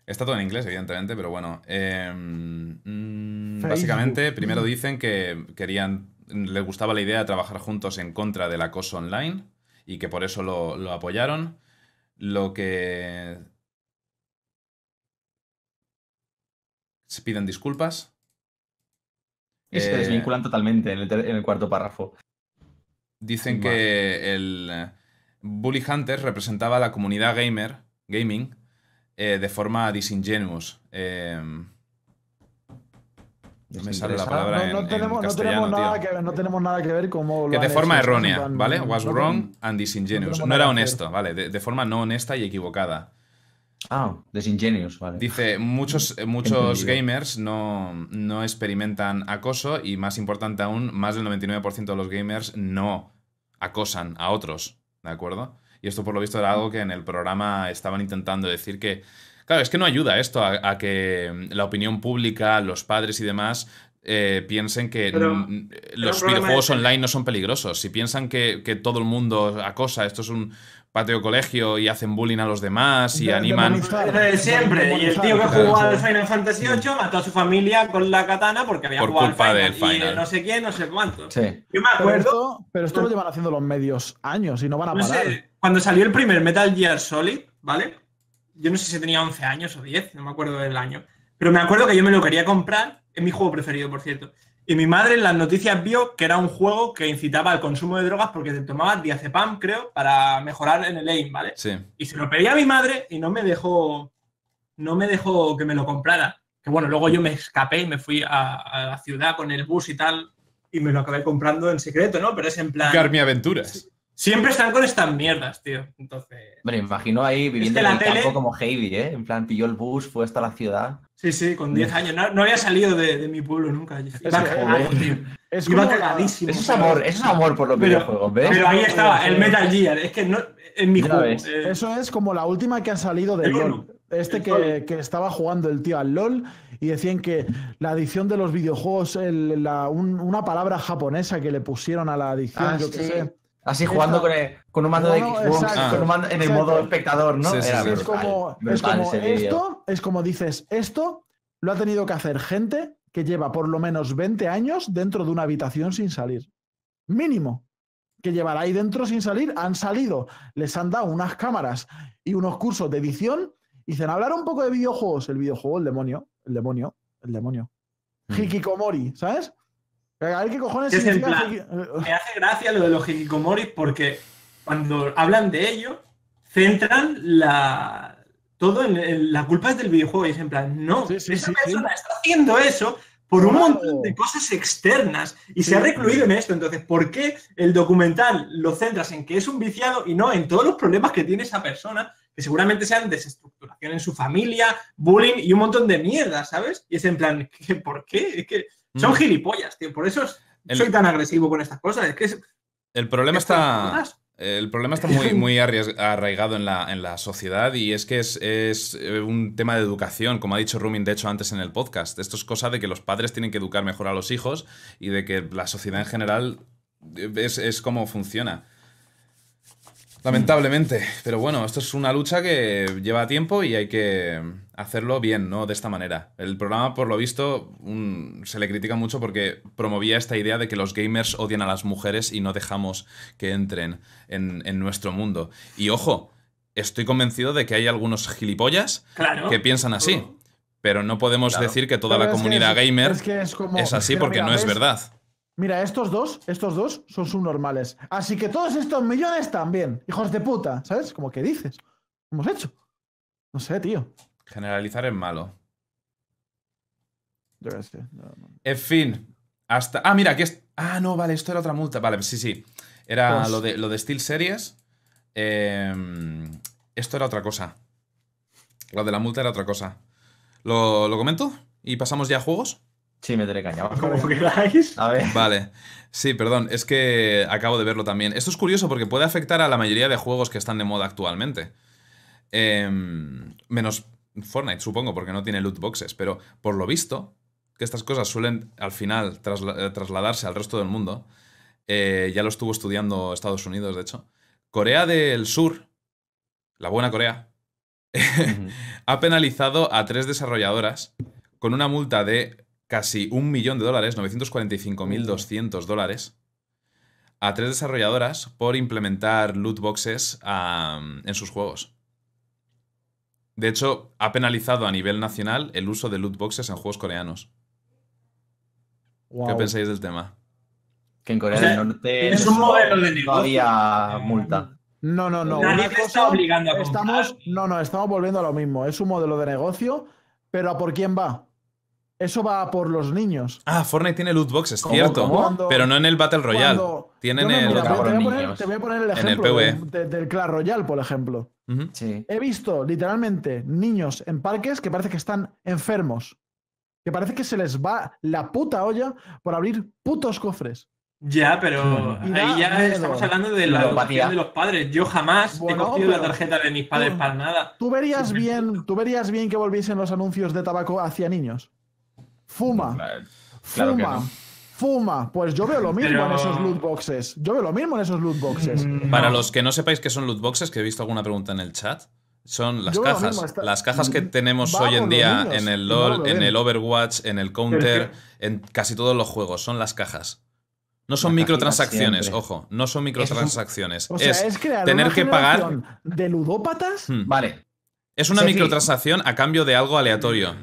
Está todo en inglés, evidentemente, pero bueno. eh, mm, básicamente, primero dicen que querían. Les gustaba la idea de trabajar juntos en contra del acoso online y que por eso lo, lo apoyaron. Lo que. Se piden disculpas. Y se Eh, desvinculan totalmente en el, ter- en el cuarto párrafo. Dicen que el eh, Bully Hunters representaba a la comunidad gamer, gaming, eh, de forma disingenuous. Eh, no me sale la palabra No, no en tenemos, no, castellano, tenemos nada tío. que, no tenemos nada que ver cómo Que de forma errónea, ¿vale? Was no wrong and disingenuous. no era honesto, ¿vale? De, de forma no honesta y equivocada. Ah, Desingenious, vale. Dice, muchos, eh, muchos gamers no, no experimentan acoso y más importante aún, más del 99% de los gamers no acosan a otros, ¿de acuerdo? Y esto por lo visto era algo que en el programa estaban intentando decir que, claro, es que no ayuda esto a, a que la opinión pública, los padres y demás eh, piensen que Pero- mm, pero los videojuegos es- online no son peligrosos. Si piensan que, que todo el mundo acosa, esto es un patio colegio y hacen bullying a los demás y De- animan... de siempre. Y el tío que jugaba al Final Fantasy VIII mató a su familia con la katana porque había Por jugado culpa al del Final. Y no sé quién, no sé cuánto. Sí. Yo me Pero acuerdo, esto, pero esto lo llevan haciendo los medios años y no van a no parar. sé, cuando salió el primer Metal Gear Solid, ¿vale? Yo no sé si tenía 11 años o 10, no me acuerdo del año. Pero me acuerdo que yo me lo quería comprar, es mi juego preferido, por cierto. Y mi madre en las noticias vio que era un juego que incitaba al consumo de drogas porque te tomabas diazepam, creo, para mejorar en el aim, ¿vale? Sí. Y se lo pedí a mi madre y no me dejó, no me dejó que me lo comprara. Que bueno, luego yo me escapé y me fui a, a la ciudad con el bus y tal y me lo acabé comprando en secreto, ¿no? Pero es en plan... Carmi Aventuras. Siempre están con estas mierdas, tío. Entonces... Hombre, me imagino ahí viviendo en el tele- campo como Heidi, ¿eh? En plan, pilló el bus, fue hasta la ciudad. Sí, sí, con 10 años. No, no había salido de, de mi pueblo nunca. Iba cagado, tío. Es Iba cagadísimo. Eso es amor, eso es amor por los Pero- videojuegos, ¿ves? Pero ahí estaba, el. Metal Gear. Es que no, en mi juego. eh, Eso es como la última que ha salido uno. LOL. Este que, que estaba jugando el tío al LOL y decían que la adicción de los videojuegos, el- la- un- una palabra japonesa que le pusieron a la adicción, Ah, yo qué sé. Así jugando con, el- con un mando de Xbox, exacto, con un mando en el exacto. modo espectador, ¿no? Sí, sí, Era sí. Es como, es esto, es como dices, esto lo ha tenido que hacer gente que lleva por lo menos 20 años dentro de una habitación sin salir. Mínimo. Que llevará ahí dentro sin salir, han salido, les han dado unas cámaras y unos cursos de edición y dicen, hablar un poco de videojuegos. El videojuego, el demonio, el demonio, el demonio. Mm. Hikikomori, ¿sabes? A ver qué cojones Es en plan, me hace gracia lo de los hikikomoris porque cuando hablan de ello, centran la. Todo en, en- la culpa es del videojuego y es en plan, no, Sí, sí, esa sí, persona está haciendo eso por un Claro. montón de cosas externas y se ha recluido en esto. Entonces, ¿por qué el documental lo centras en que es un viciado y no en todos los problemas que tiene esa persona, que seguramente sean desestructuración en su familia, bullying y un montón de mierda, ¿sabes? Y es en plan, ¿qué- ¿por qué? Es que son gilipollas, tío. Por eso es- El- soy tan agresivo con estas cosas. Es que es, El problema está. El problema está muy, muy arraigado en la, en la sociedad y es que es, es, eh, un tema de educación, como ha dicho Rumin, de hecho, antes en el podcast. Esto es cosa de que los padres tienen que educar mejor a los hijos y de que la sociedad en general eh, es, es como funciona. Lamentablemente. Pero bueno, esto es una lucha que lleva tiempo y hay que hacerlo bien, ¿no? De esta manera. El programa, por lo visto, un- se le critica mucho porque promovía esta idea de que los gamers odian a las mujeres y no dejamos que entren en, en nuestro mundo. Y ojo, estoy convencido de que hay algunos gilipollas Claro. que piensan así. Pero no podemos Claro. decir que toda Pero la comunidad es- gamer es que es como- así porque mira, no es ¿ves? verdad. Mira, estos dos, estos dos son subnormales. Así que todos estos millones también. Hijos de puta, ¿sabes? Como que dices. ¿Qué hemos hecho? No sé, tío. Generalizar es malo. Yo qué sé. no, no. En fin. Hasta. Ah, mira, aquí es. Ah, no, vale, esto era otra multa. Vale, sí, sí. Era Pues- lo de, lo de Steel Series. Eh, esto era otra cosa. Lo de la multa era otra cosa. ¿Lo, lo comento? ¿Y pasamos ya a juegos? Sí, meteré caña. Como queráis. A ver. Vale. Sí, perdón, es que acabo de verlo también. Esto es curioso porque puede afectar a la mayoría de juegos que están de moda actualmente. Em, menos Fortnite, supongo, porque no tiene loot boxes. Pero por lo visto, que estas cosas suelen al final trasla- eh, trasladarse al resto del mundo. eh, ya lo estuvo estudiando Estados Unidos, de hecho. Corea del Sur, la buena Corea, ha penalizado a tres desarrolladoras con una multa de casi un millón de dólares, 945.200 dólares, a tres desarrolladoras por implementar loot boxes en sus juegos. De hecho, ha penalizado a nivel nacional el uso de loot boxes en juegos coreanos. ¿Qué pensáis del tema? Que en Corea O sea, del Norte es un modelo de negocio. no había multa. No, no, no. Nadie una te cosa- está obligando a estamos, comprar. No, no, estamos volviendo a lo mismo. Es un modelo de negocio, pero ¿a por quién va? Eso va por los niños. Ah, Fortnite tiene loot boxes, ¿Cómo, cierto. cómo? Cuando- Pero no en el Battle Royale. cuando- Tienen no, el... mira, te, voy a poner, niños. te voy a poner el En el ejemplo PvE. de- de- del Clash Royale, por ejemplo. Sí. He visto literalmente niños en parques que parece que están enfermos. Que parece que se les va la puta olla por abrir putos cofres. Ya, pero ahí ya miedo. estamos hablando de la educación de los padres. Yo jamás Bueno, he cogido la tarjeta de mis padres tú- para nada. ¿Tú verías bien, tú verías bien que volviesen los anuncios de tabaco hacia niños? Fuma, Claro, claro que fuma, no. fuma. Pues yo veo lo mismo Pero- en esos loot boxes. Yo veo lo mismo en esos loot boxes. Mm, Para no. los que no sepáis qué son loot boxes, que he visto alguna pregunta en el chat, son las Yo cajas. mismo, está- Las cajas que Mm, tenemos hoy en día niños, en el LOL, en el Overwatch, en el Counter, en casi todos los juegos. Son las cajas. No son microtransacciones, ojo. No son microtransacciones. O sea, es, es, crear tener una que pagar. de ludópatas. Hmm. Vale. Es una Sí, sí. microtransacción a cambio de algo aleatorio.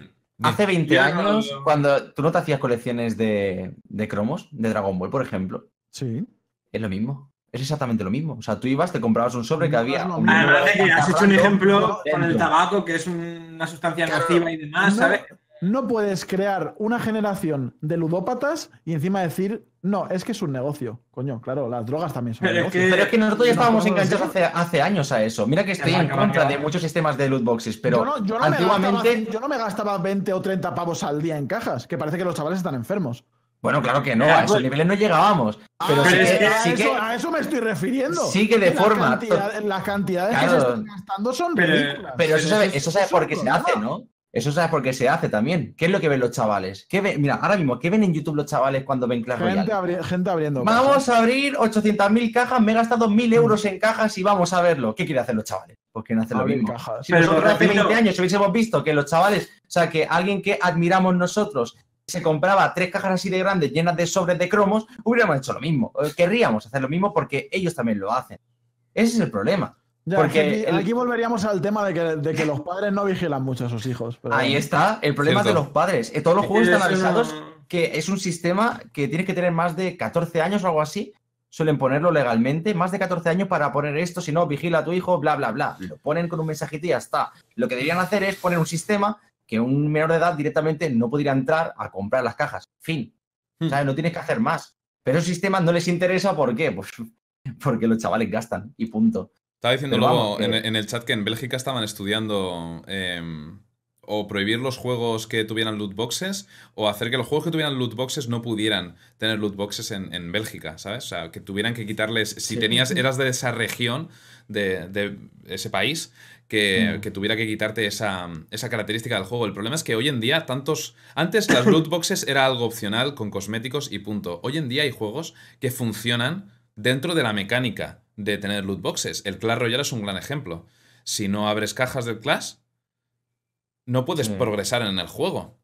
Hace 20 Yo no- años, cuando tú no te hacías colecciones de, de cromos, de Dragon Ball, por ejemplo, Sí. es lo mismo. Es exactamente lo mismo. O sea, tú ibas, te comprabas un sobre que No había. lo un Además de que has hecho un ejemplo con el tabaco, que es una sustancia Claro. nociva y demás, No, ¿sabes? no puedes crear una generación de ludópatas y encima decir, no, es que es un negocio. Coño, claro, las drogas también son Pero es negocio. que- Pero es que nosotros ya No estábamos podemos enganchados hace, hace años a eso. Mira que estoy en contra de muchos sistemas de loot boxes, pero yo, no, yo no antiguamente. gastaba, yo no me gastaba 20 o 30 pavos al día en cajas, que parece que los chavales están enfermos. Bueno, claro que no, a esos niveles no llegábamos. Pero Ah, sí es que, que a, sí eso, que- a eso me estoy refiriendo. sí que de forma- las cantidades que Claro. se están gastando son Pero- ridículas. Pero eso sabe, es- eso sabe un por qué se hace. ¿no? Eso sabe por qué se hace también. ¿Qué es lo que ven los chavales? ¿Qué ven? Mira, ahora mismo, ¿qué ven en YouTube los chavales cuando ven Clash Gente, Royale? abri- gente abriendo. Vamos cajas. a abrir 800.000 cajas, me he gastado 1.000 euros en cajas y vamos a verlo. ¿Qué quieren hacer los chavales? Pues quieren hacer lo Abrir mismo. cajas. Si Pero nosotros hace repito- 20 años hubiésemos visto que los chavales, o sea, que alguien que admiramos nosotros se compraba tres cajas así de grandes llenas de sobres de cromos, hubiéramos hecho lo mismo. Eh, Querríamos hacer lo mismo porque ellos también lo hacen. Ese es el problema. Ya, porque aquí, el- aquí volveríamos al tema de que, de que los padres no vigilan mucho a sus hijos. pero Ahí está. El problema es de los padres. Eh, Todos los juegos están avisados que es un sistema que tienes que tener más de 14 años o algo así. Suelen ponerlo legalmente, más de 14 años para poner esto, si no, vigila a tu hijo, bla, bla, bla. Lo ponen con un mensajito y ya está. Lo que deberían hacer es poner un sistema que un menor de edad directamente no pudiera entrar a comprar las cajas. Fin. Hmm. ¿Sabes? No tienes que hacer más. Pero esos sistemas no les interesa, ¿por qué? Pues porque los chavales gastan y punto. Estaba luego vamos, en, en el chat que en Bélgica estaban estudiando em, o prohibir los juegos que tuvieran loot boxes o hacer que los juegos que tuvieran loot boxes no pudieran tener loot boxes en, en Bélgica, ¿sabes? O sea, que tuvieran que quitarles, si Sí. tenías, eras de esa región, de, de ese país, que, Mm. que tuviera que quitarte esa, esa característica del juego. El problema es que hoy en día tantos... Antes las loot boxes era algo opcional con cosméticos y punto. Hoy en día hay juegos que funcionan dentro de la mecánica de tener loot boxes. El Clash Royale es un gran ejemplo. Si no abres cajas del Clash, no puedes Sí. progresar en el juego.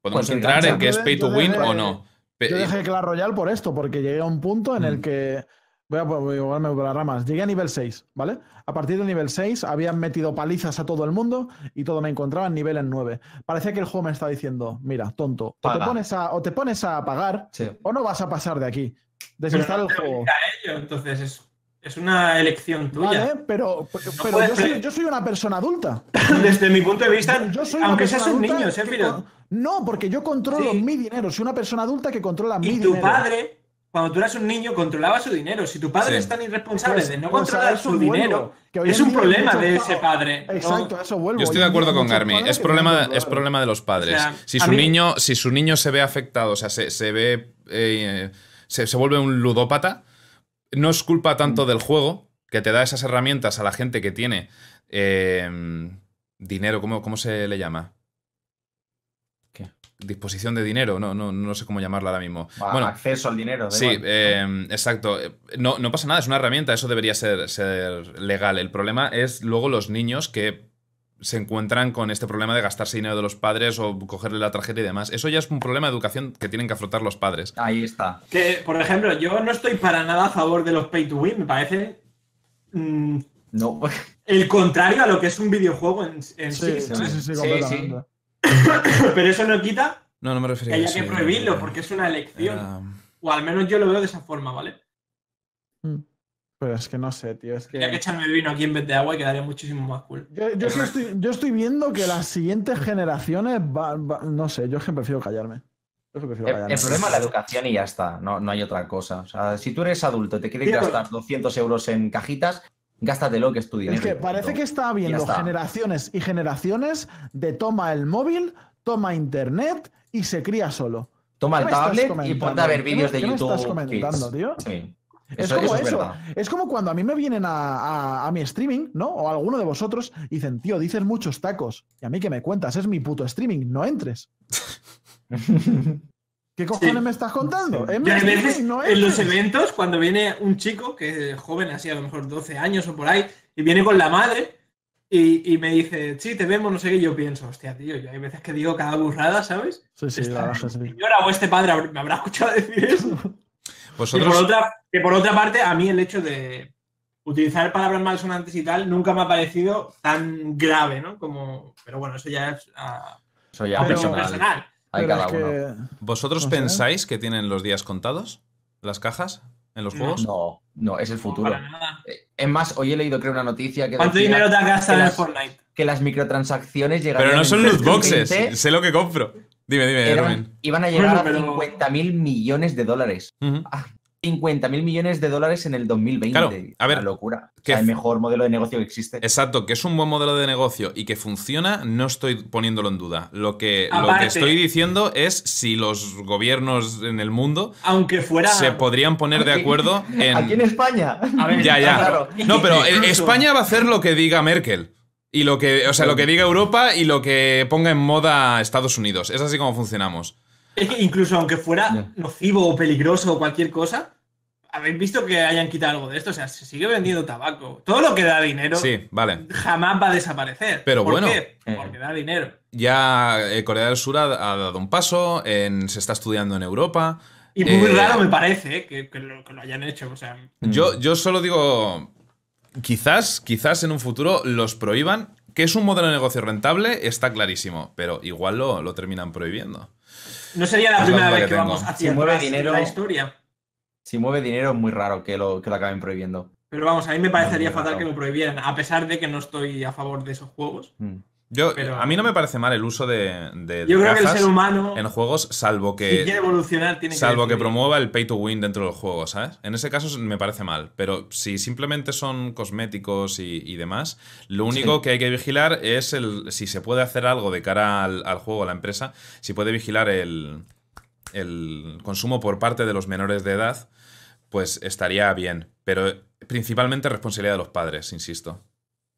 Podemos Pues entrar en que es pay to dejé- win o no. Yo dejé Clash Royale por esto, porque llegué a un punto en el Mm. que. Voy a voy a volarme por las ramas. Llegué a nivel 6, ¿vale? A partir del nivel 6 habían metido palizas a todo el mundo y todo me encontraba en nivel en 9. Parecía que el juego me estaba diciendo: Mira, tonto, o te, pones a, o te pones a pagar Sí. o no vas a pasar de aquí. Pero Desinstala no el juego. obliga a ello, entonces es, es una elección tuya. Vale, pero, yo, soy, pre- yo soy una persona adulta. Desde mi punto de vista, Yo soy aunque seas un niño, con- No, porque yo controlo Sí. mi dinero. Soy una persona adulta que controla mi y tu dinero. padre, cuando tú eras un niño, controlaba su dinero. Si tu padre Sí. es tan irresponsable Pues- de no pues controlar eso su vuelvo, dinero, es un problema de ese padre. Exacto, a eso vuelvo. Yo estoy de acuerdo con Garmi. Es problema, es problema de los padres. O sea, si, su mí- niño, si su niño se ve afectado, o sea, se, se ve. eh, se, se vuelve un ludópata, no es culpa tanto Mm. del juego que te da esas herramientas a la gente que tiene eh, dinero. ¿cómo, ¿Cómo se le llama? ¿Qué? Disposición de dinero, no, no, no sé cómo llamarlo ahora mismo. Bueno, acceso al dinero. Sí, eh, exacto. No, no pasa nada, es una herramienta, eso debería ser, ser legal. El problema es luego los niños que se encuentran con este problema de gastarse dinero de los padres o cogerle la tarjeta y demás. Eso ya es un problema de educación que tienen que afrontar los padres. Ahí está. Que, por ejemplo, yo no estoy para nada a favor de los pay to win. Me parece mm, No, el contrario a lo que es un videojuego en, en Sí, sí. sí, sí, sí, Sí, completamente. Pero eso no quita No, no me que refería a haya eso. que prohibirlo, porque es una elección. Era- O al menos yo lo veo de esa forma, ¿vale? Mm. Pero es que no sé, tío. Es que... Tendría que echarme vino aquí en vez de agua y quedaría muchísimo más cool. Yo, estoy, yo estoy viendo que las siguientes generaciones va- va- no sé, yo es que prefiero callarme. Yo es que prefiero El, callarme. el problema es la educación y ya está, no, no hay otra cosa. O sea, si tú eres adulto y te quieres Sí, pero- gastar 200 euros en cajitas, gástatelo que es tu dinero. Es que parece que está habiendo está. generaciones y generaciones de toma el móvil, toma internet y se cría solo. Toma ¿Qué el tablet y ponte a ver ¿Qué me- vídeos de qué me YouTube. estás comentando, Kids. tío? Sí. Es Eso, como eso eso. es como cuando a mí me vienen a, a- a mi streaming, ¿no? O a alguno de vosotros y dicen, tío, dices muchos tacos. Y a mí que me cuentas, es mi puto streaming, no entres. ¿Qué cojones me estás contando? Es mi Y a streaming, veces no en los eventos, cuando viene un chico, que es joven, así a lo mejor 12 años o por ahí, y viene con la madre y, y me dice, sí, te vemos, no sé qué, y yo pienso, hostia, tío, yo hay veces que digo cada burrada, ¿sabes? Sí, sí, Esta la verdad es que sí. señora o este padre me habrá escuchado decir eso. Y Vosotros. por, otra, que por otra parte, a mí el hecho de utilizar palabras malsonantes y tal nunca me ha parecido tan grave, ¿no? Como, pero bueno, eso ya es a, Eso ya a personal. personal. Hay Pero cada es uno. que- ¿Vosotros No sé. pensáis que tienen los días contados? ¿Las cajas? ¿En los No. juegos? No, no, es el futuro. Nada. Eh, Es más, hoy he leído creo una noticia que ¿Cuánto dinero te has gastado en Fortnite? que las microtransacciones llegarían Pero no son loot boxes. 2020, Sé lo que compro. Dime, dime, eran- iban a llegar Bueno, a pero- 50 mil millones de dólares. Ujú. 50 mil millones de dólares en el 2020. Claro, a ver, Una locura. O que sea, el mejor modelo de negocio que existe. Exacto, que es un buen modelo de negocio y que funciona, no estoy poniéndolo en duda. Lo que, lo Aparte- que estoy diciendo es si los gobiernos en el mundo Aunque fuera. se podrían poner de acuerdo en... Aquí en España. A ver, Ya, ya. Claro. No, pero España va a hacer lo que diga Merkel. Y lo que, o sea, lo que diga Europa y lo que ponga en moda Estados Unidos. Es así como funcionamos. Es que incluso aunque fuera nocivo o peligroso o cualquier cosa, habéis visto que hayan quitado algo de esto. O sea, se sigue vendiendo tabaco. Todo lo que da dinero Sí, vale. jamás va a desaparecer. Pero ¿Por bueno. qué? Eh. Porque da dinero. Ya eh, Corea del Sur ha, ha dado un paso, en- se está estudiando en Europa. Y muy Eh, raro me parece eh, que, que lo, que lo hayan hecho. O sea, Yo, yo solo digo, quizás, quizás en un futuro los prohíban. Que es un modelo de negocio rentable, está clarísimo, pero igual lo, lo terminan prohibiendo. no sería la Es primera vez que vamos hacia Si mueve atrás en dinero- la historia. Si mueve dinero es muy raro que lo, que lo acaben prohibiendo. Pero vamos, a mí me parecería fatal que lo prohibieran, a pesar de que no estoy a favor de esos juegos. Mm. Yo, Pero- a mí no me parece mal el uso de, de- de Yo creo que el ser humano, en juegos, salvo si quiere que, evolucionar, tiene que. salvo que promueva el pay to win dentro del juego, ¿sabes? En ese caso me parece mal, pero si simplemente son cosméticos y, y demás, lo único Sí. que hay que vigilar es el si se puede hacer algo de cara al, al juego, a la empresa, si puede vigilar el, el consumo por parte de los menores de edad, pues estaría bien, pero principalmente responsabilidad de los padres, insisto.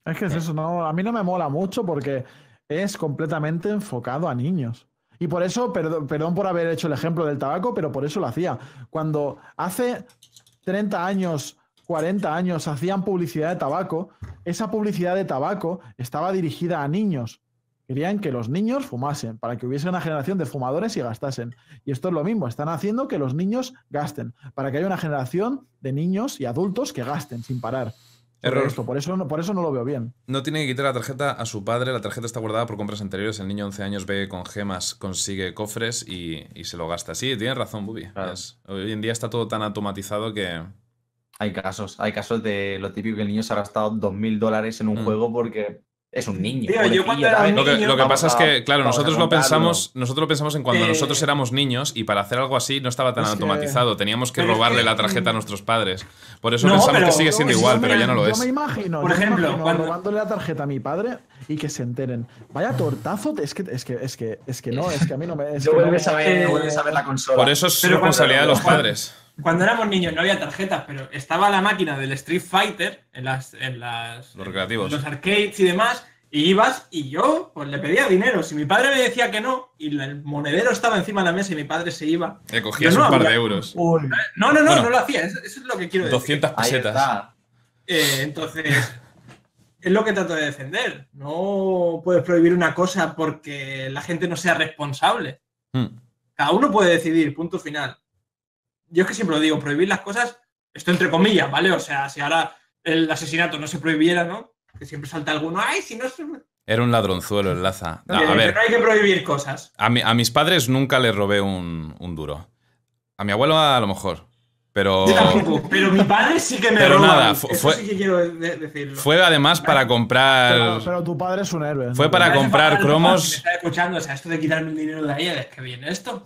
Es que es eso, no, a mí no me mola mucho porque es completamente enfocado a niños. Y por eso, perdón, perdón por haber hecho el ejemplo del tabaco, pero por eso lo hacía. Cuando hace 30 años 40 años hacían publicidad de tabaco, esa publicidad de tabaco estaba dirigida a niños. Querían que los niños fumasen, para que hubiese una generación de fumadores y gastasen. Y esto es lo mismo, están haciendo que los niños gasten, para que haya una generación de niños y adultos que gasten sin parar. Sobre Error. esto, por, eso, no- por eso no lo veo bien. No tiene que quitar la tarjeta a su padre, la tarjeta está guardada por compras anteriores, el niño de 11 años ve con gemas, consigue cofres y, y se lo gasta. Sí, tienes razón, Bubi. Claro. Hoy en día está todo tan automatizado que... Hay casos, hay casos de lo típico que el niño se ha gastado 2.000 dólares en un Mm. juego porque es un niño. Tío, yo Lo que, niño, lo que vamos pasa es que, claro, nosotros lo pensamos, nosotros lo pensamos en cuando Eh, nosotros éramos niños y para hacer algo así no estaba tan Es automatizado. Teníamos que robarle que- la tarjeta a nuestros padres. Por eso No, pensamos pero- que sigue siendo no, igual, yo pero me- ya no lo yo es. me imagino, Por yo me ejemplo, imagino cuando- robándole la tarjeta a mi padre y que se enteren. Vaya tortazo, es que, es que, es que, es que no, es que a mí no me. Es no vuelves a ver, Eh, no vuelves a ver la consola. Por eso es Pero responsabilidad de los cuando- padres. Cuando éramos niños no había tarjetas, pero estaba la máquina del Street Fighter en las, en las Los recreativos. en los arcades y demás, y ibas y yo pues le pedía dinero. Si mi padre me decía que no y el monedero estaba encima de la mesa y mi padre se iba. Le cogías no un par de euros. No, no, no, Bueno. no lo hacía. Eso, eso es lo que quiero decir. 200 ahí pesetas. Eh, entonces, es lo que trato de defender. No puedes prohibir una cosa porque la gente no sea responsable. Hmm. Cada uno puede decidir, punto final. Yo es que siempre lo digo, prohibir las cosas, esto entre comillas, ¿vale? O sea, si ahora el asesinato no se prohibiera, ¿no? Que siempre salta alguno, ay, si no se... Era un ladronzuelo el Laza. No, a ver, pero hay que prohibir cosas. a, mi- a mis padres nunca les robé un, un duro. A mi abuelo a lo mejor. Pero Yo tampoco, pero mi padre sí que me Pero roba. nada, Eso fu- fue- sí que quiero de- decirlo. fue además para Pero, comprar... pero tu padre es un héroe. Fue ¿no? para comprar cromos. Si me está escuchando, o sea, esto de quitarme el dinero de ahí, es que viene esto.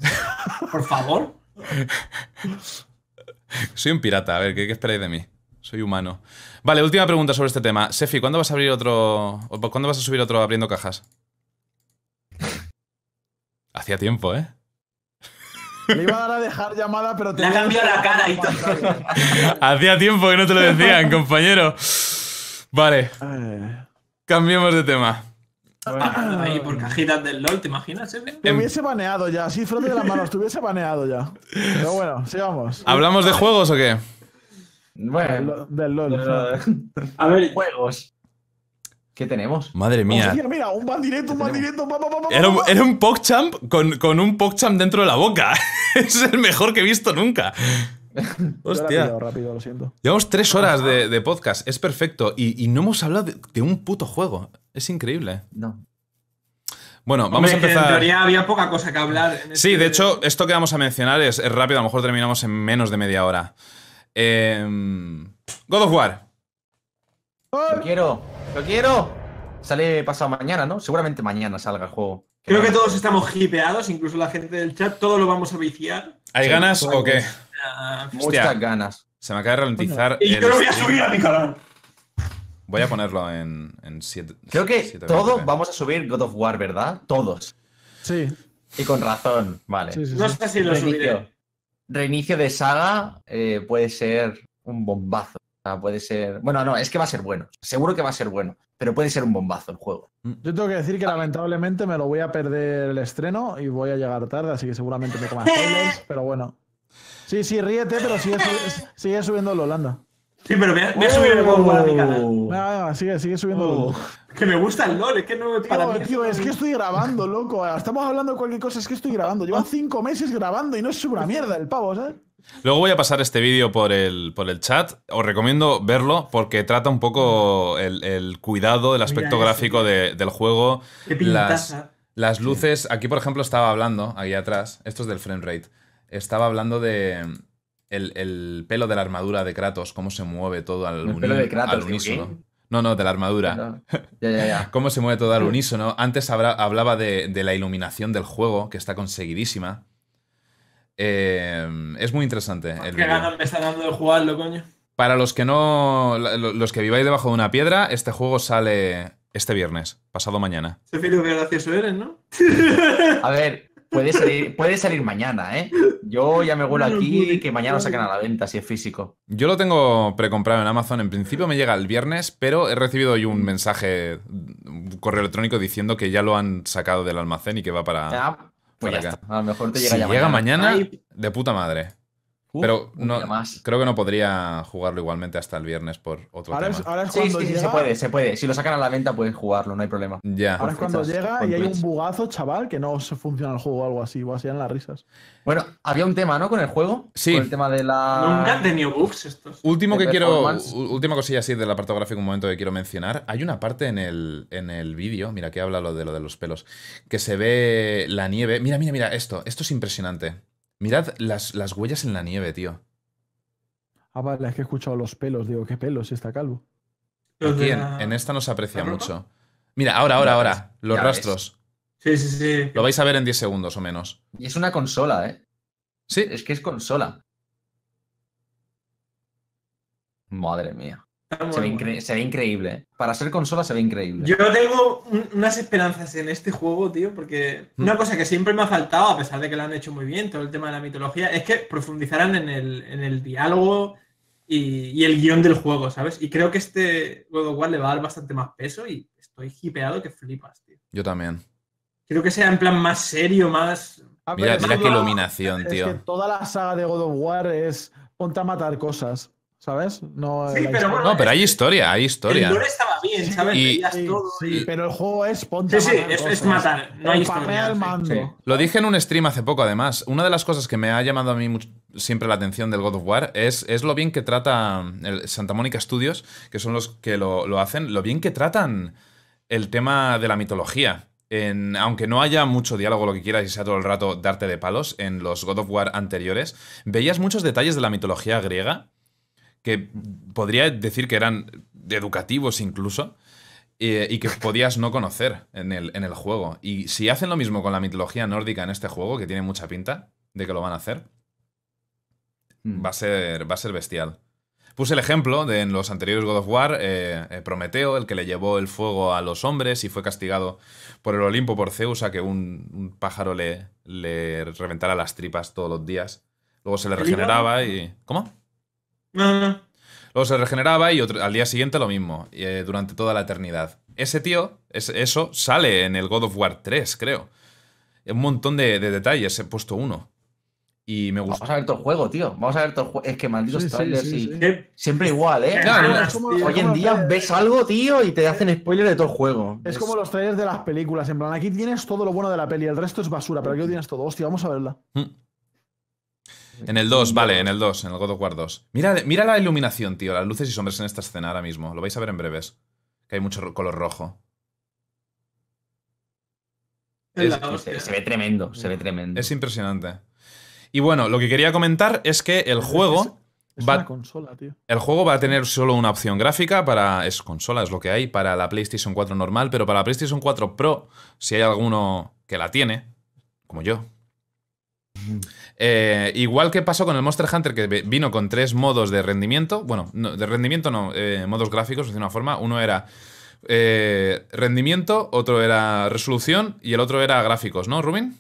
Por favor. Soy un pirata, a ver, ¿qué, qué esperáis de mí? Soy humano. Vale, última pregunta sobre este tema. Sefi, ¿cuándo vas a abrir otro. o ¿Cuándo vas a subir otro abriendo cajas? Hacía tiempo, ¿eh? Le iba a dar a dejar llamada, pero Le ha cambiado la cara y todo. Hacía tiempo que no te lo decían, compañero. Vale, cambiemos de tema. Ahí por cajitas del LOL, ¿te imaginas? eh? Te hubiese baneado ya, sí, frote de las manos, te hubiese baneado ya. Pero bueno, sigamos. ¿Hablamos de juegos o qué? Del, Bueno, del LOL. A ver, juegos. ¿Qué tenemos? Madre mía. Mira, un van directo, un van directo. pa, pa, pa, pa, Era un, era un PogChamp con, con un PogChamp dentro de la boca. es el mejor que he visto nunca. Yo la he Hostia. pillado rápido, lo siento. Llevamos tres horas de, de podcast, es perfecto. Y, y no hemos hablado de, de un puto juego. Es increíble. No. Bueno, hombre, vamos a empezar. en teoría había poca cosa que hablar. en Sí, este- de hecho, esto que vamos a mencionar es, es rápido, a lo mejor terminamos en menos de media hora. Em, God of War. Lo quiero, lo quiero. Sale pasado mañana, ¿no? Seguramente mañana salga el juego. Creo que todos estamos hipeados, incluso la gente del chat, todo lo vamos a viciar. ¿Hay Sí, ganas o qué? Muchas Hostia. ganas. Se me acaba de ralentizar. Y el yo lo voy a stream. subir a mi canal. Voy a ponerlo en, en siete- Creo que 720p. todos vamos a subir God of War, ¿verdad? Todos. Sí, Y con razón. Vale. sí, sí. No sé si lo subiré. Reinicio. Reinicio de saga eh, puede ser un bombazo. O sea, puede ser. Bueno, no, es que va a ser bueno. Seguro que va a ser bueno. Pero puede ser un bombazo el juego. Yo tengo que decir que lamentablemente me lo voy a perder el estreno y voy a llegar tarde, así que seguramente me coman spoilers, pero bueno. Sí, sí, ríete, pero sigue, su- sigue subiendo el Holanda. Sí, pero voy a, voy a subir el God of War a mi canal. Venga, venga, sigue, sigue subiendo Oh. Que me gusta el LOL, es que no para Tío, mí. tío, es que estoy grabando, loco. Estamos hablando de cualquier cosa, es que estoy grabando. Llevan cinco meses grabando y no es una mierda el pavo, ¿sabes? Luego voy a pasar este vídeo por el, por el chat. Os recomiendo verlo porque trata un poco el, el cuidado del aspecto Mira ese, gráfico de- del juego. Qué Las, pintaza. las luces. Aquí, por ejemplo, estaba hablando, ahí atrás. Esto es del frame rate. Estaba hablando de. El, el pelo de la armadura de Kratos, cómo se mueve todo al, El pelo de Kratos, al ¿de unísono. qué? No, no, de la armadura. No. Ya, ya, ya. Cómo se mueve todo al unísono. Antes habra- hablaba de, de la iluminación del juego, que está conseguidísima. Eh, es muy interesante el Qué ganas me está dando de jugarlo, coño. Para los que no. lo- Los que viváis debajo de una piedra, este juego sale este viernes, pasado mañana. Se que gracioso eres, ¿no? A ver, puede salir, puede salir mañana, ¿eh? Yo ya me huelo aquí que mañana lo sacan a la venta si es físico. Yo lo tengo precomprado en Amazon. En principio me llega el viernes, pero he recibido hoy un mensaje, un correo electrónico diciendo que ya lo han sacado del almacén y que va para. Ah, pues para ya acá. está. A lo mejor te llega si ya llega mañana, Ay. de puta madre. Uf, Pero no, más. creo que no podría jugarlo igualmente hasta el viernes por otro Ahora es, tema. ahora es Sí, cuando sí, sí, llega. se puede, se puede. Si lo sacan a la venta, puedes jugarlo, no hay problema. Ya. Ahora es cuando llega y hay un bugazo, chaval, que no se funciona el juego o algo así, o así en las risas. Bueno, había un tema, ¿no? Con el juego. Sí. Con el tema de la. Nunca han tenido bugs estos. Último de que quiero. Última cosilla así del apartado gráfico, un momento que quiero mencionar. Hay una parte en el, en el vídeo, mira, que habla lo de lo de los pelos, que se ve la nieve. Mira, mira, mira, esto. Esto es impresionante. Mirad las, las huellas en la nieve, tío. Ah, vale, es que he escuchado los pelos. Digo, ¿qué pelos? Si está calvo. Aquí en, en esta no se aprecia mucho. Mira, ahora, ahora, ahora. Los ya ves. rastros. Sí, sí, sí. Lo vais a ver en 10 segundos o menos. Y es una consola, ¿eh? Sí, Es que es consola. Madre mía. Se ve, bueno. incre- se ve increíble. ¿eh? Para ser consola se ve increíble. Yo tengo un- unas esperanzas en este juego, tío, porque Mm. una cosa que siempre me ha faltado, a pesar de que lo han hecho muy bien, todo el tema de la mitología, es que profundizaran en el, en el diálogo y, y el guion del juego, ¿sabes? Y creo que este God of War le va a dar bastante más peso y estoy hipeado que flipas, tío. yo también. Quiero que sea en plan más serio, más... A Mira, mira qué iluminación, es que tío. toda la saga de God of War es ponte a matar cosas, ¿sabes? No, Sí, pero historia. bueno, No, pero hay historia, hay historia. El lore estaba bien, ¿sabes? Y- Sí, todo sí, y- pero el juego es ponte Sí, a sí, matar es, matar, no hay historia. al mando. Lo dije en un stream hace poco, además. Una de las cosas que me ha llamado a mí siempre la atención del God of War es, es lo bien que trata el Santa Mónica Studios, que son los que lo, lo hacen, lo bien que tratan el tema de la mitología. En- aunque no haya mucho diálogo, lo que quieras, y sea todo el rato darte de palos, en los God of War anteriores, veías muchos detalles de la mitología griega que podría decir que eran educativos incluso, eh, y que podías no conocer en el, en el juego. Y si hacen lo mismo con la mitología nórdica en este juego, que tiene mucha pinta de que lo van a hacer, Mm. va a ser, va a ser bestial. Puse el ejemplo de en los anteriores God of War, eh, eh, Prometeo, el que le llevó el fuego a los hombres y fue castigado por el Olimpo por Zeus a que un, un pájaro le, le reventara las tripas todos los días. Luego se le ¿El regeneraba y... ¿Cómo? No, no. Luego se regeneraba y otro- al día siguiente lo mismo, eh, durante toda la eternidad. Ese tío, es- eso sale en el God of War 3, creo. Un montón de, de detalles, he puesto uno. Y me Vamos a ver todo el juego, tío. Vamos a ver todo el juego. Es que malditos Sí, trailers sí, y-. Siempre igual, ¿eh? Claro, es como-. Hoy en día ves algo, tío, y te hacen spoiler de todo el juego. Es como los trailers de las películas. En plan, aquí tienes todo lo bueno de la peli, el resto es basura, pero aquí lo tienes todo. Hostia, vamos a verla. Mm. En el 2, vale, en el 2, en el God of War 2. Mira, mira la iluminación, tío, las luces y sombras en esta escena ahora mismo. Lo vais a ver en breves. Que hay mucho color rojo. Es. Se, se ve tremendo, se ve tremendo. Es impresionante. Y bueno, lo que quería comentar es que el juego. Es Va- una consola, tío. El juego va a tener solo una opción gráfica para. Es consola, es lo que hay, para la PlayStation 4 normal, pero para la PlayStation 4 Pro, si hay alguno que la tiene, como yo. Eh, igual que pasó con el Monster Hunter, que vino con tres modos de rendimiento. Bueno, no, de rendimiento no, eh, modos gráficos, de una forma. Uno era eh, rendimiento, otro era resolución y el otro era gráficos, ¿no, Rubin?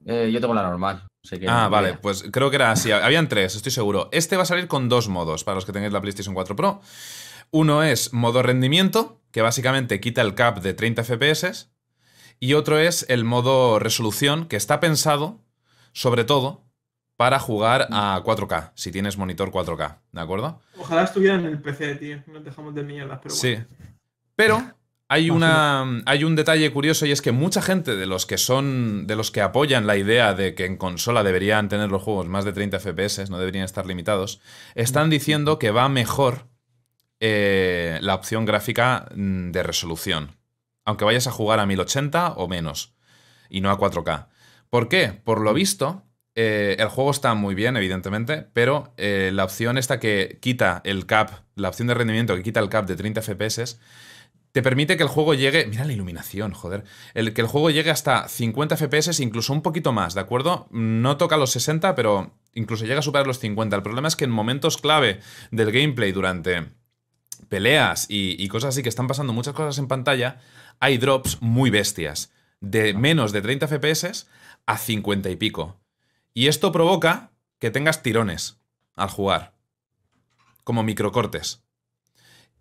Yo tengo la normal. así que Ah, no vale, pues creo que era así. Habían tres, estoy seguro. Este va a salir con dos modos para los que tengáis la PlayStation 4 Pro. Uno es modo rendimiento, que básicamente quita el cap de 30 FPS. Y otro es el modo resolución, que está pensado, sobre todo, para jugar a 4K, si tienes monitor 4K, ¿de acuerdo? Ojalá estuviera en el PC, tío. Nos dejamos de mierdas, pero Sí. bueno. Pero hay, una, hay un detalle curioso y es que mucha gente de los que son. de los que apoyan la idea de que en consola deberían tener los juegos más de 30 FPS, no deberían estar limitados, están diciendo que va mejor eh, la opción gráfica mm, de resolución. Aunque vayas a jugar a 1080 o menos. Y no a 4K. ¿Por qué? Por lo visto, eh, el juego está muy bien, evidentemente, pero eh, la opción esta que quita el cap, la opción de rendimiento que quita el cap de 30 FPS, te permite que el juego llegue. Mira la iluminación, joder. Que el juego llegue hasta 50 FPS, incluso un poquito más, ¿de acuerdo? No toca los 60, pero incluso llega a superar los 50. El problema es que en momentos clave del gameplay, durante peleas y cosas así que están pasando muchas cosas en pantalla, hay drops muy bestias. De menos de 30 FPS a 50 y pico. Y esto provoca que tengas tirones al jugar. Como microcortes.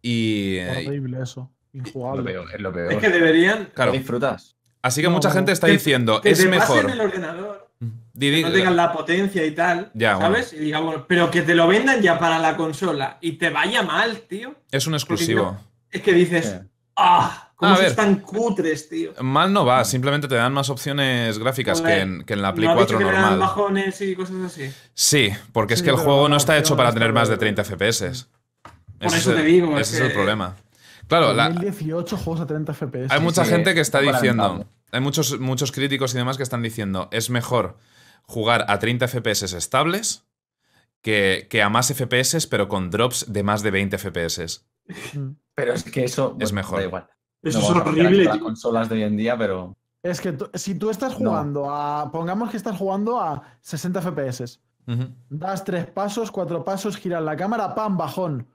Y. eh, Horrible eso. Es lo Injugable. peor, es lo peor. Es que deberían. Claro. ¿Lo disfrutas? Así que No, mucha gente está Que- diciendo, que es te pasen mejor. el ordenador, Di- que no tengan la potencia y tal, Ya, ¿sabes? Y digamos, pero que te lo vendan ya para la consola y te vaya mal, tío. Es un exclusivo. es que dices. ¡ah! ¿Cómo A se ver. están cutres, tío? Mal no va, simplemente te dan más opciones gráficas que en, que en la Play ¿No has 4 dicho que le dan normal. bajones y cosas así? Sí, porque es que el juego la no está hecho para tener más de de- 30 FPS. Por Ese eso es te digo, Ese es es el problema. Claro, la- 2018 juegos a 30 FPS. hay mucha sí, gente que es está diciendo, hay muchos, muchos críticos y demás que están diciendo, es mejor jugar a 30 FPS estables que, que a más FPS pero con drops de más de 20 FPS. Mm. Pero es que eso Es bueno, mejor. Da igual. Eso No es horrible, las consolas de hoy en día, pero. Es que si tú estás No. jugando a. Pongamos que estás jugando a 60 FPS. Das tres pasos, cuatro pasos, giras la cámara, ¡pam! Bajón.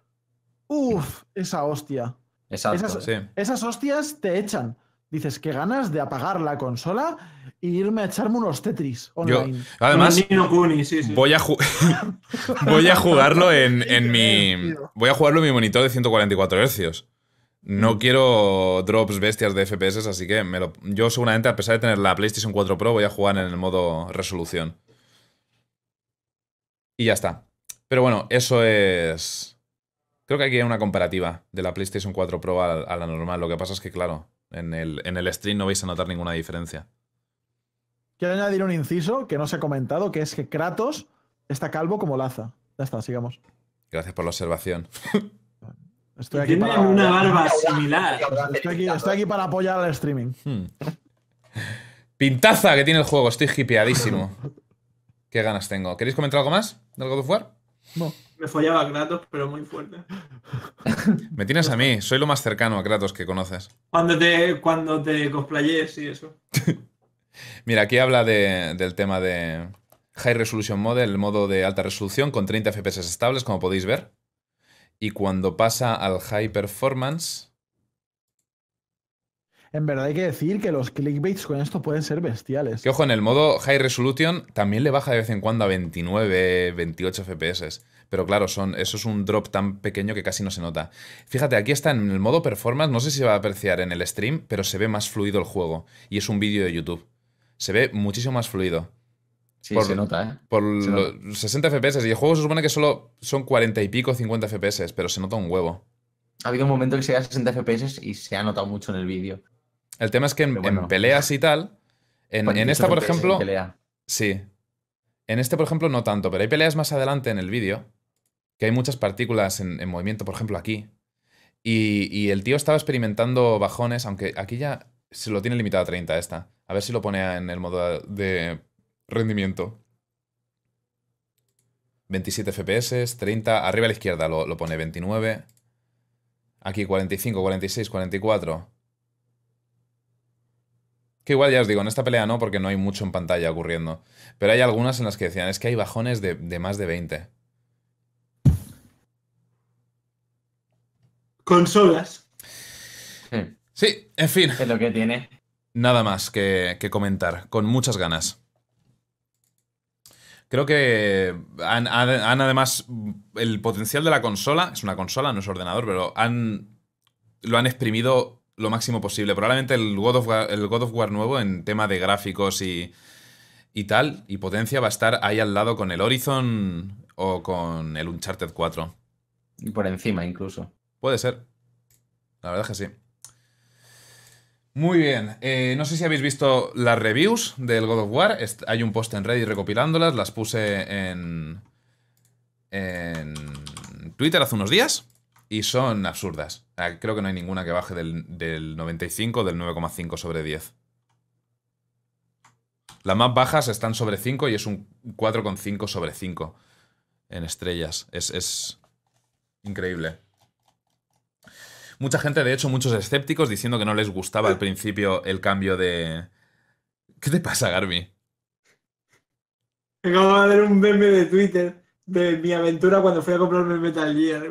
Uf, esa hostia. Exacto. Esas- Sí. Esas hostias te echan. Dices, qué ganas de apagar la consola e irme a echarme unos Tetris Yo, online. además, Kuni, sí, sí. voy a, ju- voy a jugarlo en, en mi. Voy a jugarlo en mi monitor de 144 Hz. No quiero drops bestias de FPS, así que me lo- yo seguramente, a pesar de tener la PlayStation 4 Pro, voy a jugar en el modo resolución. Y ya está. Pero bueno, eso es. Creo que aquí hay una comparativa de la PlayStation 4 Pro a, a la normal. Lo que pasa es que, claro, en el, en el stream no vais a notar ninguna diferencia. Quiero añadir un inciso que no se ha comentado, que es que Kratos está calvo como Laza. Ya está, sigamos. Gracias por la observación. Estoy aquí, Tiene para, una barba similar. estoy aquí- estoy aquí para apoyar al streaming. Hmm. Pintaza que tiene el juego, estoy hipeadísimo. Qué ganas tengo. ¿Queréis comentar algo más del God of War? No. Me follaba a Kratos, pero muy fuerte. Me tienes a mí, soy lo más cercano a Kratos que conoces. Cuando te, cuando te cosplayes y eso. Mira, aquí habla de- del tema de High Resolution Mode, el modo de alta resolución con 30 FPS estables, como podéis ver. Y cuando pasa al High Performance, En verdad hay que decir que los clickbaits con esto pueden ser bestiales. que ojo, en el modo High Resolution también le baja de vez en cuando a 29, 28 FPS. Pero claro, son, eso es un drop tan pequeño que casi no se nota. Fíjate, aquí está en el modo Performance, no sé si se va a apreciar en el stream, pero se ve más fluido el juego. Y es un vídeo de YouTube. Se ve muchísimo más fluido. Sí, Por- se nota, ¿eh? Por Se los 60 FPS. Y el juego se supone que solo son 40 y pico, 50 FPS, pero se nota un huevo. Ha habido un momento que se llega a 60 FPS y se ha notado mucho en el vídeo. El tema es que en, Pero bueno. en peleas y tal, en, en 48 esta, por FPS en ejemplo, pelea. sí. En este, por ejemplo, no tanto, pero hay peleas más adelante en el vídeo que hay muchas partículas en, en movimiento, por ejemplo, aquí. Y, y el tío estaba experimentando bajones, aunque aquí ya se lo tiene limitado a 30 esta. A ver si lo pone en el modo de rendimiento. 27 FPS, 30, arriba a la izquierda lo, lo pone 29. Aquí 45, 46, 44. Que igual ya os digo, en esta pelea no, porque no hay mucho en pantalla ocurriendo. Pero hay algunas en las que decían, es que hay bajones de, de más de 20. Consolas. Sí, Sí, en fin, es lo que tiene. nada más que, que comentar, con muchas ganas. Creo que han, además el potencial de la consola, es una consola, no es ordenador, pero han lo han exprimido lo máximo posible. Probablemente el God of War, el God of War nuevo en tema de gráficos y, y tal, y potencia va a estar ahí al lado con el Horizon o con el Uncharted 4. Y por encima incluso. Puede ser. La verdad es que sí. Muy bien. Eh, no sé si habéis visto las reviews del God of War. Hay un post en Reddit recopilándolas. Las puse en. en Twitter hace unos días. Y son absurdas. Sea, Creo que no hay ninguna que baje del, del 95 o del 9,5 sobre 10. Las más bajas están sobre 5 y es un 4,5 sobre 5 en estrellas. Es, es increíble. Mucha gente, de hecho, muchos escépticos diciendo que no les gustaba al principio el cambio de... ¿Qué te pasa, Garby? Acabo de ver un meme de Twitter de mi aventura cuando fui a comprarme el Metal Gear.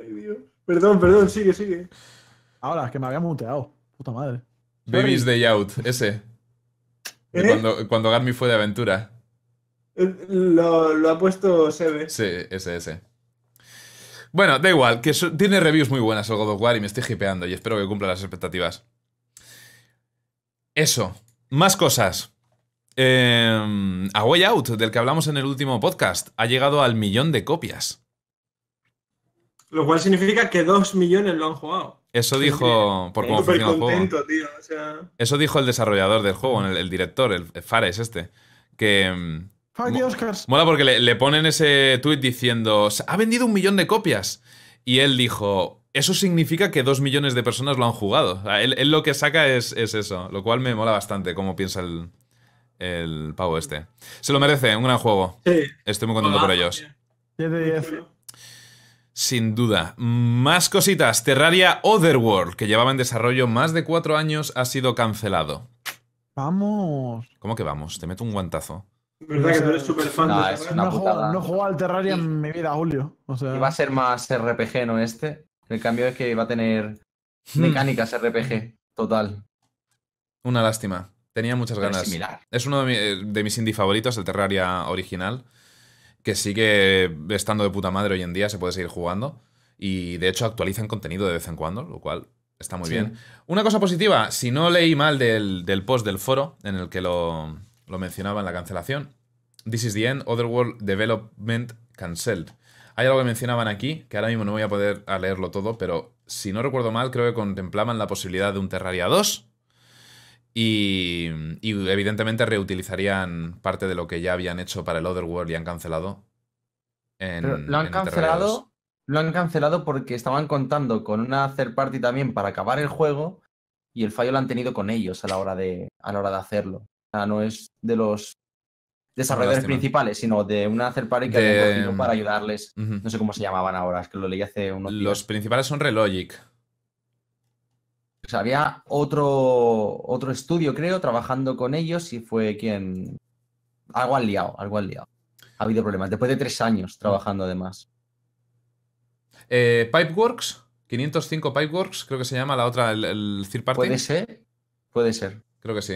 Ay, Dios. Perdón, perdón, sigue, sigue. Ahora, que me había muteado. Puta madre. Baby's Day Out, ese. ¿Eh? Cuando, cuando Garmy fue de aventura. Lo, lo ha puesto Sebe. Sí, ese, ese. Bueno, da igual, que so- tiene reviews muy buenas el God of War y me estoy hipeando y espero que cumpla las expectativas. Eso, más cosas. Eh, A Way Out, del que hablamos en el último podcast, ha llegado al millón de copias. Lo cual significa que dos millones lo han jugado. Eso dijo, por cómo funciona el juego. contento, tío. O sea, Eso dijo el desarrollador del juego, el, el director, el, el Fares este. Que Oscars. mola porque le, le ponen ese tweet diciendo, ha vendido un millón de copias. Y él dijo, eso significa que dos millones de personas lo han jugado. O sea, él, él lo que saca es, es eso, lo cual me mola bastante cómo piensa el, el pavo este. Se lo merece, un gran juego. sí. Estoy muy contento por ellos. 10 de 10. Sin duda. Más cositas. Terraria Otherworld, que llevaba en desarrollo más de cuatro años, ha sido cancelado. Vamos. ¿Cómo que vamos? Te meto un guantazo. Verdad que tú eres súper fan No, de es esa una no, he putada. jugado, no he jugado al Terraria en mi vida, Julio. O sea, Iba a ser más RPG, ¿no? Este. El cambio es que iba a tener Hmm. mecánicas RPG. Total. Una lástima. Tenía muchas ganas. similar. Es uno de, mi- eh, de mis indie favoritos, el Terraria original, que sigue estando de puta madre hoy en día, se puede seguir jugando. Y de hecho actualizan contenido de vez en cuando, lo cual está muy Sí. bien. Una cosa positiva, si no leí mal del, del post del foro en el que lo, lo mencionaba en la cancelación, This is the end, Otherworld Development Cancelled. Hay algo que mencionaban aquí, que ahora mismo no voy a poder a leerlo todo, pero si no recuerdo mal, creo que contemplaban la posibilidad de un Terraria 2 y, y evidentemente reutilizarían parte de lo que ya habían hecho para el Otherworld y han cancelado. En, Pero lo han en el Terraria 2. cancelado. Lo han cancelado porque estaban contando con una third party también para acabar el juego. Y el fallo lo han tenido con ellos a la hora de, a la hora de hacerlo. Sea, no es de los desarrolladores principales, sino de una third party que De- habían cogido para ayudarles. No sé cómo se llamaban ahora, es que lo leí hace unos días. Los principales son Relogic. O sea, había otro, otro estudio, creo, trabajando con ellos y fue quien... Algo han liado, algo han liado. Ha habido problemas. Después de tres años trabajando además. Eh, Pipeworks, 505 Pipeworks, creo que se llama la otra, el, el third party. ¿Puede ser? Puede ser. Creo que sí.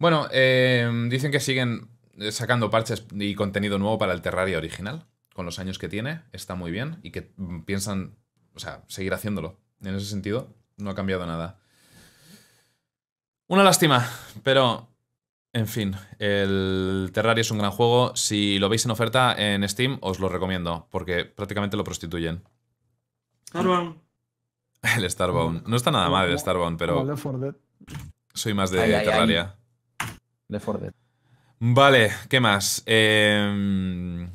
Bueno, eh, dicen que siguen eh, sacando parches y contenido nuevo para el Terraria original, con los años que tiene, está muy bien, y que mm, piensan, o sea, seguir haciéndolo. En ese sentido, no ha cambiado nada. Una lástima, pero, en fin, el Terraria es un gran juego. Si lo veis en oferta en Steam, os lo recomiendo, porque prácticamente lo prostituyen. Starbound. El Starbound. No está nada mal el Starbound, pero Left 4 Dead. soy más de Ay, ay, ay. De Ford. Vale, ¿qué más? Eh,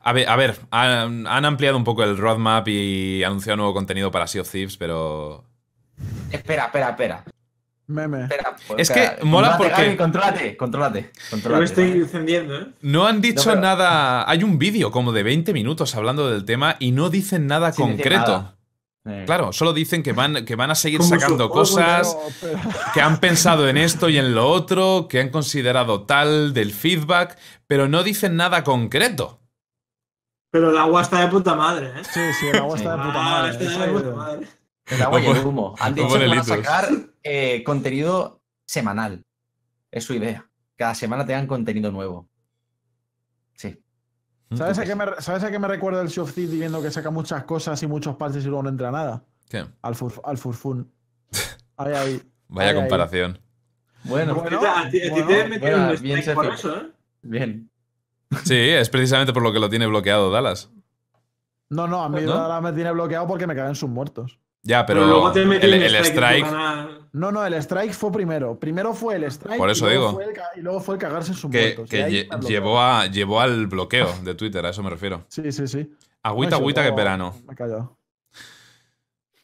a ver, a ver, han, han ampliado un poco el roadmap y anunciado nuevo contenido para Sea of Thieves, pero... Espera, espera, espera. Meme. espera Es espera. que mola Contrólate, porque- Gaby, contrólate, contrólate, Yo me contrólate. estoy encendiendo, ¿eh? No han dicho No, pero- nada... Hay un vídeo como de 20 minutos hablando del tema y no dicen nada concreto. Claro, solo dicen que van, que van a seguir sacando cosas, Pero- pero- que han pensado en esto y en lo otro, que han considerado tal, del feedback, pero no dicen nada concreto. Pero el agua está de puta madre, ¿eh? Sí, sí, el agua está de puta Ah, madre. está eso de es puta evidente. madre. El agua y el humo. Han dicho que van a sacar eh, contenido semanal. Es su idea. Cada semana tengan contenido nuevo. Sí. ¿Sabes a, qué me, ¿Sabes a qué me recuerda el Sea of Thieves viendo que saca muchas cosas y muchos parches y luego no entra nada? ¿Qué? Al, furf- al Furfun. Ahí, ahí. Vaya Ay, ay. comparación. Bueno, Bueno, a ti, a ti bueno, te metieron bueno, un bien por eso, ¿eh? bien. Sí, es precisamente por lo que lo tiene bloqueado Dallas. No, no, a mí ¿No? ahora me tiene bloqueado porque me caen sus muertos. Ya, pero, luego te el, strike. No, no, el strike fue primero. Primero fue el strike. Por eso y luego digo. fue el y luego fue el cagarse en sus que, muertos. que lle- llevó, a, llevó al bloqueo de Twitter, a eso me refiero. Sí, sí, sí. Agüita, No, agüita que verano. Me he callado.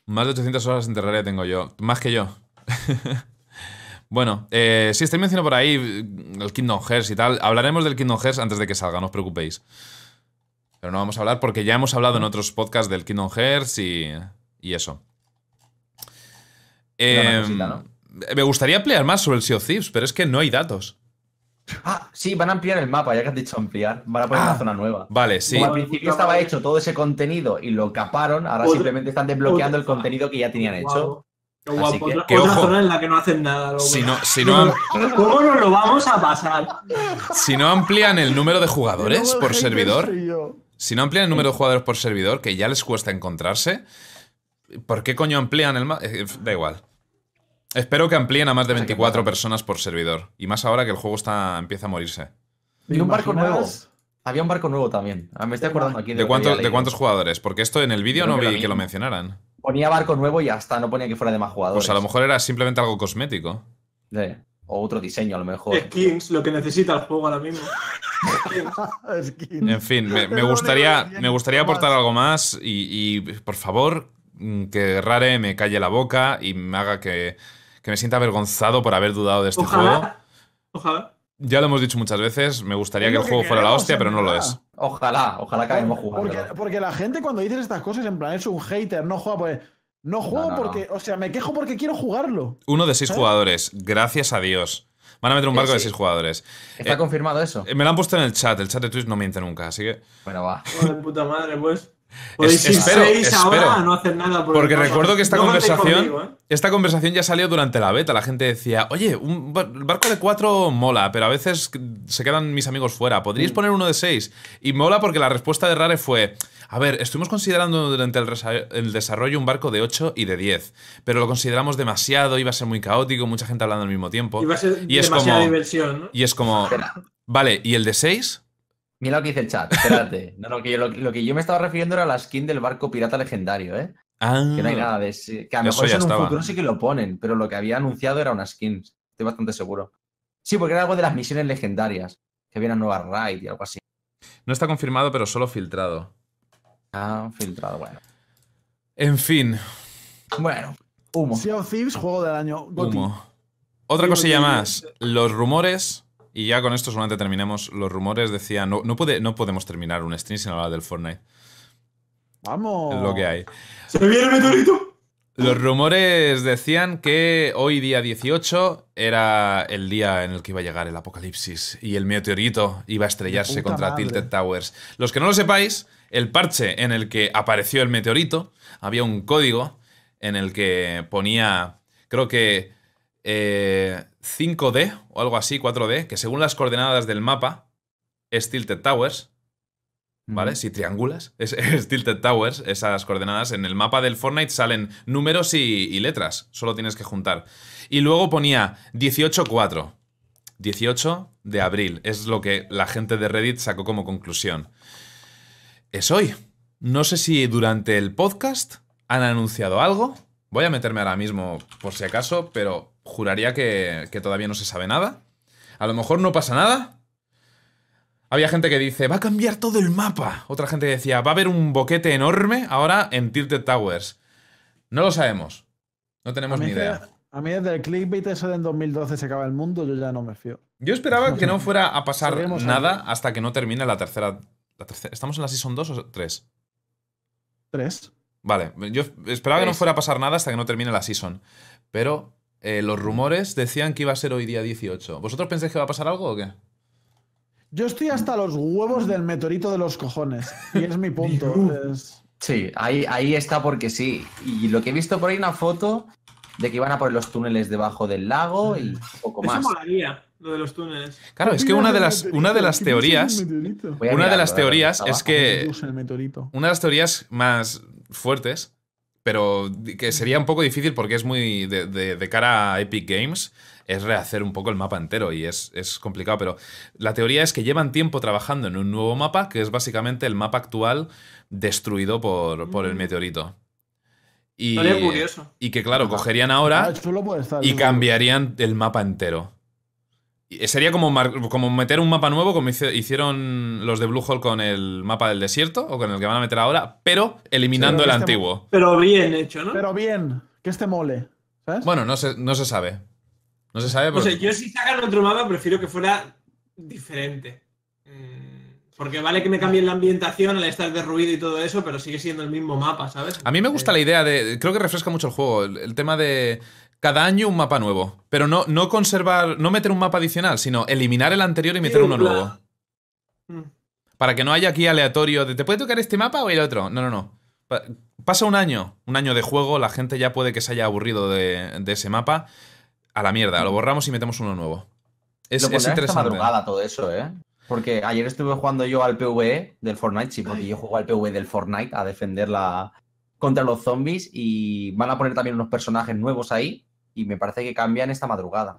Más de 800 horas en Terraria tengo yo. Más que yo. bueno, eh, si estoy mencionando por ahí mm, el Kingdom Hearts y tal. Hablaremos del Kingdom Hearts antes de que salga, no os preocupéis. Pero no vamos a hablar porque ya hemos hablado en otros podcasts del Kingdom Hearts y, y eso. Em, cosita, ¿no? Me gustaría ampliar más sobre el Sea of Thieves, pero es que no hay datos. Ah, sí, van a ampliar el mapa, ya que has dicho ampliar. Van a poner Ah, una zona nueva. Vale, sí. Como al principio estaba hecho todo ese contenido y lo caparon, ahora Otra- simplemente están desbloqueando el contenido que ya tenían hecho. Qué Así guapo. que- Otra, que otra ojo. zona en la que no hacen nada. loco. Si no, si no, ¿Cómo nos lo vamos a pasar? si no amplían el número de jugadores por servidor. Si no amplían el número de jugadores por servidor, que ya les cuesta encontrarse, ¿por qué coño amplían el mapa? Da igual. Espero que amplíen a más de No sé qué 24 pasa. personas por servidor. Y más ahora que el juego está, empieza a morirse. ¿Te Y un barco nuevo. Había un barco nuevo también. Ah, Me estoy acordando aquí ¿De, que cuánto- ¿De cuántos jugadores? Porque esto en el vídeo no que lo vi que lo mencionaran. Ponía barco nuevo y hasta no ponía que fuera de más jugadores. Pues a lo mejor era simplemente algo cosmético. Sí. O otro diseño, a lo mejor. Skins, lo que necesita el juego ahora mismo. En fin, me, gustaría, tiene, me gustaría aportar algo más y, y, por favor, que Rare me calle la boca y me haga que, que me sienta avergonzado por haber dudado de este juego. Ojalá. Ojalá. Ya lo hemos dicho muchas veces, me gustaría Es que el juego fuera la hostia, pero no lo es. Ojalá, ojalá acabemos jugando. Porque, porque la gente cuando dices estas cosas, en plan, es un hater, no juega pues. No juego No, no, porque. O sea, me quejo porque quiero jugarlo. Uno de seis ¿Eh? jugadores, gracias a Dios. Van a meter un Sí, barco de seis jugadores. ¿Está Eh, confirmado eso? Eh, Me lo han puesto en el chat, el chat de Twitch no miente nunca, así que... Bueno, va. Joder, puta madre, pues. Podéis ir espero, seis espero. ahora a no hacer nada. por el Porque recuerdo que esta No conversación, conmigo, ¿eh? esta conversación ya salió durante la beta. La gente decía, oye, un bar- barco de cuatro mola, pero a veces se quedan mis amigos fuera. Mm. ¿Podríais poner uno de seis? Y mola porque la respuesta de Rare fue, a ver, estuvimos considerando durante el, desarrollo un barco de 8 y de 10, pero lo consideramos demasiado, iba a ser muy caótico, mucha gente hablando al mismo tiempo. Y va a ser Y es demasiada como- diversión, ¿no? Y es como, vale, ¿y el de 6? Mira lo que dice el chat, espérate. No, no, que yo- lo, lo que yo me estaba refiriendo era la skin del barco pirata legendario, ¿eh? Ah, Que no hay nada de ese. Que a lo Eso mejor ya eso en un estaba. futuro sí que lo ponen, pero lo que había anunciado era una skin. Estoy bastante seguro. Sí, porque era algo de las misiones legendarias. Que había una nueva raid y algo así. No está confirmado, pero solo filtrado. Ah, filtrado, bueno. En fin, Bueno, humo. Sea of Thieves, juego del año. Goti. Humo. Otra Sí, cosilla más. Los rumores, y ya con esto solamente terminemos. Los rumores decían. No, no, puede, no podemos terminar un stream sin hablar del Fortnite. Vamos. Es lo que hay. ¡Se viene el meteorito! Los rumores decían que hoy, día 18, era el día en el que iba a llegar el apocalipsis y el meteorito iba a estrellarse contra madre. Tilted Towers. Los que no lo sepáis, el parche en el que apareció el meteorito, había un código en el que ponía, creo que eh, 5D o algo así, 4D, que según las coordenadas del mapa es Tilted Towers. ¿Vale? Si triangulas, es, es Tilted Towers, esas coordenadas. En el mapa del Fortnite salen números y, y letras, solo tienes que juntar. Y luego ponía 18.4. 18 de abril, es lo que la gente de Reddit sacó como conclusión. Es hoy. No sé si durante el podcast han anunciado algo. Voy a meterme ahora mismo por si acaso, pero juraría que, que todavía no se sabe nada. A lo mejor no pasa nada, había gente que dice, va a cambiar todo el mapa. Otra gente que decía, va a haber un boquete enorme ahora en Tilted Towers. No lo sabemos. No tenemos ni que- idea. a mí desde el clickbait ese de en 2012 se acaba el mundo, yo ya no me fío. Yo esperaba que no fuera a pasar Seguimos nada hasta que no termine la tercera, la tercera- ¿Estamos en la Season 2 o 3? Tres. Vale, yo esperaba que no fuera a pasar nada hasta que no termine la Season. Pero eh, los rumores decían que iba a ser hoy día 18. ¿Vosotros pensáis que va a pasar algo o qué? Yo estoy hasta los huevos del meteorito de los cojones. Y es mi punto. es- Sí, ahí, ahí está porque sí. Y lo que he visto por ahí una foto de que iban a poner los túneles debajo del lago y poco Eso más. molaría, lo de los túneles. Claro, es que una de las, una de las ¿Qué piensas teorías... Una de las teorías es que. Una de las teorías más fuertes, pero que sería un poco difícil porque es muy de, de- de cara a Epic Games, es rehacer un poco el mapa entero y es, es complicado, pero la teoría es que llevan tiempo trabajando en un nuevo mapa, que es básicamente el mapa actual destruido por, por el meteorito. Y, Estaría curioso. y que, claro, cogerían ahora Ah, y cambiarían el mapa entero. Sería como, mar- como meter un mapa nuevo, como hice- hicieron los de Bluehole con el mapa del desierto, o con el que van a meter ahora, pero eliminando el este- antiguo. Pero bien hecho, ¿no? Pero bien, que este mole. ¿Sabes? Bueno, no se, no se sabe. No se sabe O porque... sea, yo si sacan otro mapa prefiero que fuera diferente. Mm, Porque vale que me cambien la ambientación al estar derruido y todo eso, pero sigue siendo el mismo mapa, ¿sabes? A mí me gusta Eh, la idea de... Creo que refresca mucho el juego, el, el tema de... Cada año un mapa nuevo. Pero no, no conservar... No meter un mapa adicional, sino eliminar el anterior y meter sí, uno plan- nuevo. Mm. Para que no haya aquí aleatorio de ¿te puede tocar este mapa o el otro? No, no, no. Pa- Pasa un año, un año de juego, la gente ya puede que se haya aburrido de, de ese mapa. A la mierda, lo borramos y metemos uno nuevo. Es, Lo es pondrán esta interesante. madrugada todo eso, ¿eh? Porque ayer estuve jugando yo al PvE del Fortnite, sí, porque yo juego al PvE del Fortnite a defender la contra los zombies y van a poner también unos personajes nuevos ahí y me parece que cambian esta madrugada.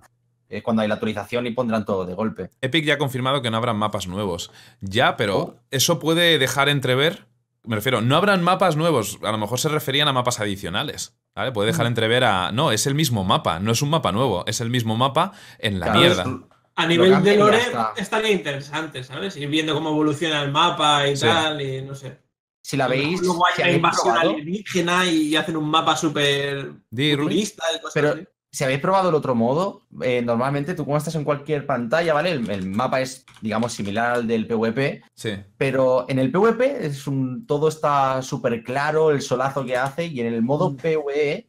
Es cuando hay la actualización y pondrán todo de golpe. Epic ya ha confirmado que no habrán mapas nuevos. Ya, pero Oh. eso puede dejar entrever. Me refiero, no habrán mapas nuevos. A lo mejor se referían a mapas adicionales. ¿Vale? Puede Mm. dejar entrever a. No, es el mismo mapa. No es un mapa nuevo. Es el mismo mapa en la Claro, mierda. es- A nivel de lore está. estaría interesante, ¿sabes? Ir viendo cómo evoluciona el mapa y Sí. tal, y no sé. Si la veis, Luego hay si una habéis invasión probado- alienígena y hacen un mapa súper futurista y cosas Pero así. si habéis probado el otro modo, eh, normalmente tú como estás en cualquier pantalla, ¿vale? El, el mapa es, digamos, similar al del PvP, Sí. pero en el PvP es un, todo está súper claro, el solazo que hace, y en el modo PvE,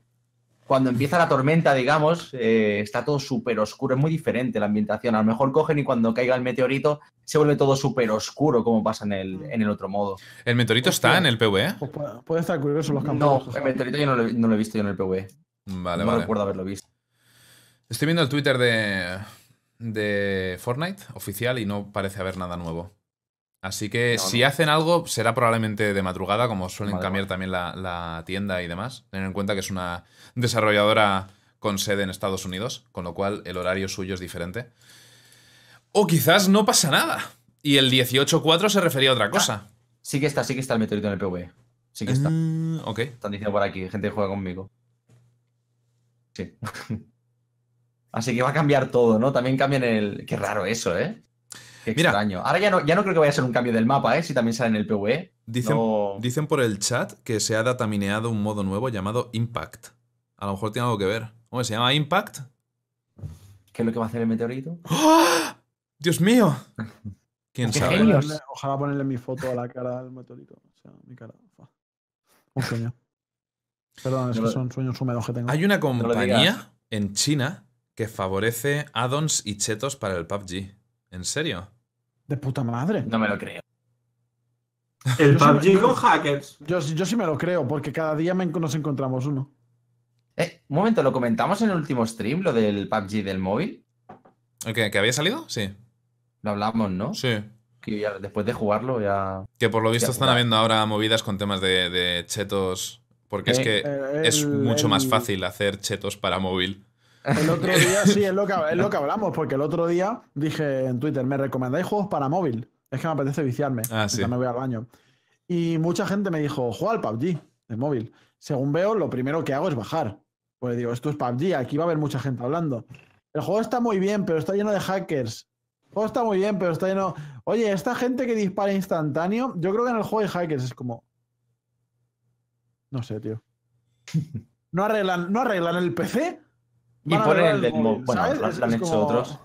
cuando empieza la tormenta, digamos, eh, está todo súper oscuro, es muy diferente la ambientación. A lo mejor cogen y cuando caiga el meteorito se vuelve todo súper oscuro, como pasa en el, en el otro modo. ¿El meteorito está en el PvE? Pues puede, puede estar curioso los No, campos. el meteorito yo no lo, he- no lo he visto yo en el PvE. Vale, no vale. recuerdo haberlo visto. Estoy viendo el Twitter de, de Fortnite oficial y no parece haber nada nuevo. Así que No, si no. hacen algo, será probablemente de madrugada, como suelen cambiar también la, la tienda y demás. Tener en cuenta que es una desarrolladora con sede en Estados Unidos, con lo cual el horario suyo es diferente. O quizás no pasa nada. Y el 18.4 se refería a otra cosa. Sí que está, sí que está el meteorito en el PvE. Sí que está. Mm, ok. Están diciendo por aquí, gente que juega conmigo. Sí. Así que va a cambiar todo, ¿no? También cambian el. Qué raro eso, ¿eh? Qué Mira. extraño. Ahora ya no, ya no creo que vaya a ser un cambio del mapa, ¿eh? Si también sale en el PvE. Dicen, No- dicen por el chat que se ha datamineado un modo nuevo llamado Impact. A lo mejor tiene algo que ver. ¿Cómo se llama Impact? ¿Qué es lo que va a hacer el meteorito? ¡Ah! ¡Dios mío! ¿Quién Qué sabe? ojalá ponerle mi foto a la cara del meteorito. O sea, mi cara. Un sueño. Perdón, es No que lo- son sueños húmedos que tengo. Hay una compañía en China que favorece add-ons y chetos para el PUBG. ¿En serio? De puta madre. No me lo creo. El Yo sí PUBG me- con hackers. Yo, yo sí me lo creo, porque cada día me- nos encontramos uno. Eh, un momento, ¿lo comentamos en el último stream, lo del PUBG del móvil? ¿Que, que había salido? Sí. Lo hablamos, ¿no? Sí. Que ya después de jugarlo ya. Que por lo visto Ya, están ya. habiendo ahora movidas con temas de, de chetos. Porque es Eh, que Eh, es el- mucho más fácil hacer chetos para móvil. El otro día, sí, es lo, que, es lo que hablamos, porque el otro día dije en Twitter, ¿me recomendáis juegos para móvil? Es que me apetece viciarme. Ah, sí. me voy al baño. Y mucha gente me dijo, juega al PUBG de móvil. Según veo, lo primero que hago es bajar. Pues digo, esto es PUBG, aquí va a haber mucha gente hablando. El juego está muy bien, pero está lleno de hackers. El juego está muy bien, pero está lleno. Oye, esta gente que dispara instantáneo, yo creo que en el juego hay hackers. Es como. No sé, tío. No arreglan, no arreglan el PC. Y ponen el del móvil. Bueno, lo- han hecho como- otros.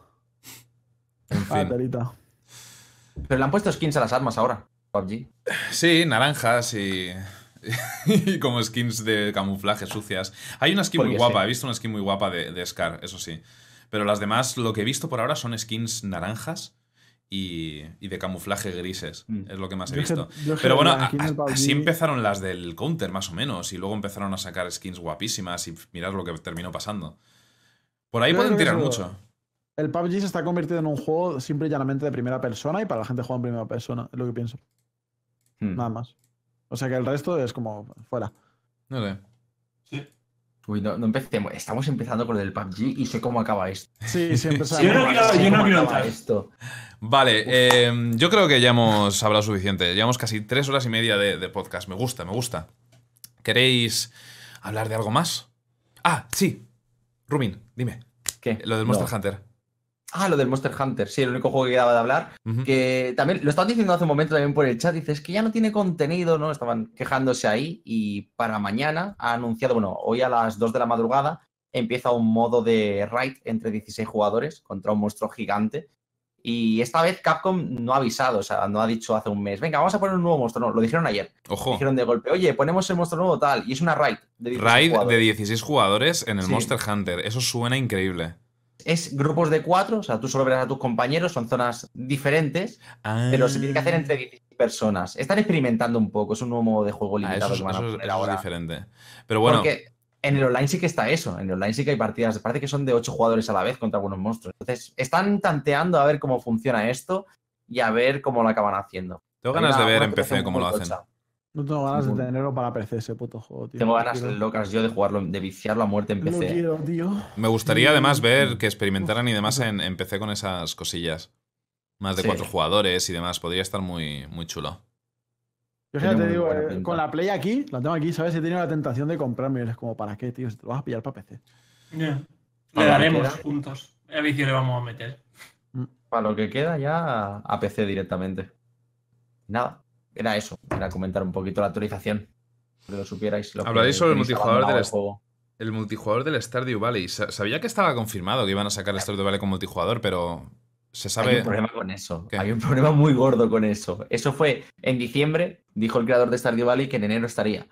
En Ah, fin. Pero le han puesto skins a las armas ahora. PUBG. Sí, naranjas y. y como skins de camuflaje sucias. Hay una skin muy guapa, sí. he visto una skin muy guapa de, de Scar, eso sí. Pero las demás, lo que he visto por ahora son skins naranjas y, y de camuflaje grises. Mm. Es lo que más he Yo visto. Pero bueno, a- a- así empezaron las del Counter, más o menos. Y luego empezaron a sacar skins guapísimas y mirad lo que terminó pasando. Por ahí Yo pueden tirar mucho. El PUBG se está convirtiendo en un juego simple y llanamente de primera persona y para la gente juega en primera persona, es lo que pienso. Hmm. Nada más. O sea que el resto es como fuera. No sé. Uy, no, no empecemos. Estamos empezando con el del PUBG y sé cómo acaba esto. Sí, siempre Yo no quiero- yo no quiero entrar. esto. Vale, eh, yo creo que ya hemos hablado suficiente. Llevamos casi tres horas y media de, de podcast. Me gusta, me gusta. ¿Queréis hablar de algo más? Ah, sí. Rumin, dime. ¿Qué? Lo del Monster No. Hunter. Ah, lo del Monster Hunter. Sí, el único juego que quedaba de hablar. Que también lo estaban diciendo hace un momento también por el chat. Dices que ya no tiene contenido, ¿no? Estaban quejándose ahí. Y para mañana ha anunciado, bueno, hoy a las 2 de la madrugada empieza un modo de raid entre 16 jugadores contra un monstruo gigante. Y esta vez Capcom no ha avisado, o sea, no ha dicho hace un mes, venga, vamos a poner un nuevo monstruo. No, lo dijeron ayer. Ojo. Dijeron de golpe, oye, ponemos el monstruo nuevo tal. Y es una raid de 16 Raid de jugadores. 16 jugadores en el Sí. Monster Hunter. Eso suena increíble. Es grupos de cuatro, o sea, tú solo verás a tus compañeros, son zonas diferentes, pero se tiene que hacer entre 16 personas. Están experimentando un poco, es un nuevo modo de juego Ah, limitado eso, es- que van a eso es- poner eso es ahora. diferente. Pero bueno, Porque en el online sí que está eso, en el online sí que hay partidas, parece que son de 8 jugadores a la vez contra algunos monstruos. Entonces, están tanteando a ver cómo funciona esto y a ver cómo lo acaban haciendo. Tengo ganas una- de ver en PC cómo lo hacen. tocha. No tengo ganas de tenerlo para PC ese puto juego, tío. Tengo ganas locas yo de jugarlo, de viciarlo a muerte en Lo PC. quiero, tío. Me gustaría además ver que experimentaran y demás en, en PC con esas cosillas. Más de Sí. cuatro jugadores y demás. Podría estar muy, muy chulo. Yo ya te digo, eh, con la Play aquí, la tengo aquí, ¿sabes? He tenido la tentación de comprarme. y Es como, ¿para qué, tío? Si te lo vas a pillar para PC. Ya. Para Le lo daremos juntos. A vicio le vamos a meter. Para lo que queda ya a PC directamente. Nada, era eso. Era comentar un poquito la actualización. Que lo supierais. que Hablaréis sobre el multijugador del juego. El multijugador del Stardew Valley. Sa- Sabía que estaba confirmado que iban a sacar el Stardew Valley con multijugador, pero se Hay sabe. un problema con eso. ¿Qué? Hay un problema muy gordo con eso. Eso fue en diciembre, dijo el creador de Stardew Valley que en enero estaría.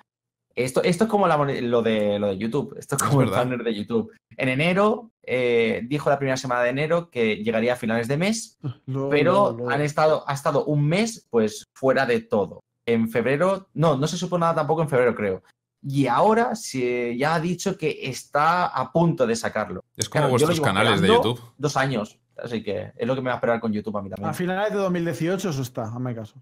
Esto, esto es como la lo, de, lo de YouTube. Esto es Es como el banner de YouTube. En enero, eh, dijo la primera semana de enero que llegaría a finales de mes, Luego- pero han estado, ha estado un mes pues fuera de todo. En febrero, no, no se supo nada tampoco en febrero, creo. Y ahora se, ya ha dicho que está a punto de sacarlo. Es como Claro, vuestros canales de YouTube. Dos años. Así que es lo que me va a esperar con YouTube a mí también. A finales de 2018 eso está, hazme caso.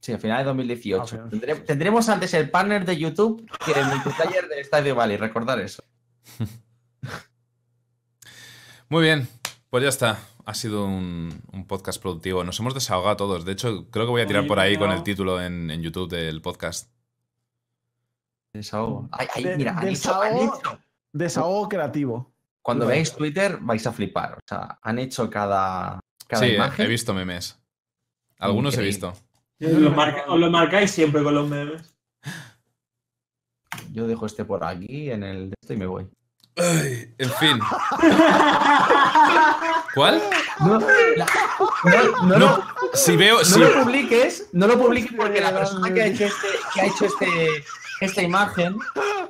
Sí, a finales de 2018. Ah, final. Tendré- tendremos antes el partner de YouTube que el multiplayer del Stadio Valley, recordar eso. Muy bien, pues ya está. Ha sido un, un podcast productivo. Nos hemos desahogado todos. De hecho, creo que voy a tirar Oye, por ahí con el título en, en YouTube del podcast. Desahogo. Ay, ay, De- mira, han desahogo- hecho- Desahogo creativo. Cuando Vale. veáis Twitter vais a flipar. O sea, han hecho cada, cada Sí, he- imagen. he visto memes. Algunos he visto. Os lo, marca- os lo marcáis siempre con los memes. Yo dejo este por aquí en el de esto y me voy. Ay, en fin. ¿Cuál? No, la- no, no, No, lo- si veo. no si- lo publiques, no lo publiques porque la persona que ha hecho, este, que ha hecho este, esta imagen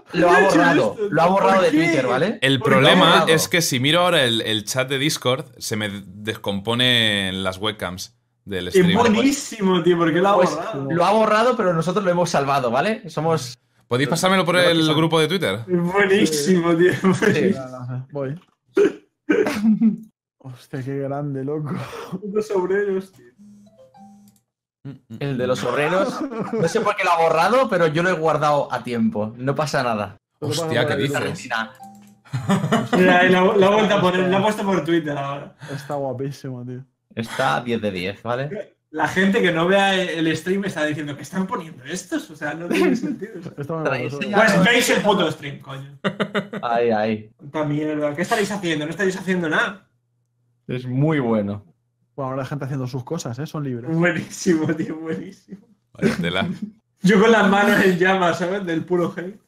lo ha borrado. Lo ha borrado de. Twitter, ¿vale? El problema es que si miro ahora el, el chat de Discord, se me descompone las webcams del Es stream. buenísimo, tío, porque lo ha Pues, borrado. lo ha borrado, pero nosotros lo hemos salvado, ¿vale? Somos. ¿Podéis pasármelo por el grupo de Twitter? Es buenísimo, tío. Sí. Voy. Hostia, qué grande, loco. Los obreros, tío. El de los obreros. No sé por qué lo ha borrado, pero yo lo he guardado a tiempo. No pasa nada. Hostia, ¿qué dices? retina. Mira, y lo, lo ha vuelto a poner, lo ha puesto por Twitter ahora. Está guapísimo, tío. Está 10 de 10, ¿vale? La gente que no vea el stream está diciendo que están poniendo estos, o sea, no tiene sentido. Pues veis el puto stream, coño. Ay, ay. Mierda. ¿Qué estaréis haciendo? No estaréis haciendo nada. Es muy bueno. Bueno, ahora la gente haciendo sus cosas, ¿eh? Son libres. Buenísimo, tío, buenísimo. Vaya tela. Yo con las manos en llamas, ¿sabes? Del puro hate.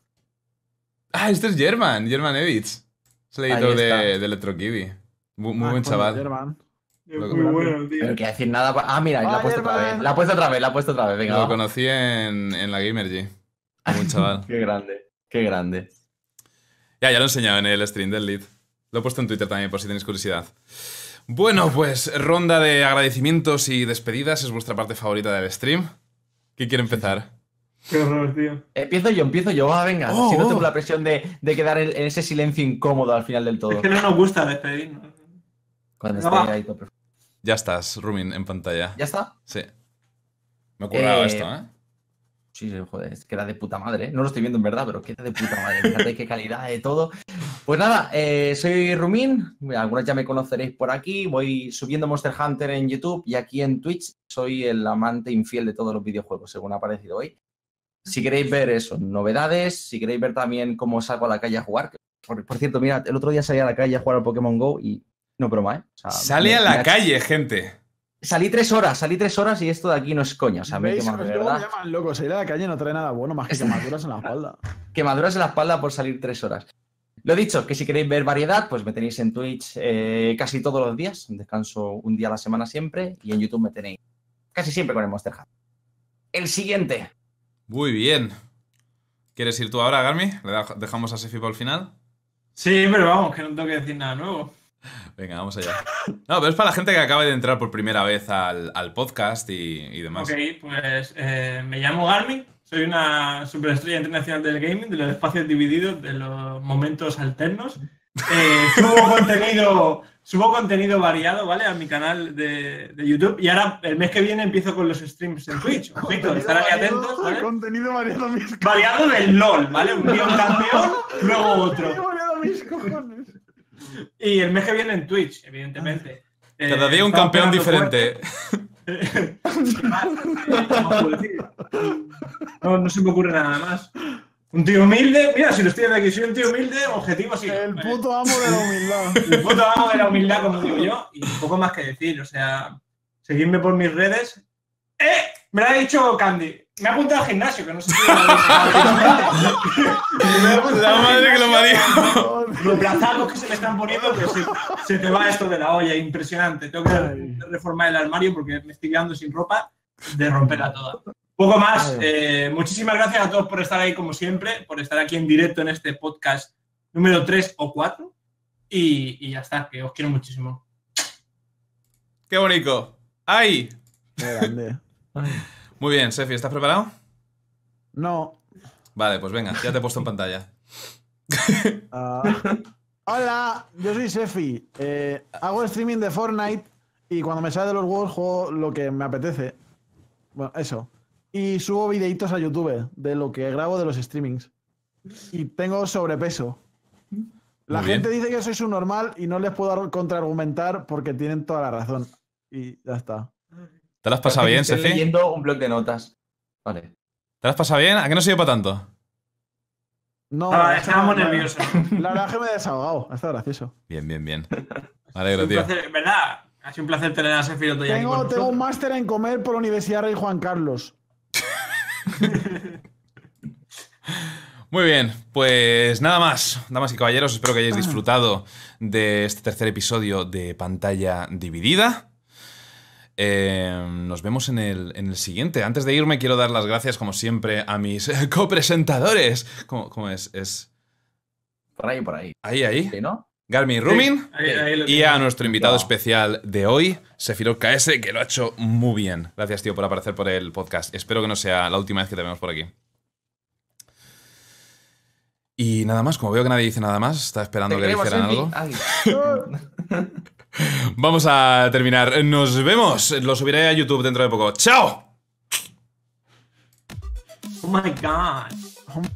Ah, este es German, German Evitz. Es el editor de, de Electro Kiwi. Muy, muy Ah, buen chaval. Lo- muy bueno, tío. No que decir nada. pa- Ah, mira, la ha puesto otra vez. La ha puesto otra vez, la ha puesto otra vez. Venga, Lo va. conocí en, en la Gamergy. Muy buen chaval. Qué grande, qué grande. Ya, ya lo he enseñado en el stream del lead. Lo he puesto en Twitter también, por si tenéis curiosidad. Bueno, pues ronda de agradecimientos y despedidas. Es vuestra parte favorita del stream. ¿Quién quiere empezar? Qué horror, tío. Empiezo yo, empiezo yo. Va, venga. Oh, si no oh. tengo la presión de, de quedar en, en ese silencio incómodo al final del todo. Es que no nos gusta despedirnos. Cuando esté ahí todo perfecto. Ya estás, Rumin, en pantalla. ¿Ya está? Sí. Me he currado Eh, esto, ¿eh? Sí, sí, joder, es- queda de puta madre. ¿eh? No lo estoy viendo en verdad, pero queda de puta madre. Fíjate qué calidad de todo. Pues nada, eh, soy Rumin. Algunos ya me conoceréis por aquí. Voy subiendo Monster Hunter en YouTube y aquí en Twitch soy el amante infiel de todos los videojuegos, según ha aparecido hoy. Si queréis ver eso, novedades, si queréis ver también cómo salgo a la calle a jugar. que, Por, por cierto, mira, el otro día salí a la calle a jugar al Pokémon Go y no broma, ¿eh? O sea, Sale me- a la me- calle, gente. Salí tres horas, salí tres horas y esto de aquí no es coña. O sea, me quemado, de verdad. llaman loco. Salir a la calle no trae nada bueno más que quemaduras en la espalda. quemaduras en la espalda por salir tres horas. Lo dicho, que si queréis ver variedad, pues me tenéis en Twitch eh, casi todos los días. Descanso un día a la semana siempre. Y en YouTube me tenéis casi siempre con el Monster Hunter. El siguiente. Muy bien. ¿Quieres ir tú ahora, Garmi? ¿Le dejamos a Sefi para el final? Sí, pero vamos, que no tengo que decir nada nuevo. Venga, vamos allá. No, pero es para la gente que acaba de entrar por primera vez al, al podcast y, y demás. Ok, pues eh, me llamo Garmin, soy una superestrella internacional del gaming, de los espacios divididos, de los momentos alternos. Eh, subo contenido, subo contenido variado, ¿vale? A mi canal de, de YouTube. Y ahora, el mes que viene, empiezo con los streams en Twitch. Ojito, estar ahí atentos, ¿vale? Contenido variado mis Variado del LOL, ¿vale? Un día un campeón, luego Contenido otro. variado mis cojones. Y el mes que viene en Twitch, evidentemente. Eh, Cada día un estamos campeón diferente. No, no se me ocurre nada más. Un tío humilde, mira, si lo estoy aquí, soy un tío humilde, objetivo así. El puto amo de la humildad. El puto amo de la humildad, como digo yo, y poco más que decir. O sea, seguidme por mis redes. ¡Eh! Me lo ha dicho Candy. Me ha apuntado al gimnasio, que no sé si. La madre que lo parió. Los brazos que se me están poniendo, pues se, se te va esto de la olla, impresionante. Tengo que reformar el armario porque me estoy quedando sin ropa de romperla toda. Poco más. eh, muchísimas gracias a todos por estar ahí, como siempre, por estar aquí en directo en este podcast número 3 o 4. Y, y ya está, que os quiero muchísimo. Qué bonito. ¡Ay! Qué grande. Muy bien, Sefi, ¿estás preparado? No. Vale, pues venga, ya te he puesto en pantalla. Ah. hola, yo soy Sefi. Eh, hago streaming de Fortnite y cuando me sale de los huevos juego lo que me apetece. Bueno, eso. Y subo videitos a YouTube de lo que grabo de los streamings. Y tengo sobrepeso. La Muy bien. gente dice que soy su normal y no les puedo contraargumentar porque tienen toda la razón. Y ya está. ¿Te lo has pasado bien, Sefi? ¿Te leyendo un blog de notas. Vale. lo has pasado bien? ¿A qué no sirve para tanto? No, Ah, estábamos la- nerviosos. La verdad es que me he desahogado. Está gracioso. Bien, bien, bien. Me Ha alegro, sido un tío. placer, ¿verdad? Ha sido un placer tener a Sefi otro día aquí Tengo, con tengo un máster en comer por la Universidad Rey Juan Carlos. Muy bien, pues nada más, damas y caballeros, espero que hayáis disfrutado de este tercer episodio de Pantalla Dividida. Eh, nos vemos en el, en el siguiente. Antes de irme, quiero dar las gracias, como siempre, a mis eh, copresentadores. ¿Cómo, cómo es? Es. Por ahí, por ahí. Ahí, ahí. ¿Sí, no? Garmi Rumin. Ahí- ahí lo Y a nuestro invitado especial de hoy, Sefirot KS, que lo ha hecho muy bien. Gracias, tío, por aparecer por el podcast. Espero que no sea la última vez que te vemos por aquí. Y nada más, como veo que nadie dice nada más, está esperando ¿Te que queremos, dijeran algo. Vamos a terminar. Nos vemos. Lo subiré a YouTube dentro de poco. ¡Chao! Oh my god.